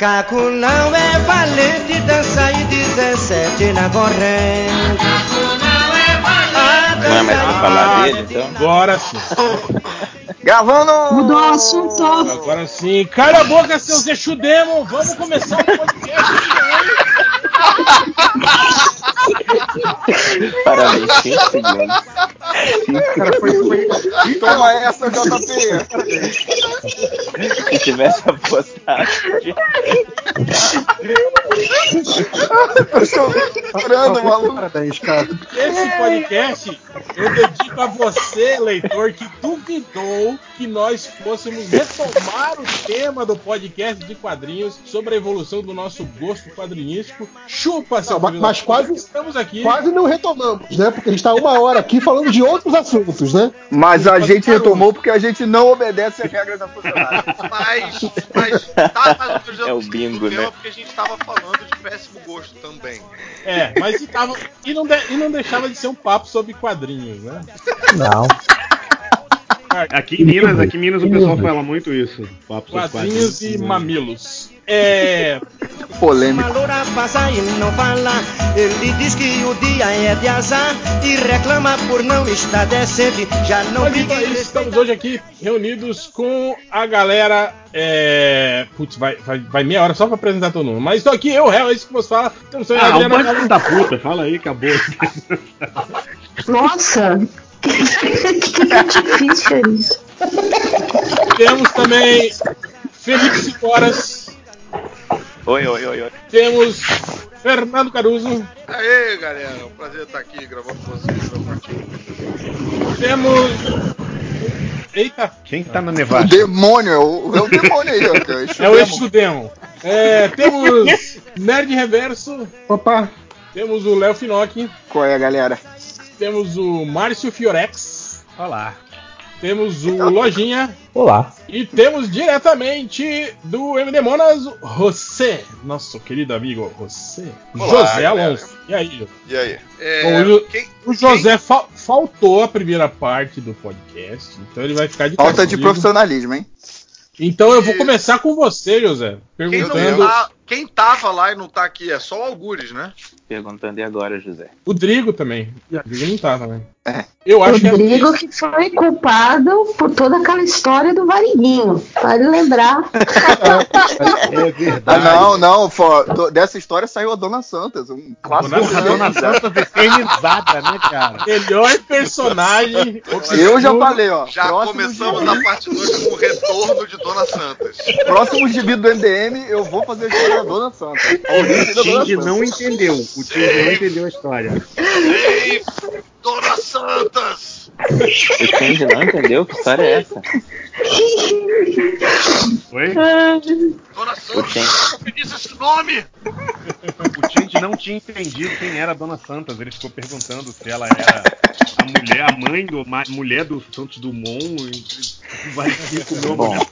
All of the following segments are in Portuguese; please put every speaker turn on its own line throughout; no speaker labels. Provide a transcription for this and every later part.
Macaco não é valente, dança e 17 na corrente.
Não é mais pra falar dele, então?
Agora sim.
Gravando!
Mudou o assunto.
Agora sim. Cala a boca, seu Zé Chudemo. Vamos começar o podcast.
Parabéns, 5 segundos.
Cara, foi, foi... Toma essa, JP!
Se tivesse apostado.
Eu estou chorando, maluco.
Parabéns, cara.
Esse podcast eu dedico a você, leitor, que duvidou que nós fôssemos retomar o tema do podcast de quadrinhos sobre a evolução do nosso gosto quadrinístico. Chupa, seu
Não, mas- quase-
Estamos aqui.
Quase não retomamos, né? Porque a gente tá uma hora aqui falando de outros assuntos, né?
Mas a gente retomou porque a gente não obedece às regras da sociedade.
Mas, mas tá ou menos
É o bingo, né?
porque a gente tava falando de péssimo gosto também.
É, mas e, tava, e, não de- e não deixava de ser um papo sobre quadrinhos, né?
Não.
Aqui em Minas, aqui em Minas o pessoal fala muito isso. Papo sobre
Quadrinhos e mamilos. É.
Polêmico.
Uma loura passa e não fala. Ele diz que o dia é de azar e reclama por não estar decente. Já não
Mas então é estamos hoje aqui reunidos com a galera. É... Putz, vai, vai, vai meia hora só pra apresentar todo mundo. Mas estou aqui, eu, réu, é isso que você fala. Também a
Ah, um
Galo-
filho da puta, fala aí, acabou.
Nossa, que, que, que difícil isso.
Temos também Felipe Sicoras.
Oi, oi, oi, oi.
Temos Fernando Caruso.
Aê, galera, é um prazer estar aqui gravando com vocês meu partido.
Temos. Eita,
Quem tá na
O
nevada?
demônio, é o, é o demônio aí, ó. cara.
é o Estudemo. É, temos Nerd Reverso.
Opa,
Temos o Léo Finocchi.
Qual é, galera?
Temos o Márcio Fiorex.
Olá.
Temos o Lojinha.
olá.
E temos diretamente do MD Monas, José, nosso querido amigo José.
Olá,
José
galera.
Alonso. E aí?
E aí?
Bom,
É,
o-
quem,
O José fa- faltou a primeira parte do podcast, então ele vai ficar de
Falta de
castigo.
profissionalismo, hein?
Então eu vou começar com você, José,
quem, não
perguntando.
Quem tava lá e não tá aqui é só o Algures, né?
Perguntando e agora, José?
O Drigo também. O Drigo não tá também.
É.
Eu acho que é
Rodrigo que foi culpado por toda aquela história do Variguinho. Vale lembrar.
É
Ah,
verdade.
não, não. fo- do- dessa história saiu a Dona Santas, um clássico.
Porra, Dona Santa eternizada, né, cara?
melhor personagem.
Eu já falei, ó.
Já começamos
gibi,
a parte 2 com o retorno de Dona Santas.
Próximo gibi do MDM, eu vou fazer a história da Dona Santa.
O Tindy não entendeu. O Tindy não entendeu a história.
Ei, Dona Santas!
O Change não entendeu? Que história é essa?
Oi?
Dona
O
Santas, eu pedisse esse nome!
O Tindy não tinha entendido quem era a Dona Santas. Ele ficou perguntando se ela era a mulher, a mãe do ma- mulher do Santos Dumont. E vai comeu a mulher.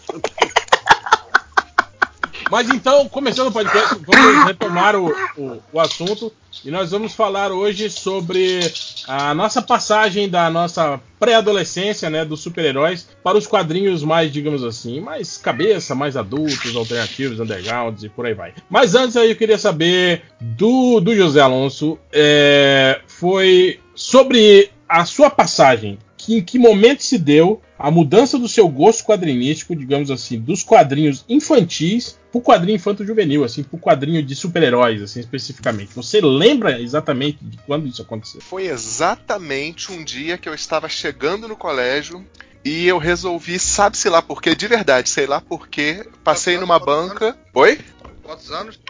Mas então, começando o podcast, vamos retomar o, o, o assunto e nós vamos falar hoje sobre a nossa passagem da nossa pré-adolescência, né, dos super-heróis, para os quadrinhos mais, digamos assim, mais cabeça, mais adultos, alternativos, undergrounds e por aí vai. Mas antes aí eu queria saber do, do José Alonso, é, foi sobre a sua passagem que, em que momento se deu a mudança do seu gosto quadrinístico, digamos assim, dos quadrinhos infantis pro quadrinho infanto-juvenil, assim, pro quadrinho de super-heróis, assim, especificamente. Você lembra exatamente de quando isso aconteceu?
Foi exatamente um dia que eu estava chegando no colégio e eu resolvi, sabe-se lá por quê, de verdade, sei lá por quê, passei numa banca. Oi?
Quantos anos?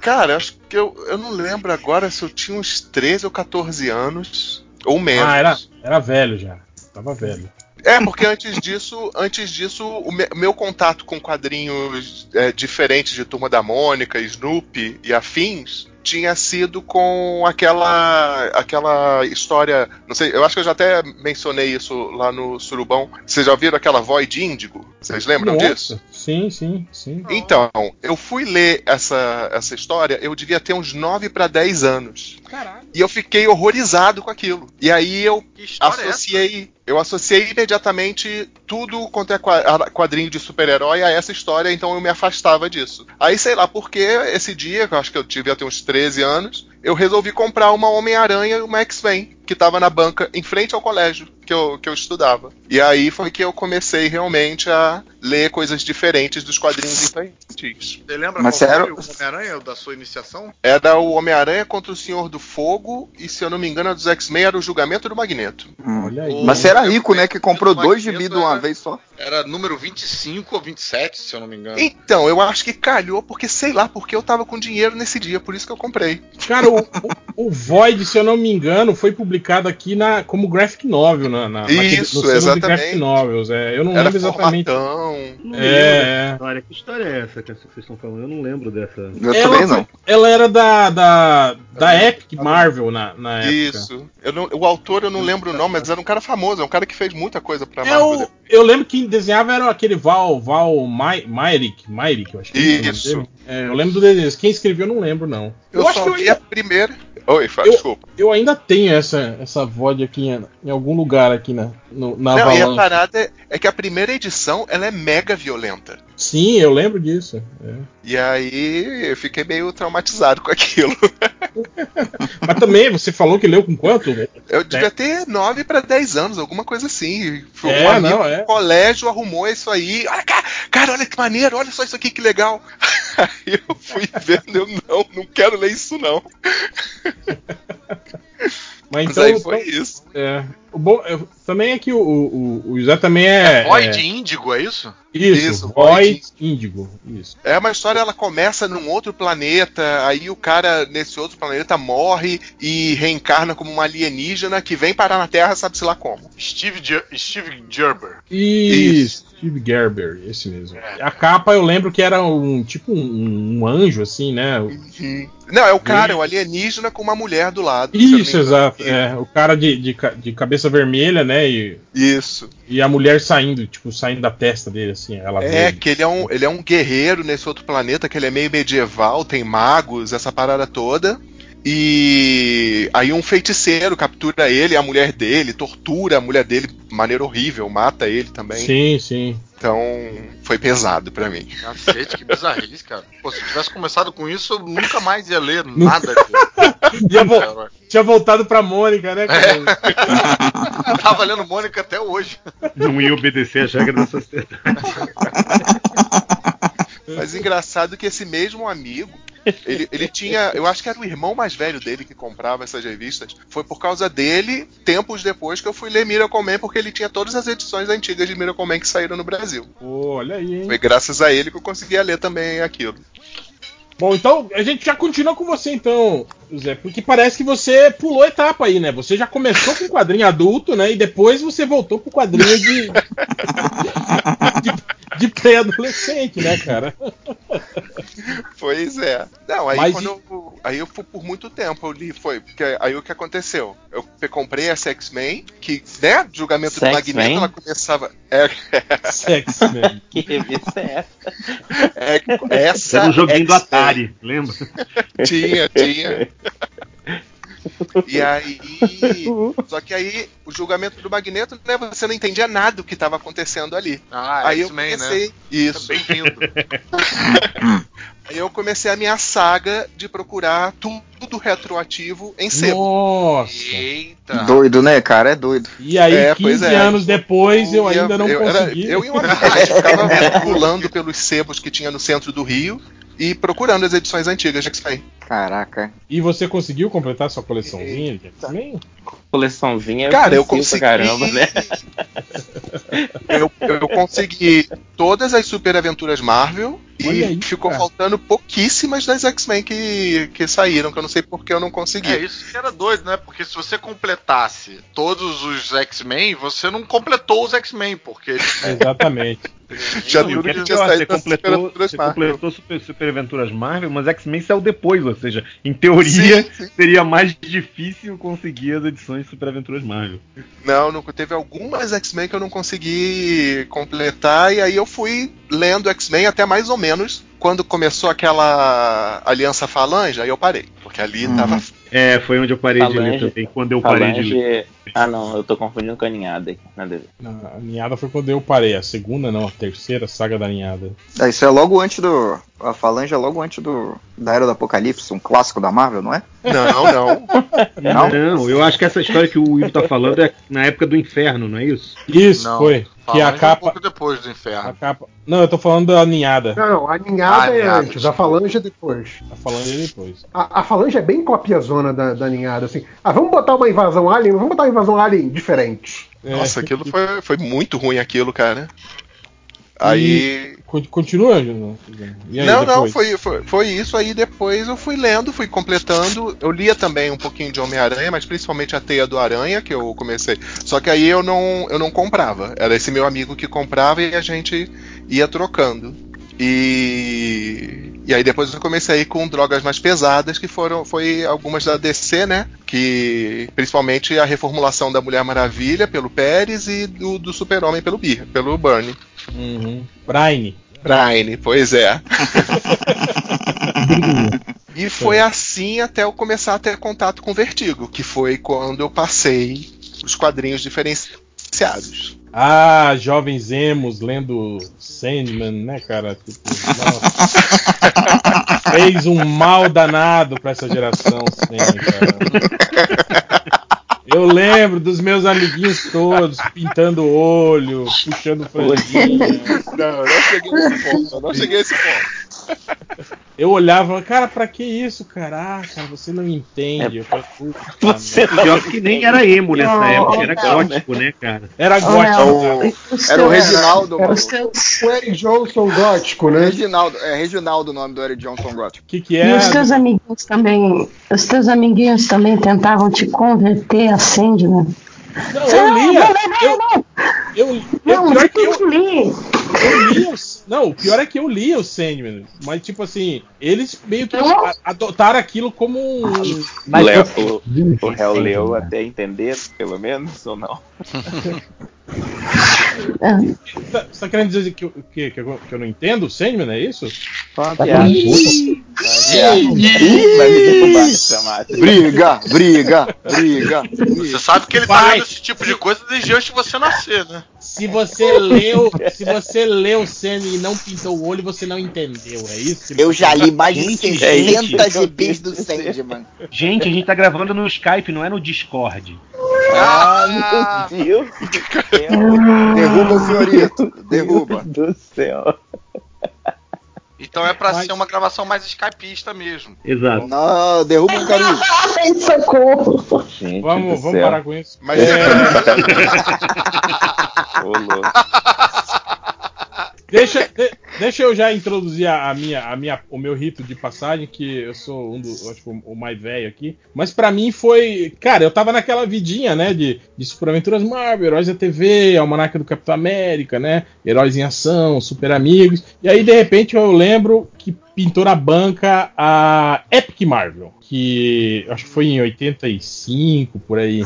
Cara, acho que eu, eu não lembro agora se eu tinha uns 13 ou 14 anos, ou menos.
Ah, era, era velho já. Tava velho.
É, porque antes disso, antes disso, o me- meu contato com quadrinhos é, diferentes de Turma da Mônica, Snoopy e afins tinha sido com aquela aquela história, não sei, eu acho que eu já até mencionei isso lá no Surubão. Vocês já ouviram aquela Void Índigo? Vocês lembram
Nossa,
disso?
Sim, sim, sim.
Então, eu fui ler essa, essa história, eu devia ter uns 9 para 10 anos.
Caralho.
E eu fiquei horrorizado com aquilo. E aí eu
é
associei. Eu associei imediatamente tudo quanto é quadrinho de super-herói a essa história, então eu me afastava disso. Aí, sei lá por que, esse dia, que eu acho que eu devia ter uns 13 anos, eu resolvi comprar uma Homem-Aranha e uma X-Men, que tava na banca em frente ao colégio que eu, que eu estudava. E aí foi que eu comecei realmente a ler coisas diferentes dos quadrinhos infantis.
Você lembra
Mas
qual
era-
foi o Homem-Aranha da sua iniciação?
Era o Homem-Aranha contra o Senhor do Fogo, e se eu não me engano, a dos X-Men era o Julgamento do Magneto.
Olha aí.
Mas você era rico, né? Que comprou dois de uma
era-
vez só.
Era número 25 ou 27, se eu não me engano.
Então, eu acho que calhou, porque sei lá, porque eu tava com dinheiro nesse dia, por isso que eu comprei.
Cara, o, Void, se eu não me engano, foi publicado aqui na, como graphic novel, na, na, naquele-
Isso,
de
exatamente.
graphic novels. É, eu não
Era
lembro exatamente.
Não
É, é.
história. Que história é essa que vocês estão falando? Eu não lembro dessa.
Eu
Ela,
também não.
ela era da, da, da Epic Marvel na, na época.
Isso. Eu não- o autor eu não lembro o nome, mas era um cara famoso, é um cara que fez muita coisa pra
É
Marvel.
o, eu lembro que quem desenhava era aquele Val, Val Myrick, Myrick, eu acho que é
Isso.
É, eu lembro do desenho. Quem escreveu eu não lembro, não.
Eu,
Eu, acho que eu ainda,
a primeira. Oi, Fábio,
Eu-
desculpa.
eu ainda tenho essa, essa VOD aqui em, em algum lugar aqui na, no, na
Não, e a parada é, é que a primeira edição ela é mega violenta.
Sim, eu lembro disso. é.
E aí eu fiquei meio traumatizado com aquilo.
Mas também, você falou que leu com quanto?
Eu devia ter 9 para 10 anos, alguma coisa assim. Foi
É,
um amigo
não, é.
colégio arrumou isso aí. Olha, cara, cara, olha que maneiro, olha só isso aqui que legal. Aí eu fui vendo, eu não, não quero ler isso não.
Mas
Mas
então,
aí foi
então,
isso.
é, o bom, eu- também é que o, o, o José também é.
Void
é,
Índigo, é isso?
isso,
Isso,
Void Índigo. Isso.
É uma história, ela começa num outro planeta, aí o cara nesse outro planeta morre e reencarna como uma alienígena que vem parar na Terra, sabe-se lá como.
Steve, Ger- Steve Gerber.
Isso, Steve Gerber, esse mesmo. A capa eu lembro que era um tipo um, um anjo, assim, né?
Não, é o cara, é o alienígena com uma mulher do lado.
Isso, exato. É, o cara de, de, de cabeça vermelha, né? E,
Isso.
e a mulher saindo, tipo, saindo da testa dele, assim. Ela
É,
verde.
que ele é, um, ele é um guerreiro nesse outro planeta, que ele é meio medieval, tem magos, essa parada toda. E aí um feiticeiro captura ele, a mulher dele, tortura a mulher dele de maneira horrível, mata ele também.
Sim, sim.
Então foi pesado pra mim.
Cacete, que bizarrice, cara. Pô, se eu tivesse começado com isso, eu nunca mais ia ler nada.
Ia vo- Tinha voltado pra Mônica, né? cara?
Eu tava lendo Mônica até hoje.
Não ia obedecer às regras da sociedade.
Mas engraçado que esse mesmo amigo, ele, ele tinha, eu acho que era o irmão mais velho dele que comprava essas revistas. Foi por causa dele, tempos depois, que eu fui ler Miracle Man, porque ele tinha todas as edições antigas de Miracle Man que saíram no Brasil.
Olha aí, hein?
Foi graças a ele que eu conseguia ler também aquilo.
Bom, então a gente já continua com você, então, José, porque parece que você pulou etapa aí, né? Você já começou com quadrinho adulto, né? E depois você voltou pro quadrinho de. de, de pré-adolescente, né, cara?
Pois é. Não, aí
Mas
quando
e-
eu. Aí eu fui por muito tempo, eu li, foi. Porque aí o que aconteceu? Eu comprei essa X-Men, que, né, julgamento do
Sex
Magneto,
Man?
ela começava. É,
Sex, né?
Que revista é essa?
é, essa.
Era um joguinho do
X-Men.
Atari, lembra?
Tinha, tinha. E aí. Só que aí, o julgamento do Magneto, né? Você não entendia nada do que estava acontecendo ali.
Ah,
aí eu
X-Men,
comecei.
né?
Isso.
Bem-vindo.
Aí eu comecei a minha saga de procurar tudo retroativo em sebo.
Nossa!
Eita.
Doido, né, cara? É doido.
E aí,
É, pois
15
é.
anos depois, eu
ia-
ainda não
eu, era-
consegui.
eu e um amigo, a gente ficava pulando pelos sebos que tinha no centro do Rio e procurando as edições antigas de X-Men.
Caraca.
E você conseguiu completar sua coleçãozinha de X-Men?
Coleçãozinha
Cara, eu consegui.
caramba, né?
Eu, eu consegui todas as super aventuras Marvel e
aí,
ficou
cara.
faltando pouquíssimas das X-Men que, que saíram, que eu não sei porque eu não consegui.
É isso que era doido, né? Porque se você completasse todos os X-Men, você não completou os X-Men, porque
Exatamente.
Já
Não,
que tinha saído
você completou,
Aventuras
você
Marvel.
completou Super, Super Aventuras Marvel, mas X-Men saiu depois, ou seja, em teoria
Sim, sim.
seria mais difícil conseguir as edições de Super Aventuras Marvel.
Não, não, teve algumas X-Men que eu não consegui completar, e aí eu fui lendo X-Men até mais ou menos quando começou aquela Aliança Falange, aí eu parei. Porque ali
Uhum.
tava.
É, foi onde eu parei de ler
Falange-
também, quando eu parei de ler.
Falange, Ah, não, eu tô confundindo com a ninhada aqui. Nada a ver.
A ninhada foi quando eu parei. A segunda, não, a terceira saga da ninhada.
É, isso é logo antes do. A Falange é logo antes do. Da Era do Apocalipse, um clássico da Marvel, não é?
Não, não.
Não?
Não, eu acho que essa história que o Will tá falando é na época do inferno, não é isso?
Isso,
Não,
foi. Que a
Falange é um
capa.
pouco depois do
A
inferno.
capa. Não, eu tô falando da ninhada.
Não, não, a ninhada
Ah,
é
ninhada,
antes, a falange é depois.
Tá falando ele depois.
A, a falange é bem copiazona da, da ninhada, assim. Ah, vamos botar uma invasão alien, vamos botar uma invasão alien diferente.
É,
Nossa, aquilo foi, foi muito ruim aquilo, cara. Aí.
con- Continua, aí,
não, não,
depois?
foi, foi, foi isso aí. Depois eu fui lendo, fui completando. Eu lia também um pouquinho de Homem-Aranha, mas principalmente a Teia do Aranha, que eu comecei. Só que aí eu não, eu não comprava. Era esse meu amigo que comprava e a gente ia trocando. E, e aí depois eu comecei com drogas mais pesadas, que foram foi algumas da DC, né? Que principalmente a reformulação da Mulher Maravilha pelo Pérez e do, do Super-Homem pelo Bir, pelo Burnie.
Uhum. Brian,
pois é. E foi assim até eu começar a ter contato com Vertigo, que foi quando eu passei os quadrinhos diferenciados.
Ah, jovens emos lendo Sandman, né, cara? Tipo. Fez um mal danado pra essa geração, Sandman, cara. Eu lembro dos meus amiguinhos todos pintando o olho, puxando franjinha.
Não, eu não cheguei nesse ponto. Eu não cheguei nesse ponto.
Eu olhava, cara, pra que isso, cara? Ah, cara, você não entende. Eu falei, puta,
Você.
Pior que nem era emo nessa
Não,
época, era
não.
gótico, né, cara?
Era gótico.
Era o Reginaldo, mano.
teus-
O Eric Johnson gótico, né?
Reginaldo, é Reginaldo o nome do Eric Johnson Gótico.
O que, que
E
é?
os teus amiguinhos também, os teus amiguinhos também tentavam te converter a Sandman?
Não, eu lia.
Não, não,
Eu,
não,
eu, eu,
não,
pior
não,
que eu,
eu li.
eu lia os, Não, o pior é que eu lia o Sandman. Mas, tipo assim, eles meio que a- adotaram aquilo como um.
Mas Léo, o, o réu leu até entender, pelo menos, ou não?
Ah,
Tá- Você tá querendo dizer que, eu- que, que, eu, que eu não entendo o Sandman, é isso?
Uma
Tá
piada.
Briga, briga, briga.
Você sabe que ele tá
Vai.
lendo esse tipo de coisa desde antes de você nascer, né?
Se você leu, se você leu o Sandman e não pintou o olho, você não entendeu, é isso?
Eu
tá
já li mais de
Gente,
60
gente,
GPs do Sandman.
Gente, a gente tá gravando no Skype, não é no Discord.
Ah,
Meu Deus do céu.
Derruba o senhorito, derruba.
Meu Deus do céu.
Então é pra
Mas-
ser uma gravação mais skypista mesmo.
Exato.
Não, derruba o caminho.
Ai, socorro.
Gente
Vamos, vamos parar com isso.
Mas
Ô, louco.
Deixa, de- deixa eu já introduzir a, minha, a minha, o meu rito de passagem, que eu sou um dos, acho que o, mais velho aqui. Mas pra mim foi. Cara, eu tava naquela vidinha, né? De, de Super Aventuras Marvel, Heróis da TV, Almanac do Capitão América, né? Heróis em Ação, Super Amigos. E aí, de repente, eu lembro que pintou na banca a Epic Marvel, que acho que foi em 85, por aí.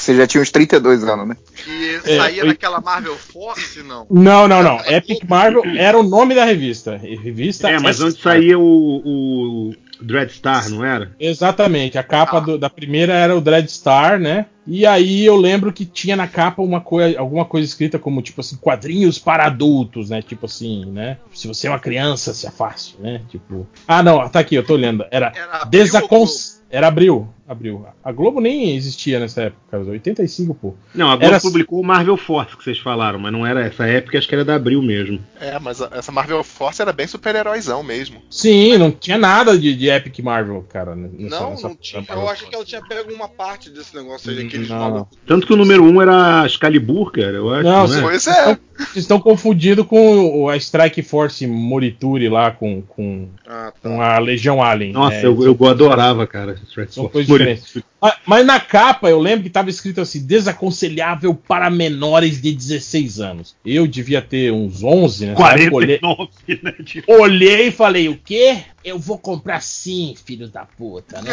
Você já tinha uns 32 anos, né?
Que
É,
saía
foi-
naquela Marvel Force, não?
Não, não, não. Epic Marvel era o nome da revista. Revista
É, mas
S-
onde saía o, o Dreadstar, não era?
Exatamente, a capa do- da primeira era o Dreadstar, né? E aí eu lembro que tinha na capa uma coisa, alguma coisa escrita como tipo assim, quadrinhos para adultos, né? Tipo assim, né? Se você é uma criança, se afaste, né? Tipo. Ah, não, tá aqui, eu tô olhando. Era
Era
Desacon... Era abril, abril. A Globo nem existia nessa época, cara, 85, pô.
Não, a Globo
Era-
publicou o Marvel Force que vocês falaram, mas não era essa época, acho que era da Abril mesmo.
É, mas a- essa Marvel Force era bem super-heróizão mesmo.
Sim, não tinha nada de, de Epic Marvel, cara. nessa-
Não,
nessa-
não tinha. Eu acho que ela tinha pego uma parte desse negócio aí, daqueles
Não,
malucos.
Tanto que o número 1 um era Excalibur, cara, eu acho.
Não,
Não, é?
Pois é.
Vocês estão confundindo com a Strike Force Morituri lá, com, com,
Ah, tá.
com a Legião Alien.
Nossa,
É,
eu, eu adorava, cara. Strike
São
Force.
Diferentes. Mas, na capa eu lembro que tava escrito assim: desaconselhável para menores de 16 anos. Eu devia ter uns 11, né? Olhei,
49, né? Tipo,
olhei e falei: o quê? Eu vou comprar sim, filhos da puta, né?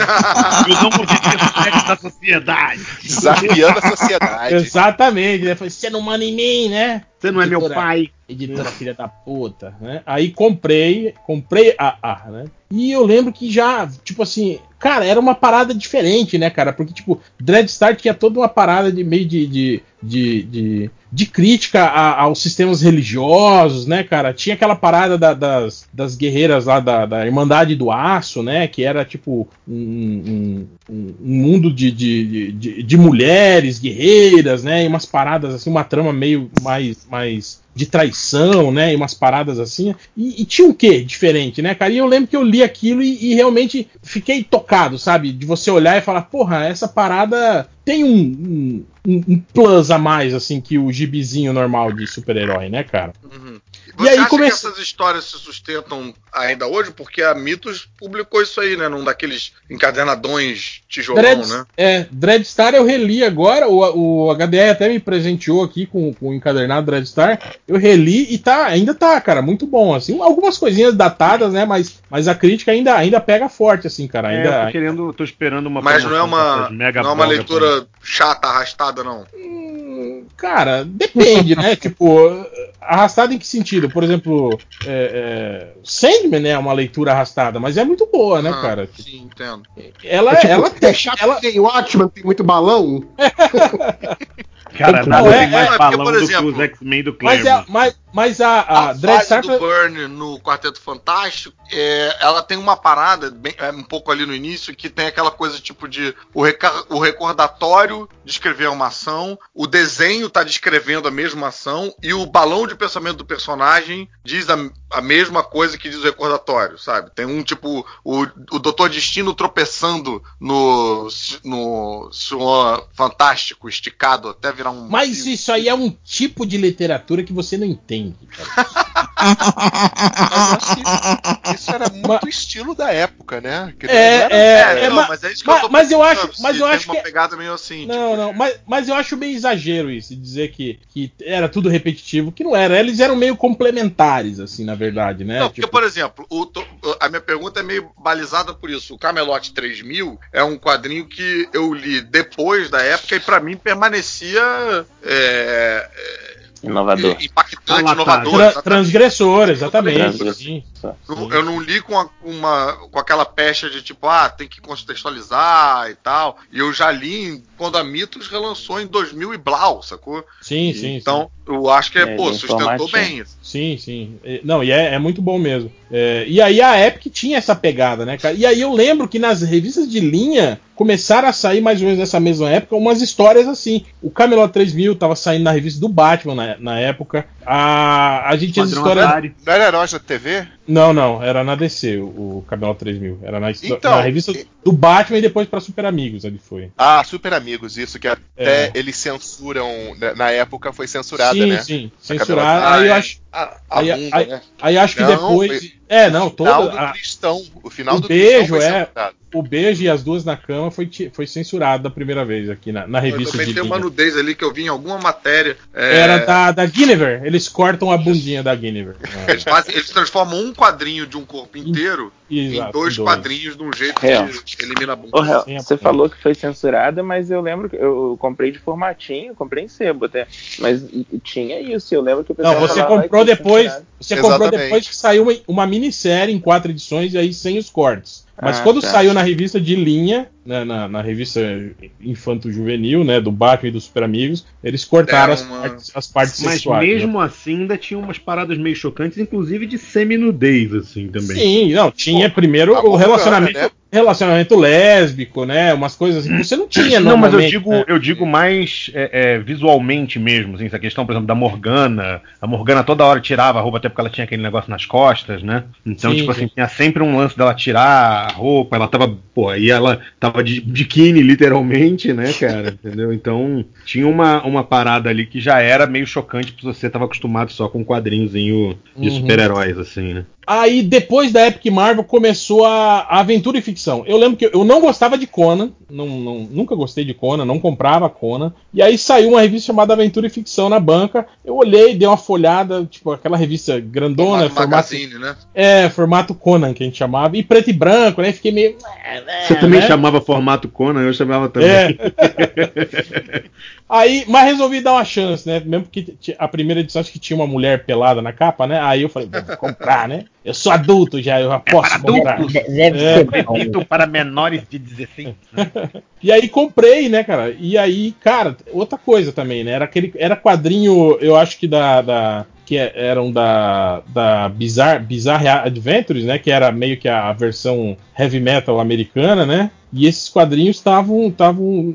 eu não reflexo da sociedade.
Desafiando a sociedade.
Exatamente, né? Falei: você não manda em mim, né?
Você não é meu
Editora-
pai.
Editora filha da puta, né? Aí comprei, comprei a A, né? E eu lembro que já, tipo assim, cara, era uma parada diferente, né, cara? Porque, tipo, Dreadstar tinha toda uma parada de meio de, de, de, de, de crítica a- aos sistemas religiosos, né, cara? Tinha aquela parada da- das, das guerreiras lá da, da Irmandade do Aço, né? Que era tipo um- um- um mundo de, de, de, de mulheres guerreiras, né? E umas paradas assim, uma trama meio mais, mais de traição, né? E umas paradas assim. E, e tinha um quê diferente, né, cara? E eu lembro que eu li aquilo e, e realmente fiquei tocado, sabe? De você olhar e falar, porra, essa parada tem um, um, um- plus a mais, assim, que o gibizinho normal de super-herói, né, cara?
Uhum.
E
Você
aí
acha
come-
que essas histórias se sustentam ainda hoje? Porque a Mitos publicou isso aí, né? Num daqueles encadernadões tijolão,
Dread,
né?
é, Dreadstar eu reli agora, o, o HDR até me presenteou aqui com, com o encadernado Dreadstar. Eu reli e tá, ainda tá, cara, muito bom, assim. Algumas coisinhas datadas, né, mas, mas a crítica ainda, ainda pega forte, assim, cara.
É,
Ainda,
eu tô querendo, tô esperando uma
Mas não é uma,
mega
não é uma leitura chata, arrastada, não.
Cara, depende, né? tipo, arrastada em que sentido? Por exemplo, é, é, Sandman é uma leitura arrastada, mas é muito boa, né,
Ah,
cara?
Sim, entendo.
Ela,
É, tipo,
ela
é chato ela... tem Watchman, tem muito balão.
Cara,
Não,
nada
é-
tem mais
é porque,
balão
por
do
exemplo,
que os X-Men do
Mas, é,
Claremont.
mas, mas a, a,
A fase
Dreadstar
do Burn no Quarteto Fantástico, é, ela tem uma parada, bem- é, um pouco ali no início, que tem aquela coisa tipo de o, reca- o recordatório descrever uma ação, o desenho tá descrevendo a mesma ação, e o balão de pensamento do personagem diz a, a mesma coisa que diz o recordatório, sabe? Tem um tipo, o, o Doutor Destino tropeçando no, no Senhor Fantástico, esticado, até virar um.
Mas isso aí é um tipo de literatura que você não entende, cara.
Mas eu acho que isso era muito estilo da época, né? Que
É,
era-
é,
É, não,
ma-
mas é isso que
mas-
eu tô
mas eu acho- mas eu acho
uma
que- é
pegada meio assim,
Não,
tipo,
não, mas, mas eu acho meio exagero isso, dizer que, que era tudo repetitivo, que não era. Eles eram meio complementares, assim, na verdade, né?
Não, porque,
Tipo,
por exemplo, o to- a minha pergunta é meio balizada por isso. O Camelot 3000 é um quadrinho que eu li depois da época e pra mim permanecia é,
Inovador.
é, impactante, inovador.
tra-
exatamente.
transgressor, exatamente.
Transgressor.
sim.
Eu, eu não li com, a- uma, com aquela pecha de tipo, ah, tem que contextualizar e tal. E eu já li quando a Mitos relançou em 2000 e blau, sacou?
Sim, sim.
então, eu acho que,
É,
pô,
bem
sustentou bem isso.
Sim, sim. É, Não, e é, é muito bom mesmo. É, e aí a Epic tinha essa pegada, né, cara? E aí eu lembro que nas revistas de linha começaram a sair mais ou menos nessa mesma época umas histórias assim. O Camelot 3000 tava saindo na revista do Batman na, na época. A, a gente tinha histórias.
Atari.
Não era heróis da TV?
Não, não, era na DC, o, o Camelot 3000. Era na,
Então,
na revista
e-
do Batman e depois pra Super Amigos ele foi.
Ah, Super Amigos, isso, que até
É.
eles censuram. na- Na época foi censurada,
sim,
né?
sim,
A
censurado.
Ah,
Aí eu
é.
acho.
A, a
Aí,
bunda,
aí-
né?
aí acho que
Não,
depois.
foi-
É, não,
o final
toda.
do
a-
Cristão. O final
o
do
beijo,
Cristão
é.
censurado.
o beijo e as duas na cama foi, foi censurado da primeira vez aqui na, na
Eu
revista
também
de
tem uma nudez ali que eu vi em alguma matéria. é,
Era da, da Guinevere. Eles cortam a bundinha da Guinevere.
Eles, fazem- eles transformam um quadrinho de um corpo inteiro em
Exato,
dois
dois.
quadrinhos de um jeito
Real.
que elimina a bunda.
Sim,
você
é.
falou que foi censurada, mas eu lembro que eu comprei de formatinho, comprei em sebo até. Mas tinha isso, eu lembro que o pessoal
Não, você comprou depois. Você comprou depois que saiu uma, uma minissérie em quatro edições e aí sem os cortes. Mas
Ah,
quando
tá.
saiu na revista de linha, né, na, na revista Infanto Juvenil, né, do Batman e dos Super Amigos, eles cortaram as
uma-
partes, as partes
Mas
sexuais. né?
mesmo assim ainda tinha umas paradas meio chocantes, inclusive de semi-nudez, assim, também.
Sim, não, tinha
Pô,
primeiro
a
o relacionamento,
né?
relacionamento lésbico, né? Umas coisas assim que você não tinha
Não, mas eu digo,
né?
eu digo mais é, é, visualmente mesmo, assim, essa questão, por exemplo, da Morgana. A Morgana toda hora tirava a roupa, até porque ela tinha aquele negócio nas costas, né? Então,
Sim,
tipo
sim.
assim, tinha sempre um lance dela tirar a roupa, ela tava, pô, aí ela tava de biquíni, literalmente, né, cara? Entendeu? Então, tinha uma, uma parada ali que já era meio chocante pra você tava acostumado só com um quadrinhozinho de
Uhum.
super-heróis, assim, né?
Aí, depois da Epic Marvel, começou a, a aventura e ficção. Eu lembro que eu não gostava de Conan, não, não- nunca gostei de Conan, não comprava Conan. E aí saiu uma revista chamada Aventura e Ficção na banca. Eu olhei, dei uma folhada, tipo, aquela revista grandona,
Formato
formato,
magazine, né?
é, formato Conan, que a gente chamava, e preto e branco, né? Fiquei meio.
Você também
né?
chamava formato Conan, eu chamava também.
É. Aí, mas resolvi dar uma chance, né? Mesmo porque a primeira edição acho que tinha uma mulher pelada na capa, né? Aí eu falei, "Bom, vou comprar, né? Eu sou adulto já, eu já posso comprar.
adultos.
Deve
É,
ser
para menores de 16.
E aí comprei, né, cara? E aí, cara, outra coisa também, né? Era aquele era quadrinho, eu acho que da, da que é- eram da da Bizarre, Bizarre Adventures, né, que era meio que a versão heavy metal americana, né? E esses quadrinhos estavam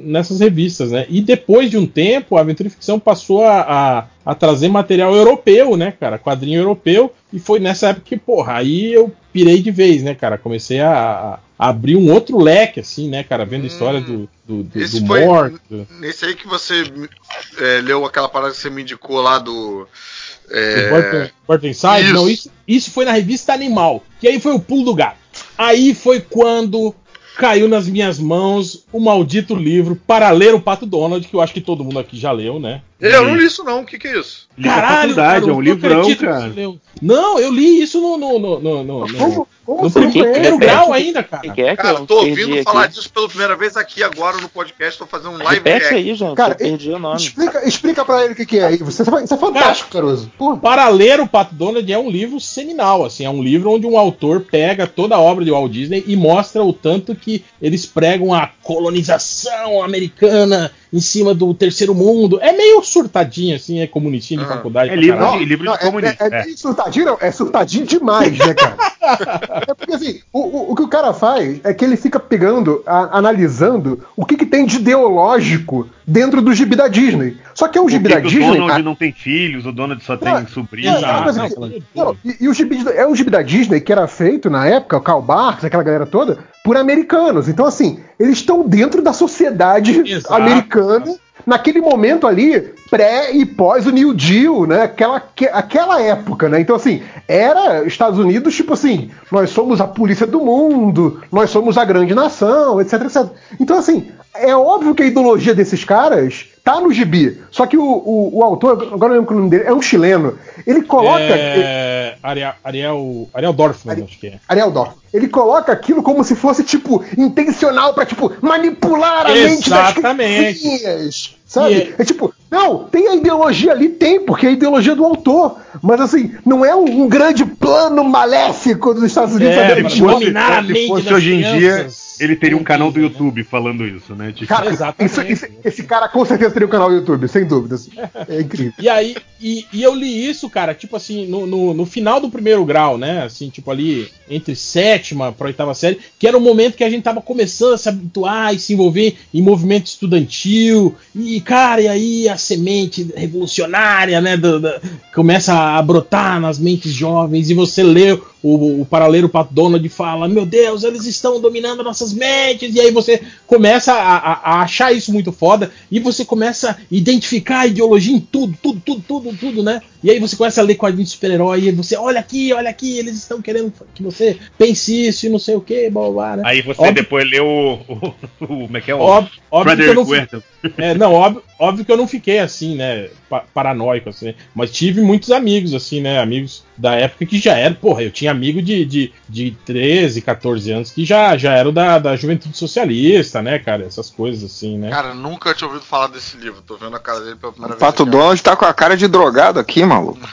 nessas revistas, né? E depois de um tempo, a Aventura e Ficção passou a, a, a trazer material europeu, né, cara? Quadrinho europeu. E foi nessa época que, porra, aí eu pirei de vez, né, cara? Comecei a, a abrir um outro leque, assim, né, cara? Vendo
Hum.
história do, do, do,
Esse
do
foi
morto.
nesse aí que você é, leu aquela parada que você me indicou lá do. É,
Inside?
isso.
Não, isso, isso foi na revista Animal. Que aí foi o pulo do gato. Aí foi quando caiu nas minhas mãos o maldito livro para ler o Pato Donald, que eu acho que todo mundo aqui já leu, né?
Eu não li isso, não. O que, que é isso?
Faculdade,
garoto,
é um livrão, cara.
você. Não, eu li isso no, no, no, no, no, no-
Como, como
no
você não
primeiro grau ainda, cara.
O que é que
Cara,
eu
tô ouvindo
aqui?
falar disso pela primeira vez aqui agora no podcast. Tô fazendo um live
Repete
react.
aí, gente.
Cara,
eu perdi o nome.
Explica, explica pra ele o que, que é aí. Você, isso é fantástico, Caruso. Porra.
Para ler o Pato Donald é um livro seminal, assim, é um livro onde um autor pega toda a obra de Walt Disney e mostra o tanto que eles pregam a colonização americana em cima do terceiro mundo. É meio surtadinho, assim, é comunistinho de
Ah.
faculdade.
É livro de, livro
Não,
de comunista.
É, é, é surtadinho, não, é surtadinho demais, né, cara? é porque assim, o, o, o que o cara faz é que ele fica pegando, a- analisando o que, que tem de ideológico dentro do gibi da Disney. Só que é um gibi da
que o
Disney.
Donald
a-
não tem filhos, o Donald só tem sobrinhos.
É, é que-
não,
não, e, e o gibi, é um gibi da Disney que era feito na época, o Karl Barks, aquela galera toda, por americanos. Então, assim, eles estão dentro da sociedade
Exato.
americana, naquele momento ali, pré e pós o New Deal, né? Aquela, que- aquela época, né? Então, assim, era Estados Unidos, tipo assim, nós somos a polícia do mundo, nós somos a grande nação, etc, etc. Então, assim, é óbvio que a ideologia desses caras tá no gibi. Só que o, o, o autor, agora eu lembro o nome dele, é um chileno. Ele coloca.
É, Ariel, Ariel, Ariel Dorfman,
Ari-
acho que é.
Ariel Dorf. Ele coloca aquilo como se fosse, tipo, intencional pra, tipo, manipular a mente das
Exatamente.
Sabe?
E
É tipo, não, tem a ideologia ali, tem, porque é a ideologia do autor. Mas assim, não é um, um grande plano maléfico dos Estados Unidos
É, pra dominar a
se fosse hoje em dia, ele teria um canal do? YouTube falando isso, né? Tipo,
Cara,
Exatamente.
isso- isso- esse cara com certeza teria um canal no YouTube, sem dúvidas. É incrível.
E aí, e, e eu li isso, cara, tipo assim, no, no, no final do primeiro grau, né? Assim, tipo ali, entre sétima pra oitava série, que era o momento que a gente tava começando a se habituar e se envolver em movimento estudantil. E, cara, e aí a semente revolucionária, né? do- da- começa a brotar nas mentes jovens, e você lê o, o paraleiro Pato Donald fala: Meu Deus, eles estão dominando nossas mentes, e aí você começa a, a- a achar isso muito foda, e você começa a identificar a ideologia em tudo, tudo, tudo, tudo, tudo, né? E aí você começa a ler quadrinhos de super-herói, e você, olha aqui, olha aqui, eles estão querendo que você pense isso e não sei o que, blá blá, né?
Aí você
Óbvio-
depois leu o, o, o- Como é que é o.
Óbvio, óbvio que eu
Frederick
não, é, não, óbvio, óbvio que eu não fiquei assim, né, pa- paranoico, assim, mas tive muitos amigos, assim, né, amigos da época que já eram, porra, eu tinha amigo de, de, de 13, 14 anos que já, já eram da, da juventude socialista, né, cara, essas coisas assim, né.
Cara, nunca tinha ouvido falar desse livro. Tô vendo a cara dele pela primeira
O Pato
vez. aqui,
Donald tá com a cara de drogado aqui, maluco.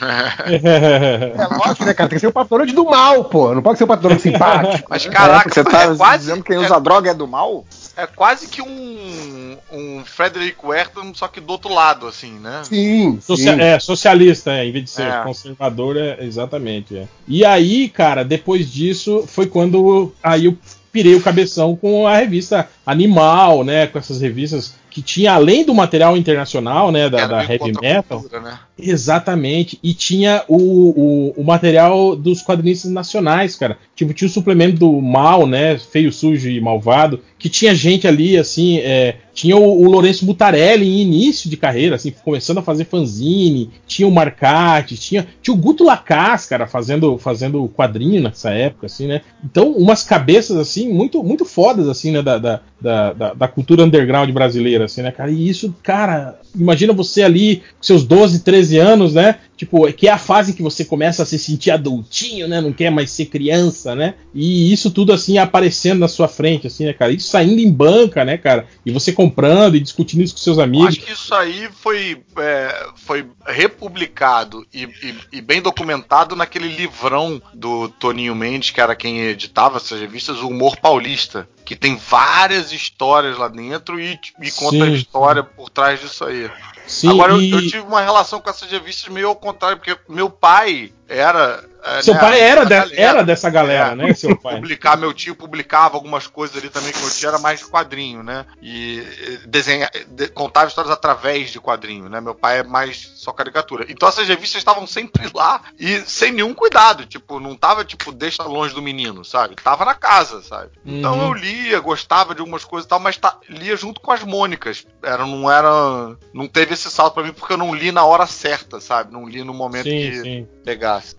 É lógico, né, cara? Tem que ser o Pato Donald do mal, pô. Não pode ser o Pato Donald simpático.
Mas
É,
caraca,
porque você tá
é quase,
dizendo que quem
é,
usa droga é do mal?
É quase que um, um Frederick Wertham, só que do outro lado, assim, né?
Sim,
Socia-
sim.
é, socialista, é, em vez de ser
É.
conservador, é, exatamente. é. E aí, cara, depois disso, foi quando aí eu pirei o cabeção com a revista Animal, né? Com essas revistas que tinha, além do material internacional, né? Da, da heavy metal.
cultura, né?
Exatamente. E tinha o, o, o material dos quadrinistas nacionais, cara. Tipo, tinha o suplemento do mal, né? Feio, sujo e malvado. Que tinha gente ali, assim. é, tinha o, o Lourenço Mutarelli em início de carreira, assim, começando a fazer fanzine. Tinha o Marcati, tinha, tinha o Guto Lacaz, cara, fazendo, fazendo quadrinho nessa época, assim, né? Então, umas cabeças, assim, muito, muito fodas, assim, né? Da, da, da- da cultura underground brasileira. Assim, né, cara? E isso, cara, imagina você ali, com seus 12, 13 anos, né? Tipo, que é a fase que você começa a se sentir adultinho, né? Não quer mais ser criança, né? E isso tudo, assim, aparecendo na sua frente, assim, né, cara? Isso saindo em banca, né, cara? E você comprando e discutindo isso com seus amigos.
Acho que isso aí foi, é, foi republicado e, e- e bem documentado naquele livrão do Toninho Mendes, que era quem editava essas revistas, o Humor Paulista. Que tem várias histórias lá dentro e, e conta a
Sim.
história por trás disso aí.
Sim,
Agora, eu-
e-
eu, tive uma relação com essas revistas meio ao contrário, porque meu pai era. é,
Seu
né,
pai era, de- era dessa galera,
É.
né? Seu pai.
publicar, meu tio publicava algumas coisas ali também, que meu tio era mais quadrinho, né? E desenha, de- contava histórias através de quadrinho, né? Meu pai é mais só caricatura. Então essas revistas estavam sempre lá e sem nenhum cuidado, tipo, não tava tipo, deixa longe do menino, sabe? Tava na casa, sabe? Então
Uhum.
eu lia, gostava de algumas coisas e tal, mas tá- lia junto com as Mônicas. Era, não era. Não teve esse salto pra mim porque eu não li na hora certa, sabe? Não li no momento
Sim,
que
sim.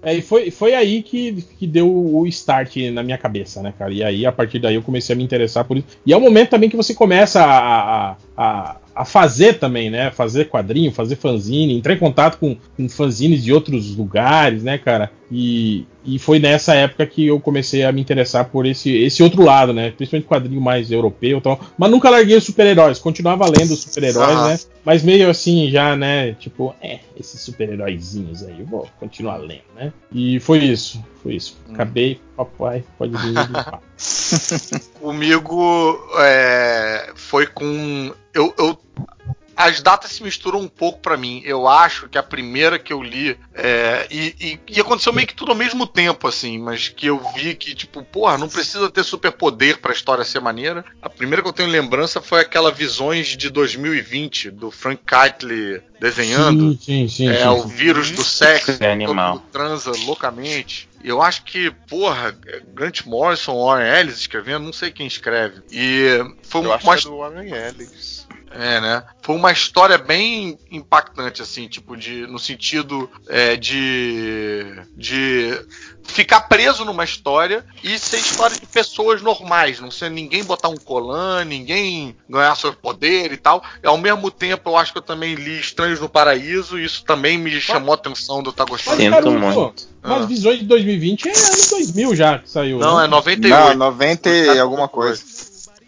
É, e foi, foi aí que, que deu o start na minha cabeça, né, cara? E aí, a partir daí, eu comecei a me interessar por isso. E é o momento também que você começa a, a, a, a fazer também, né? Fazer quadrinho, fazer fanzine, entrar em contato com, com fanzines de outros lugares, né, cara? E, e foi nessa época que eu comecei a me interessar por esse, esse outro lado, né? Principalmente quadrinho mais europeu e tal. Mas nunca larguei os super-heróis, continuava lendo os super-heróis,
Aham.
né? Mas meio assim, já, né? Tipo, é, esses super-heróizinhos aí, eu vou continuar lendo, né? E foi isso, foi isso. Acabei, papai, pode vir.
Comigo é, foi com. Eu, eu- as datas se misturam um pouco pra mim. Eu acho que a primeira que eu li. é, e, e- e aconteceu meio que tudo ao mesmo tempo, assim, mas que eu vi que, tipo, porra, não precisa ter superpoder pra história ser maneira. A primeira que eu tenho lembrança foi aquela Visões de 2020, do Frank Keitel desenhando.
Sim, sim, sim.
É
sim,
o vírus do sexo,
É animal.
todo transa loucamente. E eu acho que, porra, Grant Morrison, Warren Ellis escrevendo, não sei quem escreve. E foi
Eu
uma,
acho que é do Warren Ellis.
É, né? Foi uma história bem impactante, assim, tipo, de, no sentido é, de. de ficar preso numa história e ser história de pessoas normais, não ser ninguém botar um colan, ninguém ganhar seu poder e tal. E ao mesmo tempo, eu acho que eu também li Estranhos no Paraíso, e isso também me chamou a atenção de eu estar gostando.
Sinto
Caruso,
muito.
Mas
Ah.
Visões de 2020 é ano 2000 já que saiu.
Não,
né?
é 98.
Não, 90 e alguma coisa.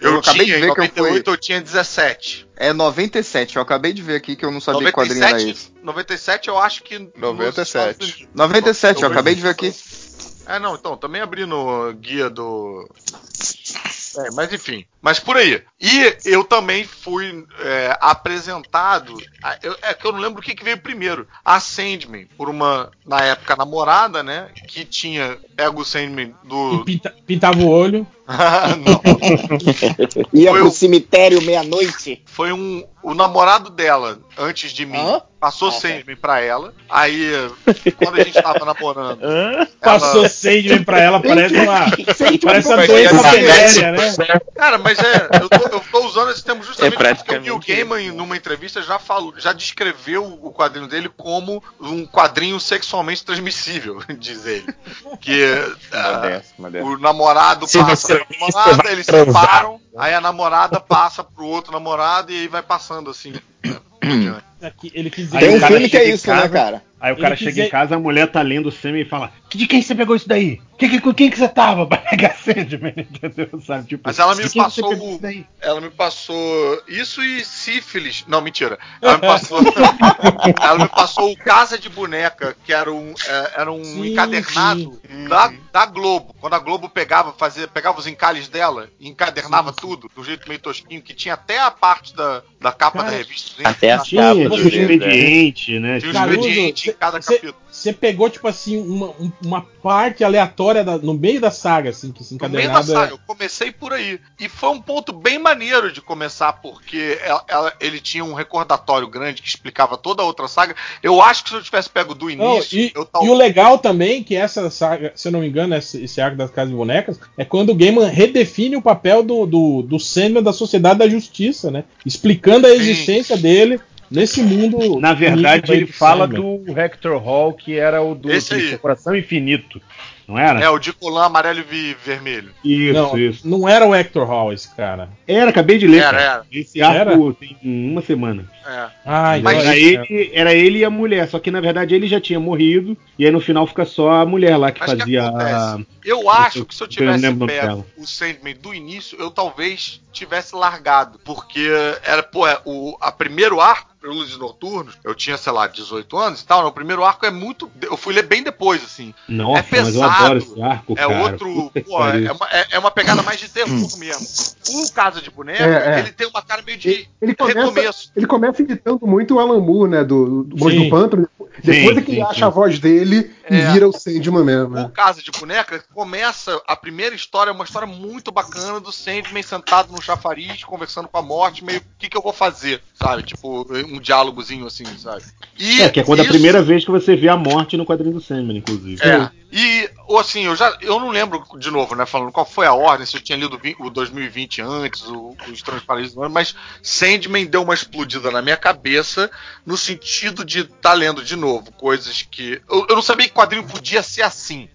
Eu,
Eu acabei
tinha,
de ver
em
que eu
98
fui-
eu tinha 17.
É 97, eu acabei de ver aqui que eu não sabia que quadrinho era esse.
97 eu acho que. nos
97.
Estados Unidos.
97, eu acabei de ver aqui.
É, não, então, também abri no guia do. É, mas enfim. Mas por aí. E eu também fui é, apresentado. a- eu- é que eu não lembro o que, que veio primeiro. A Sandman, por uma, na época, namorada, né? Que tinha pego o Sandman
E
do.
pinta- pintava o olho.
Não.
Ia
Foi
pro
o-
cemitério meia-noite.
Foi um. O namorado dela, antes de mim,
Hã?
passou
Ah,
Sandman pra ela. Aí, quando a gente tava namorando.
Hã?
Passou Sandman pra ela, parece uma. Parece uma doença
é
venérea, né?
Cara, mas é. Eu tô, eu tô usando esse termo justamente
É
porque o Neil Gaiman, numa entrevista, já falou, já descreveu o quadrinho dele como um quadrinho sexualmente transmissível, diz ele. Que
modesto.
o namorado
Se
passa namorada, eles se
transar.
separam, aí a namorada passa pro outro namorado e aí vai passando assim.
Aqui, Ele quis
Aí
Tem
o
um
cara
filme que é
chega em
isso, né,
casa-
cara?
Aí o cara
Ele
chega em casa, a mulher tá lendo o Sandman e fala: De quem você pegou isso daí? Que, que, com quem que você tava? Pra pegar Sandman, entendeu? Sabe? Tipo,
Mas ela me
"De quem
passou o-
isso daí?"
Ela me passou isso e sífilis. Não, mentira. Ela me passou. ela me passou o Casa de Boneca, que era um, é, era um
Sim,
encadernado da, da Globo. Quando a Globo pegava, fazia, pegava os encalhes dela e encadernava tudo, do jeito meio tosquinho, que tinha até a parte da, da capa
Cara,
da revista. né?
Até as
Tinha,
capas
tinha
do
o
né?
expediente, né?
Tinha um
Caruso,
expediente em cada
cê-
capítulo.
Você pegou, tipo assim, uma, um- uma parte aleatória da- no meio da saga, assim, que se
No meio da saga, eu comecei por aí. E foi um ponto bem maneiro de começar, porque ela- ela- ele tinha um recordatório grande que explicava toda a outra saga. Eu acho que se eu tivesse pego do
Não,
início,
e,
eu tal-
e o legal também que essa saga, se eu não me engano, esse, esse arco das casas de bonecas, é quando o Gaiman redefine o papel do, do, do Sandman da Sociedade da Justiça, né? Explicando a
Sim.
existência dele nesse mundo.
Na verdade,
aí
ele fala do Hector Hall, que era o do Coração Infinito. não era?
É, o de colã amarelo e vermelho.
Isso,
não,
isso.
não era o Hector Hall esse cara.
Era, acabei de ler.
Era,
cara.
era.
Esse arco tem uma semana.
É.
Ah,
Mas era
é-
ele, era ele e a mulher, só que na verdade ele já tinha morrido, e aí no final fica só a mulher lá que
Mas o que
fazia a.
Eu acho que se eu tivesse pego o Sandman do início, eu talvez tivesse largado. Porque era, pô, é, o a primeiro arco, Prelúdios Noturnos, eu tinha, sei lá, 18 anos e tal. né? O primeiro arco é muito. Eu fui ler bem depois, assim.
Nossa,
é pesado.
mas eu adoro esse arco,
é
cara.
outro. Pô, é, uma, é- é uma pegada mais de terror mesmo. O Casa de Boneco,
É, é.
ele tem uma cara meio de
Ele começa,
recomeço.
ele começa imitando muito o Alan Moore, né? Do, do Monge do Pântano. Depois
Sim,
é que
sim,
ele acha
sim.
a voz dele e
É.
vira o Sandman mesmo.
O
Né?
Casa de Boneca começa a primeira história, é uma história muito bacana do Sandman sentado no chafariz, conversando com a morte, meio o que, que eu vou fazer, sabe? Tipo, um diálogozinho assim, sabe? E
É, que é quando a
isso-
primeira vez que você vê a morte no quadrinho do Sandman, inclusive.
É. E, ou assim, eu já. Eu não lembro de novo, né? Falando qual foi a ordem, se eu tinha lido o 2020 antes, o, o do ano, mas Sandman deu uma explodida na minha cabeça no sentido de estar tá lendo de novo coisas que. Eu, eu não sabia que quadrinho podia ser assim.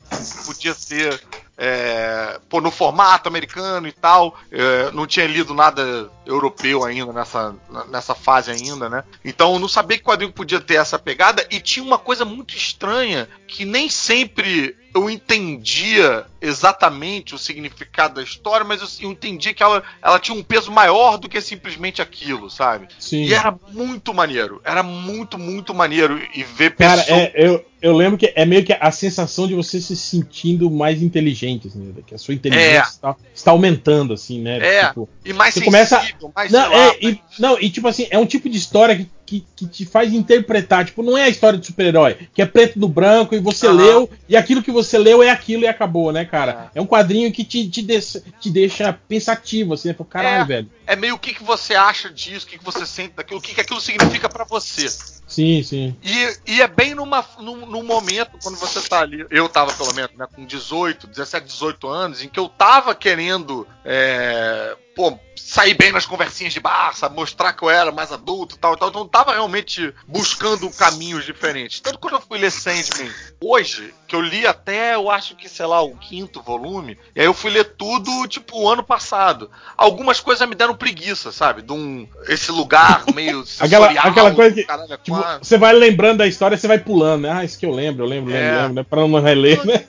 Podia ser. É, pô, no formato americano e tal. É, não tinha lido nada europeu ainda nessa, nessa fase ainda, né? Então eu não sabia que quadrinho podia ter essa pegada e tinha uma coisa muito estranha que nem sempre eu entendia exatamente o significado da história, mas eu, entendia que ela, ela tinha um peso maior do que simplesmente aquilo, sabe?
Sim.
E era muito maneiro. Era muito, muito maneiro. E ver
Cara,
pessoas.
é, eu, eu lembro que é meio que a sensação de você se sentindo mais inteligente, assim, né? que a sua inteligência
É.
está, está aumentando, assim, né?
É,
Tipo,
e mais
você
sensível,
começa.
mais
Não, é, e, não, e tipo assim, é um tipo de história que, que, que te faz interpretar. Tipo, não é a história de super-herói, que é preto no branco e você
Aham.
leu, e aquilo que você leu é aquilo e acabou, né, cara? É, um quadrinho que te, te, deixa, te deixa pensativo, assim, né? Fala, Caralho,
É.
velho.
é meio o que, que você acha disso, o que, que você sente daquilo, o que, que aquilo significa pra você.
Sim, sim.
E, e é bem numa, num, num momento, quando você tá ali, eu tava pelo menos, né, com 18, 17, 18 anos, em que eu tava querendo, é, pô, sair bem nas conversinhas de bar, sabe, mostrar que eu era mais adulto e tal, e tal, então eu tava realmente buscando caminhos diferentes. Tanto quando eu fui ler Sandman hoje, que eu li até, eu acho que, sei lá, o quinto volume, e aí eu fui ler tudo, tipo, o ano passado. Algumas coisas me deram preguiça, sabe, de um, esse lugar meio
Aquela,
sensorial,
aquela coisa que.
caralho, é
tipo,
quase.
você vai lembrando da história, você vai pulando, né? Ah, isso que eu lembro, eu lembro, lembro,
É.
lembro, né? Pra não reler, né?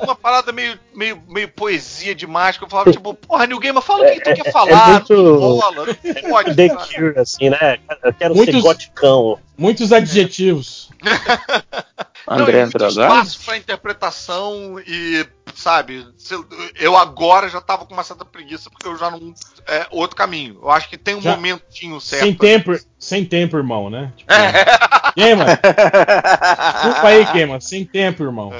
uma parada meio, meio, meio poesia demais, que eu falava, tipo, porra, New Gamer, fala o que tu
É-
quer
é
falar,
muito-
rola, não pode.
The? Cure, assim, né? Eu quero
Muitos-
ser goticão.
Muitos adjetivos.
André
muito
Andrade?
espaço pra interpretação e, sabe, eu agora já tava com uma certa preguiça, porque eu já não. É outro caminho. Eu acho que tem um
Já-
momentinho certo.
Sem tempo, sem tempo, irmão, né? Tipo,
É.
Queima. Desculpa aí, queima. Sem tempo, irmão.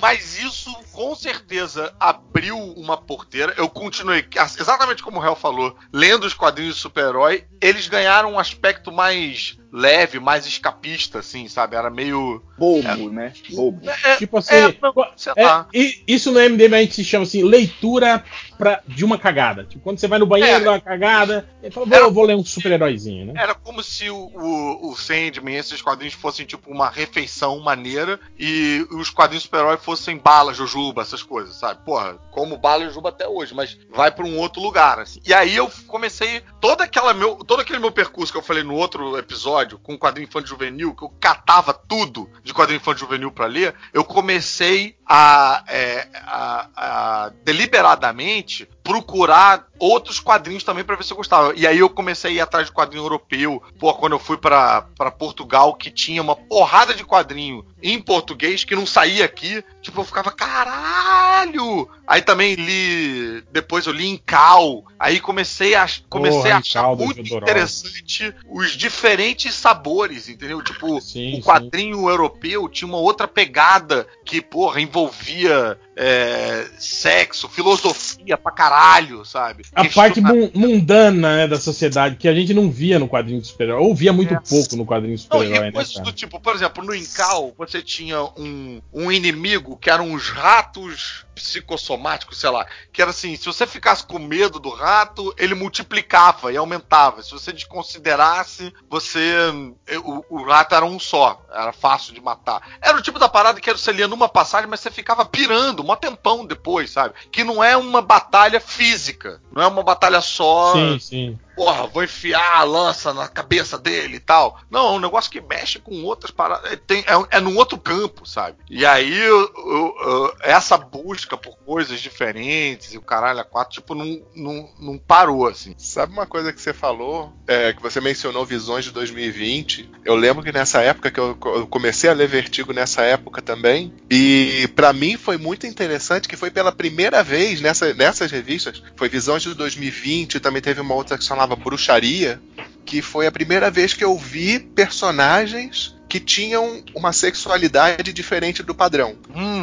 Mas isso com certeza abriu uma porteira. Eu continuei, exatamente como o Hel falou, lendo os quadrinhos de super-herói. Eles ganharam um aspecto mais leve, mais escapista, assim, sabe? Era meio.
Bobo, né? Bobo.
É,
Tipo assim,
é, não,
é, e isso no MDM a gente se chama assim, leitura pra, de uma cagada. Tipo, quando você vai no banheiro,
É.
dá uma cagada, e fala, vou,
Era-
vou ler um super-heróizinho, né?
Era como se o, o, o Sandman, esses quadrinhos fossem tipo uma refeição maneira e os quadrinhos super-herói fossem bala, jujuba, essas coisas, sabe? Porra, como bala e jujuba até hoje, mas vai pra um outro lugar, assim. E aí eu comecei toda aquela meu, todo aquele meu percurso que eu falei no outro episódio com quadrinho infantil juvenil, que eu catava tudo de quadrinho infantil juvenil pra ler, eu comecei a, é, a- a deliberadamente procurar outros quadrinhos também pra ver se eu gostava. E aí eu comecei a ir atrás de quadrinho europeu. Pô, quando eu fui pra pra Portugal, que tinha uma porrada de quadrinho em português que não saía aqui, tipo, eu ficava, caralho! Aí também li. Depois eu li em Cal. Aí comecei a, comecei
Porra,
a achar muito interessante os diferentes sabores, entendeu? Tipo,
Sim,
o
sim.
quadrinho europeu tinha uma outra pegada que, porra, envolvia é, sexo, filosofia pra caralho, sabe?
A parte mun- mundana né, da sociedade que a gente não via no quadrinho de super-herói, ou via muito
É.
pouco no quadrinho de super-herói, né,
coisas do tipo, por exemplo, no Incal, você tinha um, um inimigo que eram uns ratos psicossomático, sei lá, que era assim, se você ficasse com medo do rato, ele multiplicava e aumentava. Se você desconsiderasse, você o, o rato era um só, era fácil de matar. Era o tipo da parada que você lia numa passagem, mas você ficava pirando um tempão depois, sabe? Que não é uma batalha física, não é uma batalha só.
Sim, sim.
Porra, vou enfiar a lança na cabeça dele e tal. Não, é um negócio que mexe com outras paradas. É, tem, é, é num outro campo, sabe? E aí, eu- eu- eu- essa busca por coisas diferentes e o caralho a quatro, tipo, não, não, não parou, assim.
Sabe uma coisa que você falou, é, que você mencionou visões de 2020? Eu lembro que nessa época que eu, comecei a ler Vertigo nessa época também, e pra mim foi muito interessante que foi pela primeira vez nessa, nessas revistas, foi Visões de 2020, também teve uma outra que se chamava Bruxaria, que foi a primeira vez que eu vi personagens que tinham uma sexualidade diferente do padrão.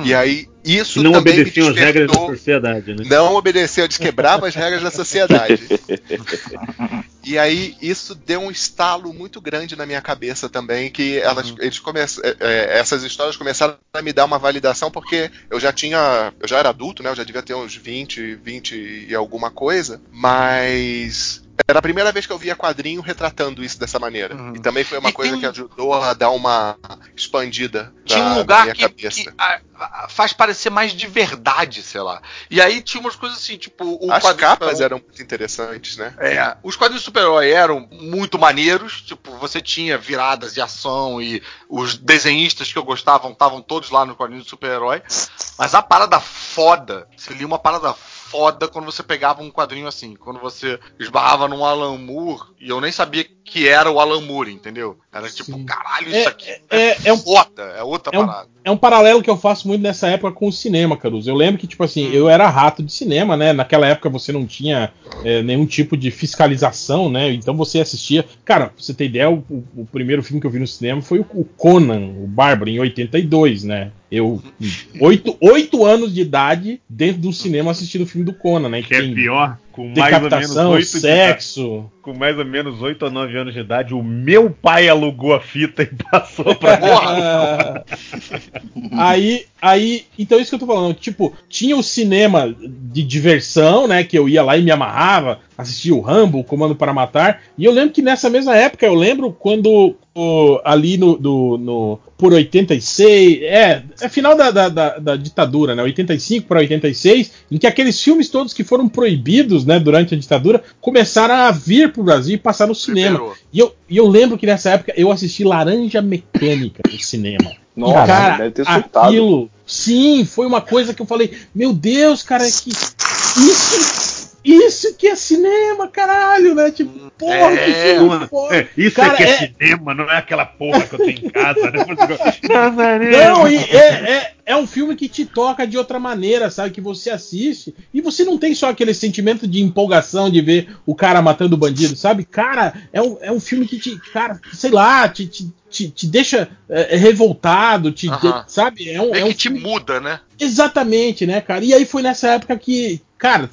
E aí isso
não
também me
obedeciam as regras da sociedade, né?
não obedeceu, desquebrava as regras da sociedade. E aí isso deu um estalo muito grande na minha cabeça também, que elas, eles come, é, é, essas histórias começaram a me dar uma validação porque eu já tinha, eu já era adulto, né? Eu já devia ter uns 20, 20 e alguma coisa, mas era a primeira vez que eu via quadrinho retratando isso dessa maneira. E também foi uma coisa que ajudou a dar uma expandida
Tinha
na-
um lugar que,
cabeça.
que, a- a- faz parecer mais de verdade, sei lá. E aí tinha umas coisas assim, tipo. O
As
quadrinho
capas eram muito interessantes, né?
É, os quadrinhos super-herói eram muito maneiros, tipo, você tinha viradas de ação e os desenhistas que eu gostava estavam todos lá no quadrinho de super-herói. Mas a parada foda, você lia uma parada foda quando você pegava um quadrinho assim, quando você esbarrava num Alan Moore e eu nem sabia que era o Alan Moore, entendeu? Era tipo, caralho, isso
É-
aqui
é- é um-
foda, é outra
É um,
parada.
é um paralelo que eu faço muito nessa época com o cinema, Caruso. Eu lembro que, tipo
Hum.
assim, eu era rato de cinema, né? Naquela época você não tinha é, nenhum tipo de fiscalização, né? Então você assistia. Cara, pra você ter ideia, o, o- o primeiro filme que eu vi no cinema foi o, o Conan, o Bárbaro, em 82, né? Eu, oito, oito anos de idade, dentro de um cinema assistindo o filme do Conan, né?
Que é
tem
pior, com mais ou menos
decapitação,
oito de
sexo.
Com mais ou menos 8 ou 9 anos de idade, o meu pai alugou a fita e passou pra mim.
aí, aí, então isso que eu tô falando, tipo, tinha o cinema de diversão, né, que eu ia lá e me amarrava, assistia o Rambo, o Comando para Matar, e eu lembro que nessa mesma época, eu lembro quando o- ali no, do- no- por 86, é, é final da, da, da- da ditadura, né, 85 para 86, em que aqueles filmes todos que foram proibidos, né, durante a ditadura, começaram a vir pro Brasil e passar no cinema.
Liberou.
E eu, e eu lembro que nessa época eu assisti Laranja Mecânica no cinema.
Nossa,
E, cara,
deve ter surtado.
aquilo, sim, foi uma coisa que eu falei, meu Deus, cara, que isso, isso que é cinema, caralho, né? Tipo, porra, que filme
Uma-
foda.
é, isso
Cara,
aqui é,
é-
cinema, não é aquela porra que eu tenho em casa, né?
Não, e é, é, é um filme que te toca de outra maneira, sabe? Que você assiste e você não tem só aquele sentimento de empolgação de ver o cara matando o bandido, sabe? Cara, é um, é um filme que te, cara, sei lá, te, te, te, te deixa é, revoltado, te,
Aham.
sabe? É um,
É
é um
que te muda, né?
Exatamente, né, cara? E aí foi nessa época que, cara,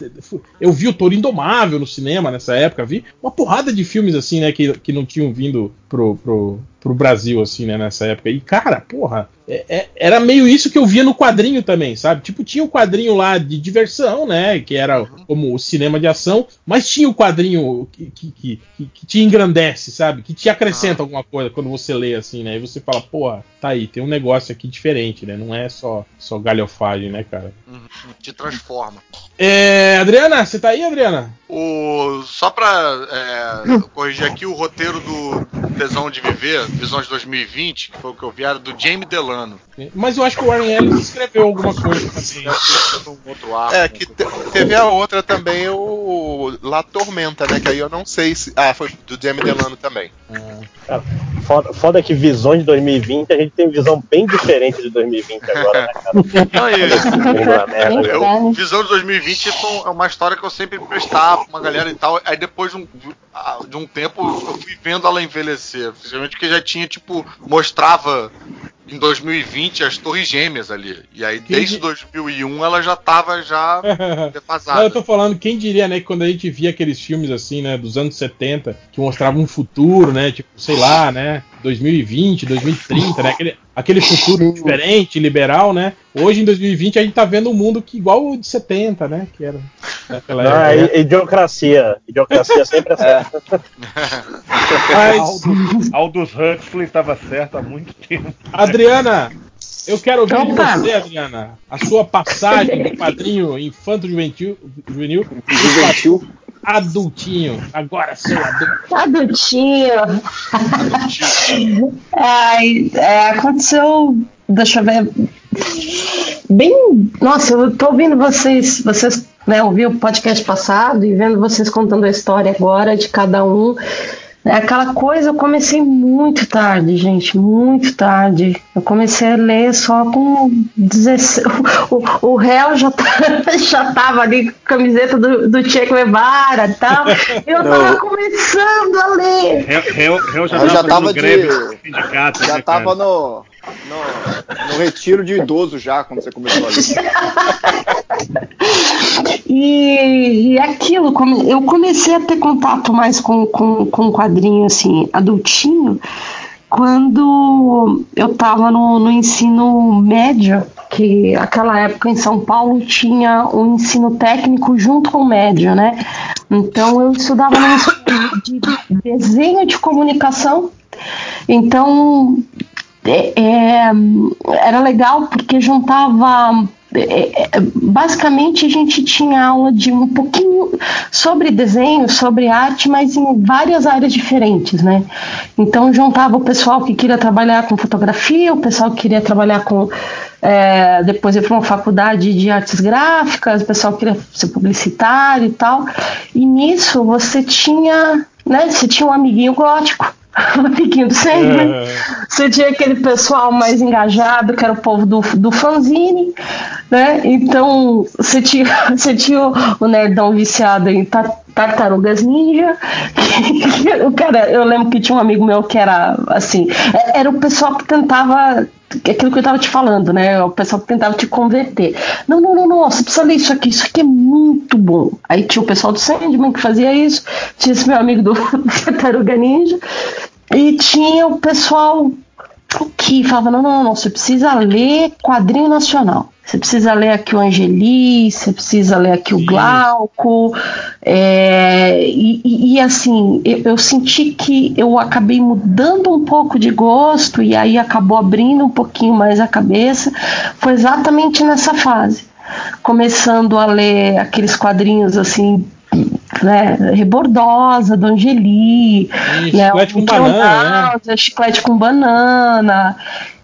eu vi o Toro Indomável no cinema nessa época, vi uma porrada de filmes assim, né, que, que não tinham vindo pro, pro, pro Brasil, assim, né, nessa época. E, cara, porra, é- é- era meio isso que eu via no quadrinho também, sabe? Tipo, tinha o quadrinho lá de diversão, né, que era como o cinema de ação, mas tinha o quadrinho que, que, que, que- te engrandece, sabe? Que te acrescenta alguma coisa quando você lê, assim, né? E você fala, porra, tá aí, tem um negócio aqui diferente, né? Não é só, só galhofagem, né, cara?
Uhum, Te transforma.
É, Adriana, você tá aí, Adriana?
O, só pra é, corrigir aqui, o roteiro do Tesão de Viver, Visões 2020, que foi o que eu vi, era do Jamie Delano.
Mas eu acho que o Warren Ellis escreveu alguma coisa também.
Um outro arco.
É, que te- teve a outra também, o La Tormenta, né? Que aí eu não sei se. Ah, foi do Jamie Delano também.
Cara, foda, foda que visões de 2020, a gente tem visão bem diferente de 2020 agora, né, cara?
Não,
merda,
eu, Visão de 2020 é uma história que eu sempre emprestava pra uma galera e tal. Aí depois de um, de um tempo eu fui vendo ela envelhecer. Principalmente porque já tinha, tipo, mostrava em 2020 as Torres Gêmeas ali. E aí, desde 2001, ela já tava já defasada.
Não, eu tô falando, quem diria, né, que quando a gente via aqueles filmes assim, né, dos anos 70, que mostravam um futuro, né, tipo, sei lá, né, 2020, 2030, né, aquele, aquele futuro diferente, liberal, né, hoje em 2020 a gente tá vendo um mundo que igual o de 70, né, que era
Ah,
época.
i- idiocracia. Idiocracia sempre acerta.
Mas,
Aldous, Aldous Huxley estava certo há muito tempo.
Adriana, eu quero ouvir de
Opa.
você, Adriana, a sua passagem do quadrinho infanto juvenil, juvenil
Juventil.
adultinho. Agora sou adulto.
Adultinho. Ai, é, aconteceu. Deixa eu ver. Bem. Nossa, eu tô ouvindo vocês. Vocês né, ouvi o podcast passado e vendo vocês contando a história agora de cada um. É aquela coisa, eu comecei muito tarde, gente, muito tarde. Eu comecei a ler só com 16. O, o réu já, tá, já tava ali com a camiseta do, do Che Guevara e tal. Eu tava
Não.
começando a ler.
Réu, réu, réu já
Eu já
tava
tava
fazendo
de-
no sindicato,
Já
né,
tava
cara?
no, no, no retiro de idoso já, quando você começou ali.
E, e aquilo, eu comecei a ter contato mais com, com, com quadrinho assim, adultinho, quando eu estava no, no ensino médio, que aquela época em São Paulo tinha um ensino técnico junto com o médio, né? Então eu estudava no Instituto de desenho de comunicação. Então é, é, era legal porque juntava. é, é, basicamente a gente tinha aula de um pouquinho sobre desenho, sobre arte, mas em várias áreas diferentes, né? Então juntava o pessoal que queria trabalhar com fotografia, o pessoal que queria trabalhar com é, depois ir para uma faculdade de artes gráficas, o pessoal queria ser publicitário e tal. E nisso você tinha, né? Você tinha um amiguinho gótico. Amiguinho do Sandman. Você tinha aquele pessoal mais engajado, que era o povo do, do fanzine, né? Então, você tinha, você tinha o, o nerdão viciado em tar- tartarugas ninja. o cara, eu lembro que tinha um amigo meu que era assim, é- era o pessoal que tentava aquilo que eu tava te falando, né? O pessoal tentava te converter. Não, não, não, não, você precisa ler isso aqui, isso aqui é muito bom. Aí tinha o pessoal do Sandman que fazia isso, tinha esse meu amigo do Tartaruga Ninja, e tinha o pessoal que falava, não, não, não, você precisa ler quadrinho nacional. Você precisa ler aqui o Angeli, você precisa ler aqui o Glauco. é, e, e- assim, eu, eu senti que eu acabei mudando um pouco de gosto e aí acabou abrindo um pouquinho mais a cabeça. Foi exatamente nessa fase. Começando a ler aqueles quadrinhos assim. Né, Rebordosa, do Angeli,
E
né,
Chiclete
o
com banana, né?
Chiclete com banana.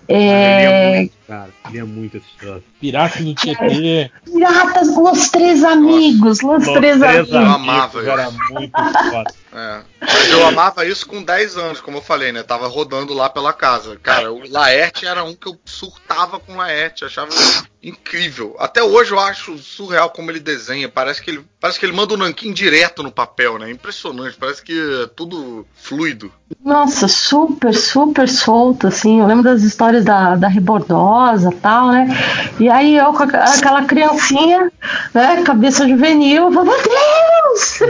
É,
é cara. É muito esse troço.
Piratas do Tietê.
Piratas, Los Três Amigos, Los
Los
Três Amigos.
Eu amava
Amigos Era
isso.
muito foda.
É. Mas eu amava isso com 10 anos, como eu falei, né? Tava rodando lá pela casa. Cara, o Laerte era um que eu surtava com Laerte, achava incrível. Até hoje eu acho surreal como ele desenha. Parece que ele, parece que ele manda o nanquim direto no papel, né? Impressionante, parece que é tudo fluido.
Nossa, super, super solto, assim. Eu lembro das histórias da, da Rebordosa e tal, né? E aí eu com aquela criancinha, né? Cabeça juvenil, eu falava, meu Deus!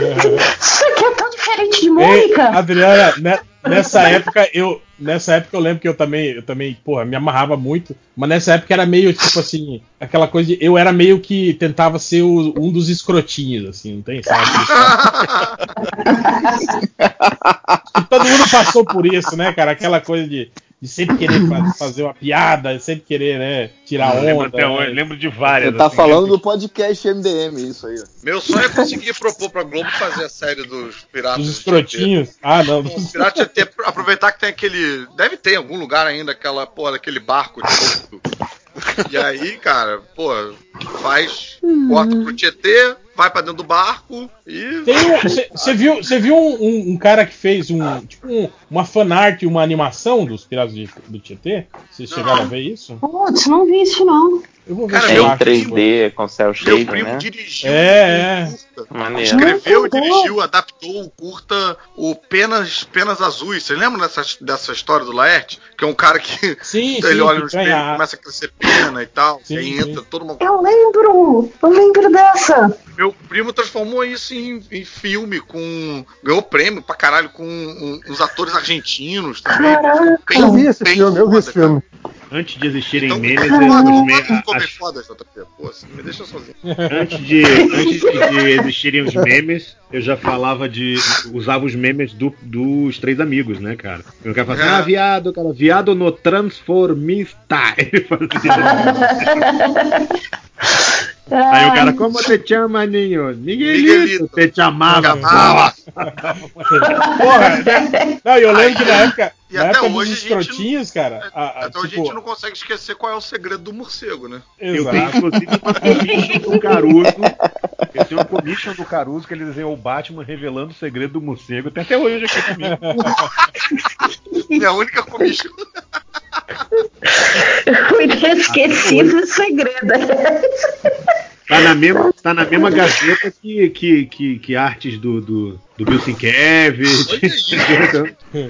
Isso aqui é tão diferente de
Ei,
Mônica!
Adriana, né, nessa época eu. Nessa época eu lembro que eu também, eu também, porra, me amarrava muito. Mas nessa época era meio, tipo assim, aquela coisa de. Eu era meio que tentava ser o- um dos escrotinhos, assim, não tem? Sabe? Todo mundo passou por isso, né, cara? Aquela coisa de, de sempre querer fa- fazer uma piada, sempre querer, né, tirar
Eu lembro
onda.
até hoje,
né?
lembro de várias.
Você tá
assim,
falando do podcast MDM, isso aí.
Meu sonho é conseguir propor pra Globo fazer a série dos Piratas.
Dos escrotinhos. Ah, não.
Os
Dos...
Piratas Tietê, aproveitar que tem aquele. Deve ter em algum lugar ainda aquela porra daquele barco de. E aí, cara, pô, faz. Bota pro Tietê, vai pra dentro do barco e.
Você viu, você viu um, um- um cara que fez um tipo um- uma fanart, uma animação dos Piratas de- do Tietê? Vocês chegaram a ver isso?
Putz, não vi isso não.
Eu vou ver
Cara,
se
É
eu
em
acho.
3D, com cel
Meu
shading,
primo
né?
dirigiu
É,
um curta.
Maneiro.
Escreveu,
bom.
dirigiu, adaptou o curta o Penas, Penas Azuis. Vocês lembram dessa, dessa história do Laerte? Que é um cara que
Sim,
ele
sim,
olha no espelho e começa a crescer pena e tal.
Sim,
e aí entra todo mundo.
Eu lembro! Eu lembro dessa!
Meu primo transformou isso em, em filme, com. Ganhou prêmio pra caralho com um- uns atores argentinos também.
Caraca!
Bem-
Eu vi esse filme, eu vi esse filme.
Antes de existirem
Então,
memes, os
foda,
me-
foda, como é
as-
foda, JP. Pô, assim, me deixa sozinho.
antes, de, antes de existirem os memes, eu já falava de. usava os memes do- dos três amigos, né, cara? O cara fala assim,
É.
ah, viado, cara, viado no transformista. Ele fazia. Aí o cara, como te chama, ninho? Miguelito,
Miguelito.
te chamava.
Chamava.
Porra, né? Não, eu lembro que na época,
E
na
até
época
hoje
dos
a gente
escrotinhos, cara. a- a-
Então a
tipo,
gente não consegue esquecer qual é o segredo do morcego, né?
Eu
exato.
tenho, inclusive, uma commission do Caruso. Eu tenho uma commission do Caruso que ele desenhou o Batman revelando o segredo do morcego. Tem até hoje aqui comigo.
Minha única comissão.
O inesquecível segredo.
Tá na mesma, tá na mesma gaveta que, que, que, que artes do, do, do Bill Sienkiewicz.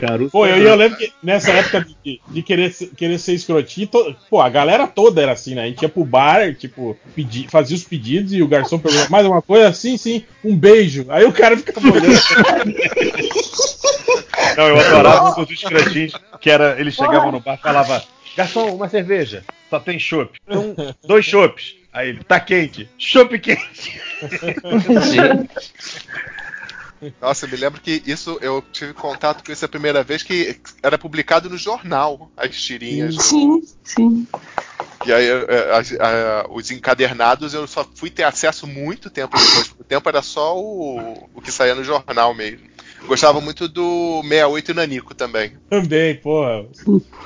Caruso.
Pô, eu, eu lembro que nessa época de, de querer, ser- querer ser escrotinho, to- pô, a galera toda era assim, né? A gente ia pro bar, tipo, pedi, fazia os pedidos e o garçom perguntava mais uma coisa, sim, sim, um beijo. Aí o cara ficava olhando.
Não, eu adorava um dos escrotinhos que era. Eles chegavam no bar e falavam: Garçom, uma cerveja. Só tem chopp. Então, dois chopps. Aí ele, tá quente. Chopp quente.
Nossa, eu me lembro que isso eu tive contato com isso a primeira vez que era publicado no jornal as tirinhas. do-
Sim, sim.
E aí eh, as- a- os encadernados eu só fui ter acesso muito tempo depois. porque O tempo era só o, o que saía no jornal mesmo. Gostava muito do 68 e Nanico também.
Também, porra.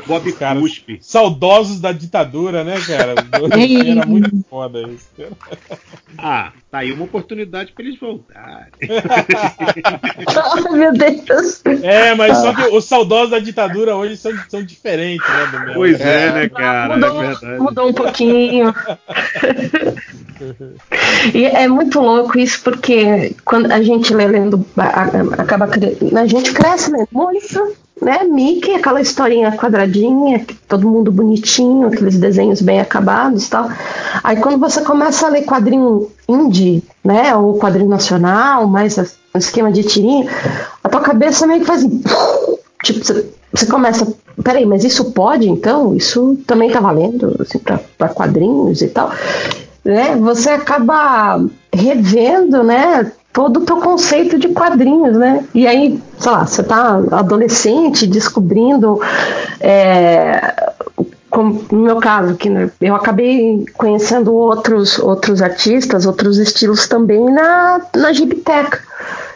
Bob
Cara,
Cuspe.
Saudosos da ditadura, né, cara? Era muito foda isso.
Ah, tá aí uma oportunidade pra eles voltarem.
Ai, meu Deus.
É, mas só que os saudosos da ditadura hoje são, são diferentes, né, do meu.
Pois é, né, cara? É
Mudou,
verdade.
mudou um pouquinho. e é muito louco isso, porque quando a gente lê lendo, acaba a gente cresce lendo muito, né? Mickey, aquela historinha quadradinha, todo mundo bonitinho, aqueles desenhos bem acabados tal. Aí quando você começa a ler quadrinho indie, né? Ou quadrinho nacional, mais um esquema de tirinha, a tua cabeça meio que faz assim. Tipo, você, você começa. Peraí, mas isso pode então? Isso também tá valendo assim, para quadrinhos e tal. Né? Você acaba revendo, né? Todo o teu conceito de quadrinhos, né? E aí, sei lá, você tá adolescente descobrindo. é, como no meu caso, que né, eu acabei conhecendo outros, outros artistas, outros estilos também na, na Gibiteca,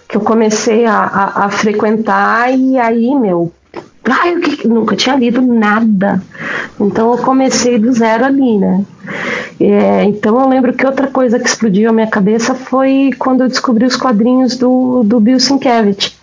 que eu comecei a, a, a frequentar e aí, meu, ai, eu que- nunca tinha lido nada. Então eu comecei do zero ali, né? É, então eu lembro que outra coisa que explodiu a minha cabeça foi quando eu descobri os quadrinhos do, do Bill Sienkiewicz,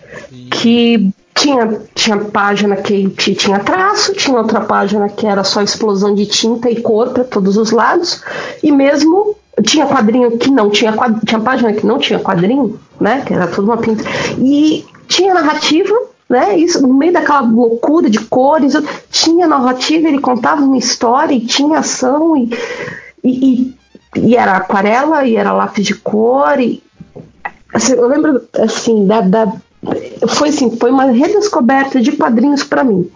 que tinha, tinha página que tinha traço, tinha outra página que era só explosão de tinta e cor para todos os lados, e mesmo tinha quadrinho que não tinha quadrinho, tinha página que não tinha quadrinho, né? Que era tudo uma pinta. E tinha narrativa, né? Isso no meio daquela loucura de cores, tinha narrativa, ele contava uma história e tinha ação e, e, e, e era aquarela e era lápis de cor e assim, eu lembro assim da, da foi assim foi uma redescoberta de quadrinhos para mim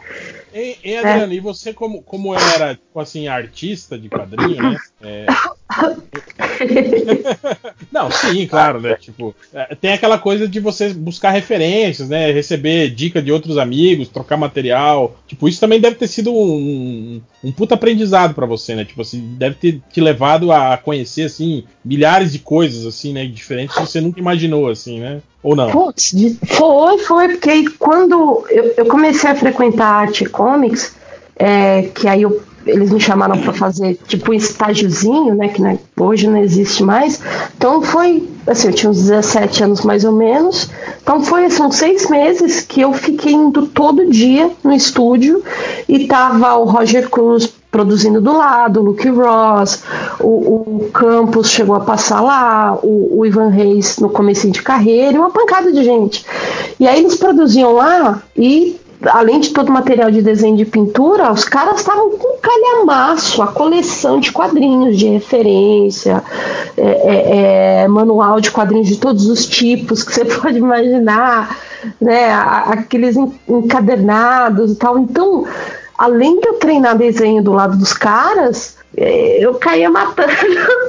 Ei, ei, Adriano, e você como, como era, tipo assim, artista de quadrinho, né? É... Não, sim, claro, né? Tipo, é, tem aquela coisa de você buscar referências, né? Receber dica de outros amigos, trocar material. Tipo, isso também deve ter sido um, um puta aprendizado pra você, né? Tipo assim, deve ter te levado a conhecer, assim, milhares de coisas, assim, né? Diferentes que você nunca imaginou, assim, né? Ou não?
Putz, foi, foi, porque quando eu, eu comecei a frequentar arte comics, é, que aí eu- eles me chamaram para fazer tipo um estágiozinho, né, que né, hoje não existe mais. Então foi, assim, eu tinha uns 17 anos mais ou menos. Então foi assim, seis meses que eu fiquei indo todo dia no estúdio e tava o Roger Cruz produzindo do lado, o Luke Ross, o, o Campos chegou a passar lá, o, o Ivan Reis no começo de carreira, uma pancada de gente. E aí eles produziam lá e além de todo o material de desenho de pintura, os caras estavam com um calhamaço, a coleção de quadrinhos de referência, é, é, é, manual de quadrinhos de todos os tipos que você pode imaginar, né, aqueles encadernados e tal. Então, além de eu treinar desenho do lado dos caras, é, eu caía matando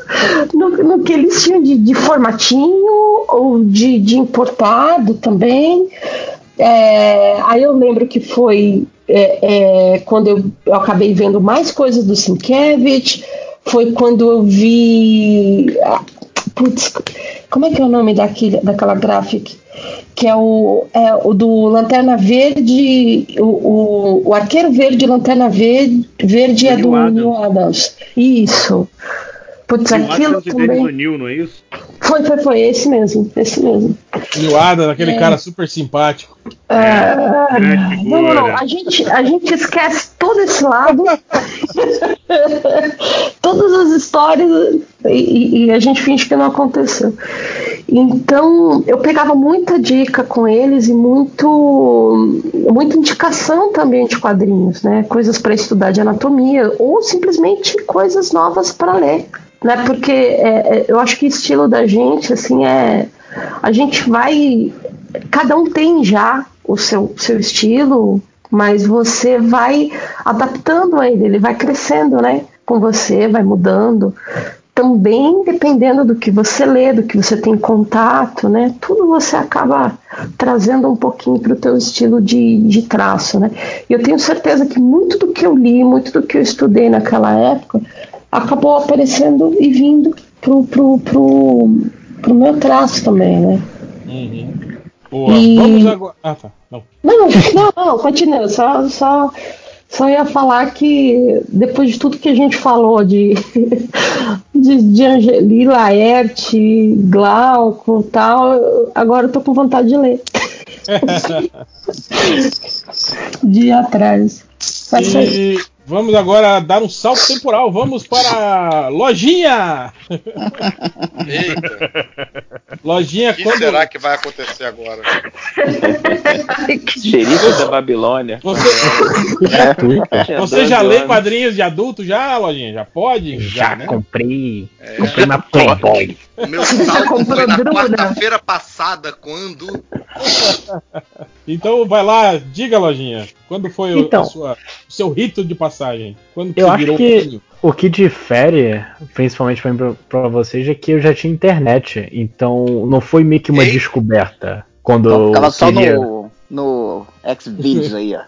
no, no, que eles tinham de, de formatinho ou de, de importado também. É, aí eu lembro que foi é, é, quando eu, eu, acabei vendo mais coisas do Sienkiewicz, foi quando eu vi. Ah, putz, como é que é o nome daquele, daquela gráfica? Que é o, é o do Lanterna Verde, o, o, o Arqueiro Verde Lanterna Verde, verde é do Neil Adams. Isso. Putz, aquilo também.
Neil, não é isso?
Foi, foi, foi, esse mesmo, esse mesmo.
Neil Adams, aquele é. cara super simpático.
É, não, não, não, a gente, a gente esquece todo esse lado, todas as histórias e, e, a gente finge que não aconteceu. Então eu pegava muita dica com eles e muito, muita indicação também de quadrinhos, né? Coisas para estudar de anatomia ou simplesmente coisas novas para ler né? Porque é, é, eu acho que o estilo da gente, assim, é. A gente vai. Cada um tem já o seu, seu estilo, mas você vai adaptando a ele, ele vai crescendo, né? Com você, vai mudando. Também dependendo do que você lê, do que você tem contato, né? Tudo você acaba trazendo um pouquinho para o teu estilo de, de traço, né? E eu tenho certeza que muito do que eu li, muito do que eu estudei naquela época, acabou aparecendo e vindo pro, pro, pro, pro meu traço também, né?
Uhum. Boa. E... Vamos agora. Ah, tá. Não, não,
não, não continua. Só, só, só ia falar que depois de tudo que a gente falou de, de, de Angeli, Laerte, Glauco e tal, agora eu tô com vontade de ler. Dia atrás.
E, Vamos agora dar um salto temporal. Vamos para a lojinha.
Eita.
Lojinha.
O que quando... será que vai acontecer agora?
Xerife da Babilônia.
Você, é. Você já lê quadrinhos de adulto já, lojinha? Já pode?
Já, já né? comprei. É. Comprei uma Playboy.
O meu salto foi na quarta-feira passada, quando.
então vai lá, diga, lojinha. Quando foi então, o, sua, o seu rito de passagem? Quando
eu acho que o que difere, principalmente para vocês, é que eu já tinha internet. Então não foi meio que uma Ei? descoberta. Quando
então, ficava só queria... no, no Xvideos aí, ó.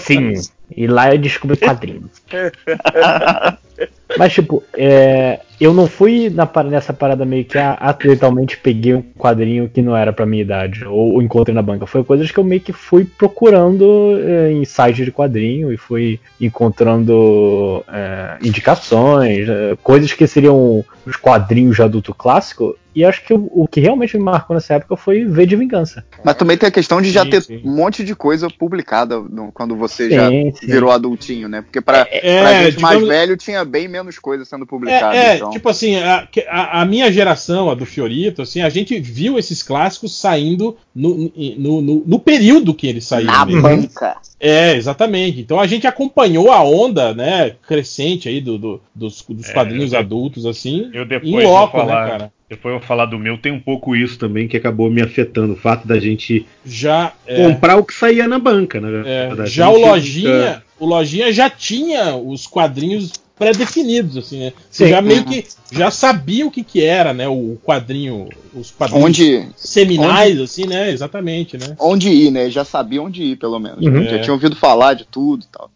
Sim, e lá eu descobri quadrinhos. Mas, tipo, é, eu não fui na, nessa parada meio que acidentalmente peguei um quadrinho que não era pra minha idade, ou, ou encontrei na banca. Foi coisas que eu meio que fui procurando é, em sites de quadrinho e fui encontrando é, indicações, é, coisas que seriam os quadrinhos de adulto clássico. E acho que o, o, que realmente me marcou nessa época foi ver de vingança.
Mas também tem a questão de já sim, ter sim. um monte de coisa publicada no, quando você sim, já virou adultinho, né? Porque pra, é, pra gente digamos, mais velho tinha bem menos coisa sendo publicada.
É, é então. tipo assim, a, a, a, minha geração, a do Fiorito, assim, a gente viu esses clássicos saindo no, no, no, no período que eles saíram.
Na mesmo. banca.
É, exatamente. Então a gente acompanhou a onda, né, crescente aí do, do dos, dos é, quadrinhos adultos, assim,
eu depois em loco, né, falar, né, cara? Depois eu vou falar do meu, tem um pouco isso também que acabou me afetando, o fato da gente
já
é, comprar o que saía na banca,
verdade. É, já o Lojinha, o Lojinha já tinha os quadrinhos pré-definidos, assim, né? Você Sim. já meio que já sabia o que que era, né? O quadrinho, os quadrinhos
onde,
seminais, onde, assim, né? Exatamente, né?
Onde ir, né? Já sabia onde ir, pelo menos. Uhum. Já tinha ouvido falar de tudo e tal.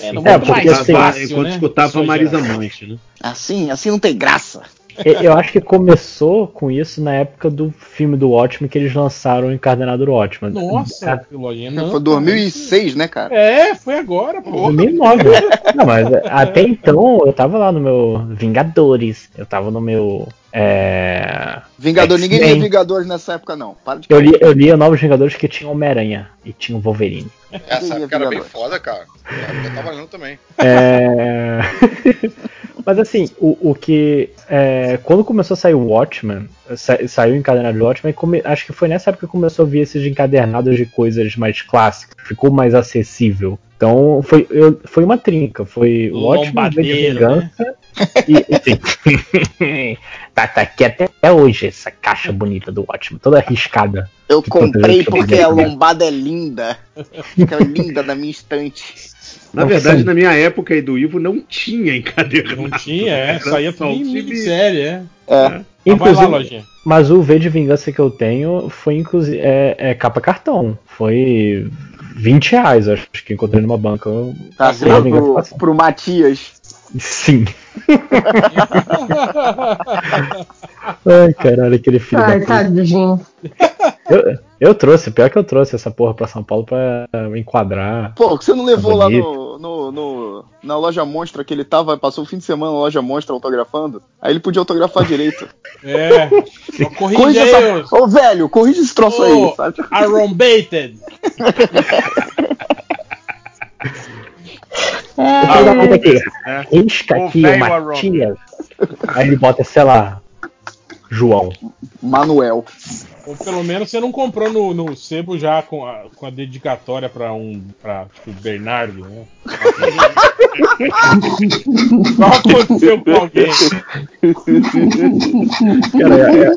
É, não é porque assim, fácil, enquanto né? escutava a Marisa Manche, né?
Assim, assim não tem graça.
Eu acho que começou com isso na época do filme do Watchmen que eles lançaram o Encadernado do Watchmen.
Nossa,
lojinha não. Foi 2006, né, cara?
É, foi agora, pô.
2009. não, mas até então eu tava lá no meu Vingadores, eu tava no meu é...
Vingador, ninguém lia Vingadores nessa época, não.
Para de eu, li, eu lia Novos Vingadores que tinha Homem-Aranha e tinha o Wolverine.
Essa época era bem foda, cara. Eu tava lendo também.
É... Mas assim, o, o que. É, quando começou a sair o Watchmen, sa, saiu o encadernado de Watchmen, come, acho que foi nessa época que começou a vir esses encadernados de coisas mais clássicas, ficou mais acessível. Então foi, eu, foi uma trinca, foi o Watchmen de Vingança. Né? E, enfim, tá, tá aqui até, até hoje essa caixa bonita do Watchmen, toda arriscada.
Eu comprei porque a lombada é linda. Fica linda na minha estante.
Na verdade, na minha época aí do Ivo não tinha encadernado.
Não tinha, é. Saía em minissérie, é.
É. Inclusive, lá, mas o V de Vingança que eu tenho foi inclusive é, é, capa cartão. Foi 20 reais, acho que encontrei numa banca.
Tá certo pro, pro Matias.
Sim. Ai, caralho, aquele filho. Ai, tadinho. Eu, eu trouxe, pior que eu trouxe essa porra pra São Paulo pra enquadrar.
Pô, que você não levou lá no, no, no, na loja Monstra que ele tava, passou o fim de semana na loja Monstra autografando? Aí ele podia autografar direito.
É.
Corrige essa. Ô, velho, corrige esse troço oh, aí, sabe?
Arrombated.
Ah, aqui. É. Risca aqui o Matias. Aí ele bota, sei lá, João.
Manuel.
Ou pelo menos você não comprou no, no sebo já com a, com a dedicatória pra um. pra tipo, Bernardo, né? Só aconteceu com alguém.
Cara, é,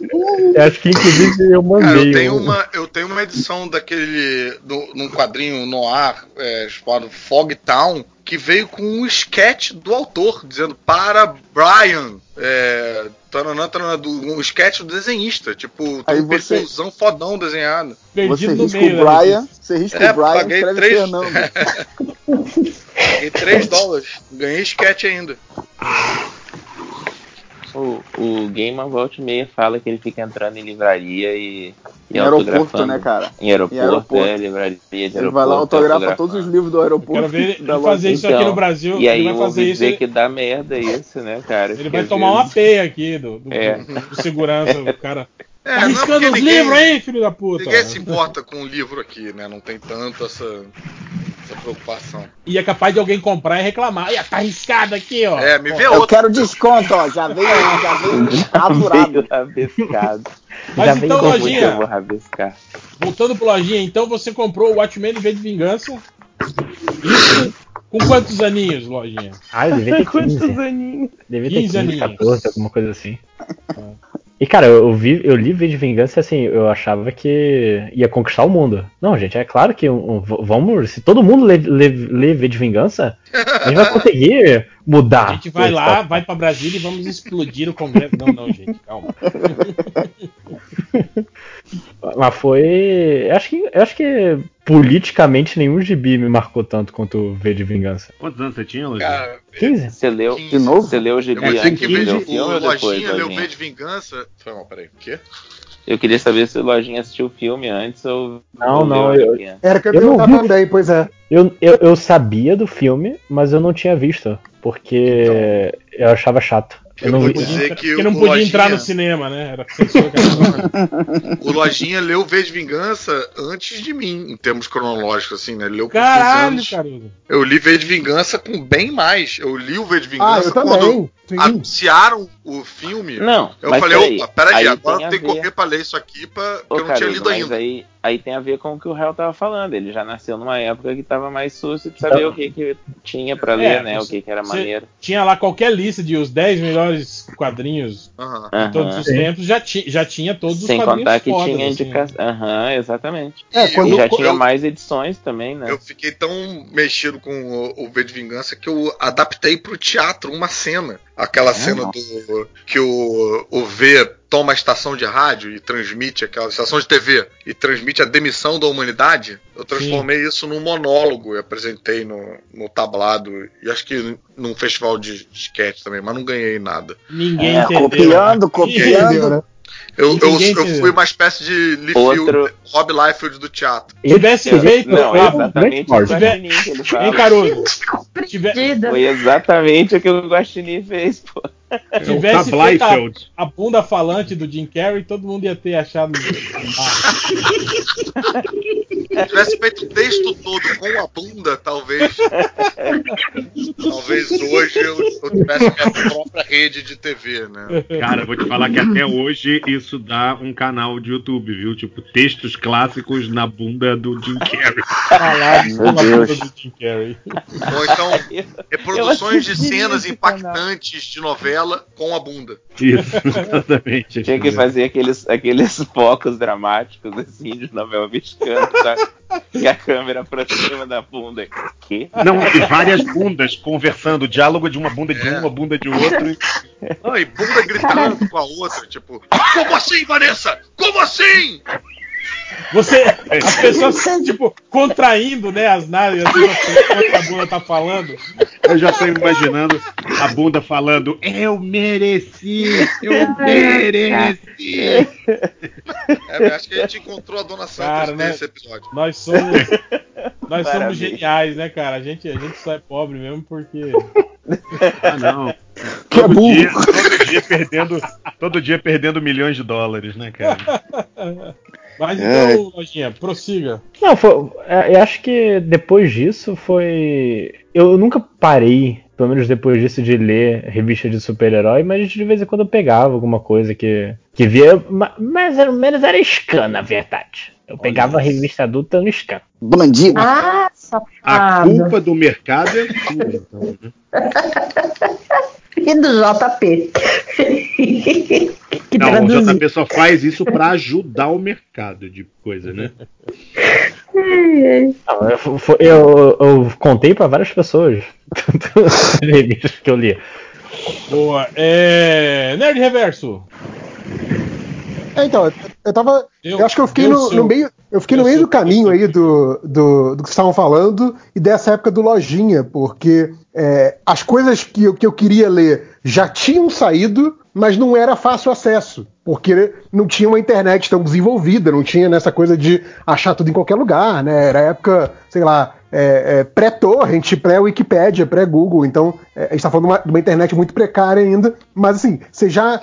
é, acho que inclusive eu mandei. Cara,
eu, tenho uma, eu tenho uma edição daquele. Do, num quadrinho no ar é, chamado Fog Town que veio com um sketch do autor, dizendo para Brian. É, taranã, taranã, do, um sketch do desenhista. Tipo, tem um você... perfilzão fodão desenhado.
Você risca meio, o Brian, né? você risca é, o Brian
paguei escreve três... Fernando. paguei 3 dólares. Ganhei sketch ainda.
O, o Game of Volt meia fala que ele fica entrando em livraria e.
e em aeroporto, né, cara?
Em aeroporto, em aeroporto. é, livraria de aeroporto.
Ele vai lá autografa todos os livros do aeroporto.
Quero ver ele fazer isso então, aqui no Brasil.
E aí
ele vai fazer
isso. Ver que dá merda isso, né, cara?
Ele vai tomar vezes... uma peia aqui do, do, é. do, do segurança, o cara. É, Arriscando os ninguém, livros aí, filho da puta.
Ninguém se importa com o livro aqui, né? Não tem tanto essa essa preocupação.
E é capaz de alguém comprar e reclamar. Olha, tá arriscado aqui, ó.
É, me vê outro. Eu quero desconto, ó. Já veio, já veio rasurado.
rabiscado.
Mas já então, lojinha. Eu vou rabiscar. Voltando pro lojinha, então você comprou o Watchmen V de Vingança. Isso. Com quantos aninhos, lojinha?
Ah, eu devia ter 15. Quantos aninhos? Devia ter 15, 15 aninhos. 14, alguma coisa assim. E cara, eu, vi, eu li V de Vingança assim, eu achava que ia conquistar o mundo. Não, gente, é claro que um, um, vamos. Se todo mundo lê, lê, lê V de Vingança, a gente vai conseguir mudar.
A gente vai lá, vai para Brasília e vamos explodir o Congresso. Não, não, gente, calma.
Mas foi. Acho que, acho que politicamente nenhum gibi me marcou tanto quanto o V de Vingança.
Quantos anos você tinha,
Luiz? 15? Você leu, 15. de novo? Você leu o gibi antes de ver o depois? Lojinha
leu V de Vingança. Foi mal, peraí. O quê?
Eu queria saber se o Lojinha assistiu o filme antes ou.
Não, não. Eu,
era que eu, eu perguntar também, pois é.
Eu, eu, eu, sabia do filme, mas eu não tinha visto. Porque então. eu achava chato.
Eu, não vou dizer que, que não podia Lojinha... entrar no cinema, né? Era
o Lojinha leu V de Vingança antes de mim, em termos cronológicos, assim, né? Ele leu
Caralho,
Eu li V de Vingança com bem mais. Eu li o V de Vingança ah, quando Sim. anunciaram o filme.
Não,
eu falei, peraí, opa, peraí, agora eu tenho que correr pra ler isso aqui, pra... Ô, eu não tinha lido ainda.
Aí, aí tem a ver com o que o réu tava falando. Ele já nasceu numa época que tava mais susto de saber então, o que, que tinha pra ler, é, né? O que, que era maneiro.
Tinha lá qualquer lista de os 10 melhores quadrinhos de todos os tempos, já, ti, já tinha todos
Sem
os
quadrinhos. Sem contar que fodas, tinha assim. indicação. Aham, assim. exatamente. É, quando e já eu, tinha eu, mais edições também, né?
Eu fiquei tão mexido com o, o V de Vingança que eu adaptei pro teatro uma cena. Aquela é, cena do que o, o V toma a estação de rádio e transmite aquela estação de TV e transmite a demissão da humanidade, eu transformei Sim. isso num monólogo e apresentei no, no tablado e acho que num festival de sketch também, mas não ganhei nada.
Ninguém é, entendeu. Copiando, copiando. Né?
Eu, eu, eu, fui uma espécie de Liefeld, Outro... Rob Liefeld do teatro.
Tivesse feito. Não, é exatamente o que Hein, Caruso? Foi exatamente o que o Guaxinim fez, pô.
Se tivesse feito a, a, bunda falante do Jim Carrey, todo mundo ia ter achado.
Se tivesse feito o texto todo com a bunda, talvez. talvez hoje eu, eu tivesse minha própria rede de TV, né?
Cara, vou te falar que até hoje isso dá um canal de YouTube, viu? Tipo, textos clássicos na bunda do Jim Carrey.
Falados na bunda do Jim Carrey. Ou então, reproduções de cenas impactantes de novela com a bunda.
Isso, exatamente.
Tinha que fazer aqueles, aqueles focos dramáticos assim de novela mexicana, tá? E a câmera pra cima da bunda.
Que? Não, e várias bundas conversando, diálogo de uma bunda de é. uma, bunda de outro. E...
Não, e bunda gritando com a outra, tipo, como assim, Vanessa? Como assim?
Você, as pessoas, tipo, contraindo, né, as nádegas, assim, enquanto a bunda tá falando.
Eu já tô imaginando a bunda falando, eu mereci, eu mereci.
É, acho que a gente encontrou a Dona Santa cara, né, nesse episódio.
Nós somos, nós somos geniais, né, cara? A gente, a gente só é pobre mesmo porque...
Ah, não. Que todo, é dia, todo dia perdendo, todo dia perdendo milhões de dólares, né, cara?
Mas é. então, é. Lojinha, prossiga.
Não, foi, é, eu acho que depois disso foi. Eu nunca parei, pelo menos depois disso, de ler revista de super-herói, mas de vez em quando eu pegava alguma coisa que, que via. Mais ou menos era scan, na verdade. Eu pegava a revista adulta no scan.
Bandido.
Ah, safado.
A culpa do mercado é sua, então, né?
e do JP.
que Não, traduzir. o JP só faz isso para ajudar o mercado de coisa, né?
Não, eu, eu, eu, contei para várias pessoas que eu li.
Boa. É... Nerd Reverso.
É, então, eu tava. Deu, eu acho que eu fiquei no, no, meio. Eu fiquei no meio do caminho aí do, do, do que estavam falando e dessa época do lojinha, porque é, as coisas que eu, que eu queria ler já tinham saído, mas não era fácil acesso, porque não tinha uma internet tão desenvolvida, não tinha nessa coisa de achar tudo em qualquer lugar, né? Era época, sei lá, é, é, pré-torrent, pré-Wikipédia, pré-Google. Então, é, a gente está falando de uma, de uma, internet muito precária ainda. Mas assim, você já.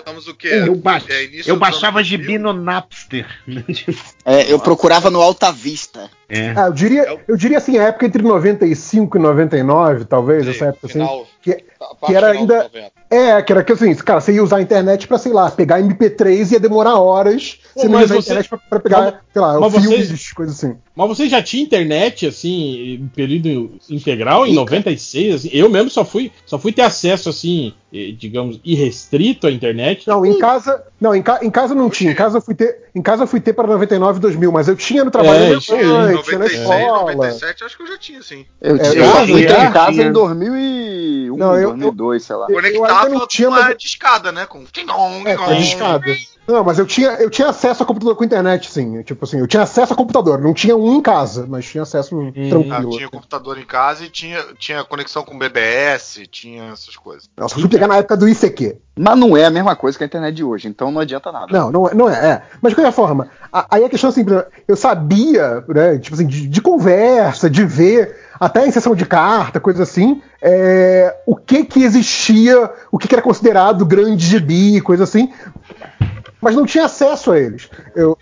Eu, ba é, eu baixava gibi no Napster.
É, eu procurava no Alta Vista.
É. Ah, eu, diria, é eu diria assim, a época entre 95 e 99, talvez, Sim, essa época assim. Final, que, que era ainda. É, que era que assim, cara, você ia usar a internet pra, sei lá, pegar MP3 e ia demorar horas. Pô, você não ia usar a internet pra, pra pegar, mas, sei lá, filmes, vocês, coisas assim.
Mas você já tinha internet, assim, em período integral, em 96? Assim? Eu mesmo só fui, só fui ter acesso, assim, digamos, irrestrito à internet.
Não, em casa. Não, em, ca, em casa não tinha. Em casa eu fui ter. Em casa eu fui ter para 99 e 2000, mas eu tinha no trabalho. É,
tinha, em 96, 97, acho que eu já tinha, sim.
Eu,
é,
eu, eu fui ter em casa em 2001, não, eu, 2002, sei lá.
Conectava eu não tinha, com uma discada, né? Com.
É, com discada. Não, mas eu tinha, eu tinha acesso a computador com internet, sim. Tipo assim, eu tinha acesso a computador. Não tinha um em casa, mas tinha acesso hum. tranquilo.
Ah, tinha computador em casa e tinha, tinha conexão com BBS, tinha essas coisas.
Nossa, fui pegar na época do ICQ.
Mas não é a mesma coisa que a internet de hoje, então não adianta nada.
Não, não é. Não é, é. Mas de qualquer forma, a, aí a questão é assim, eu sabia, né, tipo assim, de, de conversa, de ver até em sessão de carta, coisa assim, é, o que que existia, o que, que era considerado grande gibi, coisa assim mas não tinha acesso a eles. Eu,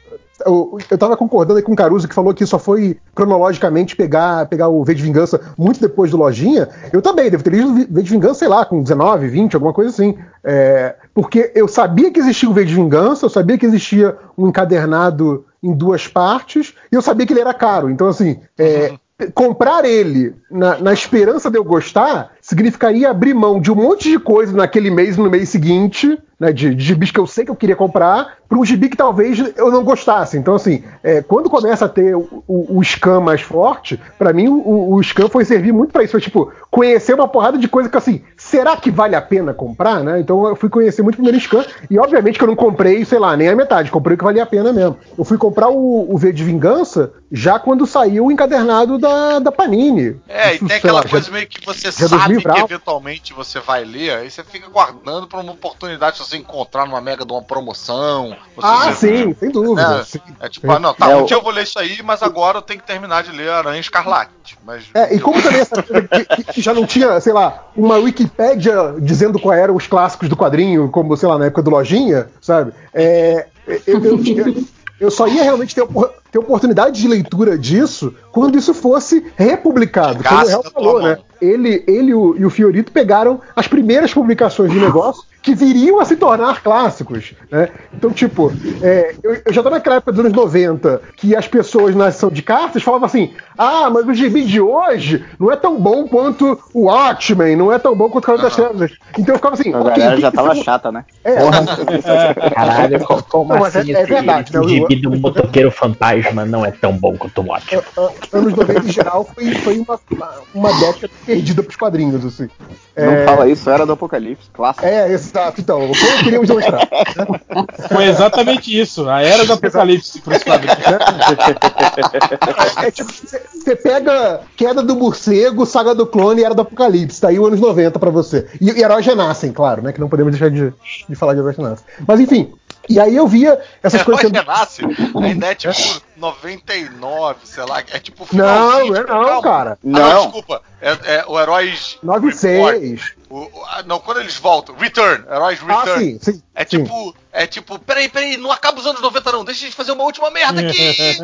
eu, eu tava concordando com o Caruso que falou que só foi cronologicamente pegar, pegar o V de Vingança muito depois do Lojinha. Eu também, devo ter lido o V de Vingança, sei lá, com 19, 20, alguma coisa assim. É, porque eu sabia que existia o V de Vingança, eu sabia que existia um encadernado em duas partes, e eu sabia que ele era caro. Então, assim, é, uhum. comprar ele na, na esperança de eu gostar significaria abrir mão de um monte de coisa naquele mês no mês seguinte né, de, de gibis que eu sei que eu queria comprar, para um gibi que talvez eu não gostasse. Então, assim, é, quando começa a ter o, o, o scan mais forte, para mim o, o scan foi servir muito para isso. Foi, tipo, conhecer uma porrada de coisa que, assim, será que vale a pena comprar, né? Então eu fui conhecer muito o primeiro scan e obviamente que eu não comprei, sei lá, nem a metade, comprei o que valia a pena mesmo. Eu fui comprar o, o V de Vingança já quando saiu o encadernado da, da Panini.
É, Isso, e tem aquela lá, coisa já, meio que você sabe que eventualmente você vai ler, aí você fica guardando para uma oportunidade de você encontrar numa mega de uma promoção.
Ah, sim, sem dúvida.
É,
sim,
é tipo, ah, não, tá, é, um dia eu vou ler isso aí, mas agora eu tenho que terminar de ler Aranha Escarlate. Mas
é, e como também essa que, já não tinha, sei lá, uma Wikipédia dizendo qual eram os clássicos do quadrinho, como, sei lá, na época do Lojinha, sabe? É, eu, eu, eu, eu só ia realmente ter, ter oportunidade de leitura disso quando isso fosse republicado. Como o Real falou, né? Ele, ele e o, e o Fiorito pegaram as primeiras publicações do negócio que viriam a se tornar clássicos. Né? Então, tipo, é, eu, eu, já tô naquela época dos anos 90 que as pessoas na sessão de cartas falavam assim: ah, mas o gibi de hoje não é tão bom quanto o Watchmen, não é tão bom quanto o Cavaleiro das Trevas. Então eu ficava assim.
A okay, galera já tava chata, né?
É. Caralho, como não, assim? É, é verdade, né? O gibi do motoqueiro fantasma não é tão bom quanto o Watchmen.
Anos 90 em geral foi, foi uma, uma década perdida pros quadrinhos, assim.
Não é... fala isso, era do Apocalipse, clássico.
É, exato, então, como queríamos demonstrar.
Foi exatamente isso, a era do Apocalipse para os quadrinhos.
É, é tipo, você pega Queda do Morcego, Saga do Clone e Era do Apocalipse, tá aí o anos 90 pra você. E, e Heróis Renascem, claro, né, que não podemos deixar de, de falar de Heróis Renascem. Mas enfim, e aí eu via essas Herói coisas.
Renasce ainda é tipo 99, sei lá. É tipo
Não, não é não, cara.
Não. Ah, não, desculpa. É, é o Heróis.
96.
O, o, não, quando eles voltam. Return. Heróis ah, Return. Ah, sim, sim. É sim. tipo. É tipo, peraí, peraí, não acaba os anos 90, não. Deixa a gente fazer uma última merda aqui.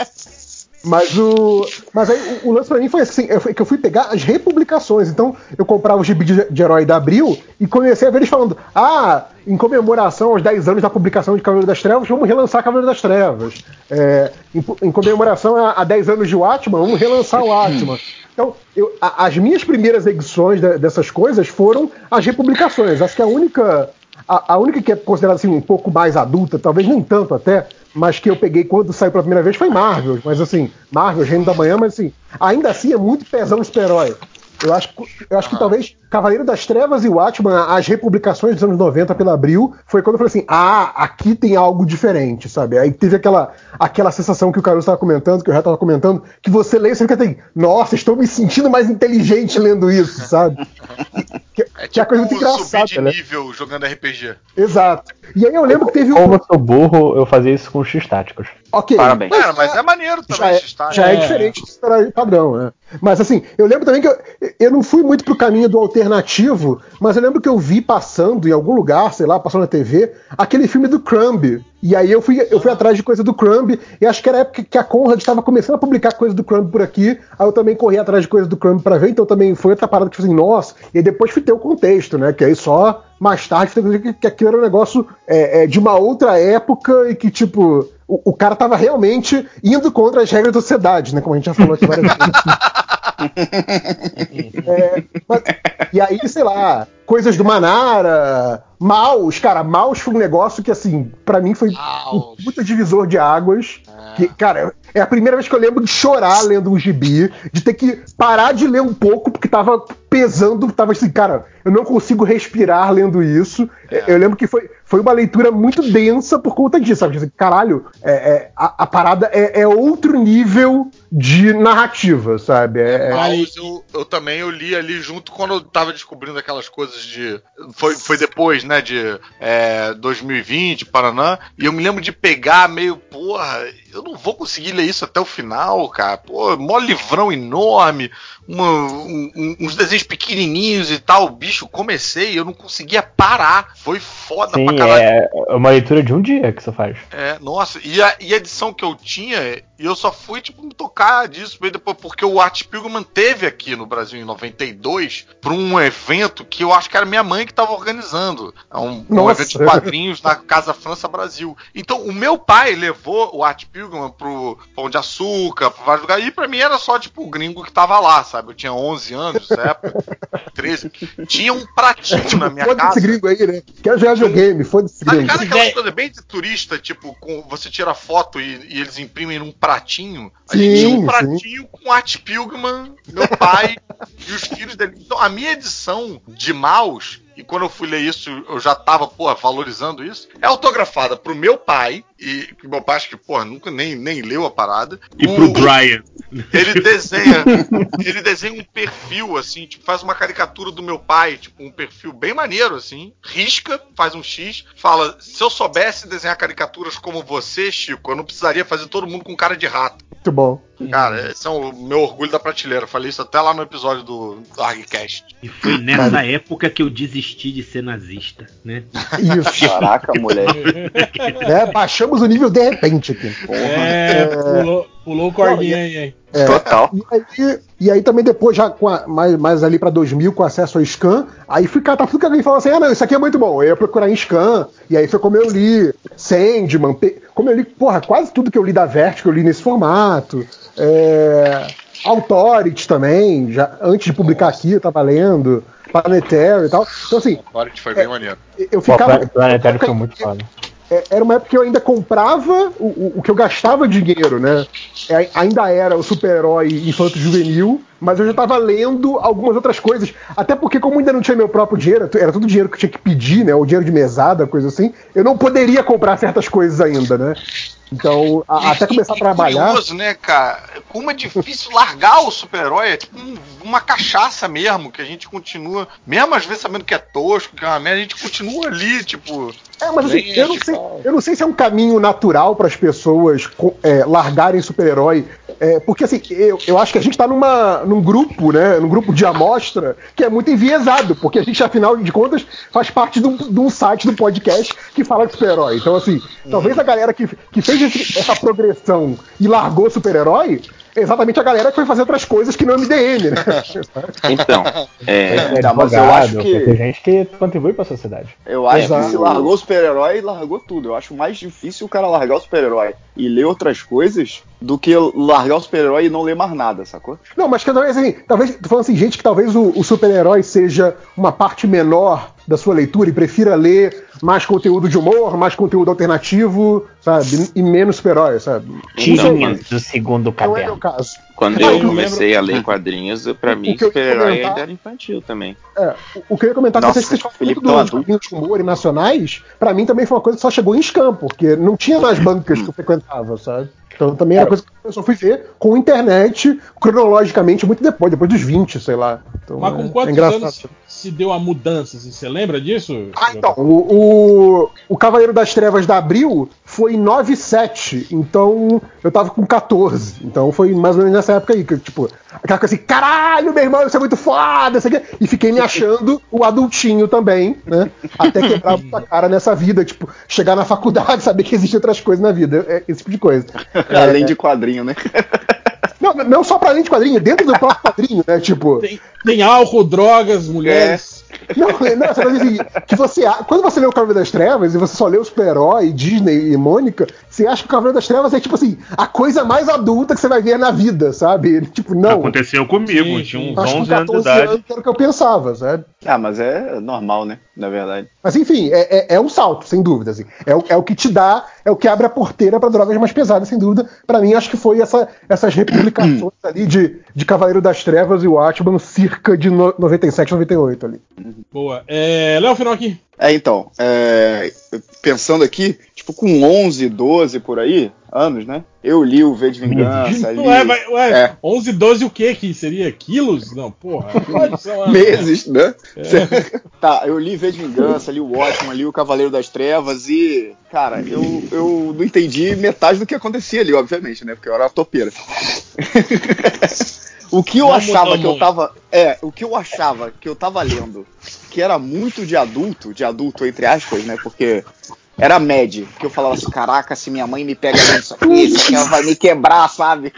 é. Mas o. Mas aí o, o lance pra mim foi assim, eu, que eu fui pegar as republicações. Então, eu comprava o gibi de, de herói da Abril e comecei a ver eles falando: Ah, em comemoração aos 10 anos da publicação de Cavaleiro das Trevas, vamos relançar Cavaleiro das Trevas. É, em, em, comemoração a, a 10 anos de Watchman, vamos relançar o Watchman. Então, eu, a, as minhas primeiras edições de, dessas coisas foram as republicações. Acho que a única. A, a única que é considerada assim, um pouco mais adulta, talvez nem tanto até, mas que eu peguei quando saiu pela primeira vez foi Marvel. Mas assim, Marvel, Reino da Manhã, mas assim, ainda assim é muito pesão super-herói. Eu acho, eu acho que talvez Cavaleiro das Trevas e Watchman, as republicações dos anos 90 pela Abril, foi quando eu falei assim: ah, aqui tem algo diferente, sabe? Aí teve aquela, aquela sensação que o Caruso estava comentando, que o Reto estava comentando, que você lê e você fica assim: nossa, estou me sentindo mais inteligente lendo isso, sabe?
Que, é, tipo que é a coisa muito engraçada. Subir de né? nível jogando RPG.
Exato. E aí eu lembro que teve
um. Como eu sou burro, eu fazia isso com X táticos.
Ok.
Parabéns. Mas, é, mas é maneiro também,
já é, já é, é diferente do padrão, né? Mas assim, eu lembro também que eu, eu não fui muito pro caminho do alternativo, mas eu lembro que eu vi passando em algum lugar, sei lá, passando na TV, aquele filme do Crumb. E aí eu fui, eu fui atrás de coisa do Crumb, e acho que era a época que a Conrad estava começando a publicar coisa do Crumb por aqui, aí eu também corri atrás de coisa do Crumb para ver, então também foi outra parada que falei, assim, nossa, e depois fui ter o contexto, né? Que aí só mais tarde que aquilo era um negócio é, é, de uma outra época e que, tipo, o, o, cara tava realmente indo contra as regras da sociedade, né? Como a gente já falou aqui várias vezes. é, mas, e aí, sei lá, coisas do Manara, Maus, cara, Maus foi um negócio que, assim, para mim foi um puta divisor de águas. É. Que, cara, é a primeira vez que eu lembro de chorar lendo um gibi, de ter que parar de ler um pouco, porque tava pesando, tava assim, cara, eu não consigo respirar lendo isso. É. Eu lembro que foi, foi uma leitura muito densa por conta disso, sabe? Assim, caralho, é, é a, a, parada é, é, outro nível de narrativa, sabe? É,
é Mas eu, eu, também eu li ali junto quando eu tava descobrindo aquelas coisas de. Foi, foi depois, né? De 2020, Paraná. E eu me lembro de pegar meio, porra, eu não vou conseguir ler isso até o final, cara. Pô, mó livrão enorme uma, um, uns desenhos pequenininhos e tal. Bicho, comecei eu não conseguia parar. Foi foda
Sim, pra caralho. É uma leitura de um dia que você faz.
É, nossa. E a, e a edição que eu tinha, e eu só fui, tipo, me tocar disso depois, porque o Art Pilgrim teve aqui no Brasil em 92 pra um evento que eu acho que era minha mãe que tava organizando. É um, um evento de quadrinhos na Casa França Brasil. Então, o meu pai levou o Art Pilgrim pro Pão de Açúcar, pra vários lugares, e pra mim era só, tipo, o gringo que tava lá, sabe? Eu tinha 11 anos nessa época. 13, tinha um pratinho na minha casa.
Foda-se gringo aí, né? Quero jogar videogame, foda-se gringo.
ligado aquela coisa bem de turista, tipo, com, você tira foto e, e eles imprimem num pratinho? A gente tinha um
Sim,
pratinho com Art Pilgman, meu pai e os filhos dele. Então a minha edição de mouse, e quando eu fui ler isso, eu já tava, porra, valorizando isso, é autografada pro meu pai, e que meu pai acho que, porra, nunca nem, nem leu a parada.
E
O-
pro Brian.
Ele desenha, ele desenha um perfil assim, tipo, faz uma caricatura do meu pai, tipo, um perfil bem maneiro assim, risca, faz um X, fala: "Se eu soubesse desenhar caricaturas como você, Chico, eu não precisaria fazer todo mundo com cara de rato".
Muito bom.
Cara, esse é o meu orgulho da prateleira. Falei isso até lá no episódio do Argcast.
E foi nessa época que eu desisti de ser nazista, né?
Isso.
Caraca, moleque.
né? Baixamos o nível de repente aqui.
É, pulou, pulou o cordinho aí, hein?
É,
Total.
E aí, e aí também depois, já com a- mais, mais ali pra 2000, com acesso ao scan, aí fui catar tudo que alguém falou assim, ah não, isso aqui é muito bom. Eu ia procurar em scan, e aí foi como eu li Sandman, como eu li, porra, quase tudo que eu li da Vertigo eu li nesse formato. É, Authority também, já, antes de publicar aqui eu tava lendo, Planetary e tal. Então assim,
Authority foi bem maneiro.
eu
Pô,
ficava...
Plan- Planetário foi muito foda.
É, era uma época que eu ainda comprava o, o, o que eu gastava dinheiro, né? É, ainda era o super-herói infanto-juvenil, mas eu já tava lendo algumas outras coisas. Até porque, como ainda não tinha meu próprio dinheiro, era tudo dinheiro que eu tinha que pedir, né? O dinheiro de mesada, coisa assim, eu não poderia comprar certas coisas ainda, né? Então, a- até começar a
E
trabalhar.
curioso, né, cara? Como é difícil largar o super-herói. É tipo um- uma cachaça mesmo, que a gente continua, mesmo às vezes sabendo que é tosco, que é uma merda, a gente continua ali, tipo.
É, mas assim, eu não, sei, eu não sei se é um caminho natural para as pessoas é, largarem super-herói. É, porque assim, eu, eu acho que a gente tá numa, num grupo, né? Num grupo de amostra que é muito enviesado, porque a gente, afinal de contas, faz parte de um, de um site do podcast que fala de super-herói. Então, assim, talvez a galera que, que fez esse- essa progressão e largou super-herói. É Exatamente a galera que foi fazer outras coisas que não MDM, né?
Então, é,
É
Tá, mas eu acho que-
tem gente que contribui pra sociedade.
Eu acho
Exato.
que se largou o super-herói, largou tudo. Eu acho mais difícil o cara largar o super-herói e ler outras coisas do que largar o super-herói e não ler mais nada, sacou?
Não, mas que talvez assim, talvez, tô falando assim, gente que talvez o, o super-herói seja uma parte menor da sua leitura e prefira ler mais conteúdo de humor, mais conteúdo alternativo, sabe? E menos super-herói, sabe?
Tirinhas do segundo
Não é meu
caderno.
caso.
quando eu comecei a ler quadrinhos, pra mim, super-herói ainda era infantil também.
É, o, que eu ia comentar com
Nossa,
que vocês falam muito dos quadrinhos de humor e nacionais, pra mim também foi uma coisa que só chegou em Scam, porque não tinha nas bancas que eu frequentava, sabe? Então também era coisa que eu só fui ver com internet, cronologicamente, muito depois, depois dos 20, sei lá. Então,
Mas
é-
com
é
quantos
engraçado.
anos se deu a mudança? assim, Você lembra disso?
Ah, então.
O, o, o Cavaleiro das Trevas da Abril foi em 9,7, então eu tava com 14. Então foi mais ou menos nessa época aí, que tipo, aquela coisa assim, caralho, meu irmão, isso é muito foda, isso aqui. E fiquei me achando o adultinho também, né? Até quebrar a cara nessa vida, tipo, chegar na faculdade, saber que existem outras coisas na vida, é, esse tipo de coisa.
Além de quadrinho, né?
Não, não só pra além de quadrinho, dentro do próprio quadrinho, né? Tipo.
Tem, tem álcool, drogas, mulheres.
Não, não, essa coisa assim, que você, quando você lê o Cavaleiro das Trevas e você só lê o super-herói, Disney e Mônica, você acha que o Cavaleiro das Trevas é tipo assim, a coisa mais adulta que você vai ver na vida, sabe? Tipo, não.
Aconteceu comigo,
Sim,
tinha uns
Acho que com
11 anos de
14
idade.
anos era o que eu pensava, sabe?
Ah, mas é normal, né? Na verdade.
Mas enfim, é, é, é um salto, sem dúvida. Assim. É, o, é o que te dá, é o que abre a porteira pra drogas mais pesadas, sem dúvida. Pra mim, acho que foi essa, essas republicações ali de, de Cavaleiro das Trevas e o Atman, circa de no, 97, 98 ali.
Boa. É, Léo Final aqui.
É, então, é, pensando aqui, tipo, com 11, 12 por aí, anos, né? Eu li o V de Vingança, li
Ué, vai, ué,
É.
11, 12 o quê? Que seria quilos? Não, porra.
Meses, né?
É.
Tá, eu li V de Vingança, li o Watchmen, li o Cavaleiro das Trevas e, cara, eu, eu não entendi metade do que acontecia ali, obviamente, né? Porque eu era topeira. o que eu
Não
achava que eu tava. É, o que eu achava que eu tava lendo, que era muito de adulto, de adulto entre aspas, né? Porque era médio, que eu falava assim, caraca, se minha mãe me pega nisso aqui, isso aqui ela vai me quebrar, sabe?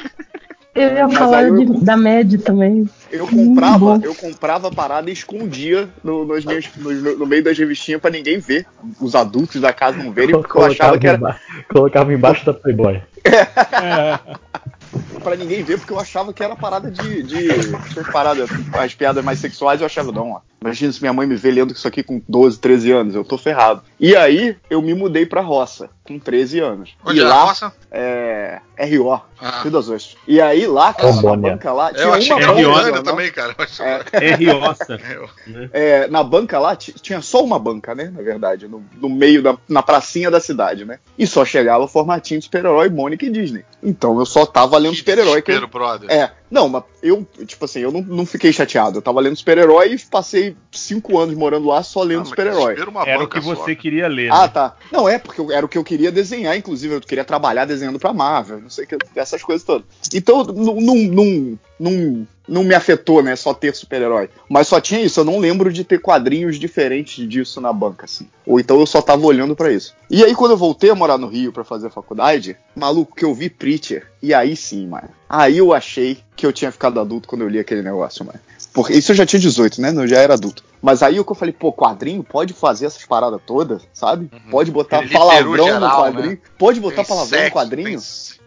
Eu ia
Mas
falar
eu-
de- da MED também.
Eu comprava, eu comprava a parada e escondia no, nos meus- no- no meio das revistinhas pra ninguém ver. Os adultos da casa não verem, porque eu achava que era.
emba- colocava embaixo da Playboy.
É.
pra ninguém ver, porque eu achava que era parada de. de essas paradas, as piadas mais sexuais, eu achava, não, ó. Imagina se minha mãe me vê lendo isso aqui com 12, 13 anos, eu tô ferrado. E aí, eu me mudei pra roça, com 13 anos.
Onde
e
é a
lá,
roça?
É. RO,
Ah.
Rio das Ostras. E aí, lá, cara, na banca lá, tinha
Eu achei
uma banca.
Riosa,
Goiânia
não,
também, cara. Achei-
É,
É rioça.
é, na banca lá ti- tinha só uma banca, né? Na verdade, no, no meio da na pracinha da cidade, né? E só chegava formatinho de super-herói, Mônica e Disney. Então eu só tava lendo super-herói que
brother.
é, não, mas eu, tipo assim, eu não, não fiquei chateado. Eu tava lendo super-herói e passei cinco anos morando lá só
Ah,
lendo
que
super-herói.
Era o que
só,
você
cara.
queria ler.
Ah,
né?
tá. Não, é, porque eu- era o que eu queria desenhar, inclusive. Eu queria trabalhar desenhando pra Marvel, não sei o que, essas coisas todas. Então, não, não, não, não, me afetou, né, só ter super-herói. Mas só tinha isso, eu não lembro de ter quadrinhos diferentes disso na banca, assim. Ou então eu só tava olhando pra isso. E aí, quando eu voltei a morar no Rio pra fazer a faculdade, maluco, que eu vi Preacher, e aí sim, mano. Aí eu achei que eu tinha ficado adulto quando eu li aquele negócio, mano. Porque isso eu já tinha 18, né? Eu já era adulto. Mas aí o que eu falei, pô, quadrinho pode fazer essas paradas todas, sabe? Pode botar
Ele
palavrão no
geral,
quadrinho.
né?
Pode botar
Tem
palavrão no
sexo,
quadrinho.
Tem,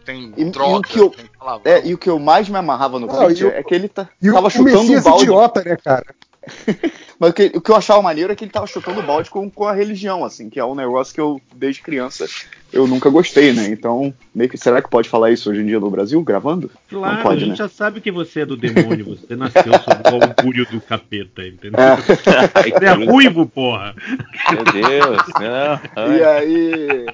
E-
tem
e o
droga,
que eu-. É, e o que eu mais me amarrava no
Não,
Preacher
e o-
é que ele tá,
E o,
tava
o
chutando o
Messias
balde.
idiota, né, cara?
Mas o que, o que eu achava maneiro é que ele tava chutando o balde com, com a religião, assim, que é um negócio que eu, desde criança, eu nunca gostei, né? Então, meio que, será que pode falar isso hoje em dia no Brasil, gravando?
Claro,
Não pode,
a gente
né?
já sabe que você é do demônio, você nasceu sob o augúrio do capeta, entendeu?
É.
Você é ruivo, porra!
Meu Deus, não.
E aí.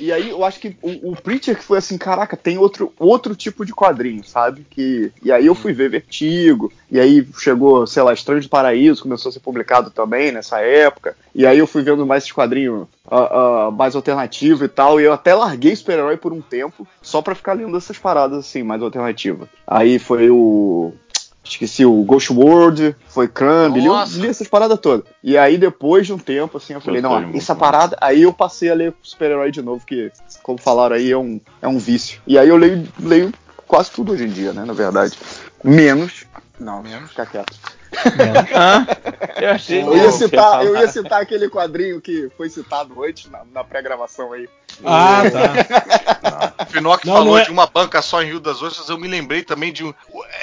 E aí eu acho que o, o Preacher que foi assim, caraca, tem outro, outro tipo de quadrinho, sabe? Que, e aí eu fui ver Vertigo, e aí chegou, sei lá, Estranho do Paraíso, começou a ser publicado também nessa época. E aí eu fui vendo mais esses quadrinhos ah, ah, mais alternativo e tal, e eu até larguei super-herói por um tempo, só pra ficar lendo essas paradas assim, mais alternativas. Aí foi o. Esqueci o Ghost World, foi Crumb, li, li essas paradas todas. E aí, depois de um tempo, assim, eu falei,
Gostou
não, essa parada. Aí eu passei a ler super-herói de novo, que, como falaram aí, é um, é um vício. E aí eu leio, leio quase tudo hoje em dia, né, na verdade. Menos. Não,
Menos.
fica quieto.
Hã? Eu achei
Eu ia, citar, eu ia citar aquele quadrinho que foi citado antes na, na pré-gravação aí.
Ah, tá.
O Finoc
Não,
falou
não é-
de uma banca só em Rio das Ostras, eu me lembrei também de um.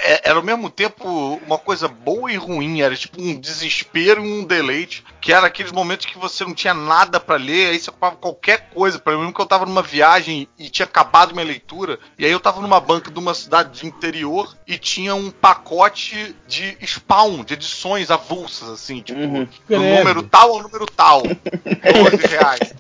é- Era ao mesmo tempo uma coisa boa e ruim, era tipo um desespero e um deleite, que era aqueles momentos que você não tinha nada pra ler, aí você ocupava qualquer coisa. Pra mim, que eu tava numa viagem e tinha acabado minha leitura, e aí eu tava numa banca de uma cidade de interior e tinha um pacote de spawn, de edições avulsas, assim, tipo,
Uhum.
número tal ao número tal. 12 reais,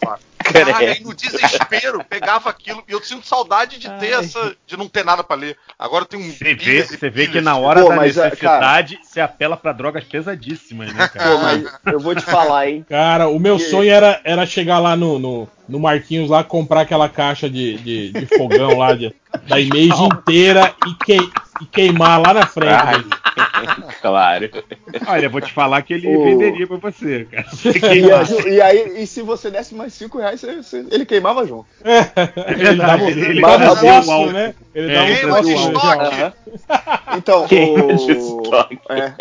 Caraca, aí no desespero, pegava aquilo. E eu sinto saudade de ter essa. de não ter nada pra ler. Agora tem um.
Você vê, você vê que na hora
Pô,
da
mas, é,
necessidade, você apela pra drogas pesadíssimas, né, cara?
Pô, mas eu vou te falar, hein?
Cara, o meu
E-
sonho era, era chegar lá no, no, no Marquinhos lá, comprar aquela caixa de, de, de fogão lá, de, da Image inteira e, quei- e queimar lá na frente.
Ai,
né?
claro.
Olha, vou te falar que ele
O-
venderia pra você, cara. Você
E, e aí, e se você desse mais 5 reais, você- você- ele queimava junto.
Ele dava,
Ele- ele
dava um né? Ele
É,
dava um
ele
Queima de
trazia o
fósforo.
álcool.
estoque.
Aham. Então,
Queima de
o...
estoque.
é.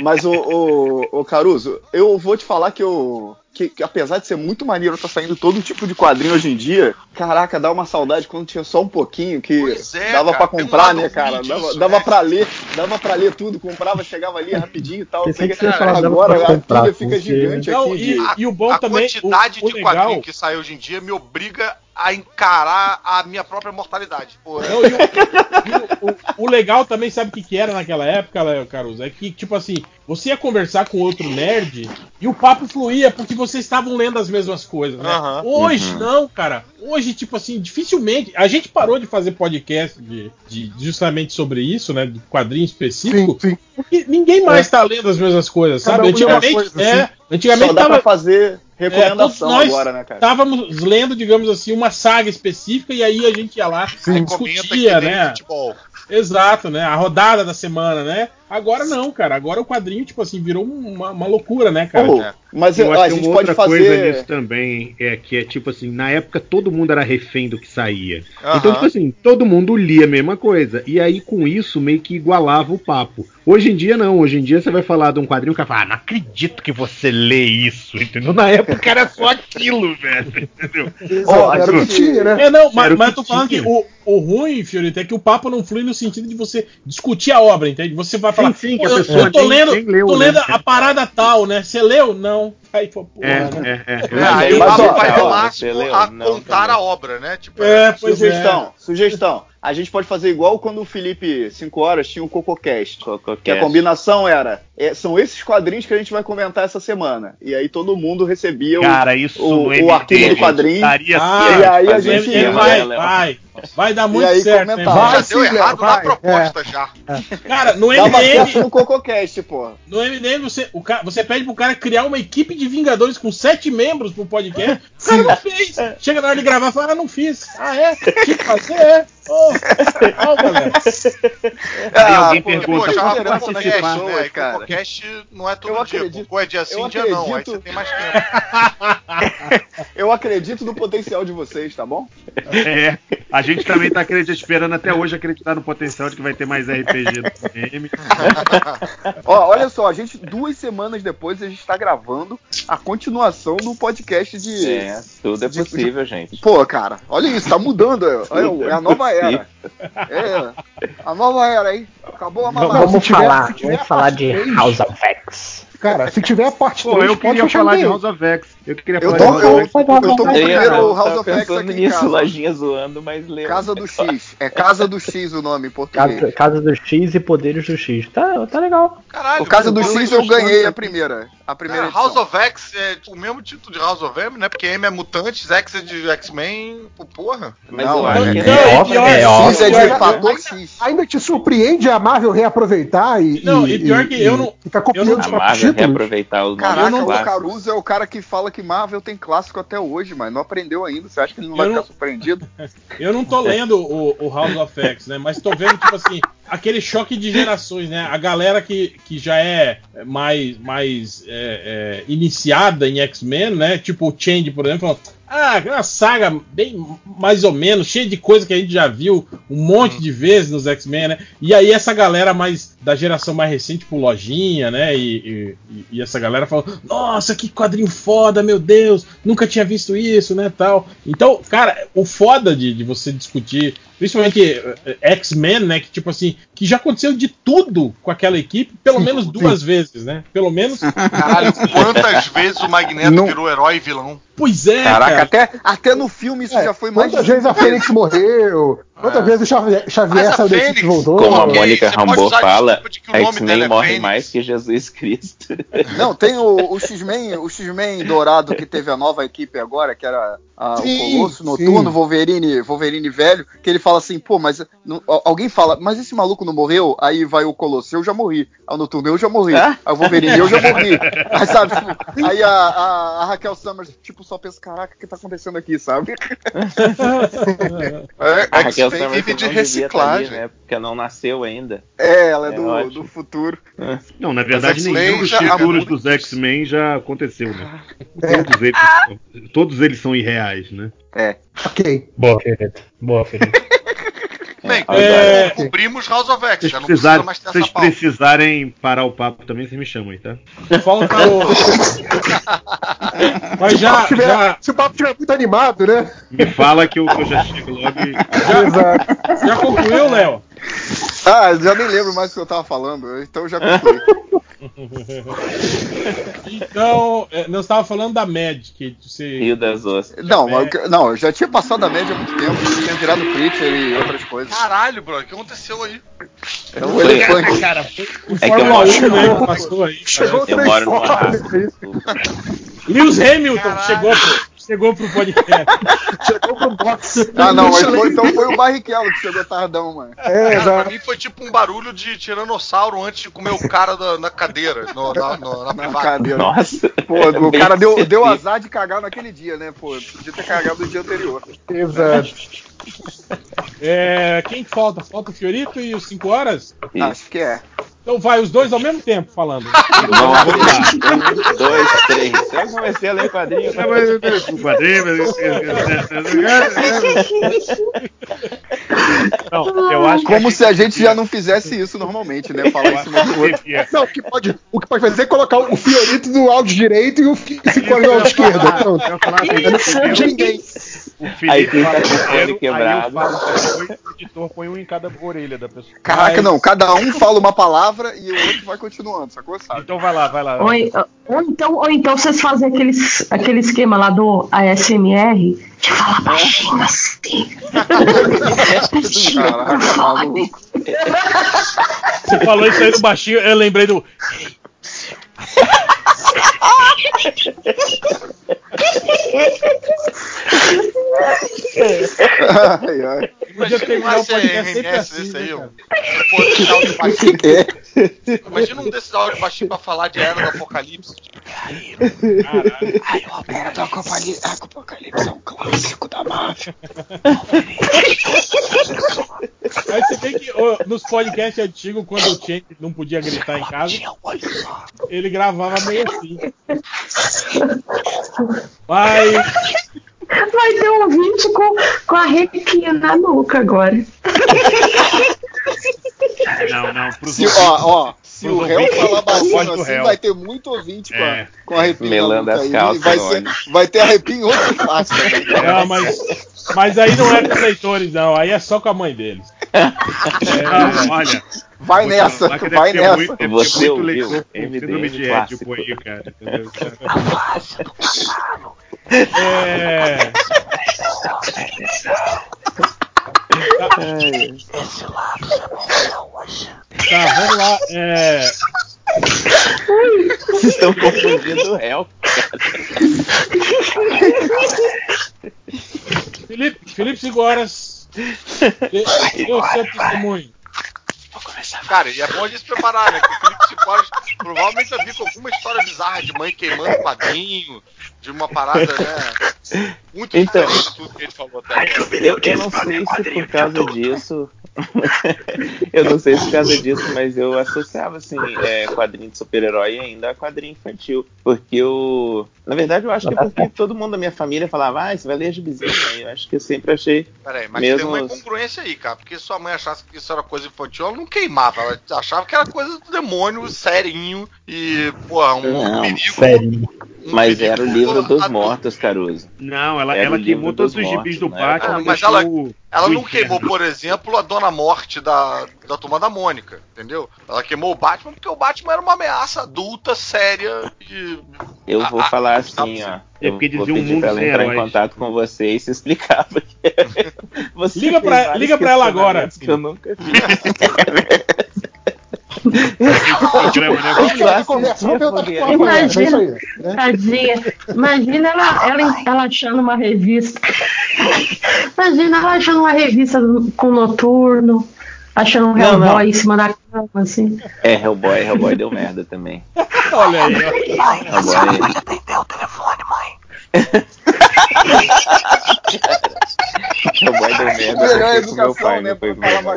Mas o, o, o Caruso, eu vou te falar que eu. Que, que apesar de ser muito maneiro tá saindo todo tipo de quadrinho hoje em dia, caraca, dá uma saudade quando tinha só um pouquinho que
é,
dava
cara, um
comprar, né, cara?
ruim
Dava,
disso,
dava
né?
pra ler, dava pra ler tudo, comprava, chegava ali rapidinho e tal.
Pensei
Sei
que você dava
agora a
comprar,
fica gigante
Não,
aqui. de-
e, e o bom
a
também.
quantidade
o, o
de
legal,
quadrinho que sai hoje em dia me obriga a encarar a minha própria mortalidade. Pô,
Não, e o, e o- o- o legal também, sabe o que, que era naquela época, Léo Caruso? É que, tipo assim, você ia conversar com outro nerd e o papo fluía porque vocês estavam lendo as mesmas coisas, né?
Aham.
Hoje,
Uhum.
não, cara. Hoje, tipo assim, dificilmente. A gente parou de fazer podcast de, de- justamente sobre isso, né? De quadrinho específico,
Sim, sim.
porque ninguém mais tá lendo as mesmas coisas, sabe? Antigamente,
coisa,
é,
assim.
antigamente
Só dá
tava,
pra fazer
é,
recomendação
todos nós
agora, né, cara?
Estávamos lendo, digamos assim, uma saga específica e aí a gente ia lá e discutia, né?
futebol.
Exato, né? A rodada da semana, né? Agora não, cara. Agora o quadrinho, tipo assim, virou uma, uma loucura, né, cara?
É.
Mas
eu
ó,
acho
a
que
gente
uma
pode
outra coisa
fazer.
nisso também é que é tipo assim, na época todo mundo era refém do que saía. Então, tipo assim, todo mundo lia a mesma coisa. E aí, com isso, meio que igualava o papo. Hoje em dia, não. Hoje em dia, você vai falar de um quadrinho que vai falar, ah, não acredito que você lê isso, entendeu? Na época era só aquilo, velho, entendeu?
Ó, a
Era o que tinha, né?
É, não, mas, mas
que
eu tô falando que o, o ruim, Fiorito, é que o papo não flui no sentido de você discutir a obra, entende? Você vai falar,
sim, que
"Pô,
a
eu,
pessoa
eu tô
nem-
lendo,
nem leu,
tô
né?
lendo a parada tal, né? Você leu? Não. Aí, pô, porra,
É,
né?
é, é.
É, aí o
Mas,
papo
ó,
vai no máximo a
Não,
contar a obra, né? Tipo,
É, pois
Sugestão, sugestão. A gente pode fazer igual quando o Felipe 5 horas tinha o CocoCast. Que a
Cococast.
combinação era, é, são esses quadrinhos que a gente vai comentar essa semana. E aí todo mundo recebia o,
Cara, isso
o- o
MD,
arquivo do quadrinho.
daria
Ah,
e aí a gente
esquema,
vai, vai. Vai dar muito
aí
certo, né, mano?
já
Vai,
deu errado
vai,
na proposta já.
Cara, no
certo
MDM,
no CocoCast, pô.
no MDM você, o ca- você pede pro cara criar uma equipe de Vingadores com sete membros pro podcast. O cara não fez. Chega na hora de gravar e fala, ah, não fiz. Ah, é? Tinha que fazer, é. Ô, legal, galera.
Aí alguém
pô,
pergunta,
Poxa,
nas
Cococast,
pessoas,
né? E
cara.
Cococast não é todo
Eu
dia.
acredito-
Cocô é dia sim, dia não. Aí você tem mais tempo.
Eu acredito no potencial de vocês, tá bom?
É, a gente também tá acreditando, esperando até hoje acreditar no potencial de que vai ter mais RPG no game.
Ó, olha só, a gente, duas semanas depois, a gente tá gravando a continuação do podcast de.
É, tudo é possível, gente.
Pô, cara, olha isso, tá mudando. é- Olha, é a nova era. É, a nova era, hein? Acabou a mamada.
Vamos
tiver-
falar,
tiver
vamos falar de
três.
House of X.
Cara, se tiver a parte
Pô,
3,
eu queria falar de. House of X. Eu queria
Eu
falar
tô,
de House
eu,
of X.
eu tô com o
Eu
primeiro House of X aqui em
nisso,
casa.
lojinha zoando, mas.
Casa do X. É Casa do X o nome em português.
Casa, Casa do X e Poderes do X. Tá, tá legal.
Caralho,
O Casa do X
eu
eu ganhei a primeira. A primeira
É, House of X é o mesmo título de House of M, né? Porque M é Mutantes, X é de X-Men, porra.
Mas
Não,
eu
é-
acho que
é- é
óbvio,
pior,
é
é
X é
pior,
de fator X.
Ainda te surpreende a Marvel reaproveitar e.
Não,
e,
e pior que eu não-
Ficar
eu
copiando
não-
os
A Marvel
títulos.
reaproveitar os
Caraca, o
clássicos.
Caruso é o cara que fala que Marvel tem clássico até hoje, mas não aprendeu ainda. Você acha que ele não vai
Eu
ficar
não-
surpreendido?
Eu não tô lendo o, o House of X, né? Mas tô vendo, tipo assim, aquele choque de gerações, né? A galera que, que já é mais, mais é, é, iniciada em X-Men, né? Tipo o Change, por exemplo, falando, ah, é uma saga bem mais ou menos, cheia de coisa que a gente já viu um monte de vezes nos X-Men, né? E aí essa galera mais da geração mais recente, tipo Lojinha, né? E, e- e essa galera falou, nossa, que quadrinho foda, meu Deus, nunca tinha visto isso, né? Tal. Então, cara, o foda de, de você discutir, principalmente eh, X-Men, né? Que tipo assim, que já aconteceu de tudo com aquela equipe, pelo menos duas vezes, né? Pelo menos.
Caralho, quantas vezes o Magneto
Não.
virou herói e vilão?
Pois é,
Caraca,
cara.
até, até no filme isso
É,
já foi mais.
Quantas vezes a Fênix morreu? Quantas
É.
vezes o Xavier, Xavier
a
saiu da
Fênix,
voltou?
Como a Mônica
a
fala, X-Men
é
morre
Fênix.
mais que Jesus Cristo.
Não, tem o, o X-Men, o X-Men dourado que teve a nova equipe agora, que era a-
Sim,
o Colosso Noturno,
sim.
Wolverine, Wolverine velho, que ele fala assim, pô, mas não- al- alguém fala, mas esse maluco não morreu? Aí vai o Colosso, eu já morri. Aí o Noturno, eu já morri.
Ah?
Aí o Wolverine, eu já morri. Aí sabe, tipo, aí a, a- a Raquel Summers, tipo, só pensa, caraca, o que tá acontecendo aqui, sabe?
É,
A Summers
vive de
estar ali,
reciclagem.
né? Porque não nasceu ainda.
É, ela é,
É
do,
ótimo.
do futuro.
Não, na verdade, nenhum dos títulos dos X-Men já aconteceu, né? Todos eles, todos eles são irreais, né?
É.
Ok.
Boa, querido. Boa.
Bem,
É.
cobrimos House of X,
Se
já
vocês,
não precisa
precisarem,
mais ter
se vocês
essa pauta.
precisarem parar o papo também, vocês me chamam aí, tá?
Falta o. Mas já,
Se, o papo tiver-
já,
se o papo estiver muito animado, né?
Me fala que eu, que eu já chego logo e.
Exato.
já concluiu, Léo?
Ah, eu já nem lembro mais o que eu tava falando, então eu já concluí.
Então, é, nós estávamos falando da que você.
Rio das Ostras.
Não, mas eu- não, eu já tinha passado a média há muito tempo, tinha virado Preacher e outras coisas.
Caralho, bro, o que aconteceu aí?
É um elefante.
Cara, foi o
É que eu
Fórmula
moro
1,
numa-
né? que Passou aí.
Chegou
Eu
três
moro raça.
Lewis Hamilton
Caralho.
chegou pro, chegou pro podcast.
Chegou pro box.
Ah, não, mas foi, então foi o Barrichello que chegou tardão, mano.
É,
Cara, pra
exato.
mim foi tipo um barulho de tiranossauro antes de comer o cara da- na cadeira, no- na, no- na
Na cadeira.
Nossa.
Pô, o
Bem
cara deu, deu azar de cagar naquele dia, né? Pô, podia ter cagado no dia anterior.
Exato.
É, quem que falta? Falta o Fiorito e os 5 horas?
Isso.
Acho que é.
Então vai os dois ao mesmo tempo falando.
Vamos lá. Um, dois, três. Eu comecei a ler quadrinho.
Não, mas eu tenho quadrinho, mas-
Não, eu acho que
Como se a gente já não fizesse isso normalmente, né? Falar em cima do outro.
Não, o que pode, o que pode fazer é colocar o Fiorito no áudio direito e o Ficone no áudio esquerdo. Pronto.
Eu eu-
de ninguém.
O
Aí
Felipe fala
com o
aí eu
quebrado.
o editor põe um em cada orelha da pessoa.
Caraca,
Mas-
não. Cada um fala uma palavra e o outro vai continuando, sacou? Sabe?
Então vai lá, vai lá.
Ou, ou então, ou então vocês fazem aqueles, aquele esquema lá do ASMR de falar baixinho assim. baixinho,
Caraca, maluco.
Você falou isso aí do baixinho, eu lembrei do.
Ai, ai.
Imagina
terminar
um
o podcast sempre assim,
desse
né,
aí, áudio baixinho.
É.
Imagina um desses áudios baixinho pra falar de Era do Apocalipse.
Caralho.
Ai, o Alberto do Apocalipse, Apocalipse é um clássico da máfia.
Aí você vê que ô, nos podcasts antigos, quando o Chen não podia gritar em casa, ele gravava meio assim. Vai.
Vai ter um ouvinte com, com arrepio na nuca agora.
Não, não, pros
Se, ó, ó, se o réu falar
a
baixinho assim,
réu.
vai ter muito ouvinte com,
É.
a, com arrepio
Melando as
aí.
calças
vai, ser, vai ter arrepio em outra classe também.
Não, mas, mas aí não é com os leitores, não. Aí é só com a mãe deles.
Não, olha.
Vai nessa, vai nessa.
Muito, deve
Você
muito
ouviu?
leitor síndrome de
clássico.
Édipo aí, cara. Entendeu?
É. Tá, vamos lá. É.
Vocês estão confundindo o réu.
Felipe, Felipe Sigoras. Dê dê o testemunho.
Cara, e é bom a gente se preparar, né? Que o Felipe Cicoras provavelmente vai vir com alguma história bizarra de mãe queimando quadrinho, de uma parada, né? Muito
Então.
diferente de tudo que ele falou até agora.
Eu, eu não sei se por causa disso. eu não sei se por causa disso, mas eu associava assim, é, quadrinho de super-herói ainda a quadrinho infantil. Porque eu. Na verdade, eu acho que é porque todo mundo da minha família falava, ah, você vai ler gibizinho. Aí eu acho que eu sempre achei.
Peraí, mas
Mesmo
tem uma incongruência aí, cara. Porque sua mãe achasse que isso era coisa infantil, ela não queimava. Ela achava que era coisa do demônio, serinho e, pô, um
Não,
perigo.
Sério.
Mas era o livro dos mortos, Caruso.
Não, ela,
Era
ela queimou todos
dos
os gibis do
né?
Batman.
Ah, mas ela- Ela não queimou, por exemplo, a Dona Morte da, da Turma da Mônica, entendeu? Ela queimou o Batman porque o Batman era uma ameaça adulta, séria e.
Eu vou
Ah,
falar assim,
tá
ó.
É
Eu
porque
vou
dizia um
pedir
mundo
pra ela entrar em contato com você e se explicar. Porque você
Liga pra- liga pra ela agora.
Que eu nunca vi.
Programa, né?
Vamos pegar a conversa, vamos perguntar que porra foi essa, é né?
Tadinha. Imagina ela, ela, ela achando uma revista. Imagina ela achando uma revista com noturno, achando um
Não,
Hellboy
não.
em cima da cama, assim.
É, Hellboy, Hellboy deu merda também.
Olha aí, ó.
Hellboy. Hellboy deu merda.
Melhor
porque foi com meu
educação,
pai,
né?
não foi
Pra
com meu
falar.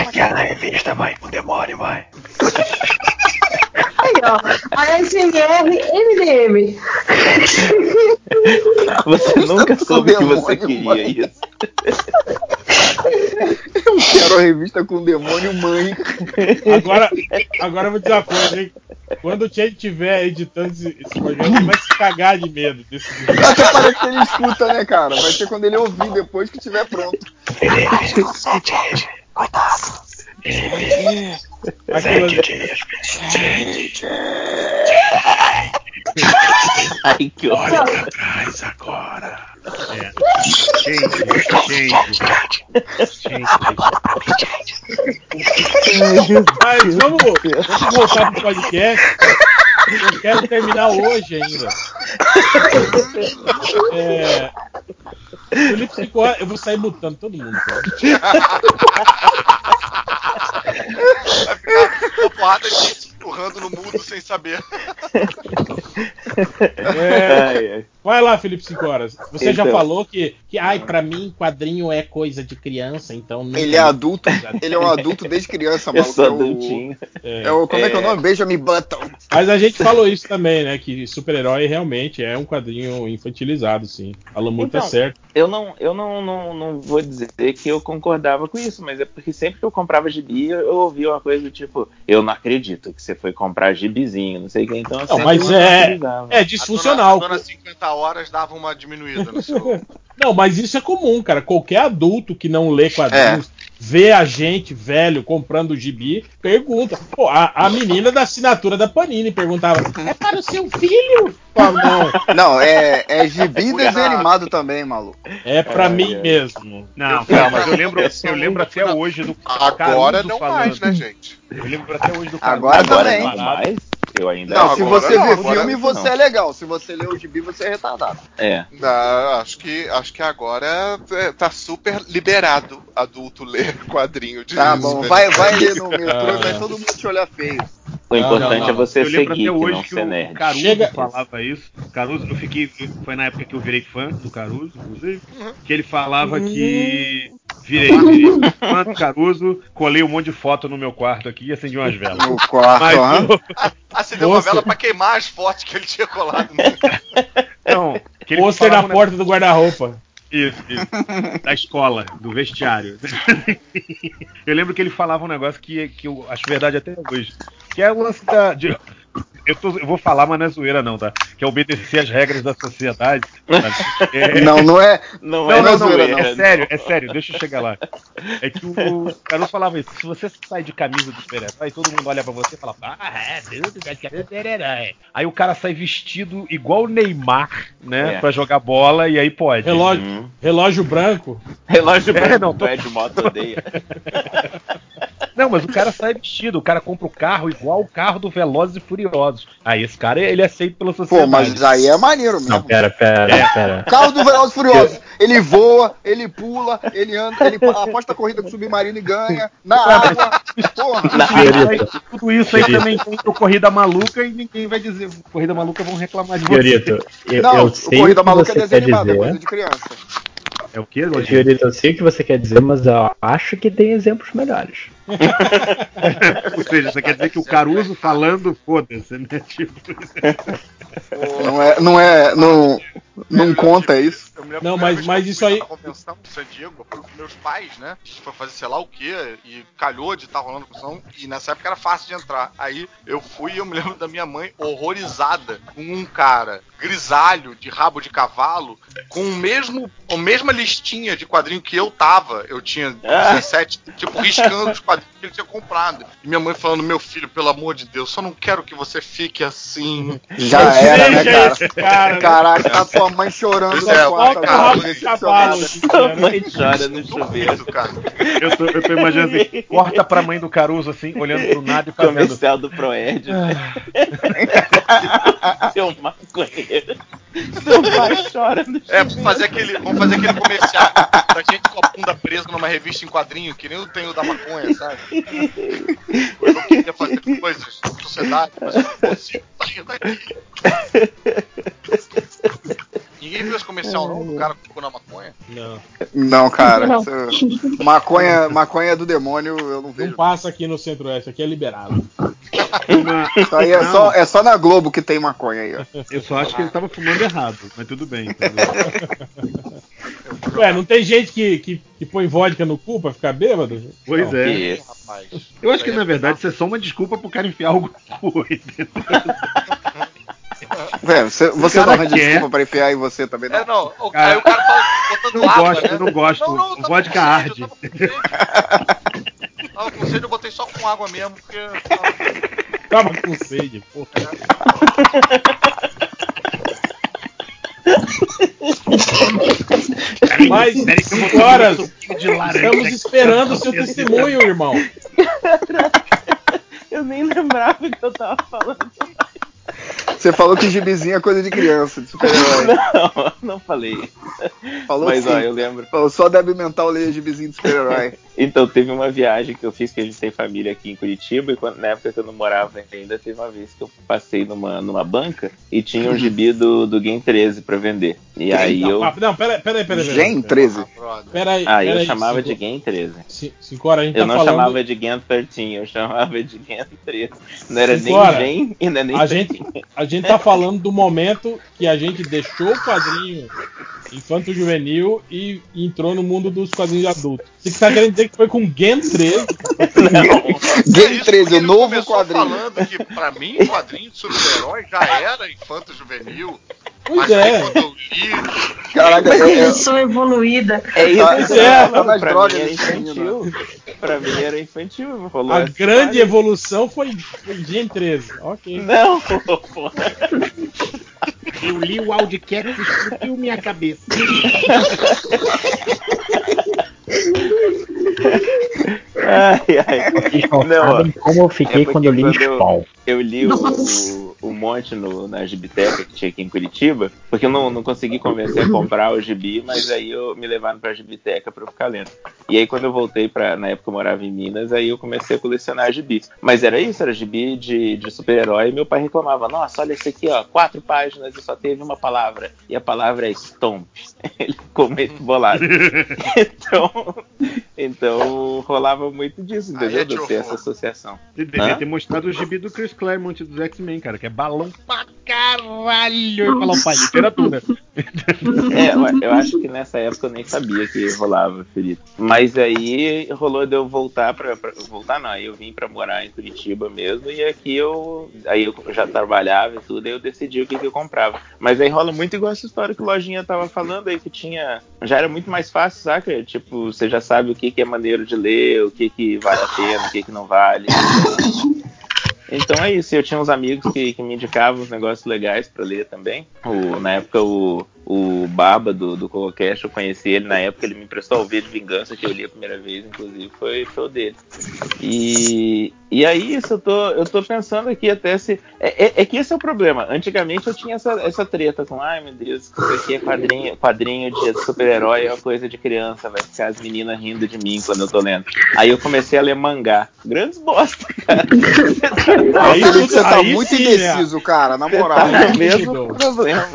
Aquela revista, mãe, com demônio, mãe.
Aí, ó. A SMR MDM.
Você nunca soube que você queria
mãe.
isso.
Eu quero a revista com demônio mãe.
Agora, agora eu vou dizer uma coisa, hein? Quando o Chen estiver editando esse, esse programa, ele vai se cagar de medo desse vídeo.
Até parece que ele escuta, né, cara? Vai ser quando ele ouvir depois que estiver pronto.
Aquilo ali.
Ai, que horror.
Atrás agora. É. Gente, gente.
Mas vamos, vamos voltar pro podcast. Eu quero terminar hoje ainda. É, Felipe Cinco horas, eu vou sair mutando todo mundo. Cara.
Vai ficar uma porrada de gente empurrando no mudo sem saber.
É,
Ai, ai.
Vai lá, Felipe Cinco Horas. Você já
Então.
falou que, que ai, pra mim, quadrinho é coisa de criança, então. nunca
Ele é adulto, ele é um adulto desde criança,
Eu
maluco.
sou
é o-
adultinho.
É o, como é. que é o nome? Benjamin Button.
Mas a gente falou isso também, né? Que super-herói realmente é um quadrinho infantilizado, sim. Falou muito
Então,
certo.
Eu não, eu não, não, não vou dizer que eu concordava com isso, mas é porque sempre que eu comprava gibi, eu ouvia uma coisa do tipo, eu não acredito que você foi comprar gibizinho, não sei o que, então
Não, mas é, é disfuncional.
A dona, a dona 50 horas dava uma diminuída no seu.
Não, mas isso é comum, cara. Qualquer adulto que não lê
É.
vê a gente velho comprando gibi, pergunta. Pô, a, a menina da assinatura da Panini perguntava: é para o seu filho? Não,
Não, é, é gibi e
Fui
desenho
errado.
animado também, maluco.
é pra
Ai,
mim
ai.
mesmo.
Não, cara, mas eu lembro,
eu
lembro até hoje do
Agora não
falando.
mais, né, gente?
Eu lembro até hoje do
Agora
Caruso.
Agora
também.
não mais, eu ainda
Não,
Não,
se
agora
você
não,
vê
agora
filme,
não.
você é legal. Se você lê o gibi, você é retardado.
É.
Não, acho que, acho que agora é, tá super liberado adulto ler quadrinho de
Tá bom, vai, vai ler no metrô, vai todo mundo te olhar feio.
O
Não,
importante
não,
é
não.
você
eu
seguir,
até
que
hoje
não
que
ser
o
nerd.
Caruso
Chega-
falava isso. Caruso, eu fiquei. Foi na época que eu virei fã do Caruso, inclusive. Que ele falava que. Virei, virei fã do Caruso, colei um monte de foto no meu quarto aqui e acendi umas velas.
No quarto,
Mas
Acendeu uma
Nossa.
vela pra queimar as fotos que ele tinha colado. Né?
não, que ele
Pôster na porta do guarda-roupa.
Isso, isso. Da escola, do vestiário. Eu lembro que ele falava um negócio que, que eu acho verdade até hoje. Que é o lance da. de- eu, tô- eu vou falar, mas não é zoeira, não, tá? Que é obedecer às regras da sociedade. É-
Não, não é.
Não,
Não,
é
não, não,
zoeira,
é,
não.
é sério, é sério, deixa eu chegar lá. É que o Caruso falava isso, se você sai de camisa do super-herói, todo mundo olha pra você e fala, ah, é, tudo que é super-herói. Aí o cara sai vestido igual o Neymar, né,
É.
pra jogar bola, e aí pode.
Relógio,
Hum.
relógio branco.
Relógio
É,
branco,
não, tô-
o Ed Moto odeia.
Não, mas o cara sai vestido, o cara compra o carro igual o carro do Velozes e Furiosos. Aí esse cara, ele é aceito pela sociedade.
Pô, mas aí é maneiro mesmo.
Não, pera, pera, pera.
O carro do Velozes e Furiosos. Ele voa, ele pula, ele anda, ele aposta a corrida com o submarino e ganha. Na água. Porra.
Fiorito,
Tudo isso aí
Querido.
também tem Corrida Maluca e ninguém vai dizer, Corrida Maluca vão reclamar de você.
Fiorito, eu,
Não,
eu sei o
Corrida
que
Maluca é
você
desenho
quer
animado, é coisa
dizer.
de criança.
É o quê, Lojinha?
Fiorito, eu sei o que você quer dizer, mas eu acho que tem exemplos melhores.
Ou seja, você quer dizer que o Caruso falando, foda-se, né? Tipo,
Não é, não é, não, não conta isso.
Não, mas- mas isso aí-
convenção de San Diego, meus pais, né? A gente foi fazer sei lá o quê, e calhou de estar rolando convenção, e nessa época era fácil de entrar. Aí eu fui e eu me lembro da minha mãe horrorizada com um cara grisalho, de rabo de cavalo, com o mesmo, a mesma listinha de quadrinho que eu tava. Eu tinha 17, tipo, riscando os quadrinhos que ele tinha comprado. E minha mãe falando, meu filho, pelo amor de Deus, só não quero que você fique assim.
Já era, né,
Seja
cara?
cara?
Caraca, tá tua mãe chorando
Pois é,
quarto decepcionada.
aqui,
Mãe
cara.
chora no chuveiro.
Cara.
eu, tô, eu tô imaginando assim, corta pra mãe do Caruso assim, olhando pro nada e fazendo.
Comercial do Proerd. Seu maconheiro. Seu pai chora no
É, vamos fazer aquele, vamos fazer aquele comercial da gente com a bunda presa numa revista em quadrinho, que nem eu tenho da maconha, sabe? Eu não queria fazer coisas na sociedade, mas eu não consigo sair daqui. Ninguém viu esse comercial não, do cara ficou na maconha?
Não,
Não, cara.
Não.
isso- Maconha, maconha é do demônio, eu não
não
vejo.
passa aqui no Centro-Oeste, aqui é liberado.
Isso aí é
Não.
só, é só na Globo que tem maconha aí, ó.
Eu só acho que ele tava fumando errado, mas tudo bem.
Ué, não tem gente que, que, que põe vodka no cu pra ficar bêbado?
Pois
Que
é.
isso.
Rapaz.
Eu acho que na verdade isso é só uma desculpa pro cara enfiar algo no cu, entendeu?
Velho, você, você não arranja
quer.
desculpa pra enfiar em você também, não.
É, não, o,
Cara,
aí o cara fala botando
Eu não
água,
gosto,
né?
eu não gosto.
Não, não, tava
vodka arde.
Eu tava com sede. Eu botei só com água mesmo, porque...
Tava com sede, porra.
Suquinho de laranja
estamos esperando o seu testemunho, irmão.
Eu nem lembrava o que eu tava falando.
Você falou que gibizinho é coisa de criança, de super-herói.
Não, não falei.
Falou
Mas
sim.
ó, eu lembro.
Falou só débil mental leia de vizinho de super-herói.
Então, teve uma viagem que eu fiz que a gente tem família aqui em Curitiba, e quando- na época que eu não morava ainda, teve uma vez que eu passei numa, numa banca e tinha um gibi do, do Game 13 pra vender. E aí
não,
eu.
ah, não, peraí, peraí, peraí.
Gen 13.
Peraí,
Ah, eu
peraí,
chamava
cinco-
de Game 13.
ci- Cinco horas, a gente
Eu
tá
não chamava de Gen 13, eu chamava de Gen 13. Não era nem. Gen e não é nem
A gente, a gente tá falando do momento que a gente deixou o quadrinho infanto juvenil e entrou no mundo dos quadrinhos adultos. Você tá querendo dizer que foi com Gen 13?
Game 13, o novo quadrinho.
falando que, pra mim, o quadrinho de super-herói já era infanto juvenil.
Pois é.
eu
Caraca, é, é,
pessoa evoluída.
É isso
Tá-
eu falando,
nas
pra
drogas
mim era
esse menino.
infantil. Pra mim era infantil. Rolou
A
essa
grande
história.
evolução foi, foi Gen 13. Ok.
Não, porra.
Eu li o Audicast e explodiu minha cabeça.
Ai, ai.
Não, como eu fiquei
É
quando eu li
quando eu-
Spawn.
Eu li o,
Nossa.
O, o monte no, na gibiteca que tinha aqui em Curitiba, porque eu não, não consegui convencer a comprar o gibi, mas aí eu, me levaram pra gibiteca pra eu ficar lendo. E aí quando eu voltei pra. Na época eu morava em Minas, aí eu comecei a colecionar gibi. Mas era isso, era gibi de, de super-herói, e meu pai reclamava, nossa, olha esse aqui, ó, quatro páginas e só teve uma palavra. E a palavra é Stomp. Ele ficou meio bolado. então, então rolava muito disso,
Aí
entendeu?
é
De eu ter essa associação.
Você devia ter mostrado o gibi do Chris Claremont dos X-Men, cara, que é balão pra caralho. Eu ia falar, pai, literatura.
É, eu- eu acho que nessa época eu nem sabia que rolava, Felipe. Mas aí rolou de eu voltar pra, pra- Voltar não, aí eu vim pra morar em Curitiba mesmo, e aqui eu. Aí eu já trabalhava e tudo, aí eu decidi o que, que eu comprava. Mas aí rola muito igual essa história que o Lojinha tava falando aí, que tinha. Já era muito mais fácil, saca? Tipo, você já sabe o que, que é maneiro de ler, o que, que vale a pena, o que, que não vale. Então é isso, eu tinha uns amigos que, que me indicavam uns negócios legais pra ler também. O, na época, o, o Baba do, do CocoCast, eu conheci ele na época, ele me emprestou o V de Vingança, que eu li a primeira vez, inclusive, foi, foi o dele. E, e aí, isso, eu tô, eu tô pensando aqui até se. É, é- é que esse é o problema. Antigamente eu tinha essa, essa treta com, ai meu Deus, isso aqui é quadrinho, quadrinho de super-herói, é uma coisa de criança, vai ficar as meninas rindo de mim quando eu tô lendo. Aí eu comecei a ler mangá. Grandes bosta, cara.
Aí
você tá
aí
muito
sim,
indeciso, cara, na moral.
tá
Aí
mesmo problema.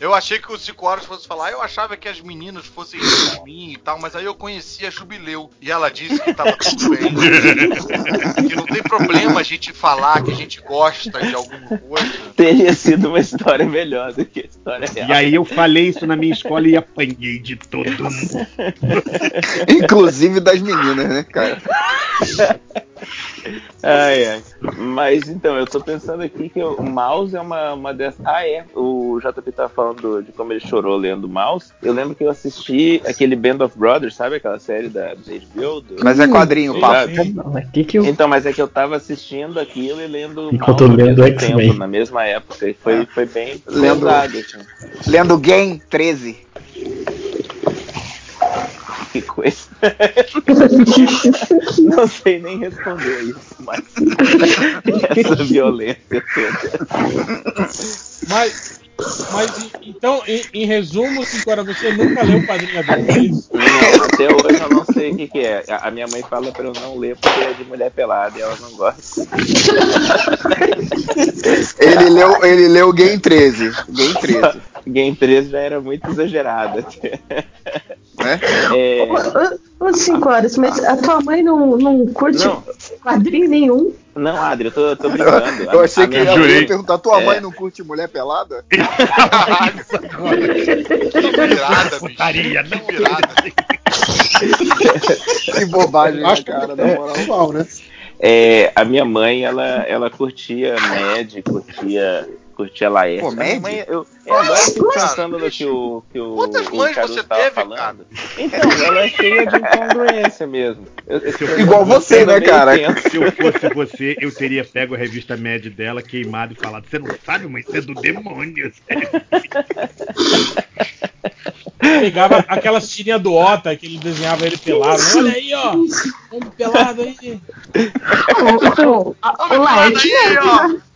eu achei que o 5 horas fosse falar, eu achava que as meninas fossem de mim e tal, mas aí eu conheci a Jubileu e ela disse que tava tudo bem. que não tem problema a gente falar que a gente gosta de alguma coisa.
Teria sido uma história melhor do que a história real.
E aí eu falei isso na minha escola e apanhei de todo mundo.
Inclusive das meninas, né, cara?
Ai, ai. Mas então, eu tô pensando aqui que o Mouse é uma, uma dessas. Ah, é. O JP tava falando de como ele chorou lendo Mouse. Eu lembro que eu assisti aquele Band of Brothers, sabe aquela série da, da HBO? Do...
Mas é quadrinho,
Sim,
papo.
Mas que que eu...
Então, mas é que eu tava assistindo aquilo e lendo
Enquanto
Mouse
lendo
mesmo
X-Men.
tempo, na mesma época. E foi, foi bem
Lendo-
pesado, assim.
Lendo Game 13.
Que coisa. Não sei nem responder isso, mas essa violência toda.
Mas, mas então, em, em resumo, Sincora, você nunca leu o quadrinho adulto, é isso?
Não, até hoje eu não sei o que, que é. A a minha mãe fala pra eu não ler porque é de mulher pelada e ela não gosta.
Ele leu, ele leu Game 13. Game 13.
Game 13 já era muito exagerada.
Né?
É,
Ô, ô, cinco horas, mas a tua mãe não, não curte
Não.
quadrinho nenhum?
não, Adri, eu tô, eu tô brincando.
Eu achei
A
que
minha
ia perguntar: tua
É.
mãe não curte mulher pelada?
Que virada, bicho.
Putaria, não.
Que virada.
Que bobagem,
Eu
né,
acho que
cara,
é
na moral.
igual, né?
É, a minha mãe, ela, ela curtia Mad, curtia, curtia Laerte.
Pô,
A minha mãe, eu, é, agora eu fico
Cara,
pensando no que o, que o,
Quantas
o
mães
Caruso
você
tava
teve,
falando. Então, ela é cheia de incongruência mesmo. Eu- eu-
Igual você, né, cara?
tenso.
Se eu fosse você, eu teria pego a revista Mad dela, queimado e falado: Você não sabe, mas isso é do demônio.
Pegava aquelas tirinhas do Ota que ele desenhava ele pelado. Olha aí, ó. Homem pelado aí.
O
Aí, ó.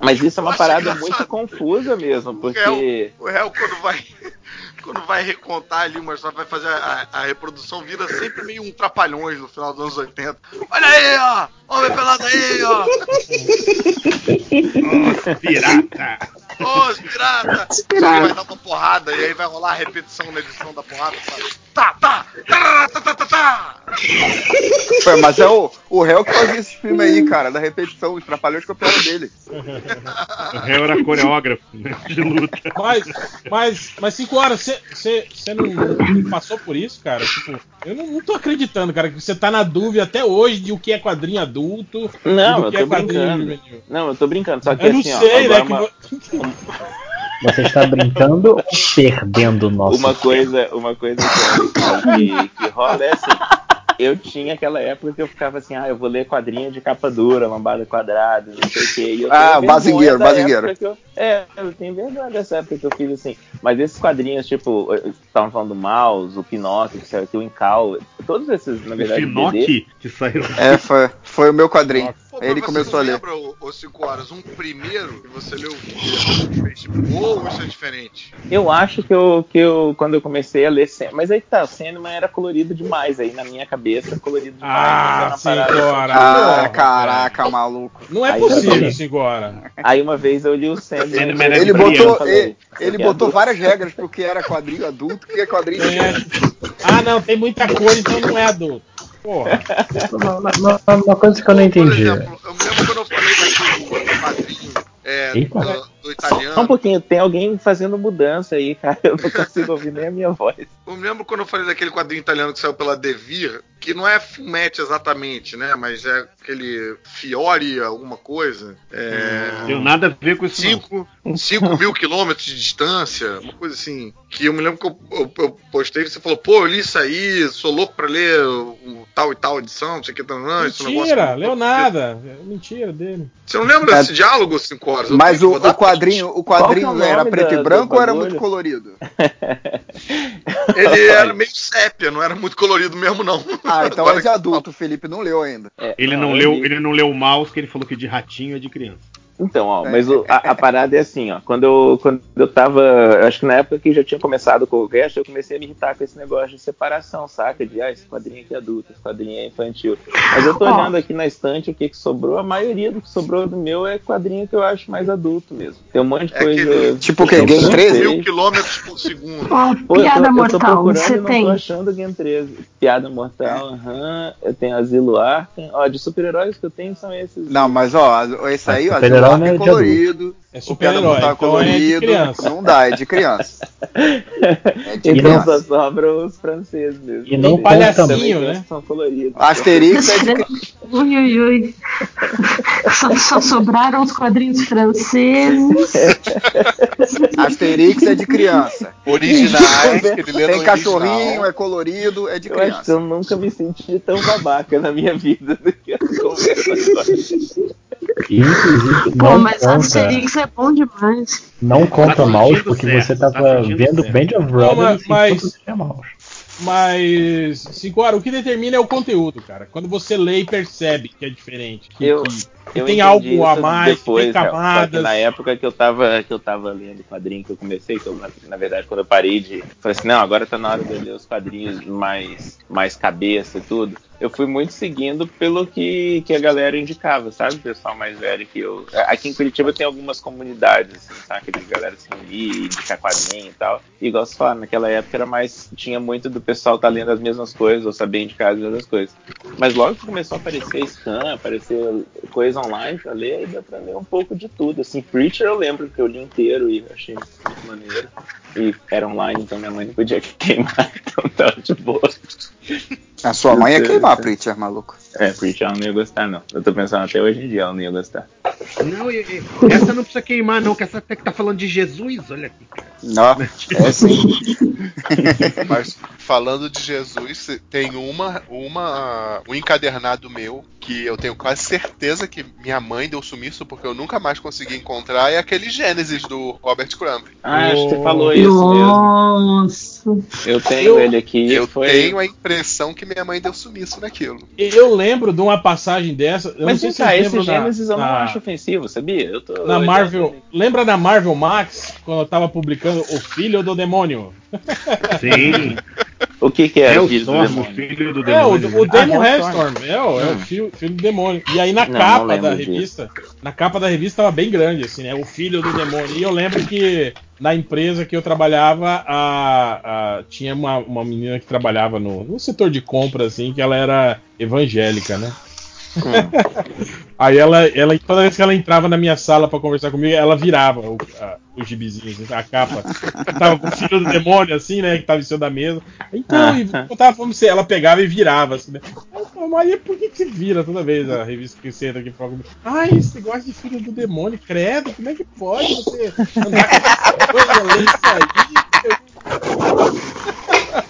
Mas isso é uma parada
engraçado.
muito confusa mesmo,
O
porque.
réu, o réu quando vai quando vai recontar ali uma história, vai fazer a, a reprodução, vira sempre meio um trapalhões no final dos anos 80. Olha aí, ó! Homem pelado aí, ó!
Nossa, pirata!
Ô, os pirata!
pirata.
Vai dar uma porrada e aí vai rolar a repetição na edição da porrada. Sabe? Tá, tá, tá, tá, tá, tá, tá.
Foi, mas é o, o réu que fazia esse filme aí, cara, da repetição, os trapalhões copiaram dele.
O réu era coreógrafo né, de luta.
Mas, mas, mas cinco horas, você não, não passou por isso, cara? Tipo, eu não, não tô acreditando, cara, que você tá na dúvida até hoje de o que é quadrinho adulto e
Não,
do
eu
que
tô
é
brincando. Não, eu tô brincando. Só que
Eu não
assim, ó,
sei, né?
agora
que
uma-
vo-
Você está brincando ou perdendo o nosso
uma
tempo?
coisa, uma coisa que, que rola é assim. Eu tinha aquela época que eu ficava assim, ah, eu vou ler quadrinho de capa dura, lombada quadrada, não sei o quê.
Ah, bazingueiro, bazingueiro.
eu- é, eu tenho vergonha dessa época que eu fiz assim. Mas esses quadrinhos, tipo, estavam falando do Mouse, o Pinóquio, que saiu aqui, o Incal, todos esses, na
O
verdade, BD,
Pinocchio que saiu.
É, foi, foi o meu quadrinho.
Pô,
Ele começou
você
a
não
ler.
lembra, ô, ô, cinco horas, um primeiro que você leu que fez tipo, ou isso é diferente?
Eu acho que eu, que eu, quando eu comecei a ler, Sen- mas aí tá, o Sandman era colorido demais, aí na minha cabeça, colorido demais.
Ah, sim,
parada-
Cora.
Ah,
Porra,
caraca, maluco.
Não é
Aí
possível,
também.
cinco horas.
Aí uma vez eu li o Sandman.
Sandman era
Ele botou,
criança,
ele,
Isso
ele
é
botou
adulto.
várias regras pro que era quadrinho adulto, o que é quadrinho
é- Ah, não, tem muita cor, então não é adulto. Porra.
Uma, uma- uma coisa que eu não
Por
entendi.
exemplo, eu me lembro quando eu falei daquele quadrinho é,
Eita.
Do, do
Só um
italiano.
pouquinho, tem alguém fazendo mudança aí, cara. Eu não consigo ouvir nem a minha voz.
Eu me lembro quando eu falei daquele quadrinho italiano que saiu pela Devir, que não é Fumetti exatamente, né? Mas é aquele Fiore, alguma coisa. É.
Deu nada a ver com isso. não.
5 cinco mil quilômetros de distância, uma coisa assim. Que eu me lembro que eu, eu- eu postei e você falou, pô, eu li isso aí, sou louco pra ler o, o tal e tal edição, não sei o que, não, esse
Mentira,
negócio.
leu nada. É Mentira dele.
Você não lembra desse diálogo, 5 horas?
Mas o, o quadrinho, o
Qual
quadrinho
é o
era preto
da-
e branco ou era muito colorido?
Ele era meio sépia, não era muito colorido mesmo, não.
Ah, então
Agora
é de adulto, o Felipe não leu ainda.
É,
Ele não,
eu
leu,
li.
ele não leu o mouse, que ele falou que de ratinho é de criança.
Então, ó, mas o- a, a parada é assim, ó. Quando eu, quando eu tava. eu Acho que na época que já tinha começado com o cast, eu comecei a me irritar com esse negócio de separação, saca? De ah, esse quadrinho aqui é adulto, esse quadrinho é infantil. Mas eu tô
Ó.
olhando aqui na estante o que, que sobrou. A maioria do que sobrou do meu é quadrinho que eu acho mais adulto mesmo. Tem um monte de
É
coisa.
aquele-
Tipo o
que
quê?
eu
Game
cansei.
13?
Mil quilômetros por segundo.
Pô, eu tô-
piada
eu tô
mortal,
procurando
você
e não
tem.
tô achando Game 13. Piada Mortal, aham. Eu tenho Asilo Arkham. Ó, de super-heróis que eu tenho são esses.
Não, mas ó, esse aí, ó,
Super-herói
Zilak
não é
é.
É
O Piada é
então é
colorido.
criança.
não dá, é de criança. É de criança.
só sobram os franceses mesmo.
E não
palhacinho, né?
São coloridos.
Asterix é de criança.
Ui, ui, ui. Só, só sobraram os quadrinhos franceses.
Asterix é de criança.
Originais, que ele lê
Tem
no
cachorrinho,
original.
é colorido, é de
Eu acho que
criança.
eu nunca me senti tão babaca na minha vida do que eu.
Inclusive,
Pô,
não
mas
conta,
Asterix é bom demais.
não conta
Tá
mouse porque
certo,
você
tá
tava
sentindo
vendo
certo.
Band of
Não,
Brothers
mas- mas-
enquanto tinha mouse.
Mas, cinco horas, o que determina é o conteúdo, cara. Quando você lê e percebe que é diferente. Que,
Eu-
que
Eu
tem algo a mais,
depois,
que tem
que
camadas.
na época que eu tava que eu tava lendo o quadrinho que eu comecei, que eu, na, verdade quando eu parei de, falei assim, não, agora tá na hora de eu ler os quadrinhos mais mais cabeça e tudo. Eu fui muito seguindo pelo que, que a galera indicava, sabe? O pessoal mais velho que eu. Aqui em Curitiba tem algumas comunidades, assim, sabe? De galera se reunir, indicar quadrinho e tal. E igual você fala, naquela época era mais. Tinha muito do pessoal tá lendo as mesmas coisas, ou saber indicar as mesmas coisas. Mas logo que começou a aparecer scan, aparecer coisa online pra ler, aí deu pra ler um pouco de tudo. Assim, Preacher eu lembro que eu li inteiro e achei muito maneiro. E era online, então minha mãe não podia queimar, então tava de boa.
A sua mãe ia queimar, Preacher, maluco.
É, Preacher ela não ia gostar, não. Eu tô pensando até hoje em dia ela não ia gostar.
Não, e- e- essa não precisa queimar, não, que essa até que tá falando de Jesus, olha aqui. cara.
Não, é sim.
Mas falando de Jesus, tem uma, uma, um encadernado meu que eu tenho quase certeza que minha mãe deu sumiço porque eu nunca mais consegui encontrar. É aquele Gênesis do Robert Crumb.
Ah, acho que você falou isso mesmo.
Isso.
Eu tenho ele aqui.
Eu
foi...
tenho a impressão que minha mãe deu sumiço naquilo.
Eu lembro de uma passagem dessa. Eu
Mas
não sei se
cá, esse Gênesis eu não
na-
acho ofensivo, sabia? Eu tô
Na Marvel.
ali.
Lembra da Marvel Max, quando eu tava publicando O Filho do Demônio?
Sim.
O que que
É
era
o
o filho do demônio?
do
É, o, o Demon
Ah,
Hellstorm. É, o, é o
Hum.
filho, filho do demônio. E aí na
Não, não
capa
lembro
da
disso.
revista, na capa da revista tava bem grande, assim, né? O filho do demônio. E eu lembro que na empresa que eu trabalhava, a, a- tinha uma, uma menina que trabalhava no, no setor de compras, assim, que ela era evangélica, né? Aí ela, ela, toda vez que ela entrava na minha sala pra conversar comigo, ela virava o, a, o gibizinho, assim, a capa. Eu tava com o filho do demônio, assim, né? Que tava em cima da mesa. Então, e eu tava falando pra você, ela pegava e virava, assim, né? Eu Maria, por que, que você vira toda vez a revista que você entra aqui e fala comigo? Ai, você gosta de filho do demônio, credo, como é que pode você andar com essa coisa, ler isso aí?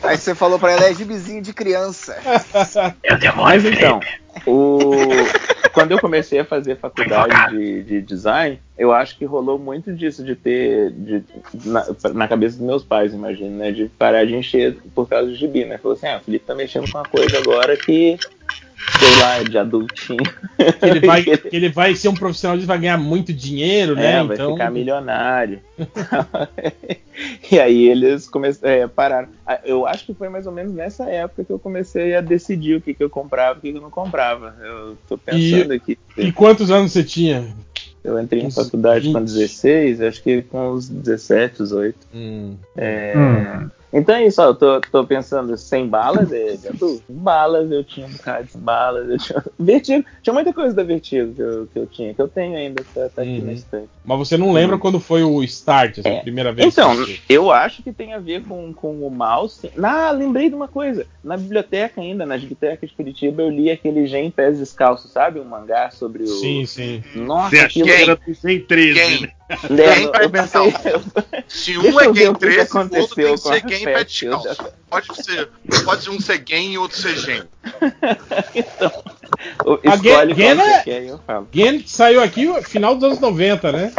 Aí você falou pra ela, é gibizinho de criança.
Mas então, o... quando eu comecei a fazer faculdade de, de design, eu acho que rolou muito disso de ter de- na, na cabeça dos meus pais, imagino, né? De parar de encher por causa do gibi, né? Falou assim, ah, o Felipe tá mexendo com uma coisa agora que, sei lá, é de adultinho.
Que ele, vai, que ele vai ser um profissional disso, vai ganhar muito dinheiro, né?
É, vai
então,
ficar milionário. e aí eles começaram, é, pararam. Ah, Eu acho que foi mais ou menos nessa época que eu comecei a decidir o que, que eu comprava e o que, que eu não comprava. Eu tô pensando aqui.
E quantos anos você tinha?
Eu entrei
Uns
faculdade com
20.
16, acho que com uns 17, 18.
Hum.
É,
Hum.
Então é isso, ó, eu tô, tô pensando, sem balas, é, balas, eu tinha um bocado de balas, eu tinha. Vertigo, tinha muita coisa da Vertigo que eu, que eu tinha, que eu tenho ainda, tá, tá aqui
Uhum.
na estante.
Mas você não lembra quando foi o start, assim,
É.
a primeira vez?
Então,
que você-
eu acho que tem a ver com, com o mouse. Ah, lembrei de uma coisa. Na biblioteca ainda, na biblioteca de Curitiba, eu li aquele Gen Pés Descalços, sabe? Um mangá sobre o.
Sim, sim.
Nossa,
Você
aquilo
que era 113,
Quem?
né?
Quem
eu, pensei.
Se um é
ver
gay
o que que
13, o outro tem que ser
a
gay em pé
Fat
descalço. Pode ser, pode um ser gay e outro ser gen.
então, o-
A Gen- Gen é-
quer eu falo.
Gen saiu aqui no final dos anos 90, né?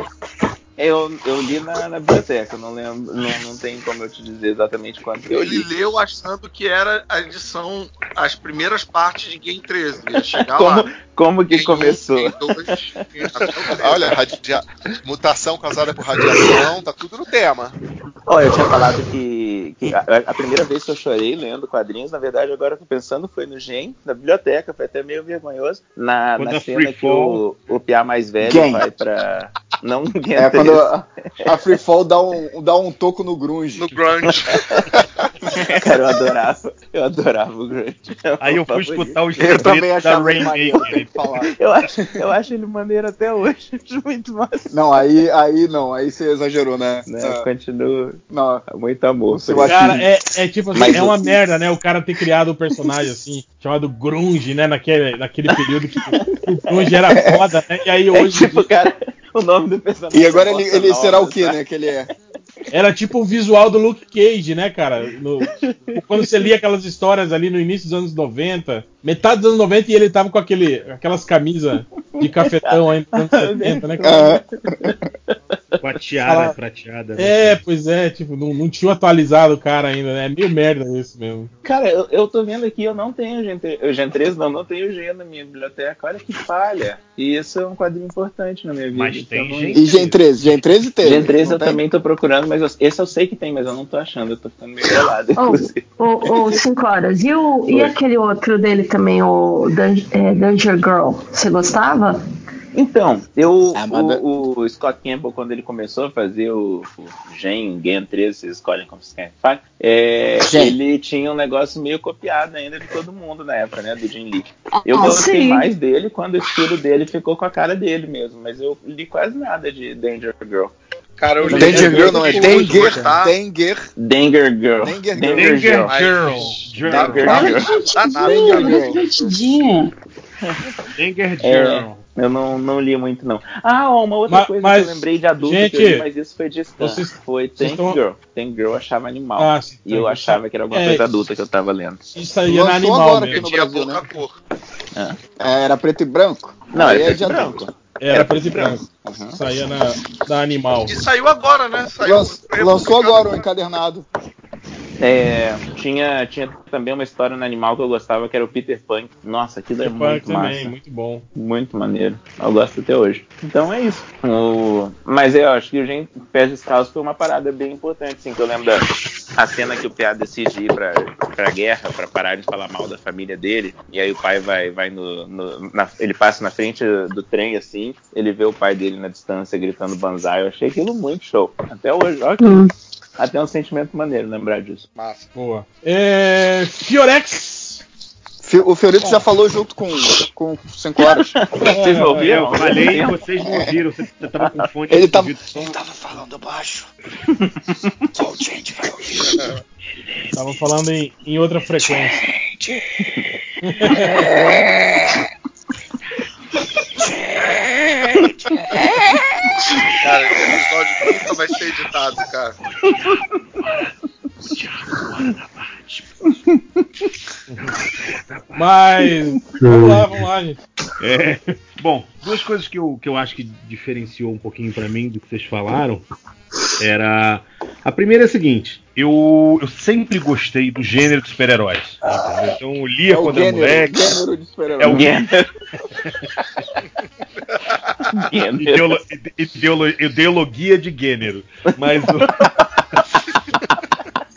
Eu, eu li na, na biblioteca, não lembro, não, não tem como eu te dizer exatamente quanto eu
Ele
li.
leu achando que era a edição, as primeiras partes de Game 13. Ia chegar
Como,
lá.
como que
Game um,
começou?
Game dois, Game.
Olha, radia- mutação causada por radiação, tá tudo no tema.
Ó, eu tinha falado que, que a, a primeira vez que eu chorei lendo quadrinhos, na verdade, agora eu tô pensando, foi no Gen, na biblioteca, foi até meio vergonhoso. Na, na cena que o, o Piá mais velho
Gen.
vai pra. Não Gen
É
3.
Quando a, a Free Fall dá um, dá um toco no grunge.
No grunge.
Cara, eu adorava. Eu adorava o Grunge. É
Aí
o
eu fui
favorito.
escutar os
Eu também
libretos da Rainmaker.
Eu acho, eu acho ele maneiro até hoje. Muito massa.
Não, aí, aí não, aí você exagerou, né?
Né?
Ah,
Continua.
Não,
Muito amor.
Cara, é, é tipo assim,
Mas
é
o-
uma merda, né? O cara ter criado um personagem assim, chamado Grunge, né? Naquele, naquele período que o Grunge era foda, né? E aí
É
hoje
tipo, cara, o nome do personagem.
E agora
é
ele,
Bossa
ele
Nova,
será o que, né? Que ele é.
era tipo o visual do Luke Cage, né, cara? No- quando você lia aquelas histórias ali no início dos anos 90, metade dos anos 90 e ele tava com aquele, aquelas camisas de cafetão ainda nos anos 70, né? cara?
Com a tiara
Ah.
prateada. né?
É, pois é, tipo, não, não tinha atualizado o cara ainda, né? É meio merda isso mesmo.
Cara, eu, eu tô vendo aqui, eu não tenho Gen 3, o Gen 3 não, não tenho Gen na minha biblioteca. Olha que falha. E isso é um quadrinho importante na minha vida.
Mas tem
então,
Gen
E Gen 13? Gen 13 teve.
Gen 3
não
eu
tem?
também tô procurando, mas eu- esse eu sei que tem, mas eu não tô achando, eu tô ficando meio bolado,
Ô,
inclusive.
ô, ô, cinco horas. E, o, e aquele outro dele também, o Dan- é, Danger Girl? Você gostava?
Então, eu,
Ah, mas da-
o, o Scott Campbell, quando ele começou a fazer o, o Gen, Gen 13, vocês escolhem como vocês querem que fale, é, ele tinha um negócio meio copiado ainda de todo mundo na época, né, do Jim Lee. Eu
Ah,
gostei
sim.
mais dele quando o estilo dele ficou com a cara dele mesmo, mas eu li quase nada de Danger Girl.
Cara, eu
Danger Girl não é Danger,
tá?
Danger,
Danger Girl.
Danger Girl.
Danger
Girl. Danger Girl.
Danger Girl.
eu não, não li muito, não. Ah, uma outra
Ma-
coisa
mas,
que eu lembrei de adulto
gente,
que eu li, mas isso foi de Stan.
vocês-
Foi Tank
tão-
Girl. Tank Girl eu achava animal.
Ah, sim,
e eu achava que era alguma
É,
coisa adulta que eu tava lendo.
Isso aí
Lançou
animal
agora
mesmo.
no
Tinha
Brasil, né?
cor.
É, era preto e branco?
Não,
Aí
era
é
preto
de
e
adulto.
branco.
Era preto e branco.
Uhum.
Saía na, na animal.
E saiu agora, né? Saiu
Lan- lançou agora o encadernado.
É, tinha, tinha também uma história no animal que eu gostava, que era o Peter Pan. Nossa, aquilo é
Peter Pan
muito
também,
massa.
muito bom.
Muito maneiro. Eu gosto até hoje. Então é isso. O- Mas eu acho que o Gente Pés Descalços foi uma parada bem importante, assim, que eu lembro da a cena que o Piá decide ir pra, pra guerra pra parar de falar mal da família dele. E aí o pai vai, vai no. no- na- ele passa na frente do trem, assim, ele vê o pai dele na distância gritando banzai. Eu achei aquilo muito show. Até hoje, que- Até um sentimento maneiro lembrar disso.
Massa.
Boa. É, Fiorex.
Fi- O Fiorito já falou junto com, com 5 horas.
Vocês não ouviram?
Eu falei e vocês não ouviram. Você, você tava com fone.
Ele tava, ele tava falando baixo. Só o gente vai ouvir.
Tava falando em, em outra frequência.
Cara, esse episódio nunca vai ser editado, cara.
Mas. Vamos lá, vamos lá, gente.
É, bom, duas coisas que eu, que eu acho que diferenciou um pouquinho pra mim do que vocês falaram era. A primeira é a seguinte: eu, eu sempre gostei do gênero de super-heróis. entendeu? Então eu lia
É o
quando era
gênero,
moleque.
gênero de super-herói.
É o
Gênero. Gênero.
Ideolo, ide- ideolo, ideologia de gênero. Mas o-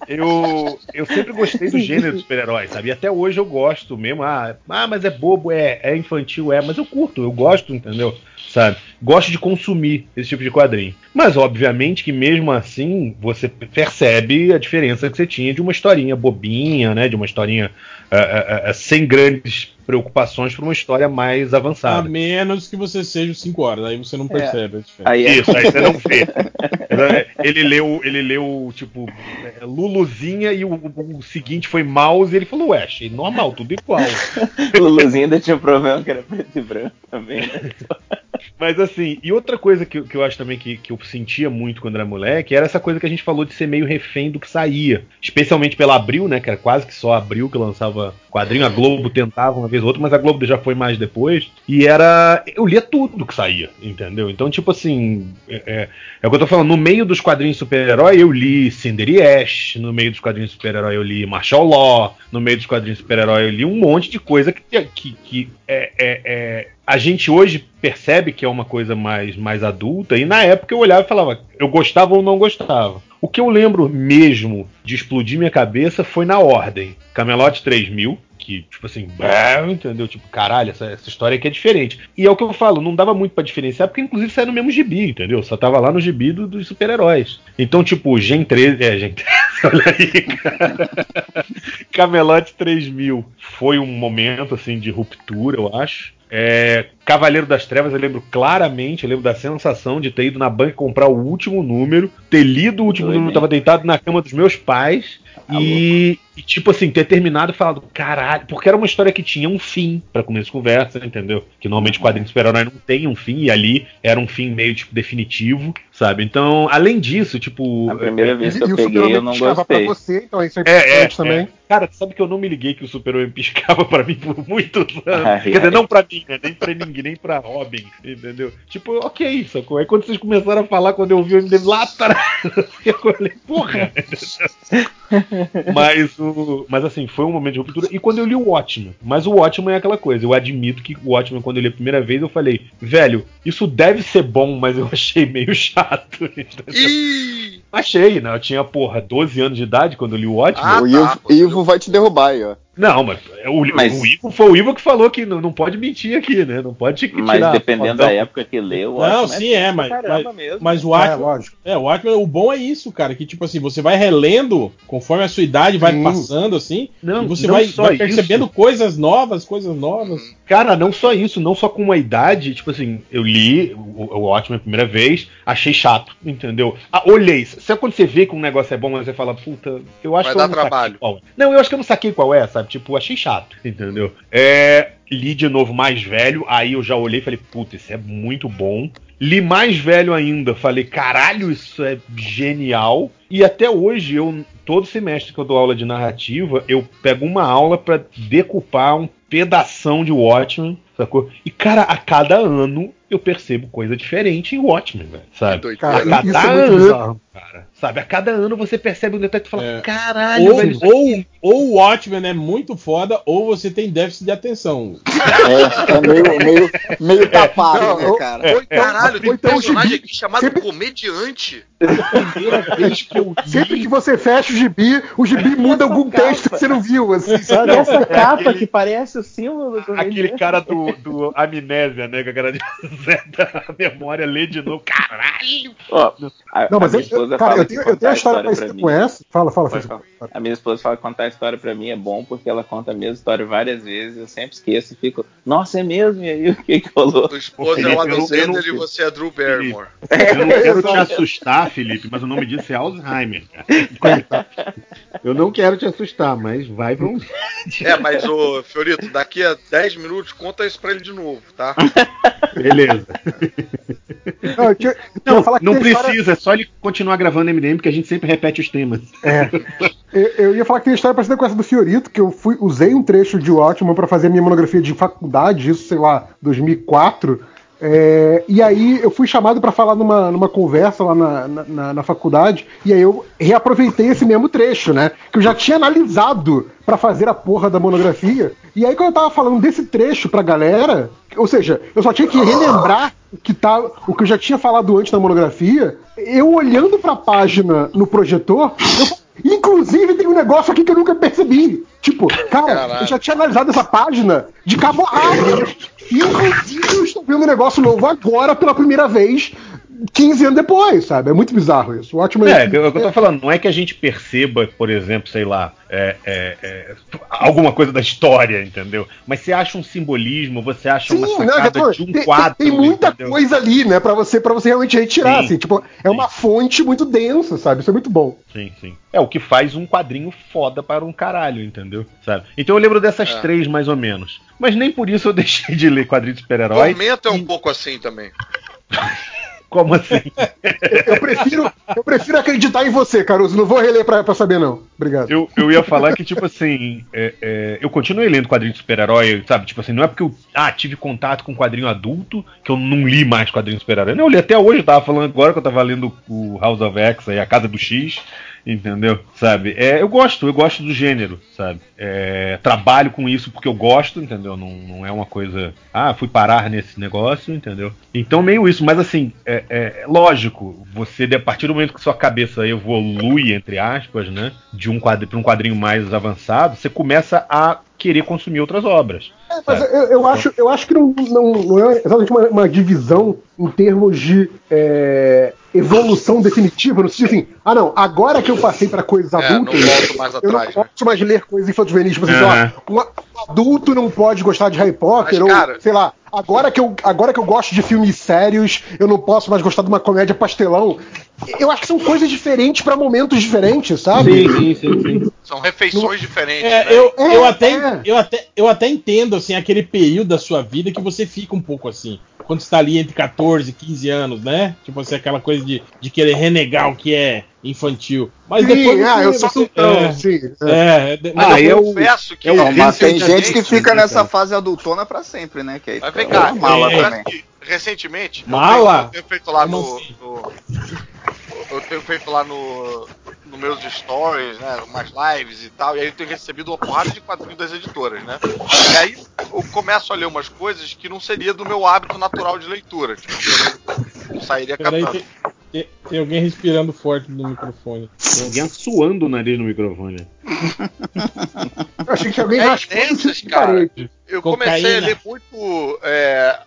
eu, eu sempre gostei do gênero de super-heróis, sabe? E até hoje eu gosto mesmo. Ah, ah, mas é bobo, é, é infantil, é, mas eu curto, eu gosto, entendeu? Sabe? Gosto de consumir esse tipo de quadrinho. Mas obviamente que mesmo assim você percebe a diferença que você tinha de uma historinha bobinha, né? De uma historinha ah, ah, ah, sem grandes preocupações para uma história mais
A
avançada.
menos que você seja 5 horas, aí você não percebe a diferença.
Aí é-
Isso, aí você não vê. Ele leu, ele leu, tipo, é, Luluzinha e o, o seguinte foi mouse e ele falou, ué, achei normal, tudo igual.
O Luluzinho ainda tinha um problema que era preto e branco também, né?
Mas assim, e outra coisa que, eu- que eu acho também que, que eu sentia muito quando era moleque era essa coisa que a gente falou de ser meio refém do que saía. Especialmente pela Abril, né? Que era quase que só Abril que lançava quadrinho. A Globo tentava uma vez ou outra, mas a Globo já foi mais depois. E era. Eu lia tudo que saía, entendeu? Então, tipo assim. É, é, é o que eu tô falando. No meio dos quadrinhos super-herói, eu li Cinder Ash. No meio dos quadrinhos super-herói, eu li Marshall Law. No meio dos quadrinhos super-herói, eu li um monte de coisa que, que, que é, é- é- a gente hoje percebe que é uma coisa mais, mais adulta. E na época eu olhava e falava, eu gostava ou não gostava. O que eu lembro mesmo de explodir minha cabeça foi na Ordem. Camelot 3000, que, tipo assim, é, entendeu? Tipo, caralho, essa, essa história aqui é diferente. E é o que eu falo, não dava muito pra diferenciar, porque inclusive saiu no mesmo gibi, entendeu? Só tava lá no gibi do- dos super-heróis. Então, tipo, Gen 13. É, Gen 13, olha aí, cara. Camelot 3000 foi um momento, assim, de ruptura, eu acho. É, Cavaleiro das Trevas, eu lembro claramente, eu lembro da sensação de ter ido na banca comprar o último número, ter lido o último
Doido,
número,
hein?
tava deitado na cama dos meus pais e, e, tipo assim, ter terminado e falado, caralho, porque era uma história que tinha um fim pra começo de conversa, entendeu? Que normalmente quadrinho de super-herói não tem um fim, e ali era um fim meio, tipo, definitivo, sabe? Então, além disso, tipo.
A primeira vez que
E
eu
o
peguei, eu
Super-Homem
não
piscava pra
gostei.
você, então isso é
É, é,
importante também.
é. Cara, sabe que eu não me liguei que o Super-Homem piscava pra mim por muitos anos.
Ai,
Quer dizer,
ai.
não pra mim, né? Nem pra ninguém, nem pra Robin, entendeu? Tipo, ok, sacou? Aí quando vocês começaram a falar, quando eu vi o MDM lá atrás, eu falei, porra! mas, o, mas assim, foi um momento de ruptura. E quando eu li o Watchmen, mas o Watchmen é aquela coisa, eu admito que o Watchmen, quando eu li a primeira vez, eu falei, velho, isso deve ser bom, mas eu achei meio chato. entendeu?
Ih!
Achei, né? Eu tinha, porra, 12 anos de idade quando eu li o Watchmen.
Ah,
o
tá,
Ivo,
pô.
Ivo vai te derrubar aí, ó.
Não, mas, é o,
Mas-
o Ivo foi o Ivo que falou que não, não pode mentir aqui, né? Não pode tirar.
Mas dependendo da época que leu,
Não,
Watchmen
sim, é, mas,
caramba
mas,
mesmo.
mas o
É,
Watchmen,
lógico.
é, o Watchmen, o bom é isso, cara, que tipo assim, você vai relendo conforme a sua idade vai
Sim.
passando, assim,
Não,
e você
não
vai,
só
vai percebendo
isso.
coisas novas, coisas novas.
Cara, não só isso, não só com uma idade, tipo assim, eu li o, o Watchmen a primeira vez, achei chato, entendeu? Ah, olhei. Sabe quando você vê que um negócio é bom, mas você fala, puta, eu acho
Vai
que
dar
eu não
trabalho.
saquei qual é. Não, eu acho que eu não saquei qual é, sabe? Tipo, achei chato, entendeu? É, li de novo mais velho, aí eu já olhei e falei, puta, isso é muito bom. Li mais velho ainda, falei, caralho, isso é genial. E até hoje, eu todo semestre que eu dou aula de narrativa, eu pego uma aula pra decupar um pedação de Watchmen, sacou? E cara, a cada ano eu percebo coisa diferente em Watchmen, velho, sabe?
Doido.
Cara,
a
isso
cada
é muito
ano,
bizarro.
cara, sabe? A cada ano você percebe um detalhe e fala,
É.
caralho,
Ou,
velho.
ou, ou o Watchmen é muito foda, ou você tem déficit de atenção.
É, é meio, meio, meio tapado,
Não,
né, cara?
Ou então-
Caralho, tem
ou
um
então o
personagem
gibi-
aqui chamado
sempre-
Comediante.
primeira vez que eu li
Sempre que você fecha o gibi, o gibi muda algum
capa.
texto que você não viu, assim, sabe?
Essa capa
aquele-
que parece o símbolo do
Aquele cara do, do Amnésia, né? Com a cara de zeta a memória, lê de novo. Caralho!
Ó, a,
Não, mas
a
eu,
minha esposa
cara,
fala
eu tenho, eu tenho
a
história
história pra mim.
essa. Fala, fala,
Pode
fala.
A minha esposa fala que contar a história pra mim é bom porque ela conta a mesma história várias vezes. Eu sempre esqueço e fico, nossa, é mesmo? E aí o que que rolou?
Tua esposa é
Felipe,
o
eu
Adam
eu
Sandler e você é Drew Barrymore.
Eu não quero te assustar, Felipe, mas o nome disso é Alzheimer. cara. Eu não quero te assustar, mas vai pra um.
É, mas ô Fiorito, daqui a 10 minutos conta isso pra ele de novo, tá?
Beleza.
Não,
Não, não
tem a história-
precisa, é só ele continuar gravando MDM, porque a gente sempre repete os temas.
Eu, eu ia falar que tem história parecida com essa do Fiorito, que eu fui, usei um trecho de Watchmen pra fazer a minha monografia de faculdade, isso, sei lá, 2004. É, e aí eu fui chamado pra falar numa, numa conversa lá na, na- na, faculdade, e aí eu reaproveitei esse mesmo trecho, né? Que eu já tinha analisado pra fazer a porra da monografia. E aí quando eu tava falando desse trecho pra galera, ou seja, eu só tinha que relembrar o que, tá, o que eu já tinha falado antes na monografia, eu olhando pra página no projetor, eu Inclusive, tem um negócio aqui que eu nunca percebi. Tipo, cara,
Caralho.
eu já tinha analisado essa página de cabo a rabo. E, eu estou vendo um negócio novo agora pela primeira vez, 15 anos depois, sabe? É muito bizarro isso. O ótimo
É, é o que eu tô falando, não é que a gente perceba, por exemplo, sei lá, é, é, é, alguma coisa da história, entendeu? Mas você acha um simbolismo, você acha uma
Sim, não,
sacada
tô-
de um
tem,
quadro.
tem muita
entendeu?
coisa ali, né, pra você, pra você realmente retirar,
Sim.
assim, tipo, é uma fonte muito densa, sabe? Isso é muito bom.
Sim, sim. É o que faz um quadrinho foda para um caralho, entendeu? Sabe? Então eu lembro dessas
É.
três, mais ou menos. Mas nem por isso eu deixei de ler quadrinho de super-herói.
Tormento é um pouco assim também.
Como assim?
Eu prefiro, eu prefiro acreditar em você, Caruso. Não vou reler pra, pra saber, não. Obrigado.
Eu, eu ia falar que, tipo assim, é, é, eu continuei lendo quadrinho de super-herói, sabe? Tipo assim, não é porque eu ah, tive contato com quadrinho adulto que eu não li mais quadrinho de super-herói. Não, eu li até hoje, eu tava falando agora que eu tava lendo o House of X aí, A Casa do X, entendeu? Sabe? É, eu gosto, eu gosto do gênero, sabe? É, trabalho com isso porque eu gosto, entendeu? Não, não é uma coisa. Ah, fui parar nesse negócio, entendeu? Então, meio isso, mas assim, é, é lógico, você, a partir do momento que sua cabeça evolui, entre aspas, né? De um quadrinho para um quadrinho mais avançado, você começa a querer consumir outras obras.
Mas eu, eu acho, eu acho que não, não, não é exatamente uma, uma divisão em termos de é, evolução definitiva, no sentido assim, ah não, agora que eu passei para coisas
É, não
adultas,
volto mais
eu não
né?
posso mais ler coisas infantis juvenis, tipo assim, sei lá, um adulto não pode gostar de Harry Potter,
Mas,
ou
cara-
sei lá, agora que, eu, agora que eu gosto de filmes sérios, eu não posso mais gostar de uma comédia pastelão. Eu acho que são coisas diferentes para momentos diferentes, sabe?
sim, sim, sim.
São refeições diferentes,
É,
né?
eu, eu,
É,
até,
é.
eu, até, eu até entendo assim, aquele período da sua vida que você fica um pouco assim. Quando você tá ali entre 14 e 15 anos, né? Tipo assim, aquela coisa de, de querer renegar o que é infantil. Mas
Sim,
depois
ah,
você-
eu sou
você-
então,
é,
sim. é.
é, mas
Ah, eu-
confesso que
é
Não, mas tem gente que fica nessa
cara?
fase adultona pra sempre, né? Que aí
Mas
fica
vem cá,
mala
é,
também.
recentemente, eu
Mala?
tenho- eu tenho feito lá no,
assim?
no- Eu tenho feito lá no, no meus stories, né? Umas lives e tal, e aí eu tenho recebido uma porrada de quadrinhos das editoras, né? E aí eu começo a ler umas coisas que não seria do meu hábito natural de leitura. Tipo, eu não, sairia
Peraí,
catando.
tem, tem- tem alguém respirando forte no microfone.
Tem alguém suando o nariz no microfone.
Eu achei que alguém
É dessas,
tipo
cara.
parede.
Eu
Cocaína.
comecei a ler muito é,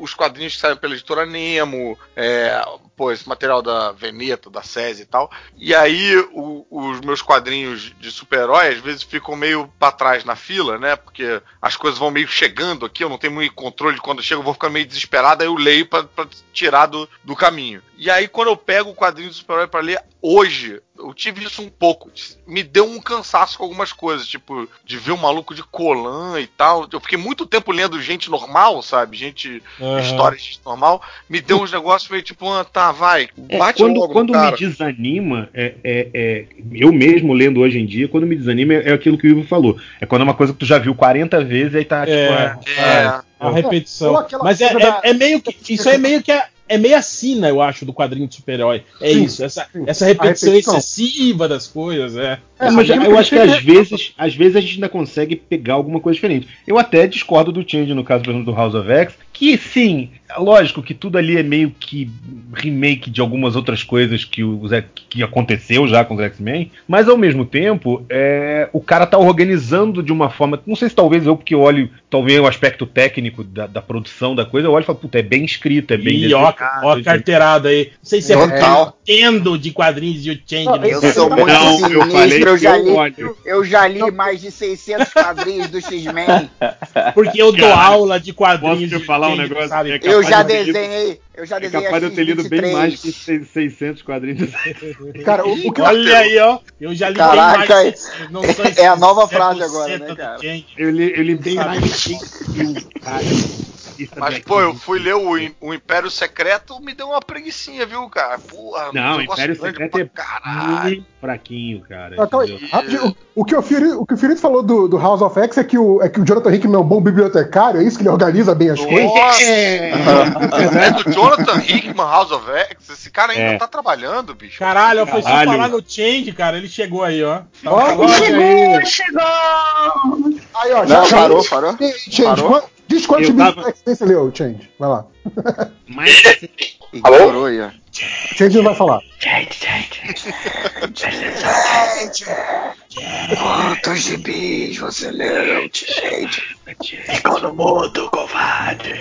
os quadrinhos que saem pela editora Nemo, é, pô, esse material da Veneta, da SESI e tal. E aí o- os meus quadrinhos de super-herói às vezes ficam meio pra trás na fila, né? Porque as coisas vão meio chegando aqui, eu não tenho muito controle de quando chega, eu vou ficar meio desesperado, aí eu leio pra, pra tirar do, do caminho. E aí quando eu pego o quadrinho de super-herói pra ler hoje, eu tive isso um pouco. Me deu um cansaço com algumas coisas, tipo, de ver um maluco de Colan e tal. Eu fiquei muito tempo lendo gente normal, sabe? Gente,
Aham.
história de gente normal. Me deu uns negócios meio tipo, ah, tá, vai,
É,
bate
quando
logo
quando me desanima, é, é- é- eu mesmo lendo hoje em dia, quando me desanima é, é aquilo que o Ivo falou. É quando é uma coisa que tu já viu 40 vezes e aí tá tipo.
É.
ah,
É,
A repetição.
Ou aquela
Mas é, é-
da-
é meio que. Isso é meio que. A, é meio a sina, eu acho, do quadrinho de super-herói. É
Sim,
isso. Essa,
sim.
essa repetição,
repetição.
excessiva das coisas. É.
É,
mas
aquilo
eu acho que
tem
às vezes, às vezes a gente ainda consegue pegar alguma coisa diferente. Eu até discordo do Change no caso, por exemplo, do House of X, que sim, é lógico que tudo ali é meio que remake de algumas outras coisas que, o Zé- que aconteceu já com os X-Men, mas ao mesmo tempo, é, o cara tá organizando de uma forma. Não sei se talvez eu, porque eu olho, talvez o aspecto técnico da, da produção da coisa, eu olho e falo, puta, é bem escrito, é bem
E ó, ó carteirada aí. Não sei se é
Total.
tendo de quadrinhos e o Change.
Não,
né?
Eu sou muito
Não, eu
sinistro,
falei
eu, já
eu
li, eu já li mais de 600 quadrinhos do X-Men.
Porque eu dou
Cara,
aula de quadrinhos. E o
te falar um negócio?
sabe?
É
Eu já
de ter lido-
desenhei, eu já
É
desenhei
capaz de eu ter lido bem
23.
mais que seis- 600 quadrinhos.
Cara, o, o que eu-
Olha aí, ó. Eu já li
Caraca,
bem mais. de- não
é a nova
100%
frase agora, né, cara?
Eu li, eu li bem mais de 100 mil, cara. Isso
Mas, pô, eu fui ler o, o Império Secreto, me deu uma preguiça, viu, cara? Porra,
Não,
negócio
Império Secreto é
caralho.
fraquinho, cara.
Ah, calma aí,
entendeu?
rapidinho. O, o que o Fiorito, o o Fiorito falou do, do House of X é que, o, é que o Jonathan Hickman é um bom bibliotecário, é isso que ele organiza bem as coisas?
Nossa! É do Jonathan Hickman, House of X. Esse cara ainda
É.
tá trabalhando, bicho.
Caralho, eu fui falar no Change, cara. Ele chegou aí, ó.
Ó,
Chegou, chegou!
Aí, ó,
Não,
já-
parou, parou.
Change,
Parou?
Diz quantos
tava-
do X-Men você leu, Change? Vai lá.
Mas
aí, ó.
Change não vai falar.
Quantos gibis você leu, gente? Ficou no mudo, covarde.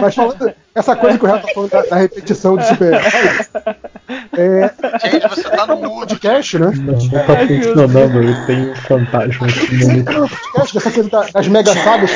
Mas falando, essa coisa que o Renato tá falando da, da repetição de super-heróis, é,
Gente, você tá no mudo.
podcast, né?
Não, não tá funcionando, eu tenho um fantasma aqui no
podcast dessa coisa da- das mega sagas,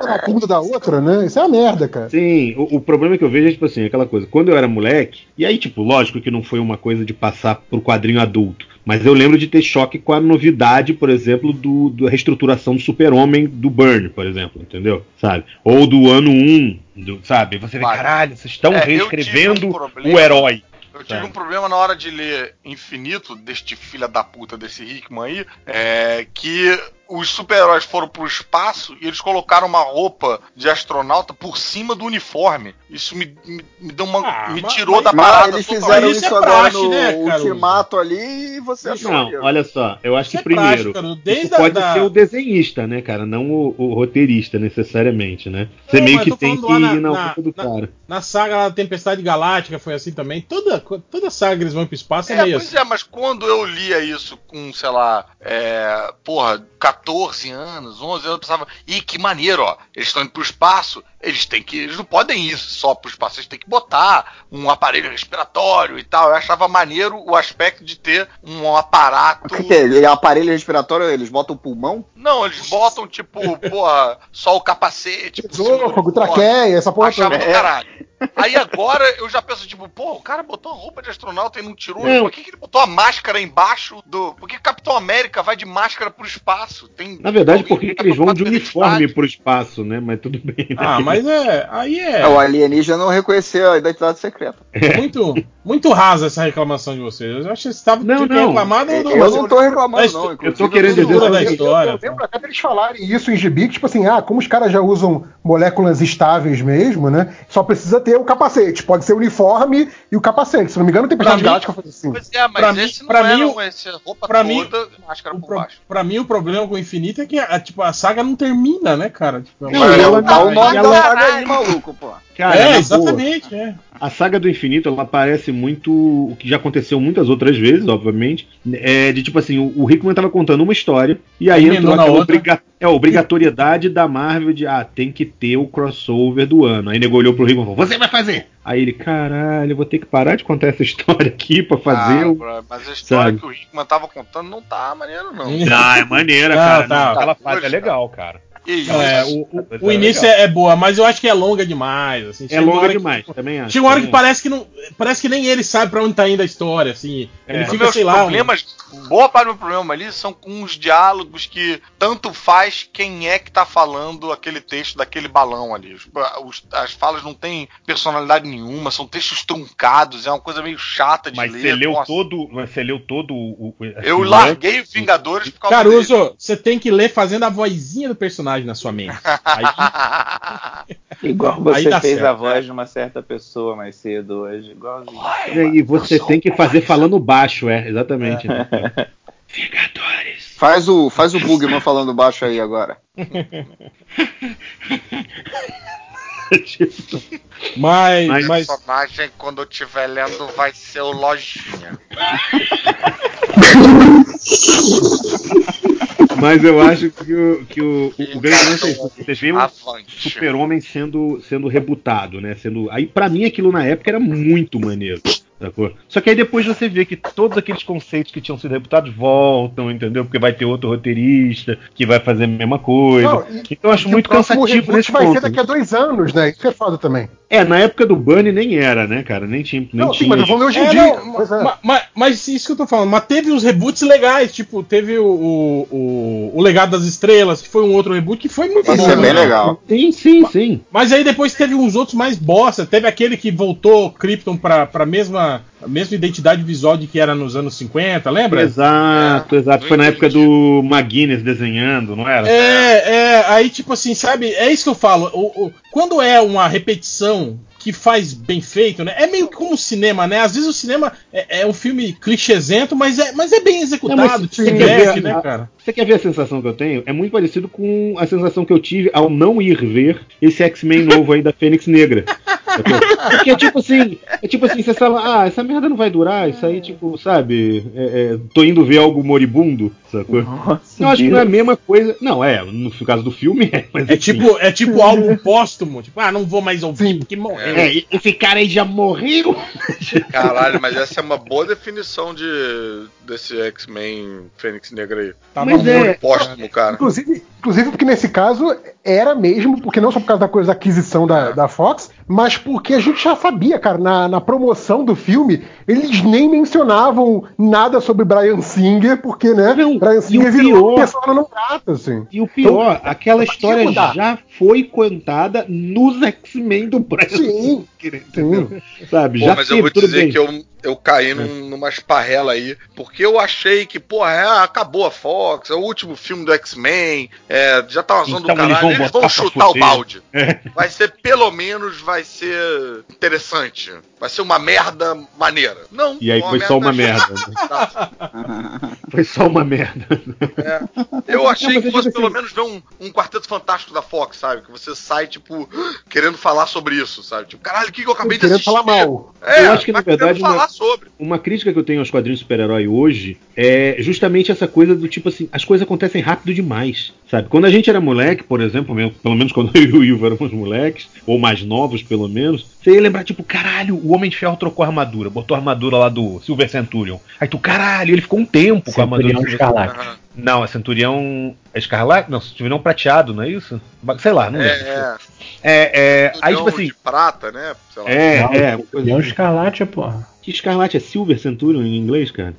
uma na bunda da outra, né? Isso é uma merda, cara.
Sim, o, o problema que eu vejo é, tipo assim, aquela coisa. Quando eu era moleque, e aí, tipo, lógico que não foi uma coisa de passar pro quadrinho adulto. Mas eu lembro de ter choque com a novidade, por exemplo, do, da reestruturação do Super-Homem do Burn, por exemplo, entendeu? Sabe? Ou do ano 1, do, sabe? Você vê,
Vai.
caralho, vocês estão
É,
reescrevendo
um
o herói.
Eu tive
Tá.
um problema na hora de ler Infinito, deste filho da puta, desse Hickman aí, é que os super-heróis foram pro espaço e eles colocaram uma roupa de astronauta por cima do uniforme. Isso me, me, me deu uma.
Ah,
me
mas-
tirou da
Mas
parada
eles fizeram
Isso
isso,
é
agora
praxe,
no
né,
ultimato ali e você achou.
Não,
que-
olha só, eu acho
Isso
que
é prático,
primeiro.
a-
pode
da-
ser o desenhista, né, cara? Não o, o roteirista, necessariamente, né? Você
Não,
meio
mas
que tem que ir
na-
na do
na-
cara.
Na saga lá, Tempestade Galáctica foi assim também. Toda, toda saga que eles vão pro espaço é,
É,
meio
pois
assim.
é, mas quando eu lia isso com, sei lá, é, porra, 14 anos, 11 anos, eu pensava, ih, que maneiro, ó, eles estão indo pro espaço, eles têm que, eles não podem ir só pro espaço, eles têm que botar um aparelho respiratório e tal. Eu achava maneiro o aspecto de ter um aparato.
O que, que é? Aparelho respiratório, eles botam o pulmão?
Não, eles botam, tipo, porra, só o capacete.
Esôfago,
uniforme.
traqueia, essa porra
Achava
toda.
caralho. Aí agora eu já penso, tipo, pô, o cara botou uma roupa de astronauta e não tirou.
Não.
Por que, que ele botou a máscara embaixo do. Por que Capitão América vai de máscara pro espaço? Tem
Na verdade, por que
tá
eles vão de uniforme pro espaço, né? Mas tudo bem. né?
Ah, mas é. Aí é.
É, o alienígena não reconheceu a identidade secreta.
muito, muito rasa essa reclamação de vocês. Eu acho que vocês estavam
Não, não.
reclamar do, do,
Eu não tô reclamando, não.
eu
tô querendo dizer
da
Eu,
história.
eu lembro até deles falarem isso em gibi, que, tipo assim, ah, como os caras já usam moléculas estáveis mesmo, né? Só precisa ter o capacete. Pode ser o uniforme e o capacete. Se não me engano, tem personagem
mim-
galáctica faz assim.
Pois é, mas
Pra mim-
esse não
pra
era
mim,
esse roupa
pra mim,
toda, máscara
O
por
pro-
baixo.
pra mim, o problema com o Infinito é que a, tipo, a saga não termina, né, cara? Tipo,
Não, ela
tá o
não-
nome
ela-
da saga aí, maluco, pô.
Cara,
é, exatamente. É.
a saga do infinito, ela parece muito o que já aconteceu muitas outras vezes, obviamente. É de tipo assim, o, o Hickman tava contando uma história e aí
Emendou
entrou
na
aquela obriga- é, obrigatoriedade da Marvel de ah, tem que ter o crossover do ano. Aí nego olhou pro Hickman e falou: "Você vai fazer". Aí ele, caralho, eu vou ter que parar de contar essa história aqui pra fazer
Ah,
o
bro, mas a história
sabe?
que o Hickman tava contando não tá maneiro, não.
Ah, é maneira,
Não,
cara.
tá.
Não, aquela
Tá
fase é legal, cara.
Não, é, o, o, o início é, é boa, mas eu acho que é longa demais. Assim,
É longa
hora que-
demais, também acho.
Chega uma hora que parece que não. Parece que nem ele sabe pra onde tá indo a história, assim. Ele
Os
fica,
meus
sei lá. um-
problemas, boa parte do meu problema ali são com os diálogos que tanto faz quem é que tá falando aquele texto daquele balão ali. Os- os- as falas não têm personalidade nenhuma, são textos truncados, é uma coisa meio chata de
Mas
ler.
você leu
nossa.
todo. Você leu todo o. o-
Eu larguei Vingadores por causa dele.
Caruso, você tem que ler fazendo a vozinha do personagem na sua mente. Aí,
Igual você fez
certo.
a voz de uma certa pessoa mais cedo hoje, igualzinho.
E você tem que fazer falando baixo, é, exatamente. né?
Faz o, faz o Bugman falando baixo aí agora.
mas,
O
mas
personagem, quando eu estiver lendo, vai ser o Lojinha.
Mas eu acho que o, que o, o, o grande lance é isso. Você vê o
Avante.
Super-Homem sendo, sendo rebutado, né? Sendo, aí, pra mim, aquilo na época era muito maneiro. Só que aí depois você vê que todos aqueles conceitos que tinham sido rebutados voltam, entendeu? Porque vai ter outro roteirista que vai fazer a mesma coisa.
Não, e-
então eu acho muito cansativo
reboot
nesse
vai
ponto.
ser daqui a dois anos, né? Isso é foda também.
É, na época do Bunny nem era, né, cara? Nem tinha. Nem
Não, sim,
tinha
mas vamos ver hoje em
É,
dia.
não,
Pois é.
ma- ma- mas isso que eu tô falando, mas teve uns reboots legais, tipo, teve o, o, o, Legado das Estrelas, que foi um outro reboot que foi muito
Isso
bom.
é bem
né?
legal.
Sim, sim, sim.
Mas aí depois teve uns outros mais bosta. Teve aquele que voltou Krypton pra, pra mesma, a mesma identidade visual de que era nos anos 50, lembra?
Exato, exato. Foi na época do McGuinness desenhando, não era?
É, é, aí tipo assim, sabe? É isso que eu falo. O, o- quando é uma repetição que faz bem feito, né? É meio que como o cinema, né? Às vezes o cinema é, é um filme clichêzento, mas é, mas é bem
Não,
executado,
mas
diverte,
ver
né,
a-
cara?
Você quer ver a sensação que eu tenho? É muito parecido com a sensação que eu tive ao não ir ver esse X-Men novo aí da Fênix Negra. Porque é tipo assim, é tipo assim, você fala, ah, essa merda não vai durar, isso aí, tipo, sabe, é, é, tô indo ver algo moribundo, sacou?
Nossa,
eu acho que não é a
Deus.
mesma coisa. Não, é, no caso do filme é, mas
É
enfim.
tipo, é tipo álbum póstumo, tipo, ah, não vou mais ouvir porque morreu.
É, e- esse cara aí já morreu.
Caralho, mas essa é uma boa definição de desse X-Men Fênix Negra aí.
Tá
Mas
bom.
é-
Póstumo, cara.
Inclusive, inclusive, porque nesse caso era mesmo, porque não só por causa da coisa da aquisição da, da Fox, mas porque a gente já sabia, cara, na, na promoção do filme, eles nem mencionavam nada sobre Brian Singer, porque, né,
Não,
Brian Singer virou
pior-
pessoa não grata, assim.
E o pior, aquela
podia
história já foi contada nos X-Men do Brian
Sim,
Singer, entendeu? Sabe,
Pô,
já
mas eu vou dizer
bem.
que eu, eu caí num, numa esparrela aí, porque eu achei que, porra, é, acabou a Fox, é o último filme do X-Men, é, já tá usando
Então
o caralho,
eles vão
eles vão chutar o balde.
É.
Vai ser, pelo menos, vai ser interessante. Vai ser uma merda maneira. Não.
E aí foi só uma merda.
Tá.
Foi só uma merda.
É. Eu achei
Não,
que
eu
fosse pelo
assim-
menos ver um, um quarteto fantástico da Fox, sabe? Que você sai, tipo, querendo falar sobre isso, sabe? Tipo, caralho, o que, que eu acabei de
querendo
assistir?
falar mal.
É,
Eu acho que, na verdade,
falar
uma-
sobre.
Uma crítica que eu tenho aos quadrinhos de super-herói hoje é justamente essa coisa do tipo assim, as coisas acontecem rápido demais, sabe? Quando a gente era moleque, por exemplo, pelo menos quando eu e o Ivo éramos moleques, ou mais novos pelo menos, você ia lembrar, tipo, caralho, o Homem de Ferro trocou a armadura, botou a armadura lá do Silver Centurion. Aí tu, caralho, ele ficou um tempo com a armadura do Silver
Escarlate.
Aham.
Não, é Centurião Escarlate? Não, Centurião Prateado, não é isso? Sei lá, não lembro.
É, é.
É, é, aí tipo assim,
de prata, né? Sei lá.
é,
Não,
é,
Centurião
assim.
Escarlate, porra.
Que Escarlate é Silver Centurion em inglês, cara?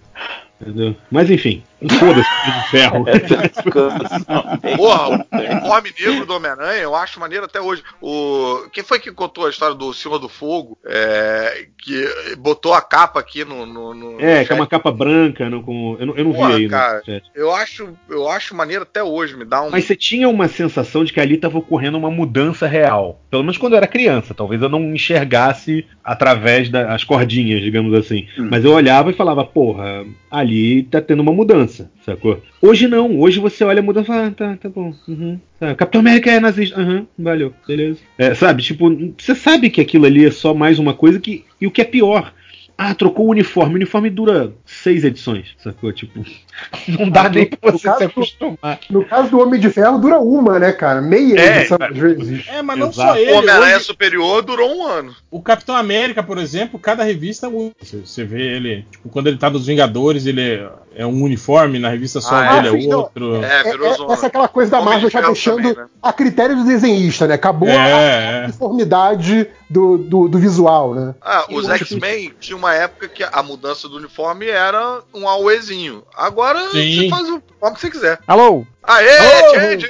Entendeu? Mas enfim, foda-se, Homem de ferro.
Porra, o uniforme negro do Homem-Aranha eu acho maneiro até hoje. O... Quem foi que contou a história do Senhor do Fogo? É, Que botou a capa aqui no. no, no
É,
no
que é uma capa branca, não, com, eu não, eu não
Porra,
vi aí
cara.
no.
Eu acho, eu acho maneiro até hoje, me dá um.
Mas você tinha uma sensação de que ali estava ocorrendo uma mudança real. Pelo menos quando eu era criança. Talvez eu não enxergasse através das cordinhas, digamos assim. Mas eu olhava e falava, porra, ali tá tendo uma mudança, sacou? Hoje não. Hoje você olha a mudança e fala, ah, tá, tá bom. Uhum, tá. Capitão América é nazista. Aham, valeu, beleza. É, sabe, tipo, você sabe que aquilo ali é só mais uma coisa que. E o que é pior. Ah, trocou o uniforme. O uniforme dura seis edições, sacou? Tipo, não dá nem pra você se acostumar.
No caso do Homem de Ferro, dura uma, né, cara? Meia
É,
edição,
cara.
às vezes.
É, mas não
Exato.
só ele.
O Homem-Aranha
hoje-
Superior durou um ano.
O Capitão América, por exemplo, cada revista é um- você, você vê ele, tipo, quando ele tá dos Vingadores, ele é, é um uniforme, na revista só
Ah,
dele
é?
é outro.
É,
É,
virou
é- essa é aquela coisa da Marvel já deixando
também, né?
a critério do desenhista, né? Acabou a
É, é.
uniformidade do, do, do visual, né?
Ah, os X-Men tinha uma época que a mudança do uniforme era um auezinho. Agora
Sim.
você faz o que você quiser.
Alô?
Aê! Change!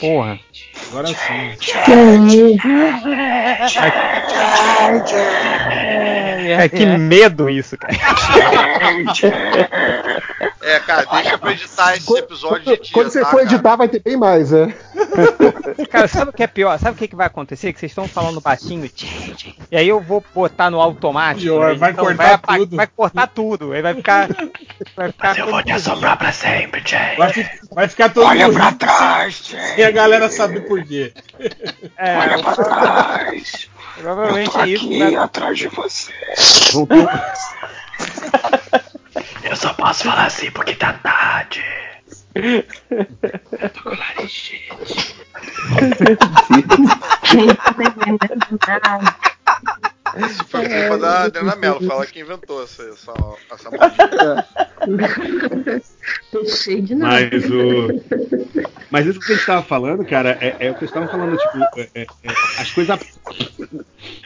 Porra.
Agora sim.
É, que medo isso, cara.
É, cara, deixa pra editar esse episódio de dia,
Quando você
tá,
for
cara?
editar, vai ter bem mais, é.
Cara, sabe o que é pior? Sabe o que, que vai acontecer? Que vocês estão falando baixinho, tchê, e aí eu vou botar no automático.
Pior,
né?
vai
Então
cortar
apa-
tudo.
Vai cortar tudo. Aí vai ficar. Vai ficar
Eu vou te assombrar pra sempre, Jay.
Vai, fi- vai ficar todo
Olha pra trás, Jay.
sem a galera saber por quê.
É,
Olha pra trás.
Provavelmente
Tô
é isso.
aqui atrás de você. Eu só posso falar assim porque tá tarde. Eu tô com laringite.
Isso foi culpa da Adriana Mello, foi ela que inventou essa, essa, essa.
Não sei de nada.
Mas o. Mas isso que a gente tava falando, cara, é, é o que eles estavam falando, tipo, é- é- é, as coisas.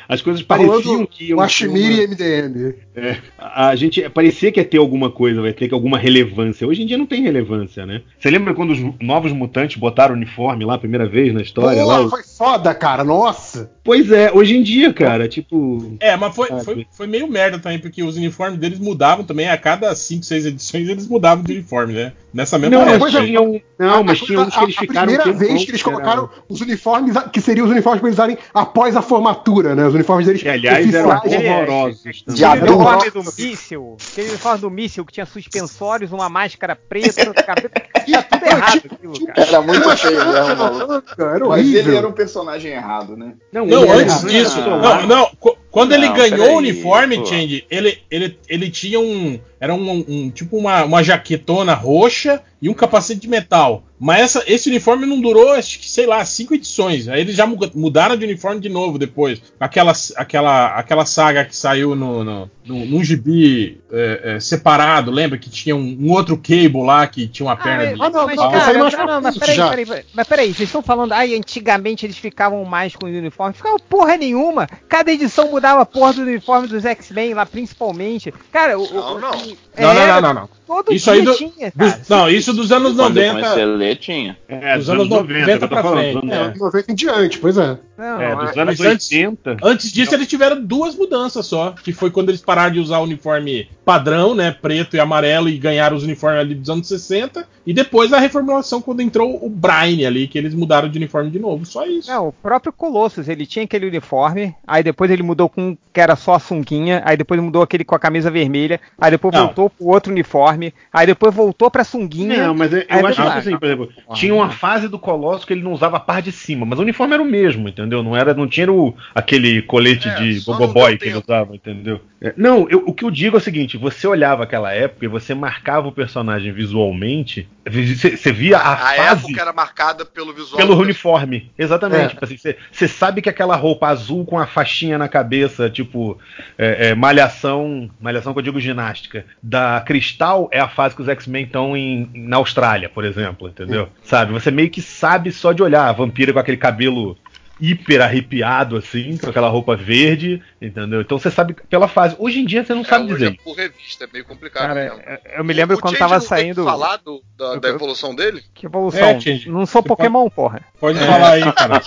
As coisas pareciam que ter
Ashmiri
uma-
e MDM.
É, a a gente parecia que ia ter alguma coisa, vai ter alguma relevância. Hoje em dia não tem relevância, né? Você lembra quando os novos mutantes botaram o uniforme lá a primeira vez na história? lá?
Porra, foi foda, cara. Nossa.
Pois é, hoje em dia, cara, tipo.
É, mas foi,
Sabe?
foi, foi meio merda também, porque os uniformes deles mudavam também, a cada 5, 6 edições eles mudavam de uniforme, né? Nessa mesma
Não,
época.
mas tinham. Não, mas tinha uns que eles
a, a
ficaram.
primeira
um
vez que eles
era-
colocaram os uniformes, que seriam os uniformes pra eles usarem após a formatura, né? Os uniformes deles.
Que, aliás, eram horrorosos. também.
De
uniforme do míssil, aquele uniforme do míssil que tinha suspensórios, uma máscara preta, cabelo. Tinha tudo errado aquilo, cara.
Era muito feio.
Era
Mas ele era um personagem errado, né?
Não,
Não,
era
antes disso. Não, não. Qu- Quando ele
Não,
ganhou
peraí,
o uniforme. Change, ele, ele, ele tinha um. Era um, um- tipo uma, uma jaquetona roxa e um capacete de metal. Mas essa, esse uniforme não durou, acho que, sei lá, cinco edições. Aí eles já mu- mudaram de uniforme de novo depois. Aquela, aquela, aquela saga que saiu no, no, no- num gibi é, é, separado, lembra? Que tinha um, um outro cable lá que tinha uma perna de.
Ah, não,
Mas,
não,
cara,
é
não, não, mas peraí, peraí, peraí, mas peraí, vocês estão falando, ai, antigamente eles ficavam mais com o uniforme. Ficavam porra nenhuma. Cada edição mudava a porra do uniforme dos X-Men lá, principalmente. Cara, o.
Não,
o-
não.
Não, não, não, não, não.
Todo
Isso
dia
aí do-
tinha,
não, isso dos anos
Quando eu
90.
comecei a ler, tinha.
É,
Dos
dos
anos 90
que eu tô
pra
falando,
frente,
dos
é.
anos-
90 em diante, pois é.
Não,
É, dos anos
Mas antes-
80.
Antes disso, eles tiveram duas mudanças só. Que foi quando eles pararam de usar o uniforme padrão, né? Preto e amarelo, e ganharam os uniformes ali dos anos 60. E depois a reformulação quando entrou o Brian ali, que eles mudaram de uniforme de novo. Só isso.
Não, o próprio Colossus, ele tinha aquele uniforme, aí depois ele mudou com um que era só a sunguinha, aí depois mudou aquele com a camisa vermelha, aí depois
Não.
voltou pro outro uniforme, aí depois voltou pra sunguinha.
Não, mas eu, eu acho que assim, por exemplo, tinha uma fase do Colosso que ele não usava a parte de cima, mas o uniforme era o mesmo, entendeu? Não era, não tinha o, aquele colete
É,
de boboboy que ele usava, entendeu? É, não, eu- o que eu digo é o seguinte: você olhava aquela época e você marcava o personagem visualmente, você, você via a,
A
fase
época era marcada pelo visual.
pelo uniforme. Exatamente.
É.
Tipo assim, você, você sabe que aquela roupa azul com a faixinha na cabeça, tipo, é, é, malhação, malhação que eu digo ginástica, da Cristal é a fase que os X-Men estão em, na Austrália, por exemplo, entendeu? Sabe? Você meio que sabe só de olhar a vampira com aquele cabelo hiper arrepiado, assim, com aquela roupa verde, entendeu? Então você sabe pela fase. Hoje em dia você não
É,
sabe dizer.
é por revista, é meio complicado
Cara,
mesmo.
eu- eu me lembro
O
quando
Change
tava saindo.
falar do- da, da evolução dele?
Que evolução?
É,
não sou
Você
Pokémon, porra.
Pode falar aí, cara.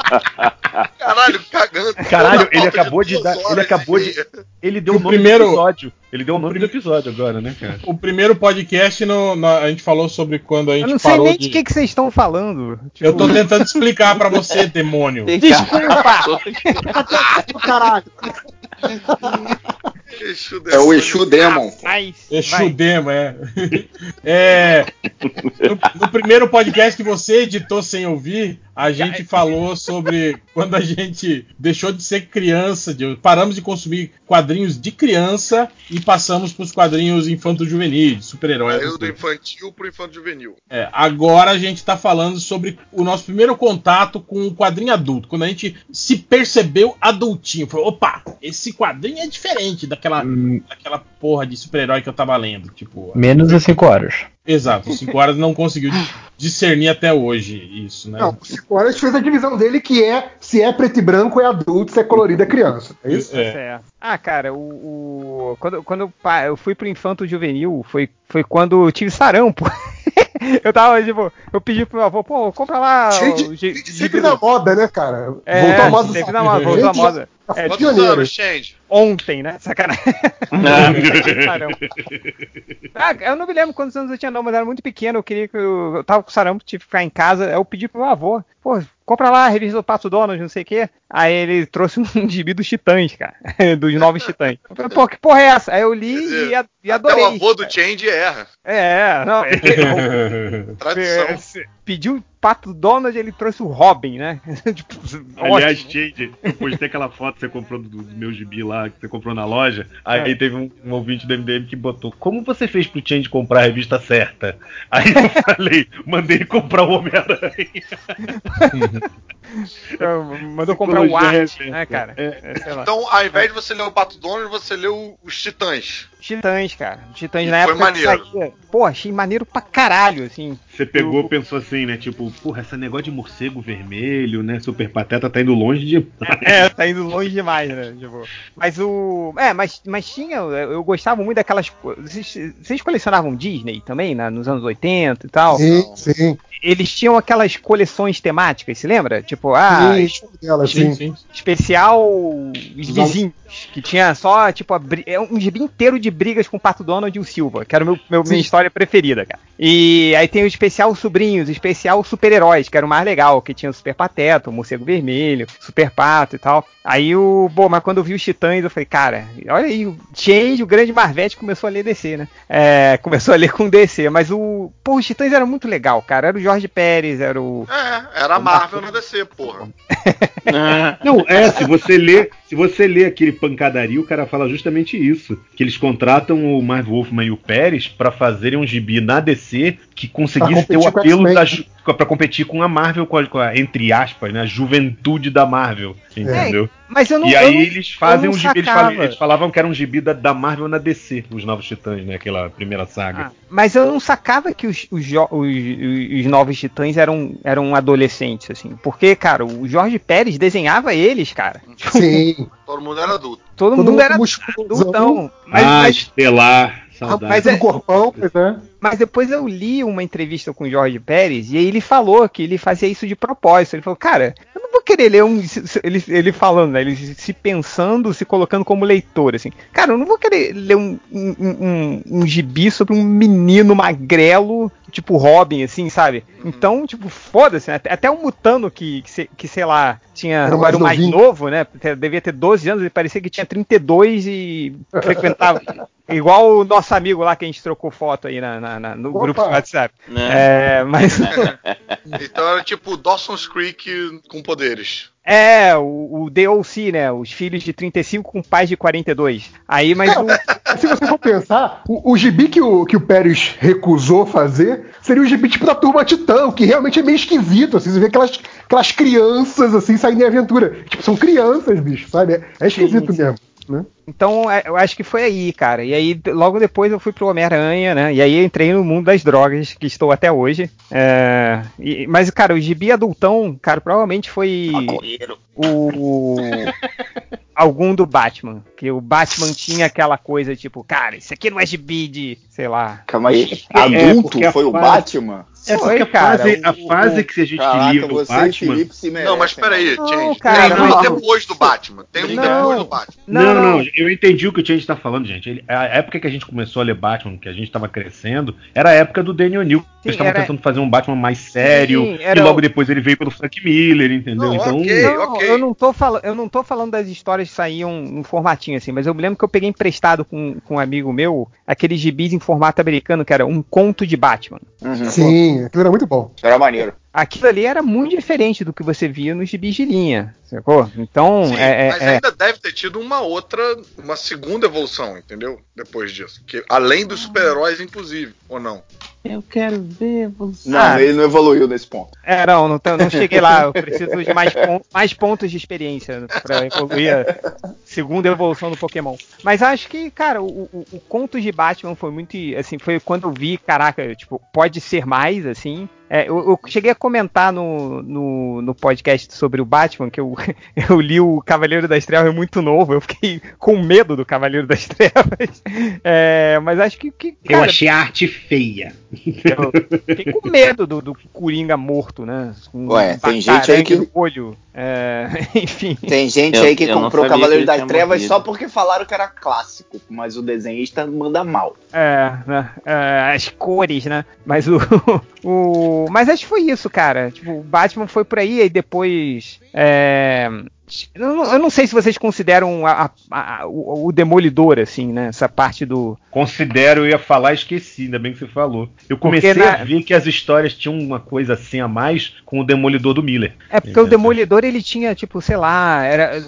Caralho, cagando.
Caralho, ele acabou de
duas
dar. Ele acabou de. Ele deu
O
o nome
primeiro-
do episódio. Ele deu o nome do episódio agora, né, cara?
O primeiro podcast no- na- a gente falou sobre quando a gente
Eu não sei
parou
nem
de.
que, que vocês estão falando.
Eu tô tentando explicar pra você, demônio.
Desculpa!
Caralho.
Exu
É o Exu Demon.
Mas,
Exu
vai.
Demo, é. é no, no primeiro podcast que você editou sem ouvir, a gente falou sobre quando a gente deixou de ser criança, de, paramos de consumir quadrinhos de criança e passamos para os quadrinhos infanto-juvenis, super-heróis.
Saiu do infantil pro infanto juvenil.
É, agora a gente está falando sobre o nosso primeiro contato com o quadrinho adulto, quando a gente se percebeu adultinho. Falou, opa, esse quadrinho é diferente daquela, daquela porra de super-herói que eu tava lendo. Tipo,
Menos de 5 horas.
Exato, 5 horas não conseguiu discernir até hoje isso, né?
Não, o Cinco Horas fez a divisão dele que é se é preto e branco é adulto, se é colorido é criança. É isso?
É.
Certo. Ah, cara, o, o- quando, quando eu fui pro infanto juvenil, foi, foi quando eu tive sarampo. eu tava, tipo, eu pedi pro meu avô, pô, compra lá.
De
gibi
sempre na moda, né, cara?
É,
voltou a moda do
sempre na moda, voltou a
Gente,
moda. É,
Quantos
pioneiro.
anos, Change?
Ontem, né? Sacanagem. Ah, eu não me lembro quantos anos eu tinha, não, mas era muito pequeno. Eu queria que eu, eu tava com sarampo, tive que ficar em casa. Eu pedi pro meu avô, pô, compra lá a revista do Pato Donald, não sei o quê. Aí ele trouxe um gibi dos Titãs, cara. dos novos Titãs. Eu falei, pô, que porra é essa? Aí eu li e, a- e
Até
adorei.
o avô do Change erra.
É, não. Ele,
Tradição.
pediu Pato Donald, ele trouxe o Robin, né? tipo,
Aliás,
ótimo.
Change, eu postei aquela foto que você comprou do, do meu gibi lá, que você comprou na loja. Aí
É.
teve um, um ouvinte do MDM que botou: Como você fez pro Change comprar a revista certa? Aí eu falei: Mandei comprar o Homem-Aranha.
Eu- Mandou comprar o Art,
reversa.
né, cara?
É.
É.
Então, ao invés de você ler o Pato Donald, você leu os Titãs.
Titãs, cara. Titãs
E
na
foi
época
maneiro.
saía. Pô, achei maneiro pra caralho, assim.
Você pegou e pensou assim, né? Tipo, porra, esse negócio de morcego vermelho, né? Super pateta tá indo longe de.
É, tá indo longe demais, né? Tipo, mas o. É, mas, mas tinha. Eu gostava muito daquelas. Vocês, vocês colecionavam Disney também, né, nos anos 80 e tal?
Sim, sim.
Eles tinham aquelas coleções temáticas, se lembra? Tipo, ah,
Sim, dela,
Sim,
sim.
sim.
especial os vizinhos, que tinha só, tipo, a é um gibi inteiro de brigas com o Pato Donald e o Silva, que era meu, meu- minha história preferida, cara. E aí tem o especial Sobrinhos, o especial Super-Heróis, que era o mais legal, que tinha o Super Pateta, o Morcego Vermelho, Super Pato e tal. Aí o. Bom, mas quando eu vi os Titãs, eu falei, cara, olha aí, o Change, o grande Marvete, começou a ler DC, né? É, começou a ler com DC, mas o. Pô, os Titãs era muito legal, cara. Era o Jorge Pérez, era o.
É, era a Marvel no DC, porra.
Não, é, se você lê, se você lê aquele pancadaria, o cara fala justamente isso. Que eles contratam o Marv Wolfman e o Pérez pra fazerem um gibi na DC que conseguisse ter o apelo da ju- pra competir com a Marvel, com a, com a- entre aspas, né? A juventude da Marvel. Entendeu?
Mas eu não
e aí
não-
eles fazem um gibi, eles, falam- eles falavam que era um gibi da, da Marvel na DC, os Novos Titãs, né? Aquela primeira saga.
Ah, mas eu não sacava que os, os, os- os- os novos titãs eram, eram adolescentes, assim. Porque, cara, o Jorge Pérez desenhava eles, cara.
Sim.
Todo mundo era adulto.
Todo,
Todo
mundo
mundo
era
musculosão.
adultão. Mas,
ah,
mas,
Estelar, saudade.
mas
Mas
é-
do corpão, pois é.
Mas depois eu li uma entrevista com o Jorge Pérez e aí ele falou que ele fazia isso de propósito. Ele falou, cara, eu não vou querer ler um. Ele, ele falando, né? Ele se pensando, se colocando como leitor, assim. Cara, eu não vou querer ler um, um, um, um gibi sobre um menino magrelo, tipo Robin, assim, sabe? Então, tipo, foda-se, né? Até, o Mutano, que, que, que, sei lá, tinha.
Era
Era
mais
mais,
novinho.
novo, né? Devia ter 12 anos, ele parecia que tinha 32 e frequentava. Igual o nosso amigo lá que a gente trocou foto aí na, na- na- no
Opa.
grupo do WhatsApp.
Né?
É, mas.
Então era tipo Dawson's Creek com poderes.
É, o, o DOC, né? Os filhos de 35 com pais de 42. Aí, mas o.
Se você for pensar, o, o gibi que o, que o Pérez recusou fazer seria o gibi tipo da turma Titã, que realmente é meio esquisito, assim, você vê aquelas, aquelas crianças assim saindo em aventura. Tipo, são crianças, bicho, sabe? É, é esquisito
Sim, sim.
mesmo. Né?
Então, é, eu acho que foi aí, cara. E aí, logo depois eu fui pro Homem-Aranha, né? E aí eu entrei no mundo das drogas, que estou até hoje. É, e- mas, cara, o gibi adultão, cara, provavelmente foi o. algum do Batman. Que o Batman tinha aquela coisa tipo, cara, isso aqui não é gibi de, sei lá.
Calma aí.
É,
Adulto
a
foi o
fase-
Batman?
É porque a
cara,
fase, a
o-
fase
o-
que a gente
Caraca,
lia o
você e
Batman.
Merecem.
Não, mas peraí,
Não,
Change.
cara,
tem um depois do Batman. Tem um
Não.
depois do Batman.
Não, não, eu entendi o que o Change tá falando, gente. Ele- a época que a gente começou a ler Batman, que a gente tava crescendo, era a época do Daniel New. Eles estavam
era-
tentando fazer um Batman mais sério,
Sim, era
e logo
o-
depois ele veio pelo Frank Miller, entendeu?
Não,
então,
ok.
Não, eu não tô falando, eu não tô falando das histórias que saíam no formatinho assim, mas eu me lembro que eu peguei emprestado com, com um amigo meu aqueles gibis em formato americano que era um conto de Batman.
Uhum.
Sim, aquilo era muito bom.
Era maneiro.
Aquilo ali era muito diferente do que você via nos gibis de linha, sacou? Então,
Sim,
é,
mas
é-
ainda deve ter tido uma outra, uma segunda evolução, entendeu? Depois disso. Que, além dos super-heróis, inclusive, ou não?
Eu quero ver você.
Não,
Ah.
ele não evoluiu nesse ponto.
É, não, não, não cheguei lá. Eu preciso de mais, pon- mais pontos de experiência pra evoluir a segunda evolução do Pokémon. Mas acho que, cara, o, o, o Contos de Batman foi muito. Assim, foi quando eu vi, caraca, tipo, pode ser mais, assim. É, eu, eu cheguei a comentar no, no, no podcast sobre o Batman, que eu, eu li o Cavaleiro das Trevas muito novo, eu fiquei com medo do Cavaleiro das Trevas. É, mas acho que. que
Eu
cara,
achei a arte feia.
eu fiquei com medo do, do Coringa morto, né? Com
Ué, tem gente aí que-
olho. É, enfim.
Tem gente
Eu-
aí que
eu
comprou
sabia
Cavaleiro das Trevas
morrido.
só porque falaram que era clássico, mas o desenhista manda mal.
É, né? É, as cores, né? Mas o, o. Mas acho que foi isso, cara. Tipo, o Batman foi por aí e depois. É. Eu não, sei se vocês consideram a- a- a- o, o Demolidor, assim, né? Essa parte do.
Considero, eu ia falar, esqueci, ainda bem que você falou. Eu comecei
na-
a ver que as histórias tinham uma coisa assim a mais com o Demolidor do Miller.
É porque o Demolidor ele tinha, tipo, sei lá, era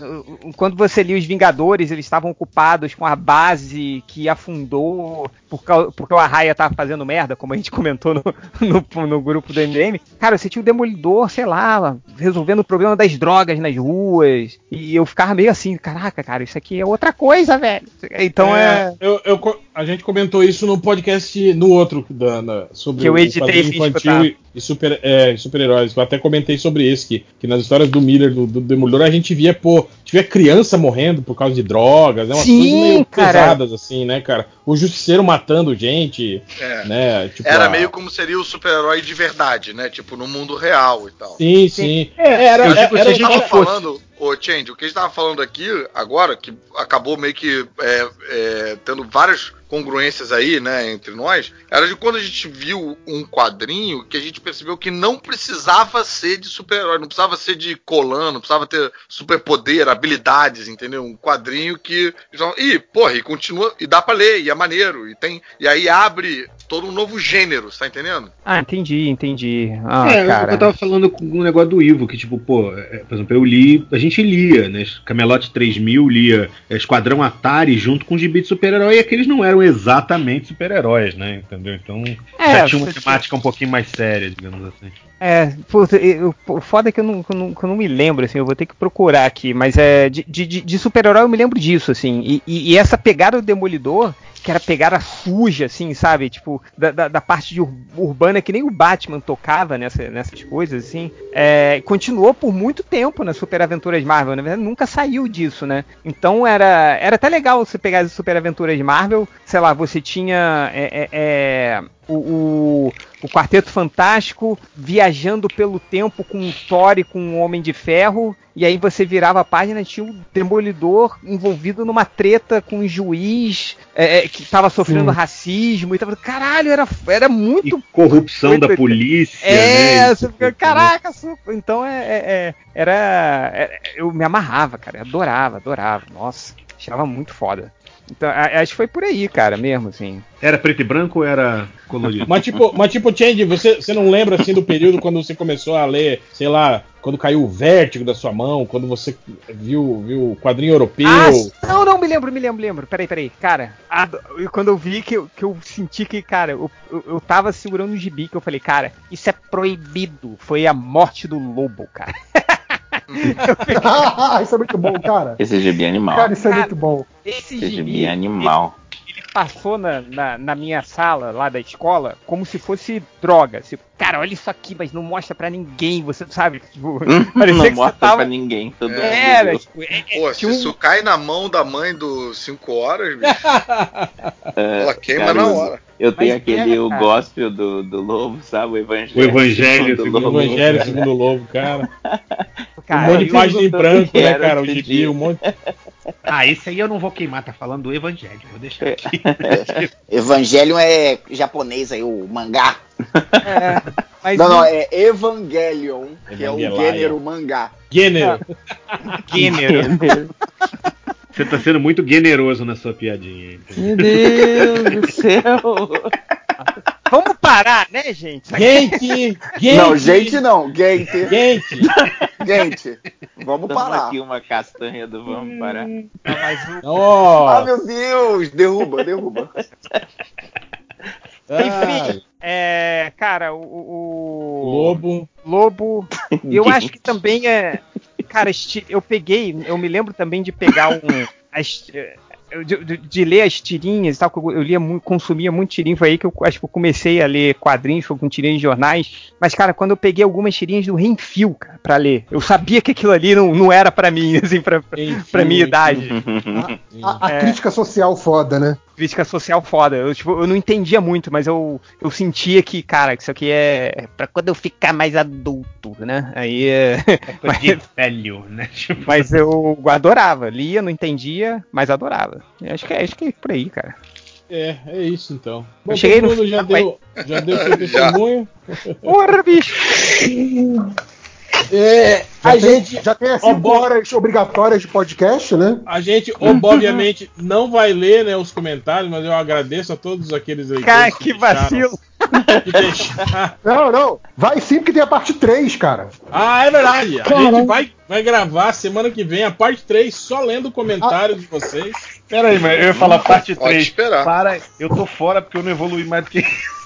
quando você lia os Vingadores, eles estavam ocupados com a base que afundou por cau- porque o Arraia tava fazendo merda, como a gente comentou no, no, no grupo do MDM. Cara, você tinha o Demolidor, sei lá, resolvendo o problema das drogas nas ruas. E eu ficava meio assim, caraca, cara, isso aqui é outra coisa, velho. Então é.
eu- eu a gente comentou isso no podcast, no outro, da, na- sobre
Que eu
o
editei
quadrinho
sem
infantil e, e super, é, super-heróis. Eu até comentei sobre esse, que, que nas histórias do Miller, do, do Demolidor, a gente via, pô, via criança morrendo por causa de drogas, né? Umas
Sim,
coisas meio
cara.
pesadas, assim, né, cara? O Justiceiro matando gente,
É.
né? Tipo,
Era
a-
meio como seria o super-herói de verdade, né? Tipo, no mundo real e tal.
Sim, sim. É, era,
Eu
era,
digo,
era,
a gente tava falando, ô Change, o que a gente tava falando aqui agora, que acabou meio que é, é, tendo várias congruências aí, né, entre nós, era de quando a gente viu um quadrinho que a gente percebeu que não precisava ser de super-herói, não precisava ser de Colan, não precisava ter superpoder, habilidades, entendeu? Um quadrinho que. E, porra, e continua, e dá pra ler, e é maneiro, e tem. E aí abre todo um novo gênero, tá entendendo?
Ah, entendi, entendi. Ah,
é, eu-
cara.
eu tava falando com o negócio do Ivo, que tipo, pô, é, por exemplo, eu li, a gente lia, né? Camelote 3000 lia é, Esquadrão Atari junto com o gibi de super-herói, e aqueles não eram exatamente super-heróis, né? Entendeu? Então
É,
já tinha uma temática um pouquinho mais séria, digamos assim.
É, puta, eu- o foda é que eu não, que eu não, que eu não me lembro, assim, eu vou ter que procurar aqui, mas é de, de, de- de super-herói eu me lembro disso, assim, e, e- e essa pegada do Demolidor, que era pegada suja, assim, sabe, tipo, da, da, da parte ur- urbana que nem o Batman tocava nessa, nessas coisas, assim, é, continuou por muito tempo nas Super Aventuras Marvel, na verdade nunca saiu disso, né, então era, era até legal você pegar as Super Aventuras Marvel, sei lá, você tinha é, é, é, o, o, o Quarteto Fantástico viajando pelo tempo com o Thor e com o Homem de Ferro, e aí você virava a página e tinha o Demolidor envolvido numa treta com um juiz é, é, que tava sofrendo
Sim.
racismo e tava. Caralho, era, era muito.
Corrupção da
muito-
polícia,
É,
né?
você fica, caraca, então é, é- é- era, é- Eu me amarrava, cara, eu adorava, adorava. Nossa, achava muito foda. Então, acho que foi por aí, cara, mesmo, assim.
Era preto e branco ou era colorido?
Mas tipo, mas tipo, Change, você, você não lembra assim do período quando você começou a ler, sei lá, quando caiu o vértigo da sua mão, quando você viu, viu o quadrinho europeu?
Ah, não, não, me lembro, me lembro, me lembro. Peraí, peraí. Cara, a- quando eu vi que eu, que eu senti que, cara, eu, eu, eu tava segurando um gibi que eu falei, cara, isso é proibido. Foi a morte do lobo, cara.
isso é muito bom, cara.
Esse gibi é animal.
Cara, isso é muito bom.
Esse
Esse
gibi,
é animal.
ele passou na, na, na minha sala lá da escola como se fosse droga. Tipo, cara, olha isso aqui, mas não mostra pra ninguém, você sabe? Tipo,
não mostra
tava...
pra ninguém. Todo mundo
Era, tipo, é- é-
Pô, se
um-
isso cai na mão da mãe do 5 horas, bicho,
É,
ela queima
cara,
na hora.
Eu tenho
Mas
aquele
é,
o gospel do, do lobo, sabe? O evangelho.
O Evangelho
do
segundo
O
o
Evangelho segundo Lobo, cara.
cara,
um monte de página em branco, né, cara? O gibi, um monte.
Ah, esse aí eu não vou queimar, tá falando do Evangelho. Vou deixar aqui.
Evangelho é japonês aí, o mangá.
é, mas
Não, não, é Evangelion, que é o gênero mangá.
Gênero.
gênero.
Você tá sendo muito generoso na sua piadinha. hein?
Meu Deus do céu!
Vamos parar, né, gente?
Gente, gente.
Não, gente não, gente.
Gente.
Gente, vamos
Toma
parar.
aqui uma castanha do Vamos Parar.
Não, mas o-
Ó.
Ah, meu Deus! Derruba, derruba.
Enfim, é, cara, o- o-
Lobo.
Lobo. Eu acho que também é. Cara, eu peguei, eu me lembro também de pegar um. as- de, de- de ler as tirinhas e tal, que eu, eu lia muito, consumia muito tirinho, foi aí que eu acho que eu comecei a ler quadrinhos, foi com tirinhas de jornais. Mas, cara, quando eu peguei algumas tirinhas do Renfio, cara, pra ler, eu sabia que aquilo ali não, não era pra mim, assim, pra, pra minha idade.
A, a
É.
crítica social foda, né?
Crítica social foda. Eu, tipo, eu não entendia muito, mas eu, eu sentia que, cara, que isso aqui é pra quando eu ficar mais adulto, né? Aí é.
Coisa de velho, né? Tipo,
Mas eu adorava. Lia, não entendia, mas adorava. Eu Acho que é, acho que é por aí, cara.
É, é isso então. Bom,
Eu cheguei no
mundo já deu, já deu seu testemunho.
Porra, bicho!
É,
Já
a
tem,
gente,
já tem as
Ó,
5
bom.
horas obrigatórias de podcast, né?
a gente obviamente não vai ler né, os comentários, mas eu agradeço a todos aqueles leitores
Cara, que vacilo!
que deixaram-
Não, não. Vai sim, porque tem a parte 3, cara.
Ah, é verdade. A
Caramba.
gente vai, vai gravar semana que vem a parte 3 só lendo comentários de vocês.
Pera aí, mas eu ia falar parte
Pode
3.
esperar.
Para, eu tô fora porque eu não evoluí mais do que isso.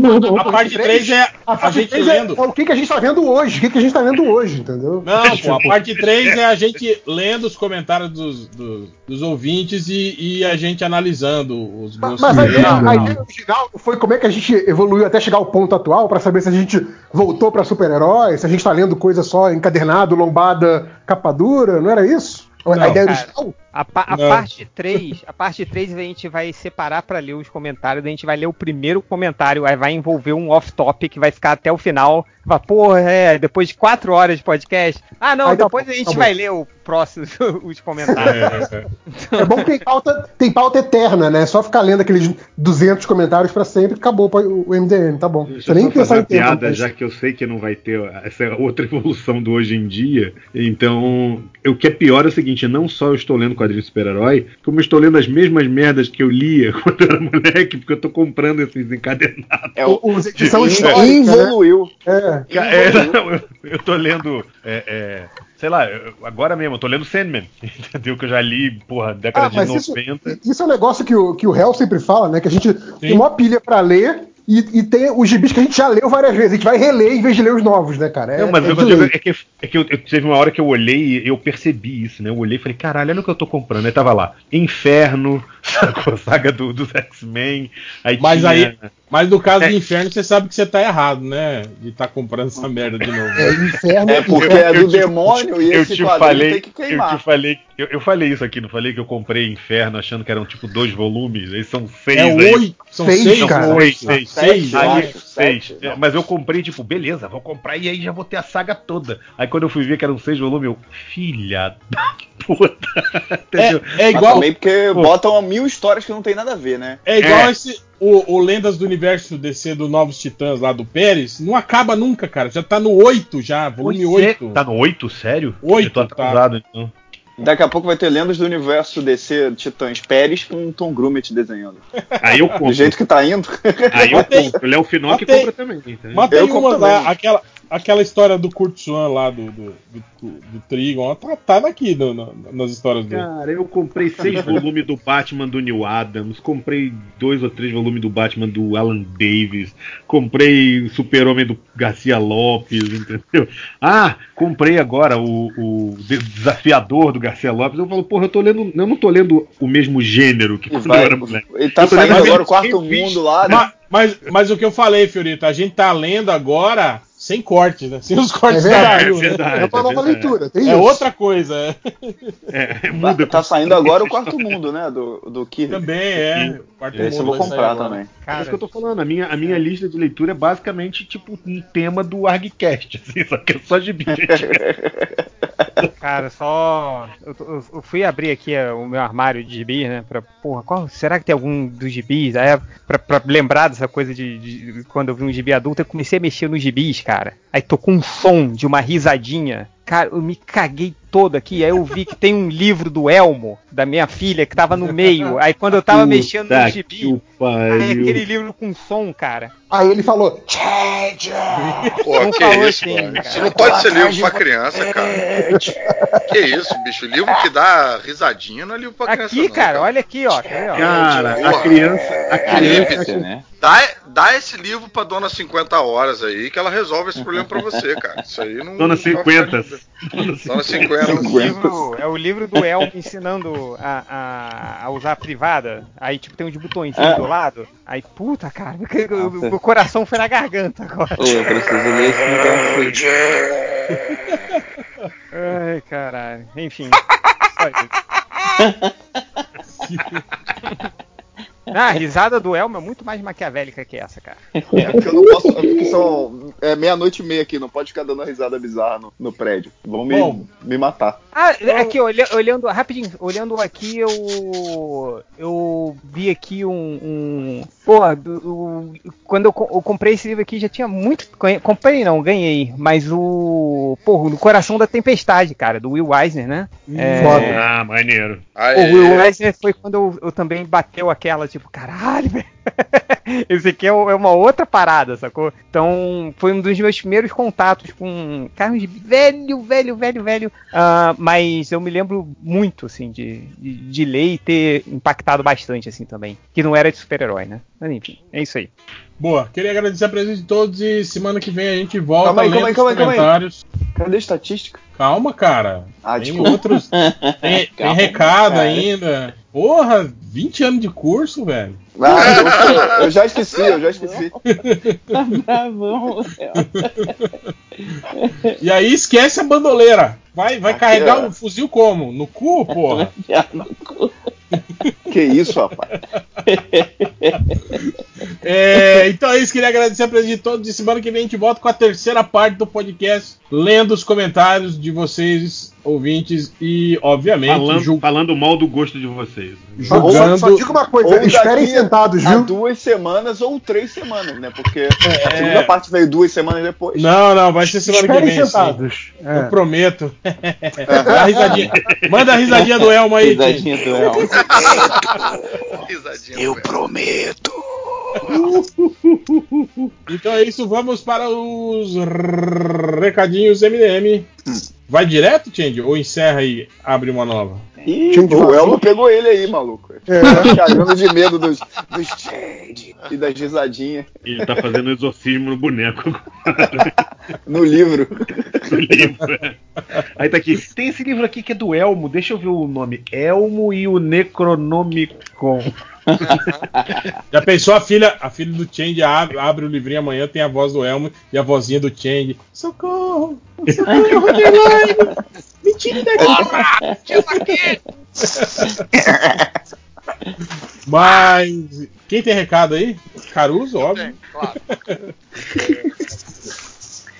Não, não, a, a parte 3 é
A
a
parte
gente
3 é,
lendo.
é o que, que a gente tá vendo hoje. O que, que a gente tá vendo hoje, entendeu?
Não, pô, a parte 3 é a gente lendo os comentários dos, dos, dos ouvintes e, e a gente analisando os
Mas,
gostos
mas a,
deles.
ideia, a ideia original foi como é que a gente evoluiu até chegar ao ponto atual, pra saber se a gente voltou pra super-herói, se a gente tá lendo coisa só encadernado, lombada, capa dura, não era isso? A
Não,
ideia
cara.
original?
A, pa- a parte 3, a parte 3 a gente vai separar pra ler os comentários, a gente vai ler o primeiro comentário, aí vai envolver um off-topic que vai ficar até o final. Vai, porra, é, depois de 4 horas de podcast. Ah, não,
Aí tá
depois
bom,
a gente
tá
vai ler o próximo, os comentários.
É, é.
É bom que tem pauta, tem pauta eterna, né? Só ficar lendo aqueles 200 comentários pra sempre, acabou o MDM, tá bom.
Deixa
nem
eu só fazer
pensar em
uma
tempo.
piada,
mas-
já que eu sei que não vai ter essa outra evolução do hoje em dia. Então, o que é pior é o seguinte: não só eu estou lendo quadrinho de super-herói, como eu estou lendo as mesmas merdas que eu lia quando eu era moleque, porque eu tô comprando esses encadernados.
É o
Os que são
In-
históricos, né?
involuiu.
É.
É, não, eu, eu tô lendo. é, é, sei lá, eu- agora mesmo, eu tô lendo Sandman, entendeu? Que eu já li, porra, década
Ah,
de
mas isso,
90.
isso é um negócio que o, que o Hell sempre fala, né? Que a gente tem uma pilha pra ler e, e tem os gibis que a gente já leu várias vezes. A gente vai reler em vez de ler os novos, né, cara? É,
Não, mas
é
o que
de
eu digo é que, é que eu, eu- teve uma hora que eu olhei e eu percebi isso, né? Eu olhei e falei, caralho, olha o que eu tô comprando. Aí tava lá, Inferno, sacou? saga do, dos X-Men. Aí
Mas
tinha-
aí, mas no caso
É.
do inferno, você sabe que você tá errado, né? De tá comprando essa merda de novo.
É inferno.
É porque
Eu-
é
eu
do
te-
demônio e
eu
esse
te falei,
tem que
eu
queimar.
te falei, eu, eu falei isso aqui, não falei que eu comprei Inferno achando que eram tipo dois volumes, aí são seis
É
aí.
oito, são
Seis,
seis,
cara.
oito.
Seis, seis.
Seis,
eu
Aí,
acho,
seis.
sete,
É. Mas eu comprei, tipo, beleza, vou comprar e aí já vou ter a saga toda. Aí quando eu fui ver que eram seis volumes, eu, filha da puta. Entendeu?
É, é
Mas
igual,
também porque
Pô.
botam mil histórias que não tem nada a ver, né?
é igual
É.
esse o, o Lendas do Universo DC do Novos Titãs lá do Pérez, não acaba nunca, cara. Já tá no 8 já, volume
Pois é.
8.
Tá no 8, sério?
Oito,
Eu tô
tá.
atrasado, então.
Daqui a pouco vai ter lendas do universo DC Titãs Pérez com Tom Grumet desenhando.
Aí eu
Do
compro.
jeito que tá indo.
Aí eu
Matei.
compro. O Léo Finocchi
Matei.
compra também. entendeu?
Mas tem
Eu
uma lá,
também.
aquela, aquela história do Kurt Swan lá, do, do, do, do Trigon, tá, tá daqui no- no- nas histórias dele.
Cara, eu comprei seis volumes do Batman do Neil Adams, comprei dois ou três volumes do Batman do Alan Davis, comprei o Super-Homem do Garcia Lopes, entendeu? Ah, comprei agora o, o De- Desafiador do Garcia Lopes. Eu falo, porra, eu tô lendo. Eu não tô lendo o mesmo gênero que quando
vai-
eu era moleque.
Ele tá saindo agora o quarto mundo lá, né?
Mas, mas, mas o que eu falei, Fiorito, a gente tá lendo agora sem corte, né? Sem os cortes
É
da
verdade,
Dario,
é
né?
verdade.
É uma nova
verdade.
leitura. Tem
É
isso.
outra coisa. é.
É,
Tá,
muda.
tá saindo agora o quarto mundo, né? Do, do Kirby.
Também é. Quarto
Esse eu
mundo
vou
vai sair
comprar também.
É isso que eu tô falando. A minha, a minha lista de leitura é basicamente tipo um tema do ArgCast, assim, só que é só gibi.
Cara, só. Eu, eu- eu fui abrir aqui é, o meu armário de gibis, né? Pra, porra, qual, será que tem algum dos gibis? Aí, pra, pra lembrar dessa coisa de, de- Quando eu vi um gibi adulto, eu comecei a mexer nos gibis, cara. Aí tocou um som de uma risadinha. cara, eu me caguei todo aqui. Aí eu vi que tem um livro do Elmo, da minha filha, que tava no meio. Aí quando eu tava
Puta
mexendo no gibi,
pariu.
aí aquele livro com som, cara.
Aí ele falou,
Pô,
Não
que
falou
isso,
assim, cara.
Isso não pode ser livro pra criança, cara. Que isso, bicho? Livro que dá risadinha não é livro pra criança.
Aqui,
não,
cara, olha aqui, ó. Ó?
Cara, a criança. A criança.
Alípia, né?
Dá, dá esse livro pra dona 50 horas aí que ela resolve esse problema pra você, cara. Isso aí não.
Dona
não vai
50.
ficar de- Dona
É
50.
o, livro, é o livro do Elmo ensinando a, a, a usar a privada. Aí, tipo, tem uns botõezinhos
Ah.
Do lado. Aí, puta, cara, o, o- o coração foi na garganta agora.
Ô, eu preciso ler esse.
Ai, caralho. Enfim. Só isso. Ah, a risada do Elmo é muito mais maquiavélica que essa, cara.
É porque eu não posso. é porque são é, meia-noite e meia aqui, não pode ficar dando risada bizarra no, no prédio. Vão me,
Bom.
me matar.
Ah, aqui, olha- olhando, rapidinho, olhando aqui, eu. Eu vi aqui um. um pô, do- o- quando eu, eu comprei esse livro aqui já tinha muito. Comprei não, ganhei. Mas o. Porra, No Coração da Tempestade, cara, do Will Eisner, né? É,
Ah, maneiro.
O Will Eisner foi quando eu, eu também bateu aquela, tipo, caralho, velho. Esse aqui é, é uma outra parada, sacou? Então, foi um dos meus primeiros contatos com carros velho, velho, velho, velho. Ah, mas eu me lembro muito, assim, de, de, de ler e ter impactado bastante, assim, também. Que não era de super-herói, né? Mas enfim, é isso aí.
Boa, queria agradecer a presença de todos e semana que vem a gente volta
Calma aí, calma aí,
os
calma aí, calma aí.
comentários.
Cadê a estatística?
Calma, cara.
Ah,
tem
desculpa.
outros. Tem, tem recado
cara.
ainda. Porra, 20 anos de curso, velho.
Ah, eu, eu já esqueci, eu já esqueci.
Tá bravão, Léo.
E aí esquece a bandoleira. Vai, vai
Aqui,
carregar o fuzil como? No cu, porra?
Já no cu.
Que isso, rapaz?
É, então é isso, queria agradecer a presença de todos. E semana que vem a gente volta com a terceira parte do podcast, lendo os comentários de vocês, ouvintes, e, obviamente,
Falando,
julg-
falando mal do gosto de vocês.
Só,
julgando.
só diga uma coisa,
Ou
esperem sentados,
Há
viu?
duas semanas ou três semanas, né? Porque a segunda parte veio duas semanas depois.
Não, não, vai ser semana que
Esperem
vem. sim.
sentados.
Eu
É.
prometo. Dá a risadinha. Manda a risadinha do Elmo aí.
Risadinha do Elmo.
Risadinha.
Eu prometo.
Então é isso, vamos para os recadinhos MDM. Vai direto, Change? Ou encerra e abre uma nova?
Ih, o Elmo pegou ele aí, maluco. Tá cagando de medo dos, dos shade e das risadinhas
Ele tá fazendo exorcismo no boneco
no livro.
do livro. Aí tá aqui. Tem esse livro aqui que é do Elmo. Deixa eu ver o nome. Elmo e o Necronomicon.
Já pensou a filha, a filha do Change abre, abre o livrinho amanhã, tem a voz do Elmo e a vozinha do Change. Socorro! Socorro! Me tire daqui! Mas. Quem tem recado aí? Caruso, óbvio.
Claro.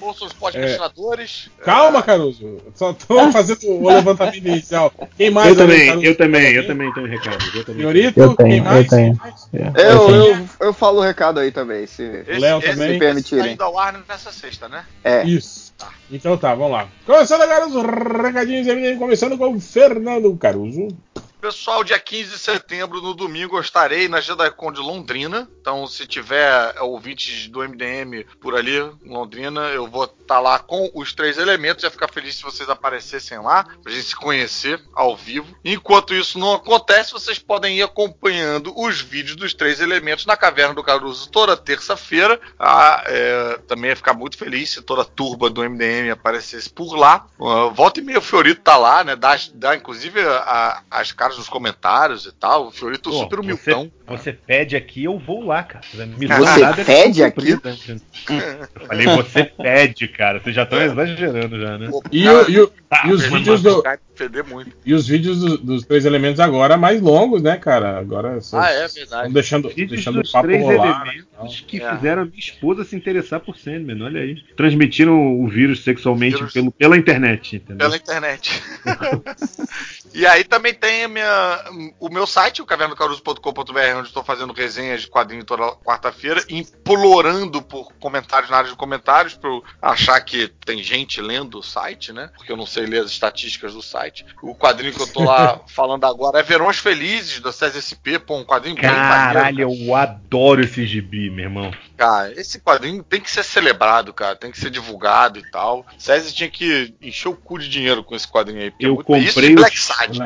Ouçam os podcastinadores.
Calma, Caruso. Só tô fazendo o levantamento inicial. Quem mais?
Eu também,
Caruso?
eu também, eu também tenho recado. Eu também.
Senhorito,
Eu tenho,
quem
eu
mais?
tenho.
Eu, eu, eu falo o recado aí também, se,
Esse,
Léo
esse,
também?
esse
permitirem.
tá indo ao ar nessa sexta, né?
É.
Isso. Então tá, vamos lá. Começando agora os recadinhos, começando com o Fernando Caruso.
Pessoal, dia 15 de setembro, no domingo, eu estarei na JediCon de Londrina. Então, se tiver ouvintes do MDM por ali, em Londrina, eu vou estar lá com os três elementos. Ia ficar feliz se vocês aparecessem lá, pra gente se conhecer ao vivo. Enquanto isso não acontece, vocês podem ir acompanhando os vídeos dos três elementos na Caverna do Caruso toda terça-feira. Ah, é, também ia ficar muito feliz se toda a turba do MDM aparecesse por lá. Ah, volta e meia o Fiorito tá lá, né? Dá, dá inclusive a- as caras nos comentários e tal. O Fiorito
Pô,
super
você,
humildão.
você pede aqui, eu vou lá, cara. Me
Você
nada,
pede aqui?
Eu falei, você pede, cara. Vocês já estão exagerando já, né?
Pô,
E,
cara,
o- e o-
Tá,
e os vídeos do,
feder muito.
E os vídeos do- dos três elementos agora mais longos, né, cara? Agora são-
Ah, é verdade.
estão deixando,
Vídeos
deixando
dos
o papo
três
rolar. né,
elementos que
tal.
fizeram a minha esposa se interessar por Sandman, olha aí. Transmitiram o vírus sexualmente
Vírus.
Pelo, pela internet, entendeu?
Pela internet. e aí também tem a minha, o meu site, o cavernacaruso.com.br, onde estou fazendo resenhas de quadrinho toda quarta-feira, implorando por comentários na área de comentários, para eu achar que tem gente lendo o site, né? Porque eu não sei ler as estatísticas do site. O quadrinho que eu tô lá falando agora é Verões Felizes, da CSP, pô, um quadrinho bem maneiro.
Caralho, eu adoro esse gibi, meu irmão.
Cara, esse quadrinho tem que ser celebrado, cara. Tem que ser divulgado e tal. César tinha que encher o cu de dinheiro com esse quadrinho aí. é
Eu
muito- Isso
comprei
e
o-
Black Side.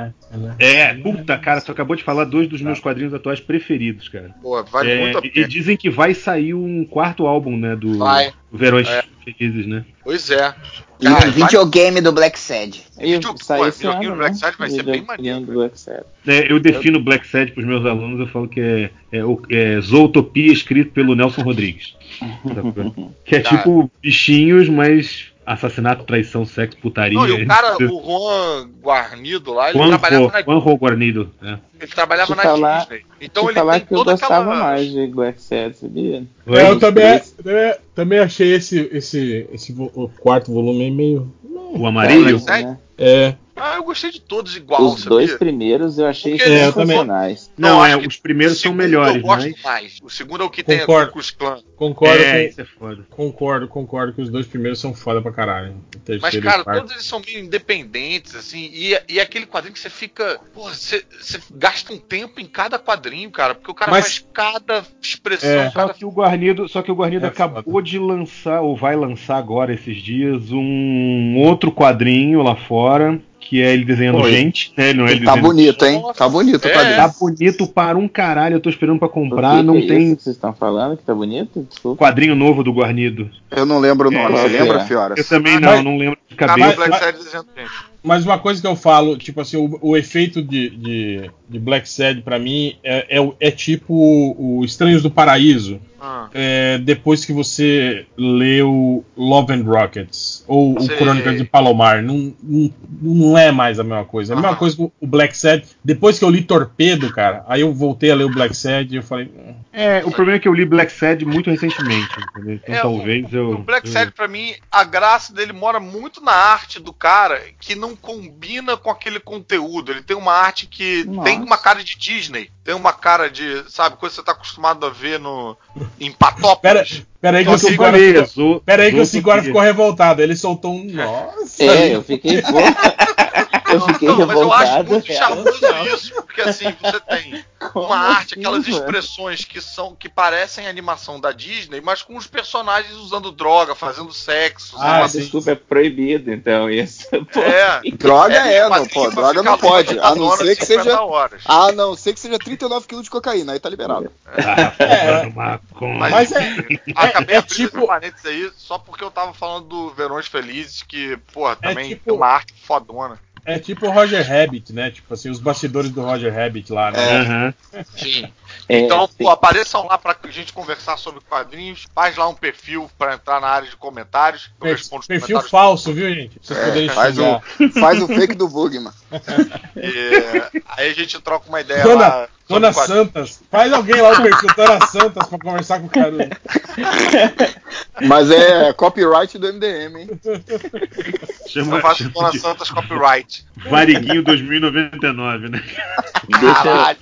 É, puta, cara, tu acabou de falar dois dos meus quadrinhos atuais preferidos, cara.
Pô, vale
É,
muito a pena.
E dizem que vai sair um quarto álbum, né, do,
Vai.
do Verões
É.
Felizes, né?
Pois é.
E um videogame do Black Sad.
E sai
pô,
esse ano,
do Black
né?
Side vai ser bem
Black Sad.
É, eu defino Black Sad pros meus alunos, eu falo que é, é, o- é Zootopia escrito pelo Nelson Rodrigues. Que é tipo bichinhos, mas assassinato, traição, sexo, putaria.
Não, e o cara, o Juan Guarnido lá, ele
Juanjo,
trabalhava na,
Juanjo Guarnido. É.
ele trabalhava
Te
na
falar-
Disney. Então
Te
ele
falar
tem
que eu
toda
gostava
aquela.
mais de Black Sad, sabia?
É, eu também,
três.
também, também achei esse, esse, esse quarto volume aí meio.
O amarilho?
Black Sad?
né?
É.
Ah, eu gostei de todos igual,
Os dois
sabia?
primeiros eu achei
Porque- É,
eu também.
sensacionais.
Não, é,
que
os primeiros são melhores,
Eu gosto
mas.
mais. O segundo é o que tem a
Concordo.
Ku Klux Klan.
Concordo,
É,
com,
isso é foda.
concordo, concordo que os dois primeiros são foda pra caralho.
Mas, cara,
quarto.
todos eles são meio independentes, assim, e, e aquele quadrinho que você fica. Pô, você, você gasta um tempo em cada quadrinho, cara, porque o cara
Mas-
faz cada expressão,
É.
Só
cada.
que o Guarnido, só que o Guarnido
É
acabou
foda.
de lançar, ou vai lançar agora esses dias, um outro quadrinho lá fora, que é ele desenhando
Oi.
gente, né? Não é ele
Tá
desenhando
bonito, hein? Tá bonito
É.
quadrinho.
Tá bonito para um caralho, eu tô esperando pra
O
comprar,
que
não
que é
tem
isso que vocês estão falando que tá bonito? Desculpa.
quadrinho novo do Guarnido.
Eu não lembro o nome.
É,
Você lembra,
é.
Fiora?
Eu também
Ah,
não,
mas-
não lembro de cabeça.
Black
mas-
Sad desenhando gente.
Mas uma coisa que eu falo, tipo assim, o, o efeito de, de, de Black Sad pra mim é, é, é tipo o Estranhos do Paraíso.
Ah.
É, depois que você leu Love and Rockets ou
Sei.
o Crônicas de Palomar, não, não, não é mais a mesma coisa. É a mesma
Aham.
coisa com o Black Sad. Depois que eu li Torpedo, cara, aí eu voltei a ler o Black Sad e eu falei. "Hum,
É, o problema é que eu li Black Sad muito recentemente, entendeu? Então
É,
talvez eu.
O Black
eu-
Sad, pra mim, a graça dele mora muito na arte do cara, que não combina com aquele conteúdo. Ele tem uma arte que
Nossa.
tem uma cara de Disney, tem uma cara de, sabe, coisa que você tá acostumado a ver no, em Patópolis.
Pera, pera aí que o
falei,
ficou, pera aí que o. Cigora ficou revoltado. Ele soltou um. Nossa!
É, eu fiquei. eu fiquei
Não, mas eu acho
revoltado.
muito charmoso isso, porque assim, você tem
Como
uma arte,
assim,
aquelas
mano?
expressões que são que parecem animação da Disney, mas com os personagens usando droga, fazendo sexo.
Ah,
Ah,
sim.
desculpa, é proibido então isso. Pô,
É.
Droga é, não,
quadrinho
pô. Droga não pode. A não ser que
50
seja.
horas.
A não ser que seja 39 kg de cocaína, aí tá liberado.
Ah, fumando maconha.
Mas é,
Acabei
é
abrindo
tipo-
parênteses aí só porque eu tava falando do Verões Felizes, que, porra, também
tipo-
tem uma arte fodona.
É tipo o Roger Rabbit, né? Tipo assim, os bastidores do Roger Rabbit lá, né?
Aham.
Sim.
É,
Então, pô, apareçam lá pra gente conversar sobre quadrinhos. Faz lá um perfil pra entrar na área de comentários. Eu respondo os
perfil
comentários.
falso, viu, gente? Pra vocês poderem
Faz
xingar.
o, faz o fake do Bugman.
E, aí a gente troca uma ideia
Dona,
lá.
Dona. Santas. Faz alguém lá o perfil Dona Santas pra conversar com o Caruso.
Mas é copyright do MDM, hein?
Chama,
Eu faço
chama
Dona
de
Santas copyright.
Variguinho 2099, né?
Caralho.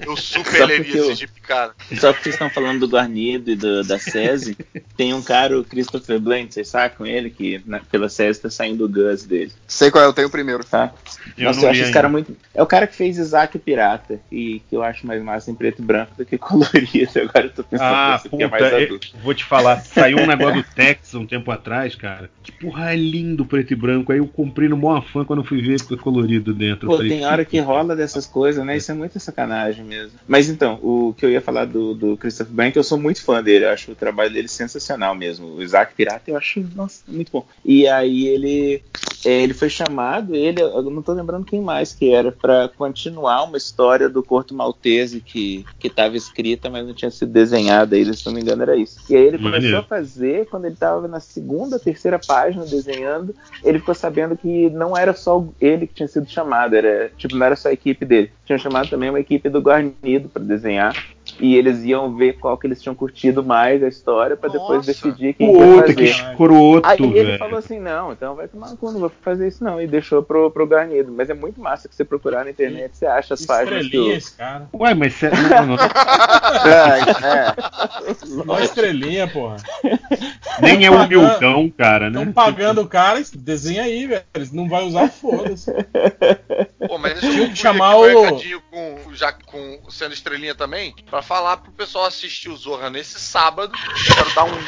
Eu super
Só
leria esse Jeep, cara.
Só que vocês estão falando do Guarnido e do- da SESI, tem um cara, o Christopher Blunt, vocês sacam ele? Que na- pela SESI tá saindo o Gus dele,
Sei qual é, eu tenho o primeiro.
tá?
Eu
Nossa,
não
eu acho esse cara muito. É o cara que fez Isaac o Pirata, e que eu acho mais massa em preto e branco do que colorido. Agora eu tô pensando
Ah,
nesse que é
puta,
mais
eu-
adulto.
vou te falar, saiu um negócio do Tex um tempo atrás, cara. Que porra é lindo preto e branco. Aí eu comprei no maior fã quando eu fui ver ficou colorido dentro.
Pô,
falei,
tem hora que rola dessas coisas, né? Isso é muita sacanagem mesmo. Mas então, o que eu ia falar do, do Christopher Bank, eu sou muito fã dele, eu acho o trabalho dele sensacional mesmo. O Isaac Pirata eu acho, nossa, muito bom. E aí ele ele foi chamado, ele, eu não tô lembrando quem mais que era, para continuar uma história do Corto Maltese que que estava escrita, mas não tinha sido desenhada ainda, se não me engano era isso. E aí ele começou
Maneiro.
a fazer, quando ele estava na segunda, terceira página desenhando, ele ficou sabendo que não era só ele que tinha sido chamado, era tipo não era só a equipe dele, tinha chamado também uma equipe do Guarnido para desenhar. E eles iam ver qual que eles tinham curtido mais a história para depois decidir quem ia
Puta,
fazer.
que escroto,
Aí ele
velho.
falou assim, não, então vai tomar no cu, não vou fazer isso não. E deixou pro, pro Garnido. Mas é muito massa que você procurar na internet, você acha as páginas que
esse cara.
Ué, mas cê, não, não,
É,
Só estrelinha, porra.
nem é humildão, cara, né?
Estão pagando o cara, desenha aí, velho. Eles não vai usar, foda-se.
Pô, mas deixa eu
chamar o-
com, já com sendo estrelinha também, pra falar pro pessoal assistir o Zorra nesse sábado. Quero dar um,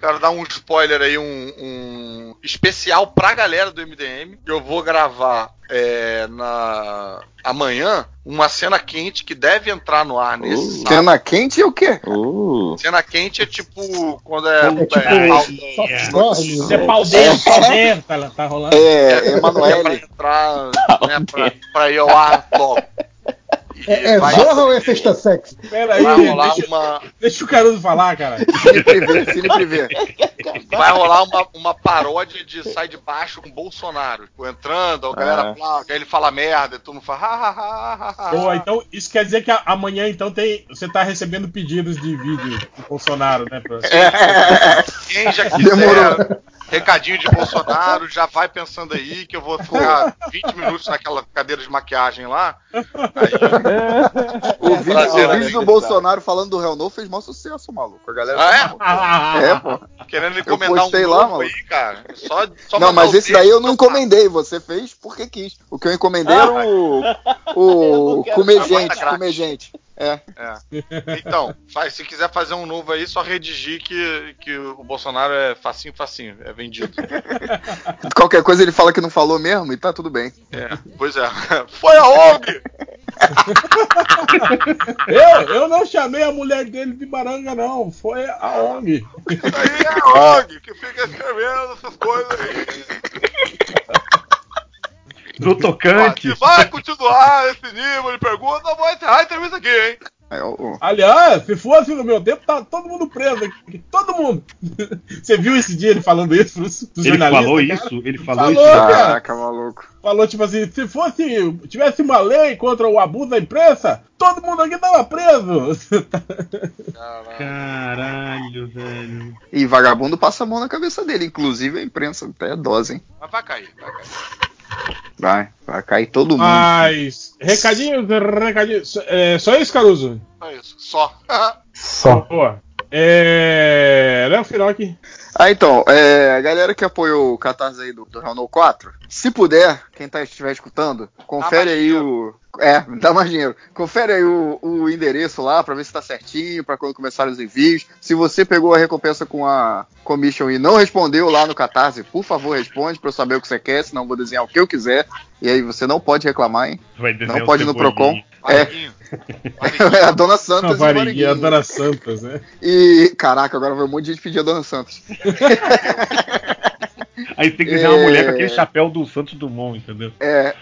quero dar um spoiler aí, um, um especial pra galera do MDM. Eu vou gravar é, na amanhã uma cena quente que deve entrar no ar nesse
Uh.
sábado.
cena quente é o quê?
Uh,
Cena quente é tipo quando é,
É tipo
é,
é pau dentro, pau dentro, tá, tá rolando.
É,
é pra
Emanuele.
entrar, né, pra, pra ir ao ar logo.
É, é Zorra ou é Sexta Sex?
Pera aí,
Vai rolar
deixa,
uma,
deixa o Caruso falar, cara.
Cine privê, cine privê.
vai rolar uma, uma paródia de sai de baixo com Bolsonaro. Tipo, entrando, a galera
Ah.
aplaude, aí ele fala merda, e todo mundo fala ha, ha, ha,
então isso quer dizer que amanhã então tem. Você tá recebendo pedidos de vídeo do Bolsonaro, né? Pra...
Quem já quiser
Demorou.
Recadinho de Bolsonaro, já vai pensando aí que eu vou ficar 20 minutos naquela cadeira de maquiagem lá.
O vídeo, o vídeo do? Bolsonaro falando do Real No fez maior sucesso, maluco. A galera
Ah,
é? É, pô.
Querendo encomendar um
postei
novo
lá, mano.
aí, cara. Só, só
Não, mas esse daí eu não encomendei, você fez porque quis. O que eu encomendei era o. O. Comer gente, comer gente. É.
É. Então, faz, se quiser fazer um novo aí, só redigir que, que o Bolsonaro é facinho, facinho, é vendido.
Qualquer coisa ele fala que não falou mesmo e tá tudo bem.
É, pois é. Foi a ONG!
Eu, eu não chamei a mulher dele de baranga, não. Foi a ONG.
Isso aí é a ONG que fica escrevendo essas coisas aí.
No tocante.
Se vai continuar esse nível de pergunta, eu vou encerrar a entrevista aqui, hein?
O-
Aliás, se fosse no meu tempo, tá todo mundo preso aqui. Todo mundo. Você viu esse dia ele falando isso pros, pros
Ele falou
cara?
isso? Ele falou,
Falou,
isso?
cara.
Caraca, maluco.
Falou tipo assim, se fosse. tivesse uma lei contra o abuso da imprensa, todo mundo aqui tava preso.
Caralho.
Caralho, velho.
E vagabundo passa a mão na cabeça dele, inclusive a imprensa até é dose, hein?
Mas vai cair, vai cair.
Vai, vai cair todo mundo.
Mas. Recadinhos, recadinhos. É, só isso, Caruso?
Só isso. Só.
Só.
Boa. É. Léo Firoc.
Ah, então, é, a galera que apoiou o Catarse aí do, do Real No 4, se puder, quem tá, estiver escutando, confere aí o. É, dá mais dinheiro. Confere aí o, o endereço lá pra ver se tá certinho, pra quando começarem os envios. Se você pegou a recompensa com a commission e não respondeu lá no Catarse, por favor, responde pra eu saber o que você quer, senão eu vou desenhar o que eu quiser. E aí você não pode reclamar, hein? Não pode ir no. Procon. É,
Variguinho.
é a Dona Santos
A
e
variguinha, a. Dona Santos, né?
E, caraca, agora vai um monte de gente pedir a Dona Santos.
Aí tem que uma
É.
mulher com aquele chapéu do Santos Dumont, entendeu?
É.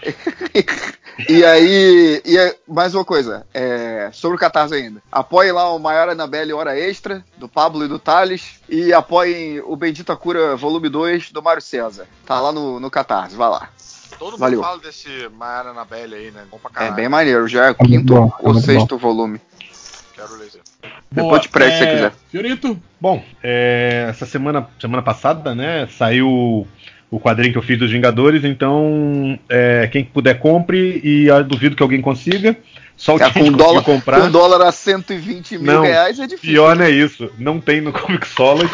e aí, e aí, mais uma coisa, é, sobre o Catarse ainda. Apoiem lá o Maior Anabelle Hora Extra, do Pablo e do Thales. E apoiem o Bendita Cura Volume 2, do Mário César. Tá lá no, no Catarse, vai lá.
Todo mundo
Valeu.
fala desse Maiara Anabelle aí, né? Bom pra
É
caralho.
bem maneiro, já é o
muito
quinto
bom, é
ou sexto volume.
Quero ler.
Depois te preste se você
é,
quiser.
Fiorito.
Bom, é, essa semana, semana passada, né, saiu o quadrinho que eu fiz dos Vingadores, então é, quem puder compre e eu duvido que alguém consiga. Só o time
com, dólar,
comprar.
com dólar a 120 mil
Não,
reais é difícil.
Pior não é isso, não tem no Comic Solid.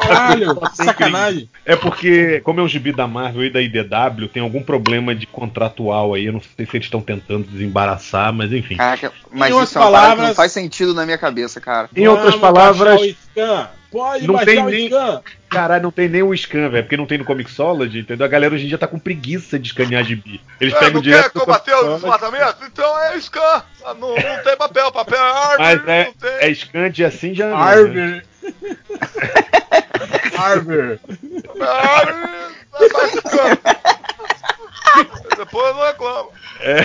Caralho, sacanagem.
É porque, como é um gibi da Marvel e da IDW, tem algum problema de contratual aí. Eu não sei se eles estão tentando desembaraçar, mas enfim.
Caraca, mas
Em
isso
outras
é uma parada que
palavras-
não faz sentido na minha cabeça, cara.
Em outras
Vamos
palavras,
baixar o scan. Pode
não
baixar
tem
o
nem-
scan.
caralho, não tem nem o scan, velho, porque não tem no Comic Solid, entendeu? A galera hoje em dia tá com preguiça de escanear gibi. Eles
É,
pegam
não
direto
quer combater o desmatamento? Então é scan. Ah, Não, não tem papel, papel é árvore,
Mas é,
tem.
é scan de assim já né?
Harvard.
Árvore, vai scan.
pô, eu não reclamo.
É.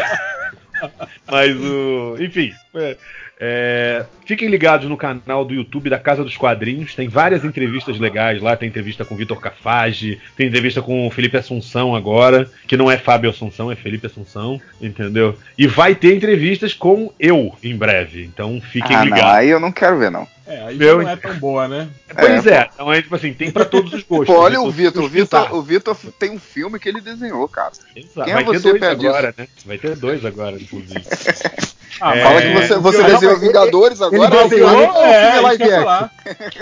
Mas o. Enfim. é, é, fiquem ligados no canal do YouTube da Casa dos Quadrinhos. Tem várias entrevistas legais lá. Tem entrevista com o Vitor Cafage, tem entrevista com o Felipe Assunção agora, que não é Fábio Assunção, é Felipe Assunção, entendeu? E vai ter entrevistas com eu em breve. Então fiquem
Ah, não,
ligados.
aí eu não quero ver, não.
É, aí
Meu,
não é tão boa, né?
Pois é, então é tipo assim, tem pra todos os gostos.
Pô, olha o Vitor. O Vitor,
gostos.
o Vitor tem um filme que ele desenhou, cara.
Exato.
Quem
Vai
é
ter
você
dois agora,
disso?
né? Vai ter dois agora, inclusive.
Ah,
É,
Fala que você, você
Ele-
desenhou Vingadores
ele
agora.
desenhou-
Vitor.
Qual
É,
filme é
é,
live
falar.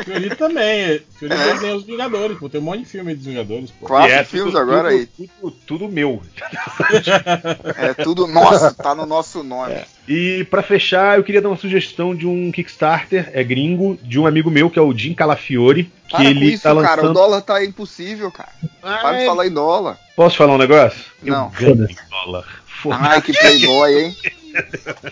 Fiorito também. Fiorito
É.
desenha os Vingadores, pô. Tem um monte de filme dos Vingadores, pô.
Quatro
é
filmes
tudo-
agora
tudo-
aí.
Tudo, tudo meu.
É tudo nosso, tá no nosso nome.
E pra fechar, eu queria dar uma sugestão de um Kickstarter, é gringo, de um amigo meu que é o Jim Calafiore, que
Para com
ele
isso,
tá
cara. O
lançando.
dólar tá impossível, cara. Para de
Ai,
falar em dólar.
Posso falar um negócio?
Não.
Eu ganho em dólar. Foda-se.
Ai, que playboy, hein?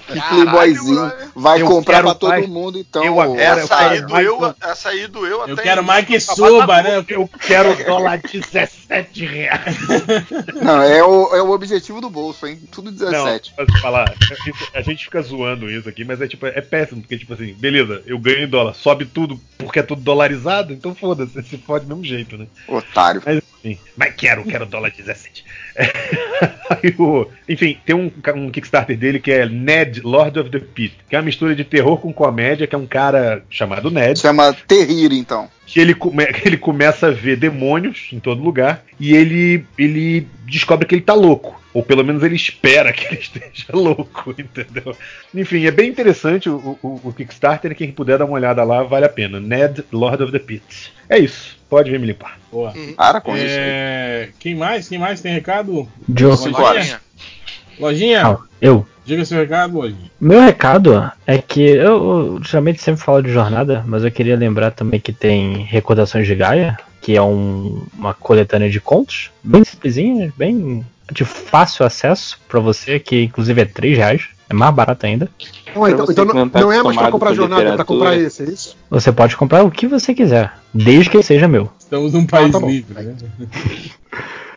Que playboyzinho. Vai
Eu
comprar pra todo
mais-
mundo, então.
eu agora-
Essa aí
quero mais
doeu, essa aí doeu até.
Eu quero mais que suba, né?
Eu quero dólar 17 reais.
Não, é o, é o objetivo do bolso, hein? Tudo 17.
Não, posso falar, a gente fica zoando isso aqui, mas é tipo, é péssimo, porque tipo assim, beleza, eu ganho em dólar, sobe tudo porque é tudo dolarizado, então foda-se, se fode do mesmo jeito, né?
Otário.
Mas enfim, mas quero, quero dólar 17. O- enfim, tem um, um Kickstarter dele que é Ned, Lord of the Pit, que é uma mistura de terror com comédia, que é um cara chamado Ned,
Chama Terrir, então.
que ele, come- que ele começa a ver demônios em todo lugar e ele, ele descobre que ele tá louco. Ou pelo menos ele espera que ele esteja louco, entendeu? Enfim, é bem interessante o, o, o Kickstarter. Quem puder dar uma olhada lá, vale a pena. Ned, Lord of the Pit. É isso. Pode vir me limpar.
Boa.
Para com isso. aí.
É, Quem mais? Quem mais tem recado?
Joe.
Lojinha? Lojinha?
Ah, eu.
Diga seu recado, Lojinha.
Meu recado é que eu, eu geralmente sempre falo de jornada, mas eu queria lembrar também que tem Recordações de Gaia, que é um- uma coletânea de contos, bem simplesinha, bem de fácil acesso pra você, que inclusive é 3 reais, é mais barato ainda.
Não, então, então não,
não tá
não é mais pra
acostumado
comprar
com
jornada, é pra
literatura.
comprar esse, é isso?
Você pode comprar o que você quiser, desde que seja meu.
Estamos num país
tá bom.
livre, né?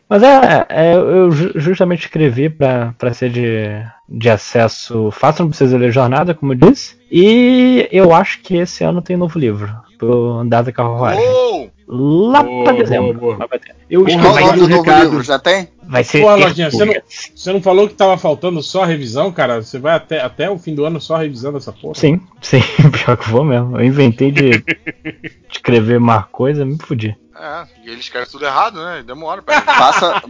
Mas é, é, eu ju- justamente escrevi pra pra ser de, de acesso fácil, não precisa ler jornada, como eu disse. E eu acho que esse ano tem novo livro, pro Andar da Carruagem.
Uou!
Lá
Boa,
pra dezembro. pra. Eu
o
escrevi
do
um recado.
livro? Já tem?
Vai ser.
Pô, Lojinha, você não, você não falou que tava faltando só a revisão, cara? Você vai até, até o fim do ano só revisando essa porra?
Sim, sim, pior que vou mesmo. Eu inventei de, de escrever mais coisa, me fudi.
É, e eles querem tudo errado, né? Demora pra
Passa,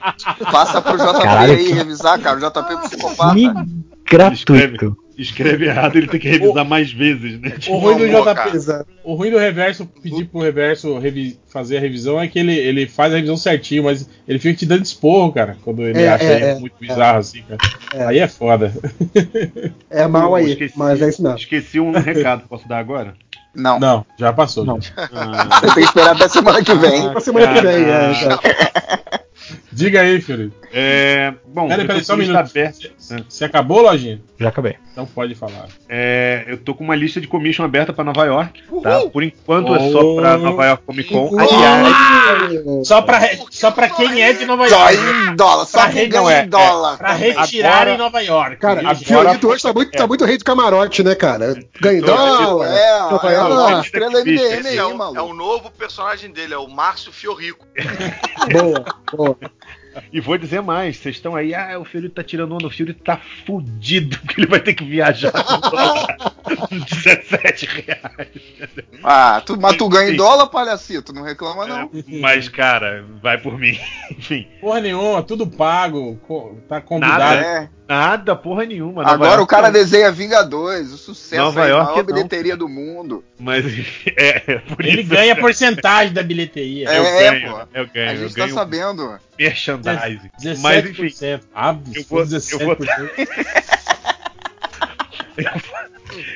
passa pro JP
Caralho,
aí
que-
revisar, cara. O JP é psicopata.
Me gratuito.
Escreve errado, ele tem que revisar mais vezes, né?
O ruim do JP,
cara.
Exato.
o ruim do reverso, pedir pro reverso revi- fazer a revisão é que ele, ele faz a revisão certinho, mas ele fica te dando esporro, cara, quando ele
É,
acha
é, é,
muito bizarro assim, cara.
É.
Aí é foda.
É mal aí,
Esqueci-
mas é isso não.
Esqueci um recado, posso dar agora?
Não.
Não, já passou.
Não.
já.
Ah,
Você tem que esperar até semana que vem.
Pra semana que vem, é,
Ah.
exato.
Diga aí, Fiorito.
é, bom,
Peraí, peraí, só um minuto.
aberta.
Você acabou, Lojinha?
Já acabei.
Então pode falar.
É, eu tô com uma lista de commission aberta pra Nova York, tá? Por enquanto é
Oh.
só pra Nova York Comic Con.
Uhul.
Aliás,
Só pra, só pra quem é de Nova
Só
York.
em dólar, só
Pra
quem
re-
ganha
não, é-
em dólar.
Pra
também.
retirar
Agora-
em Nova York.
Cara,
Agora-
Fiorito hoje tá muito, tá muito rei do camarote, né, cara? Ganha em dólar.
É,
Nova
é, é,
York.
a estrela MDM aí,
é, é um novo personagem dele, é o Márcio Fiorrico.
Boa, boa.
e vou dizer mais, vocês estão aí, ah, o Fiorito tá tirando onda, o Fiorito tá fudido, porque ele vai ter que viajar com 17 reais.
Ah, tu, mas tu ganha em dólar, palhacito? Não reclama, não.
Mas, cara, vai por mim. Enfim,
Porra nenhuma, tudo pago. Tá convidado.
Nada.
É.
nada, porra nenhuma. Nova
Agora
York
o cara
não.
desenha Vingadores, o sucesso
Nova
aí, a
York
maior
não.
bilheteria do mundo.
Mas, é, é por
Ele
isso.
ganha porcentagem da bilheteria.
Eu
É,
ganho,
pô.
eu ganho,
A
eu
gente tá
ganho
sabendo.
merchandising.
17%.
Mas, enfim,
Ah,
eu vou- eu
17%.
vou-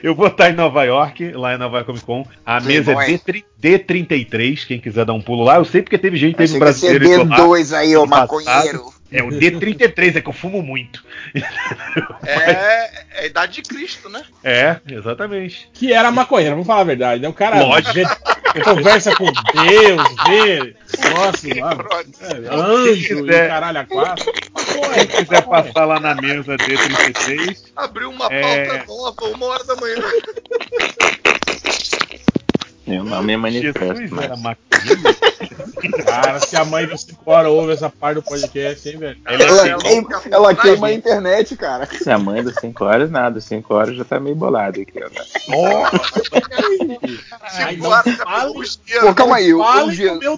Eu vou estar em Nova York, lá em Nova York Comic Con. A mesa é
Playboy.
D3, D33, quem quiser dar um pulo lá. Eu sei porque teve gente, teve um brasileiro indo lá.
D2 aí, ô maconheiro.
É o D33, é que eu fumo muito.
É, é a idade de Cristo, né?
É, exatamente.
Que era maconheiro, vamos falar a verdade. né? O cara
Lógico.
ve- conversa com Deus, vê próximo lá, é, anjo e
quiser.
caralho a quatro.
Quem quiser passar lá na mesa D36,
Abriu uma
É.
pauta nova, uma hora da manhã.
Meu nome é manifesto,
Jesus era.
Cara, se a mãe do 5 horas ouve essa parte do podcast, hein, velho?
É
Ela, queima, ela queima a internet, cara.
Se a mãe dos 5 horas, nada. 5 horas já tá meio bolado aqui, ó.
Horas já o isqueiro.
Pô, calma aí,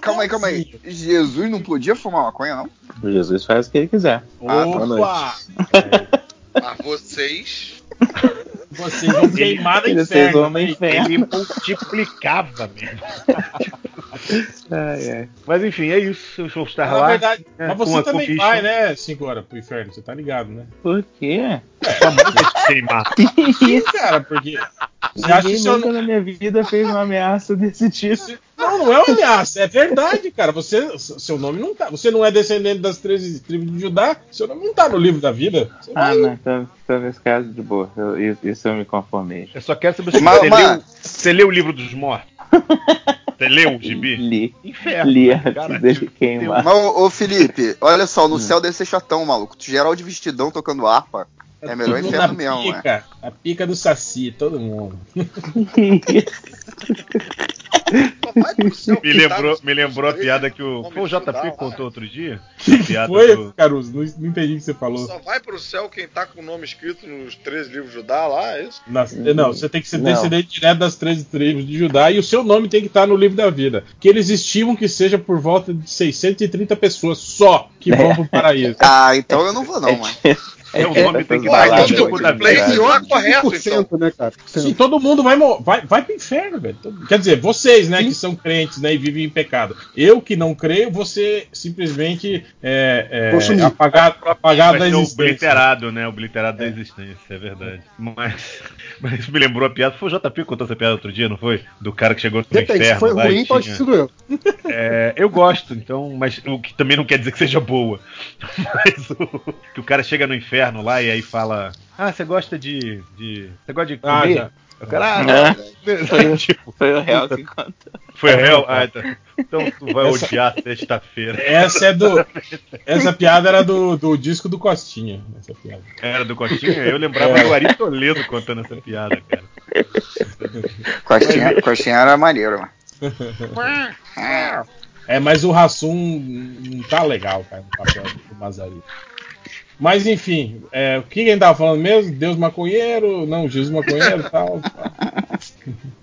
calma aí, calma aí. Jesus não podia fumar maconha, não?
O Jesus faz o que ele quiser.
Ah,
boa noite.
Opa!
Mas vocês.
Vocês vão queimar no
Vocês
inferno.
vão.
Ele multiplicava mesmo.
Ai, ai.
Mas enfim, é isso. Eu vou estar
Na
lá.
verdade,
né,
mas você também vai, né? 5 horas pro inferno, você tá ligado, né?
Por quê?
Vai te queimar.
Sim, cara, porque. Você acha que
nunca na minha vida fez uma ameaça desse tipo.
Não, não é uma ameaça, é verdade, cara. Você, seu nome não tá. Você não é descendente das 13 tribos de Judá, seu nome não tá no livro da vida. Você
Ah,
vai-
não, então, então nesse caso, de boa. Eu- isso, isso eu me conformei.
Eu só quero saber se
Mas-
você,
mas-
leu, você leu o livro dos mortos. Você leu o gibi?
Li.
Inferno.
Li antes
cara?
dele queimar.
Mas, ô, Felipe, olha só, no céu deve ser chatão, maluco. Geral de vestidão tocando harpa. É melhor inferno mesmo, né?
pica, A pica do Saci, todo mundo.
Só vai pro céu
Me
quem tá
lembrou, me lembrou a piada que o. Foi o JP contou outro dia? Piada
Foi,
do-
Caruso? Não, não entendi o que você falou.
Só vai pro céu quem tá com o nome escrito nos três livros de Judá lá, é isso?
Nas- não, você tem que ser descendente direto das 13 tribos de Judá e o seu nome tem que estar no livro da vida. Que eles estimam que seja por volta de 630 pessoas só que vão pro paraíso.
Ah, então eu não vou não, mano.
Seu nome tem que estar
então,
no livro da
Play
vida.
tá
Pior que
correto,
5%, né, cara?
Sim, todo mundo vai, vai, vai pro inferno, velho. Quer dizer, vocês, né, que são crentes, né, e vivem em pecado. Eu que não creio, você simplesmente é, é, apagado, apagado da
ser
existência.
obliterado, né? Obliterado da existência, é verdade. Mas, mas isso me lembrou a piada. Foi o JP que contou essa piada outro dia, não foi? Do cara que chegou no
Depende, se
inferno.
foi
lá
ruim, pode sido eu.
É, eu gosto, então, mas o que também não quer dizer que seja boa. Mas o, que o cara chega no inferno lá e aí fala: Ah, você gosta de. de você gosta de
Ah,
comer?
já.
o cara,
É.
ah, tipo,
Foi o réu que contou.
foi réu? Ah, tá. Então tu vai
Essa-
odiar sexta-feira.
Essa é do. Essa piada era do, do disco do Costinha. Essa piada.
Era do Costinha? Eu lembrava do Ari Toledo contando essa piada, cara.
Coxinha, coxinha era maneiro, mano.
É, mas o Rassum não tá legal, cara, no papel do Mazari. Mas enfim, é, o que a gente tava falando mesmo? Deus maconheiro, não, Jesus maconheiro e tal.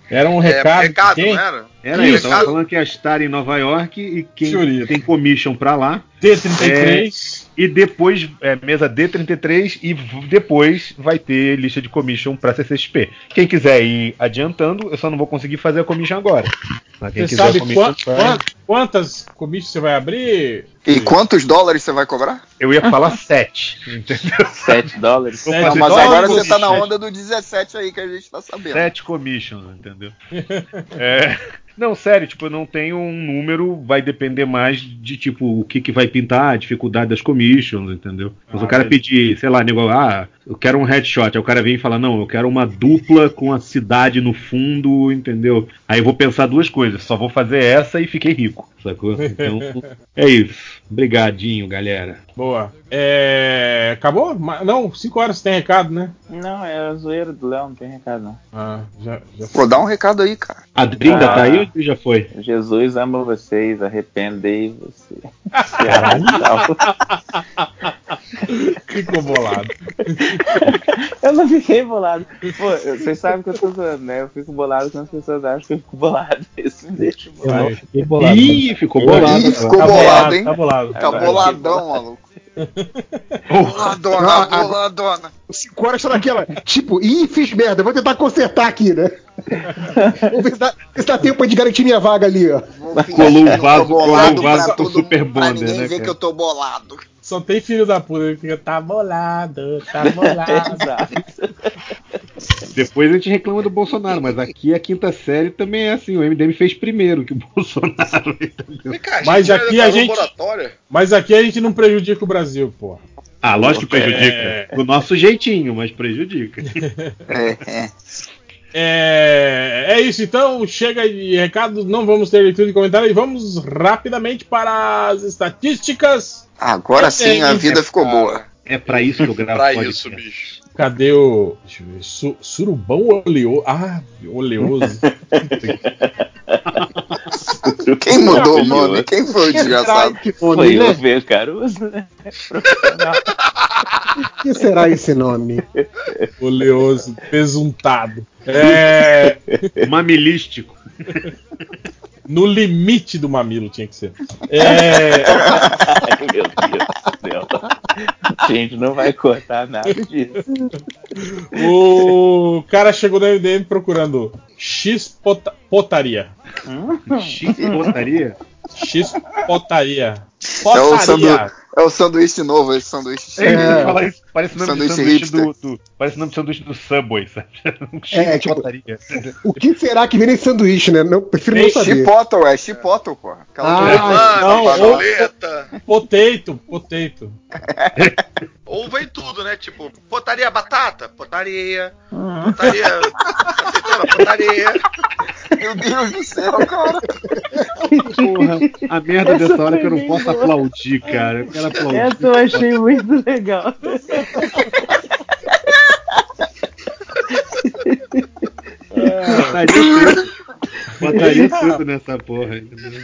Era um recado.
é, recado,
quem?
não era?
Era isso, tava
Recado-
falando que ia estar em Nova York e quem
Senhorita.
tem commission pra lá.
T33.
E depois, é, mesa D33 e depois vai ter lista de commission pra CCXP. Quem quiser ir adiantando, eu só não vou conseguir fazer a commission agora. Mas quem
Você
quiser
sabe
a commission,
quan- quan- quantas comícios você vai abrir?
E quantos dólares você vai cobrar?
eu ia falar 7, entendeu?
7 dólares.
Vou
Sete
fazer
Não, mas
dólares,
agora você tá na
commissions.
onda do 17 aí que a gente tá sabendo.
Sete commissions, entendeu? É, não, sério, tipo, eu não tenho um número, vai depender mais de, tipo, o que, que vai pintar, a dificuldade das commissions, entendeu? Mas
Ah,
o cara
beleza.
pedir, sei lá, nego, ah, eu quero um headshot, aí o cara vem e fala, não, eu quero uma dupla com a cidade no fundo, entendeu? Aí eu vou pensar duas coisas, só vou fazer essa e fiquei rico, sacou? Então, é isso. Obrigadinho, galera.
Boa. É, acabou? Não, 5 horas tem recado, né?
Não, é a zoeira do Léo, não tem recado não.
Ah, já, já
Pô, dá um recado aí, cara.
A Dri ainda
Ah.
tá aí ou já foi?
Jesus ama vocês, arrependei você.
ficou bolado.
eu não fiquei bolado. Pô, vocês sabem que eu tô zoando, né? Eu fico bolado quando as pessoas acham que eu fico bolado. Isso me deixa
Eu não
bolado.
fiquei bolado.
Ih, ficou bolado.
Ih, ficou
Tá
bolado,
bolado,
hein?
tá bolado.
Tá boladão, maluco. Boladona,
a-
boladona.
Cinco horas tá naquela. Tipo, ih, fiz merda, vou tentar consertar aqui, né? Vamos ver se dá, se dá tempo de garantir minha vaga ali, ó.
Vou
Colou o vaso- colou o vaso
todo-
Super Bonder,
ninguém
né,
ver
cara?
que eu tô bolado.
Só tem filho da puta, ele fica, tá bolado, tá bolado.
Exato.
Depois a gente reclama do Bolsonaro, mas aqui a quinta série também é assim, o MDM fez primeiro que o Bolsonaro,
cá,
Mas aqui a gente-? Mas aqui a gente não prejudica o Brasil, porra.
Ah, lógico que
É.
prejudica. Do nosso jeitinho, mas prejudica.
É, é.
É, é isso então, chega de recados, não vamos ter leitura de comentário e vamos rapidamente para as estatísticas.
Agora sim a vida ficou boa.
É pra isso que eu gravo
Pra
podcast.
isso, bicho.
Cadê o. Deixa eu ver. Su- surubão oleoso. Ah, oleoso.
Quem mudou o nome? Quem foi o desgraçado?
Que
Foi
né?
ver, Caruso, né?
O que será esse nome?
oleoso, pesuntado. É.
Mamilístico.
No limite do mamilo tinha que ser. É.
Ai, meu Deus do céu. A gente não vai cortar nada disso.
O cara chegou no MDM procurando X pota- potaria.
X potaria?
X potaria.
É o, sandu...
Potaria.
é o sanduíche novo, esse sanduíche
É,
É.
isso, parece o nome de
Sanduíche
sanduíche do, do- Parece o nome de sanduíche do Subway, sabe? X
É, tipo,
potaria.
O que será que vem nesse sanduíche, né? Não, prefiro não
Ei,
saber.
Chipotle, é Chipotle, porra. Aquela
Ah,
não, ou-
boleta.
Potato, potato.
Ou vem tudo, né? Tipo, potaria batata? Potaria. Potaria. Potaria.
Meu Deus do céu, cara.
Porra, a merda dessa hora é que eu não posso aplaudir, cara. Eu quero aplaudir.
Essa eu achei muito legal.
Botaria tudo. Botaria tudo nessa porra. entendeu?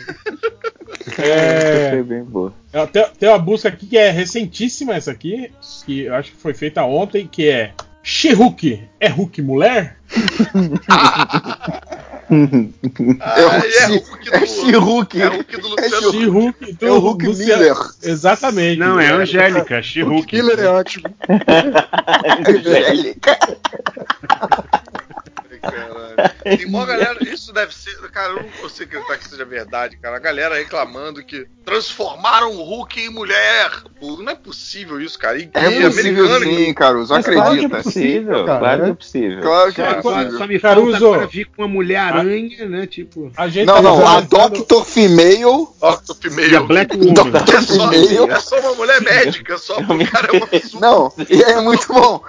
É,
Foi bem boa.
tem, tem uma busca aqui que é recentíssima essa aqui, que eu acho que foi feita ontem, que é She-Hulk. É Hulk mulher?
É o
Ah, é Hulk do-
é She-Hulk.
É o Hulk do
É
Luciano.
She-Hulk do
É o Hulk
Luciano-
Miller.
Exatamente.
Não, é Angélica, She-Hulk.
Killer é ótimo.
Angélica.
Caralho. Tem uma galera, isso deve ser. Cara, eu não consigo acreditar que seja verdade, cara. A galera reclamando que transformaram o Hulk em mulher. Não é possível isso, cara. E,
É possível
americano
sim, Caruso.
Mas claro que é
Acredita.
possível,
cara,
claro que é possível.
Claro que é
Só,
possível.
só me
Caruso.
falta agora vir com uma Mulher-Aranha, né? Tipo.
A gente
Não,
tá
não, a Doctor Female.
Octo
E a
Female.
Black Woman.
Doctor
É só,
Female.
é só uma mulher médica, só porque o cara é uma pessoa.
Não, e é muito bom.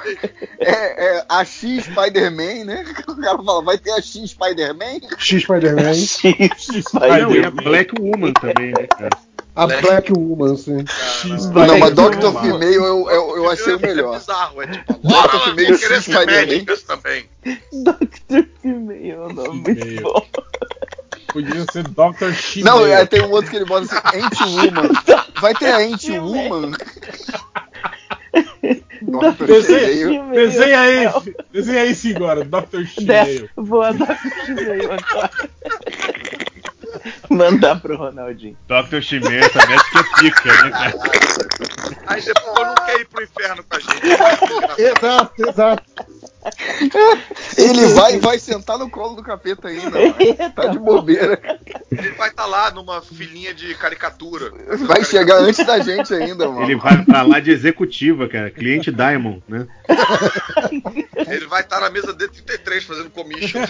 É, é a X Spider-Man, né? O cara fala, vai ter a X Spider-Man?
X Spider-Man.
Não, e a Black Woman também, né, cara?
A Black Woman, sim.
Não, mas Doctor Female eu, eu, eu achei o
É
melhor.
bizarro, é tipo,
Doctor Female
ser
Spider-Man.
Doctor Female é um nome muito bom.
Podia ser Dr. She.
Não, é, tem um outro que ele bota assim, Anti-Woman. Vai ter a Anti-Woman? Doctor
Desenha, desenha aí, desenha aí sim agora, Dr.
Dessa. Boa da veio agora.
Mandar pro Ronaldinho.
Dr. Chimê, essa médica é pica, né, cara?
Aí depois não quer ir pro inferno com a gente.
Exato, exato.
Ele vai vai sentar no colo do capeta ainda, mano. Tá de bobeira.
Ele vai estar lá numa filinha de caricatura.
Vai chegar antes da gente ainda, mano.
Ele vai pra lá de executiva, cara. Cliente Diamond, né?
Ele vai estar na mesa D33 fazendo commission.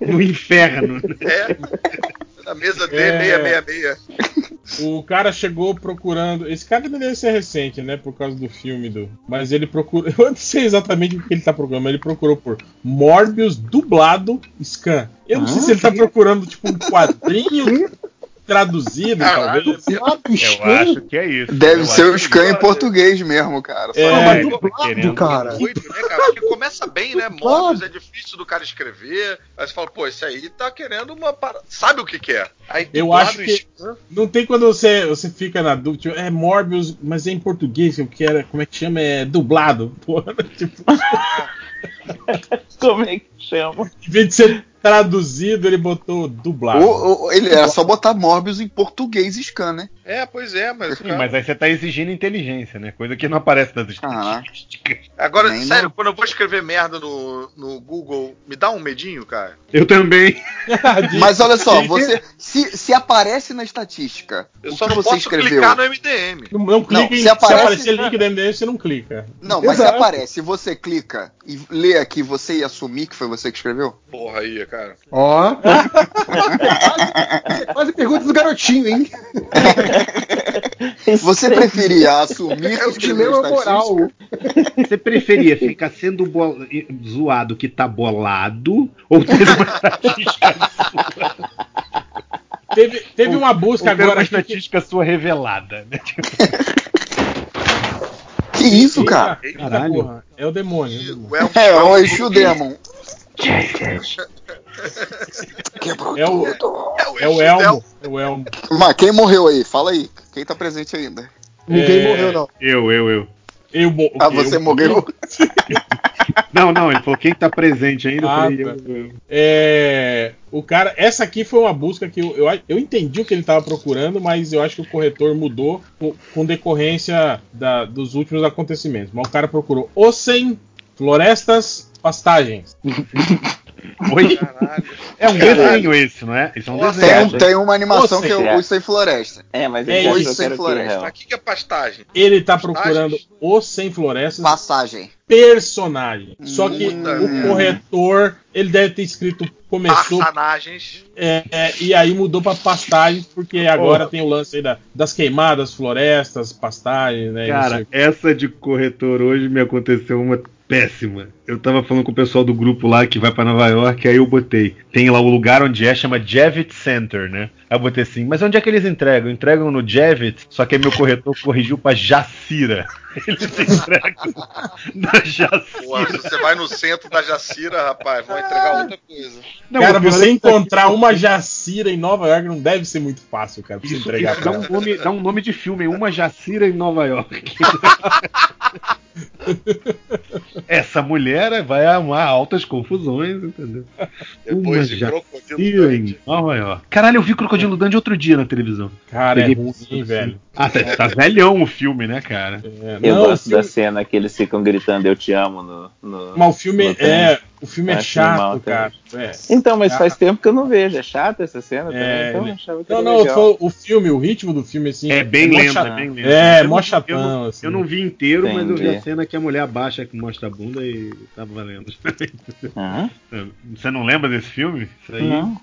No inferno.
É. Na mesa
É.
D666.
O cara chegou procurando. Esse cara deve ser recente, né? Por causa do filme do. Mas ele procura. Eu não sei exatamente o que ele tá procurando, mas ele procurou por Morbius dublado scan. Eu não sei se ele tá procurando, tipo, um quadrinho traduzido,
Caralho,
talvez.
Eu acho que é isso.
Deve
Eu
ser o Scan em português mesmo, cara.
É,
Não, mas dublado, cara.
Doido, né, cara? Porque começa bem, né? Morbius é difícil do cara escrever. Aí você fala, pô, esse aí tá querendo uma parada. Sabe o que que é? Aí
Eu acho que-
scan,
Não tem quando você, você fica na dúvida, tipo, é Morbius, mas é em português, eu quero, como é que chama? É dublado. Porra, tipo,
Como é que chama?
em vez de ser traduzido, ele botou dublado.
Ou- ou- ele era só botar Morbius em português Scan, né?
É, pois é, mas.
Sim, mas aí você tá exigindo inteligência, né? Coisa que não aparece nas
Ah.
estatísticas.
Agora,
Nem
sério,
não.
quando eu vou escrever merda no, no Google, me dá um medinho, cara?
Eu também.
Mas olha só, você se, se aparece na estatística
Eu
o
só
que
não
você
posso
escreveu.
clicar no MDM.
Não, não clica
Não,
em.
se
Se
aparece-
aparecer link da MDM, você não clica.
Não, mas se
Exato.
aparece, você clica e lê aquilo que você ia assumir que foi você que escreveu?
Porra aí, cara.
Ó. Quase, quase pergunta do garotinho, hein?
Você preferia assumir que escreveu
Dilema moral.
Você preferia ficar sendo zoado que tá bolado ou ter uma estatística sua?
Teve, teve uma busca agora
uma
aqui que-
estatística sua revelada, né?
Que isso, cara?
Eita,
Caralho.
porra, é o demônio. é o demônio.
É, o Exu Demon.
É o, é o Elmo. É o Elmo.
Mas quem morreu aí? Fala aí. Quem tá presente ainda?
Ninguém
É,
morreu, não.
eu, eu, eu.
Eu, mo-
Ah,
eu-
você morreu?
Não, não, ele falou quem tá presente ainda.
Ah,
falei,
tá.
eu, eu.
É, o cara, essa aqui foi uma busca que eu, eu, eu entendi o que ele estava procurando, mas eu acho que o corretor mudou com, com decorrência da- dos últimos acontecimentos. Mas o cara procurou Ossem, florestas, pastagens.
Oi? É um desenho esse, não é? Isso é um
Tem,
desenho.
um- tem uma animação que é o Os Sem Floresta.
É, mas
É
ele
isso.
achou que era o
Sem floresta.
o que, é pastagem?
Ele tá procurando os sem florestas
Passagem.
personagem. Só que o corretor, ele deve ter escrito começou
Passanagens.
é, é, e aí mudou pra pastagens, porque agora tem o lance aí da- das queimadas, florestas, pastagens, né?
Cara,
o
essa de corretor hoje me aconteceu uma péssima. Eu tava falando com o pessoal do grupo lá que vai pra Nova York, aí eu botei. Tem lá o lugar onde é, chama Javits Center, né? Aí eu botei assim, mas onde é que eles entregam? Entregam no Javits, só que aí meu corretor corrigiu pra Jacira. Eles entregam na
Pô,
Jacira.
se você vai no centro da Jacira, rapaz, vão entregar outra coisa.
Não,
cara, você
é
encontrar uma Jacira em Nova York não deve ser muito fácil, cara, pra você
Isso,
entregar
isso
pra
dá, um nome, dá um nome de filme, uma Jacira em Nova York. Essa mulher vai amar altas confusões, entendeu?
Depois de
Uma
Crocodilo
Jacira
Dundee.
em Nova York. Caralho, eu vi Crocodilo Dundee outro dia na televisão.
Cara, é
Peguei
ruim,
assim.
velho.
Ah, tá, tá velhão o filme, né, cara?
É,
Eu
não,
gosto
filme-
da cena que eles ficam gritando Eu te amo no. no
Mas o filme
no
é. O filme é chato, cara. É.
Então, mas
Ah.
faz tempo que eu não vejo. É chata essa cena também,
É,
então achava que
Não,
era
não,
legal.
o filme, o ritmo do filme, assim.
É bem
mó
lento, é bem lento.
É,
Eu
mó
não-
chatão,
eu não,
assim.
eu não vi inteiro, mas eu vi
Entendi.
a cena que a mulher abaixa que mostra a bunda e tava valendo.
Aham.
Você não lembra desse filme? Isso aí.
Não.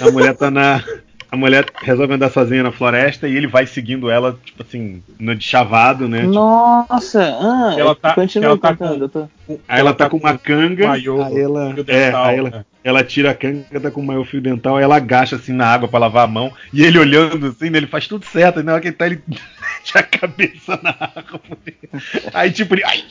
A mulher tá na. A mulher resolve andar sozinha na floresta e ele vai seguindo ela, tipo assim, no de chavado, né? Tipo,
Nossa, ah,
Ela tá-
continua
ela tá
contando. eu tô-
aí ela tá com uma canga,
maiô,
aí ela,
fio
é,
dental,
aí ela,
né?
ela tira a canga, tá com o maior fio dental, aí ela agacha assim na água pra lavar a mão, e ele olhando assim, né, ele faz tudo certo, aí na hora que ele tá, ele deixa a cabeça na água. Aí tipo, ele ai,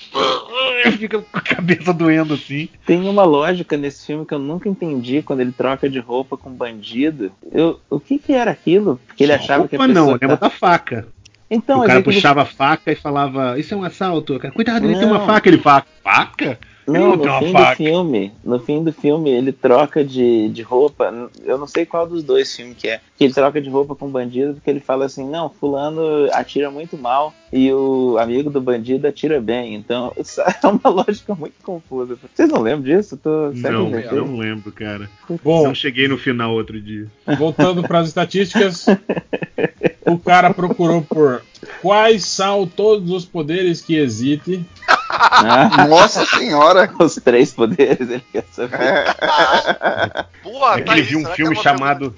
fica com a cabeça doendo assim.
Tem uma lógica nesse filme que eu nunca entendi quando ele troca de roupa com bandido. Eu, o que que era aquilo? Porque ele achava que a pessoa
não, ia
tá-
botar faca.
Então,
o cara
é ele-
puxava a faca e falava, isso é um assalto, cara. Cuidado, ele tem
Não.
uma faca, ele fala, faca?
Não, no fim
faca.
do filme, no fim do filme ele troca de, de roupa. Eu não sei qual dos dois filmes que é. Que ele troca de roupa com o bandido porque ele fala assim: não, fulano atira muito mal e o amigo do bandido atira bem. Então isso é uma lógica muito confusa. Vocês não lembram disso? Eu Tô,
Não, não lembro, cara.
Bom,
Não cheguei no final outro dia.
voltando para as estatísticas, o cara procurou por quais são todos os poderes que existe.
Ah,
Nossa senhora!
os três poderes ele quer saber.
Porra,
É que
tá
ele viu um
que
filme
é uma
chamado-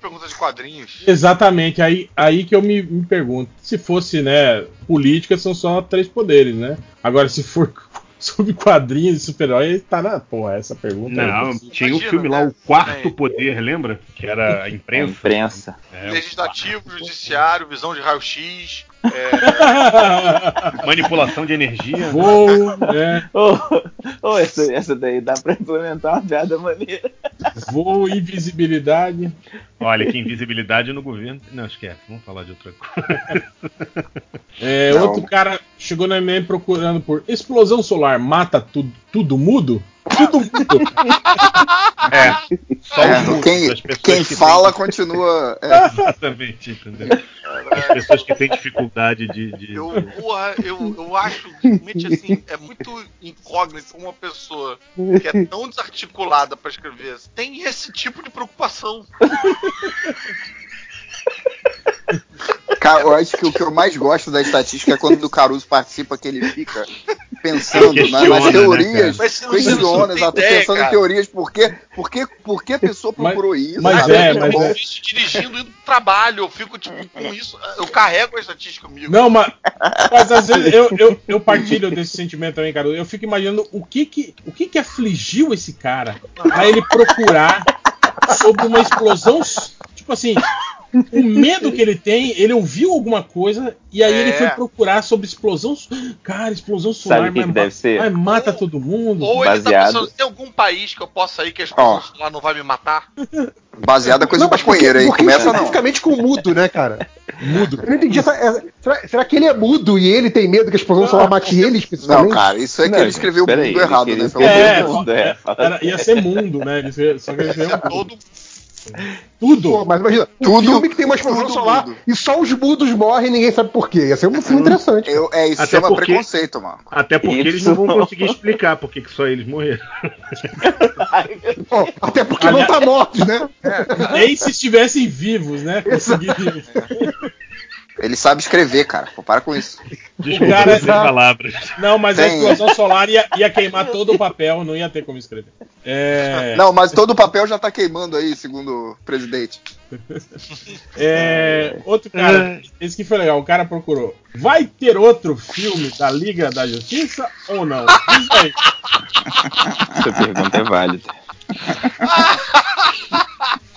pergunta de quadrinhos?
Exatamente, aí, aí que eu me, me pergunto. Se fosse, né, política, são só três poderes, né? Agora, se for sobre quadrinhos de super-herói, tá na. Porra, essa pergunta. é
Não, tinha um filme lá,
né?
o Quarto
É.
Poder, lembra? Que era a
A
imprensa.
imprensa.
É,
Legislativo, judiciário, visão de raio-x.
manipulação de energia.
Voo, né?
Ô, ô, essa, essa daí dá pra implementar uma piada maneira.
Voo, invisibilidade.
Olha, que invisibilidade no governo. Não, esquece, vamos falar de outra coisa.
É, outro cara chegou na EMEM procurando por explosão solar mata tudo, tudo mudo? Tudo mudo.
É, só
É,
os
quem quem
que
fala continua. é.
Exatamente, entendeu? As pessoas que têm dificuldade de. de-
Eu, eu, eu acho realmente assim, é muito incógnito uma pessoa que é tão desarticulada pra escrever tem esse tipo de preocupação.
Cara, eu acho que o que eu mais gosto da estatística é quando o Caruso participa, que ele fica pensando na-
Questiona,
nas
né,
teorias,
Mas se não-
questiona, exato, pensando em teorias, por que, por que, por que a pessoa
Mas-
procurou isso?
mas
sabe?
é,
Que
mas
bom.
é.
Isso dirigindo, indo pro trabalho, eu fico tipo com isso, eu carrego a estatística comigo.
Não, mas, mas às vezes eu, eu, eu partilho desse sentimento também, cara. Eu fico imaginando o que que, o que que afligiu esse cara pra ele procurar sobre uma explosão. Tipo assim, o medo que ele tem, ele ouviu alguma coisa e aí ele
É.
foi procurar sobre explosão. Cara, explosão solar,
Sabe o que
mas,
que deve ser?
mas mata todo mundo.
Ou ele tá pensando, tem algum país que eu possa ir que a explosão solar não vai me matar?
Baseada coisa
Não,
de maconheiro aí, começa não.
especificamente com mudo, né, cara? Mudo. Eu não entendi. essa- essa- será, será que ele é mudo e ele tem medo que a explosão solar mate ele
Não, cara, isso é que
Não,
ele escreveu o mundo
ele
errado,
queria
né?
escrever
Pelo
É,
amor de
mundo, é, fala
Era- ia ser mundo, né? Ele Só que ele um
Todo
tudo.
Pô, mas imagina, um
Tudo-
filme que tem uma explosão
tudo
solar
mudo.
e só os mudos morrem e ninguém sabe por quê. Ia ser um filme interessante.
Eu, é, isso
Até
chama
porque-
preconceito, mano.
Até porque eles
Isso.
não vão conseguir explicar por que só eles morreram.
Pô, até porque não tá mortos, né?
Nem se estivessem vivos, né? Conseguiriam.
Ele sabe escrever, cara. Pô, para com isso.
Desculpa,
cara-
sem palavras.
Não, mas a
Tem.
explosão solar ia, ia queimar todo o papel, não ia ter como escrever. É,
Não, mas todo o papel já tá queimando aí, segundo o presidente.
é, outro cara, esse que foi legal, o cara procurou. Vai ter outro filme da Liga da Justiça ou não? Diz aí.
Essa pergunta é válida.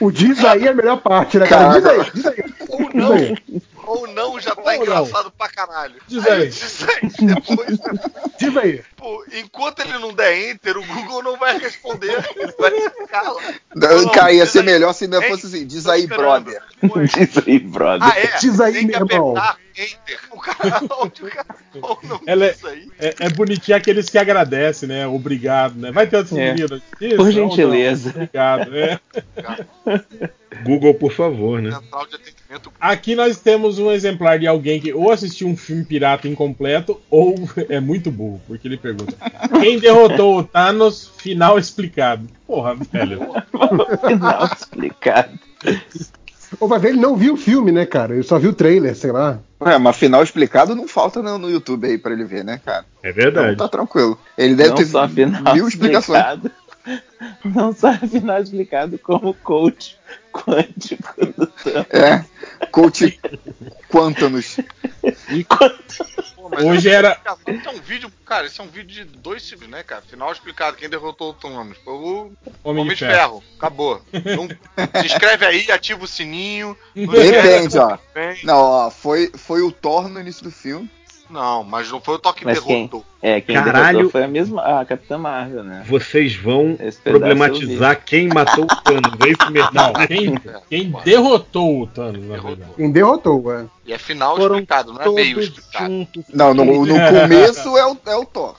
O diz aí é a melhor parte, né, cara? Diz aí, diz aí.
Ou não. Ou não já tá
Ou não.
engraçado pra caralho.
Diz aí.
Diz aí depois,
Diz aí.
pô, enquanto ele não der enter, o Google não vai responder. Ele vai ficar lá.
Não,
Não,
cara, ia ser
aí.
melhor se ainda
Hein?
fosse assim. Diz aí, brother.
Diz aí, brother.
Ah, é?
Diz aí,
Tem que
meu irmão.
apertar enter. O cara, onde o cara ou não
Ela é-
diz aí.
É, é bonitinho aqueles que agradecem, né? Obrigado, né? Vai ter outro
É.
da Justiça
Por
não?
gentileza.
Obrigado, né?
Google, por favor, né?
Central de atendimento.
Aqui nós temos um exemplar de alguém que ou assistiu um filme pirata incompleto ou é muito burro, porque ele pergunta: Quem derrotou o Thanos? Final explicado. Porra, velho.
Final explicado.
Ô, vai ver, ele não viu o filme, né, cara? Ele só viu o trailer, sei lá.
É, mas final explicado não falta no, no YouTube aí pra ele ver, né, cara?
É
Então
verdade.
tá tranquilo. Ele deve
não
ter
só final
mil explicações.
explicado. Não só final explicado como coach quântico do Thanos.
É. Coach Quantanos.
Mas
Hoje era-
Cara, Esse é um vídeo, cara, esse é um vídeo de dois segundos, né, cara? Final explicado. Quem derrotou o Thanos? Foi o
Homem,
Homem
de
de
Ferro.
Ferro. Acabou. Não- se inscreve aí, ativa o sininho.
Depende, ó. Não, ó, foi, foi o Thor no início do filme.
Não, mas não foi o toque
Mas quem?
derrotou.
É, quem
Caralho.
derrotou foi a mesma. A Capitã Marvel, né?
Vocês vão problematizar quem matou o Thanos. É isso mesmo.
Não, quem, quem derrotou o Thanos,
Derrotou.
verdade.
Quem derrotou, é.
E é final
Foram
explicado, não é meio explicado.
juntos.
Não, no, no começo é o, é o Thor.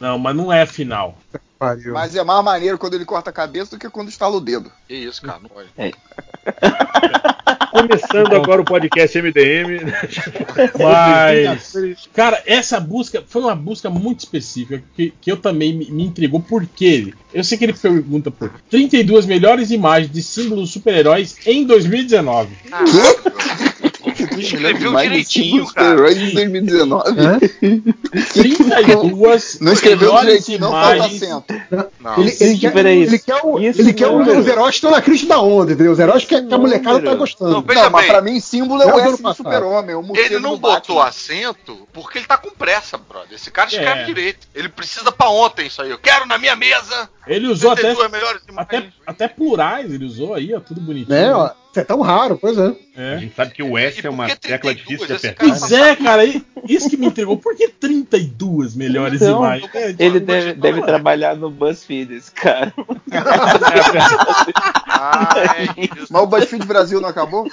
Não, mas não é final.
Pariu.
Mas é mais maneiro quando ele corta a cabeça do que quando estala o dedo.
Que isso, cara, não pode.
Começando agora o podcast MDM.
Mas, cara, essa busca foi uma busca muito específica que, que eu também me, me intrigou. Por quê? Eu sei que ele pergunta por 32 melhores imagens de símbolos super-heróis em 2019.
Escreveu direitinho, cara.
super-heróis em 2019.
Hã?
32
Não escreveu direitinho, não falta acento.
Não.
Ele, ele quer, ele quer, o,
Isso
ele quer o- os heróis que estão na crista da onda, entendeu? Os heróis que, que a molecada tá gostando.
Não,
Não, mas
bem,
pra mim símbolo é o S do super-homem, morcego
Ele não botou acento porque ele tá com pressa, brother. Esse cara escreve
É.
direito. Ele precisa pra ontem isso aí. Eu quero na minha mesa.
Ele usou até,
32 melhores
até, até plurais, ele usou aí, ó, tudo bonitinho.
É, ó, isso é tão raro, pois é.
A
É.
gente sabe que o S é uma tecla
32?
difícil de apertar.
cara
Pois é, cara, isso que me intrigou. Por que 32 melhores
Então,
imagens? É,
Ele deve, deve trabalhar no BuzzFeed, esse cara.
Ai.
Mas o BuzzFeed Brasil não acabou?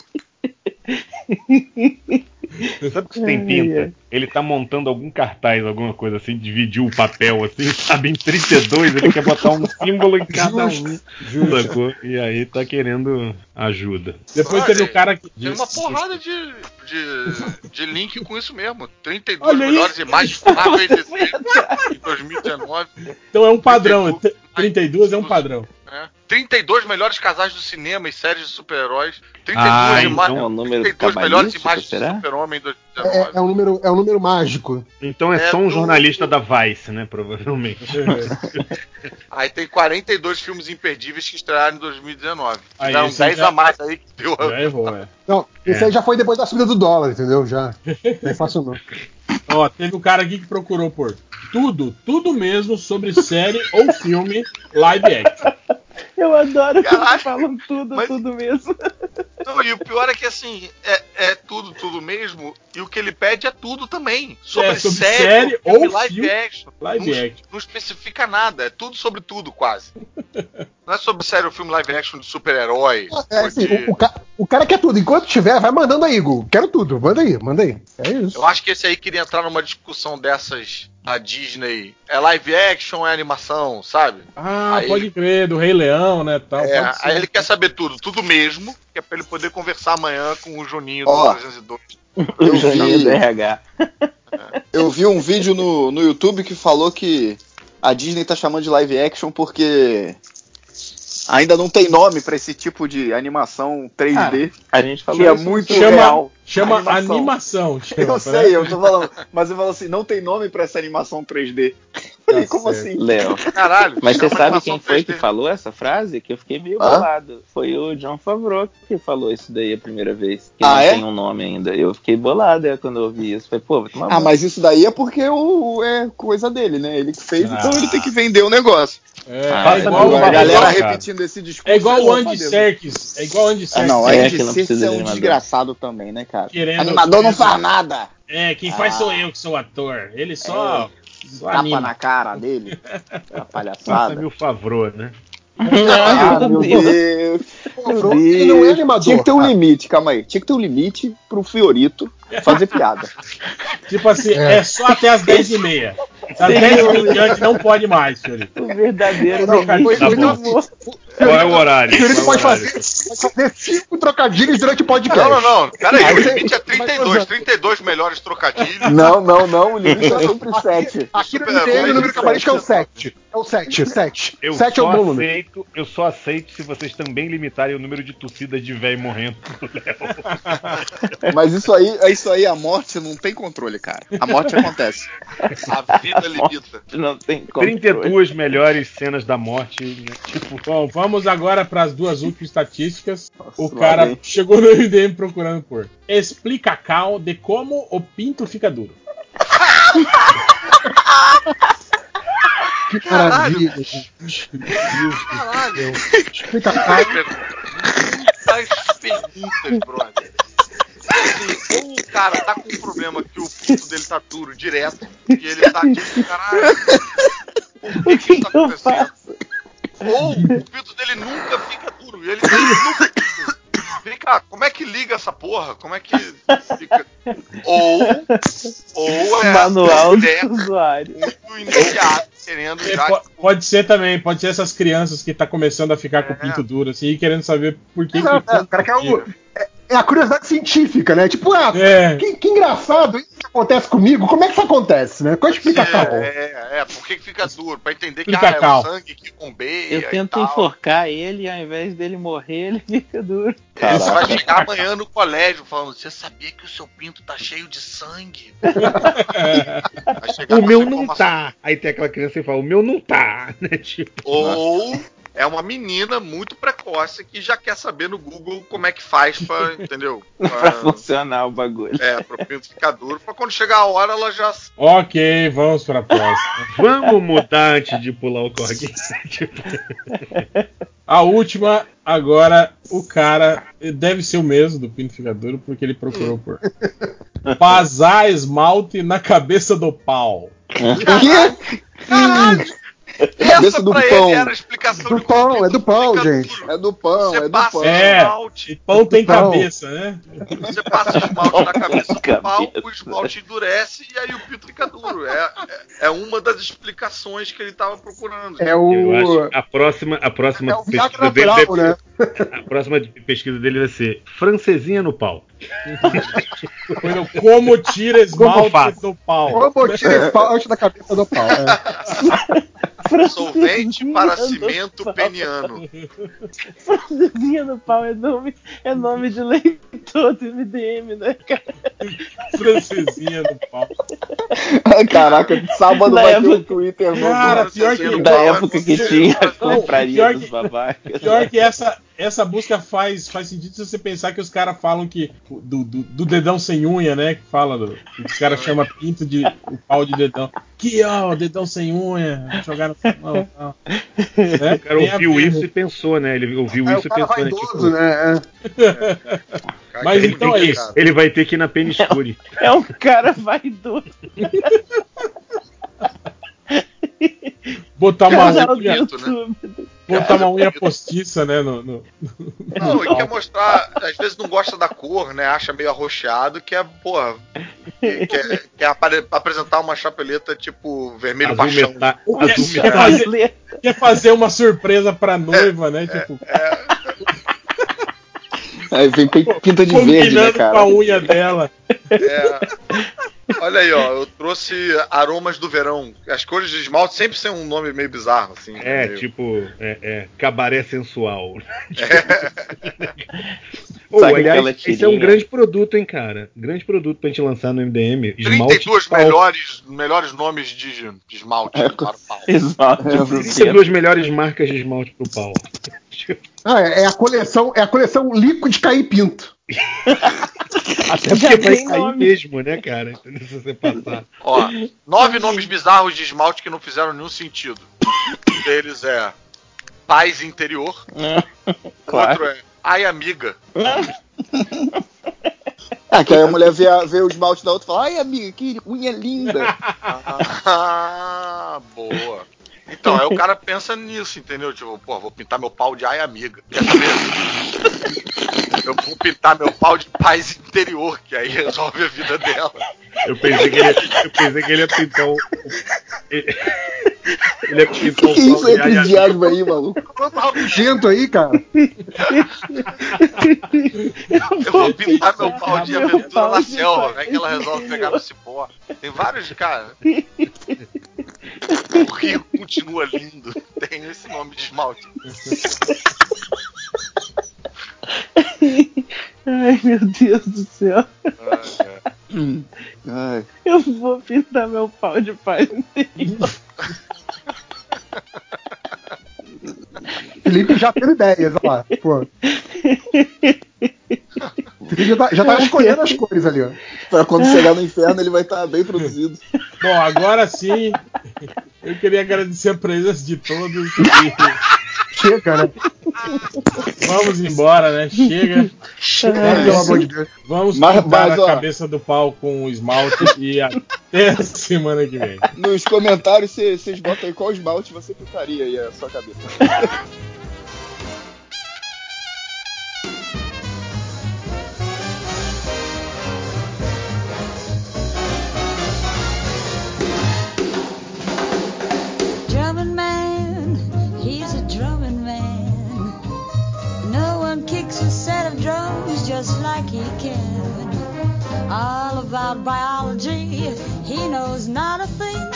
Sabe que tem pinta? Ele tá montando algum cartaz, alguma coisa assim, dividiu o papel assim, sabe? Em 32, ele quer botar um símbolo em cada um. Sacou? E aí tá querendo ajuda.
Depois
Olha,
teve o cara que.
Tem uma porrada de, de, de link com isso mesmo. 32
Olha
melhores imagens e DC em 2019.
Então é um padrão. 32 é um padrão.
É. 32 melhores casais do cinema e séries de super-heróis. 32,
Ah, então
é um número
32 melhores imagens
será?
de super-homem em
É,
2019.
é um número, é um número mágico.
Então é,
É
só um
do-
jornalista da Vice, né? Provavelmente.
Aí tem 42 filmes imperdíveis que estrearam em 2019.
Aí,
Tiveram
esse
10
já-
a mais aí que deu.
Já errou, é.
Não, esse
É.
aí já foi depois da subida do dólar, entendeu? Já. Não é fácil não.
Ó, teve um cara aqui que procurou por tudo, tudo mesmo sobre série ou filme live action.
Eu adoro que eles falam tudo,
mas-
tudo mesmo.
Não, e o pior é que assim, é, é tudo, tudo mesmo. E o que ele pede é tudo também. Sobre,
É, sobre
série,
série
filme,
ou
live
filme.
action.
Live
não,
action.
não especifica nada. É tudo sobre tudo, quase. Não é sobre série ou filme live action de super-herói.
É, assim,
de-
o, o o cara quer tudo. Enquanto tiver, vai mandando aí, Google. Quero tudo. Manda aí, manda aí. É isso.
Eu acho que esse aí queria entrar numa discussão dessas da Disney. É live action é animação, sabe?
Ah,
Aí
pode crer, do Rei Leão, né, tal.
É, aí ele quer saber tudo, tudo mesmo, que é pra ele poder conversar amanhã com o Juninho do
Ó.
302.
O Juninho do RH.
Eu vi um vídeo no, no YouTube que falou que a Disney tá chamando de live action porque ainda não tem nome pra esse tipo de animação 3D.
A gente falou
que é muito
Chama,
real.
chama
Animação.
animação. chama,
Eu
né?
sei, eu tô falando, mas eu falo assim, não tem nome pra essa animação 3D. Falei, como
certo.
assim?
Léo.
Caralho,
Mas você sabe quem foi
3D.
que falou essa frase? Que eu fiquei meio
Hã?
bolado. Foi o John Favreau que falou isso daí a primeira vez. Que
Ah,
não
é?
tem um nome ainda. Eu fiquei bolado é, quando eu ouvi isso. Falei, pô,
Ah, mas isso daí é porque o, é coisa dele, né? Ele que fez, então
Ah.
ele tem que vender o negócio.
É,
Ah,
é igual,
Agora,
a
é
galera
igual,
cara.
repetindo esse discurso.
é igual o
não,
Andy. Serkis. É igual o Andy
Ah,
Serkis.
não,
É,
Andy Serkis é um desgraçado também, né, cara?
Querendo-
Animador não faz nada.
É, quem faz
Ah.
sou eu que sou ator. Ele só, só
Tapa
anima.
na cara dele. Uma
Passa
palhaçada.
mil favor, né?
Ah, meu Deus.
Favreau, ele não é animador.
Tinha que ter um limite, calma aí. Tinha que ter um limite pro Fiorito fazer piada.
Tipo assim, é, só até as 10h30. Das 10 em diante não pode mais, senhorita.
O verdadeiro
Não, cara,
limite
tá. Qual é o horário? É o
pode
horário?
fazer, pode fazer cinco trocadilhos durante o podcast.
Não, não, não. Pera aí,
Aí
o
você-
limite é
vai
32.
usando.
32 melhores trocadilhos.
Não, não, não. O limite é sempre 7.
Aqui no MDM o número
de
cabalístico é o 7. É o 7, 7.
Eu
7 é o bom número.
aceito, eu só aceito se vocês também limitarem o número de torcidas de velho morrendo.
Mas isso aí, é isso aí, a morte não tem controle, cara. A morte acontece.
A vida limita.
Não tem como.
32 melhores cenas da morte, né? tipo,
Bom, vamos agora para as duas últimas estatísticas. o
lá
cara chegou no MDM procurando por Explica Cal de como o pinto fica duro.
Que maravilha, gente.
Caralho.
Explica
Muitas perguntas, brother. Assim, ou o cara tá com um problema que o pinto dele tá duro direto, e ele tá tipo, caralho, por que, que isso tá acontecendo? Ou o pinto dele nunca fica duro, e ele tá nunca Vem cá, como é que liga essa porra? Como é que fica? Ou, ou é
Manual do usuário.
do imediato, querendo
É,
já.
po- pode ser também, pode ser essas crianças que tá começando a ficar com o pinto duro assim e querendo saber por que.
Não,
que
é, o cara quer o- é, é a curiosidade científica, né? Tipo, ah,
É.
que, que engraçado, isso que acontece comigo. Como é que isso acontece, né? Qual a explicação?
É, é, por que, fica duro? Pra entender que ah, é o sangue que bombeia.
Eu
e
tento
tal.
enforcar ele e ao invés dele morrer, ele fica duro.
Você vai chegar amanhã no colégio falando: Você sabia que o seu pinto tá cheio de sangue?
O meu não
informação.
tá. Aí tem aquela criança que fala, o meu não tá, né? Tipo,
Ou é uma menina muito precoce que já quer saber no Google como é que faz pra, entendeu?
pra
Pra,
funcionar o bagulho.
é, pro pinto ficar duro, pra quando chegar a hora ela já.
Ok, vamos pra próxima.
vamos mudar antes de pular o tipo,
A última, agora, o cara deve ser o mesmo do pinto fica duro porque ele procurou por Passar esmalte na cabeça do pau.
Que?
Caralho! Essa
do
pra
pão.
ele era a explicação
Do pão,
pinto
é do pão, gente.
É do pão,
Você
é do
passa
pão.
É.
esmalte,
Pão tem
Pau.
cabeça, né?
você passa esmalte na cabeça do pau, o esmalte endurece e aí o pinto fica duro. É, é, é uma das explicações que ele tava procurando.
É
Eu
o.
acho que a próxima, a próxima
É o
pesquisa
Viagra
dele
natural,
deve,
né?
A próxima pesquisa dele vai ser francesinha no pau.
No Como tira esmalte
faz?
do pau.
Como tira esse pau antes da cabeça do pau. é.
Solvente para cimento peniano.
Francesinha do pau é nome, é nome de leitor do MDM, né, cara?
Francesinha do pau.
Caraca, sábado
Na
vai ter
época-
um Twitter novo.
Cara, pior que.
Da época que tinha compraria dos babacas.
Pior que essa, essa busca faz, faz sentido se você pensar que os caras falam que. Do, do, do dedão sem unha, né? Que fala. Do, que os caras chamam pinto de. O pau de dedão. Que ó, dedão sem unha. Jogar no mão. tal. Né?
O cara
a
ouviu isso
né?
e pensou, né? Ele ouviu
É,
isso
o
e
cara
pensou, né?
vaidoso,
Tipo,
né? É.
Mas
ele,
então é
que-
isso.
ele vai ter que ir na peniscure.
É um cara vaidoso.
Botar uma unha,
YouTube.
Botar uma unha postiça, né? No, no-
Não, e quer mostrar, às vezes não gosta da cor, né? Acha meio arroxeado, que é, porra. Quer, quer apresentar uma chapeleta tipo vermelho
Azul
paixão.
meta-
Quer-
azul
quer, fazer, quer fazer uma surpresa pra noiva, né? Tipo,
Aí vem pin- pinta de verde, né,
combinando com
cara?
a unha dela.
É. Olha aí, ó, eu trouxe aromas do verão. As cores de esmalte sempre são um nome meio bizarro, assim.
É,
meio-
tipo, é, é, cabaré sensual.
Sabe
aliás, esse é um grande produto, hein, cara? Grande produto pra gente lançar no MDM. Esmalte
32
de pau.
melhores, melhores nomes de, de esmalte
É,
para o pau.
Exato.
32 melhores marcas de esmalte pro pau.
Ah, é, é a coleção, é a coleção Liquid Cair Pinto.
Até
Já
porque vai cair
nome.
mesmo, né, cara? Entendeu? Se você passar.
Ó, nove nomes bizarros de esmalte que não fizeram nenhum sentido. Um deles é Paz Interior.
Claro.
Outro é Ai Amiga.
Ah, que aí a mulher vê, a- vê o esmalte da outra e fala, ai amiga, que unha linda.
Ah, boa. Então, aí o cara pensa nisso, entendeu? Tipo, pô, vou pintar meu pau de ai amiga. Quer saber? Eu vou pintar meu pau de paz interior, que aí resolve a vida dela.
Eu pensei que ele, eu pensei que ele ia pintar um. Ele, ia pintar
Que
um
que é isso
pau de
entre
ai,
diabo aí, maluco?
Rabugento aí, cara.
Eu vou pintar meu pau de aventura na selva.
paz
Aí que ela resolve pegar no cipó. Tem vários, cara. O rio continua lindo. Tem esse nome de esmalte.
Ai, meu Deus do céu.
É.
Ai,
Eu vou pintar meu pau de interior.
Felipe já teve ideias, olha lá. Pô. Felipe já tá, já tá escolhendo as cores ali, ó.
pra quando chegar no inferno ele vai estar bem produzido.
Bom, agora sim, eu queria agradecer a presença de todos. e
Chega, né?
vamos embora, né? Chega.
É, pelo amor de Deus.
Vamos
Mas-
pintar
mas,
a
ó.
cabeça do pau com o esmalte e até a semana que vem.
Nos comentários vocês botam aí qual esmalte você pintaria aí a sua cabeça.
Kicks a set of drums just like he can. All about biology, he knows not a thing.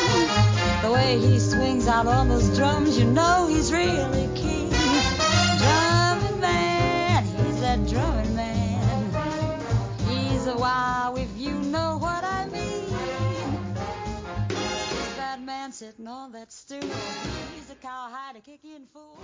The way he swings out on those drums, you know he's really king. Drumming man, he's that drumming man. He's a wow if you know what I mean. That man sitting on that stool, he's a cowhide, kicking fool.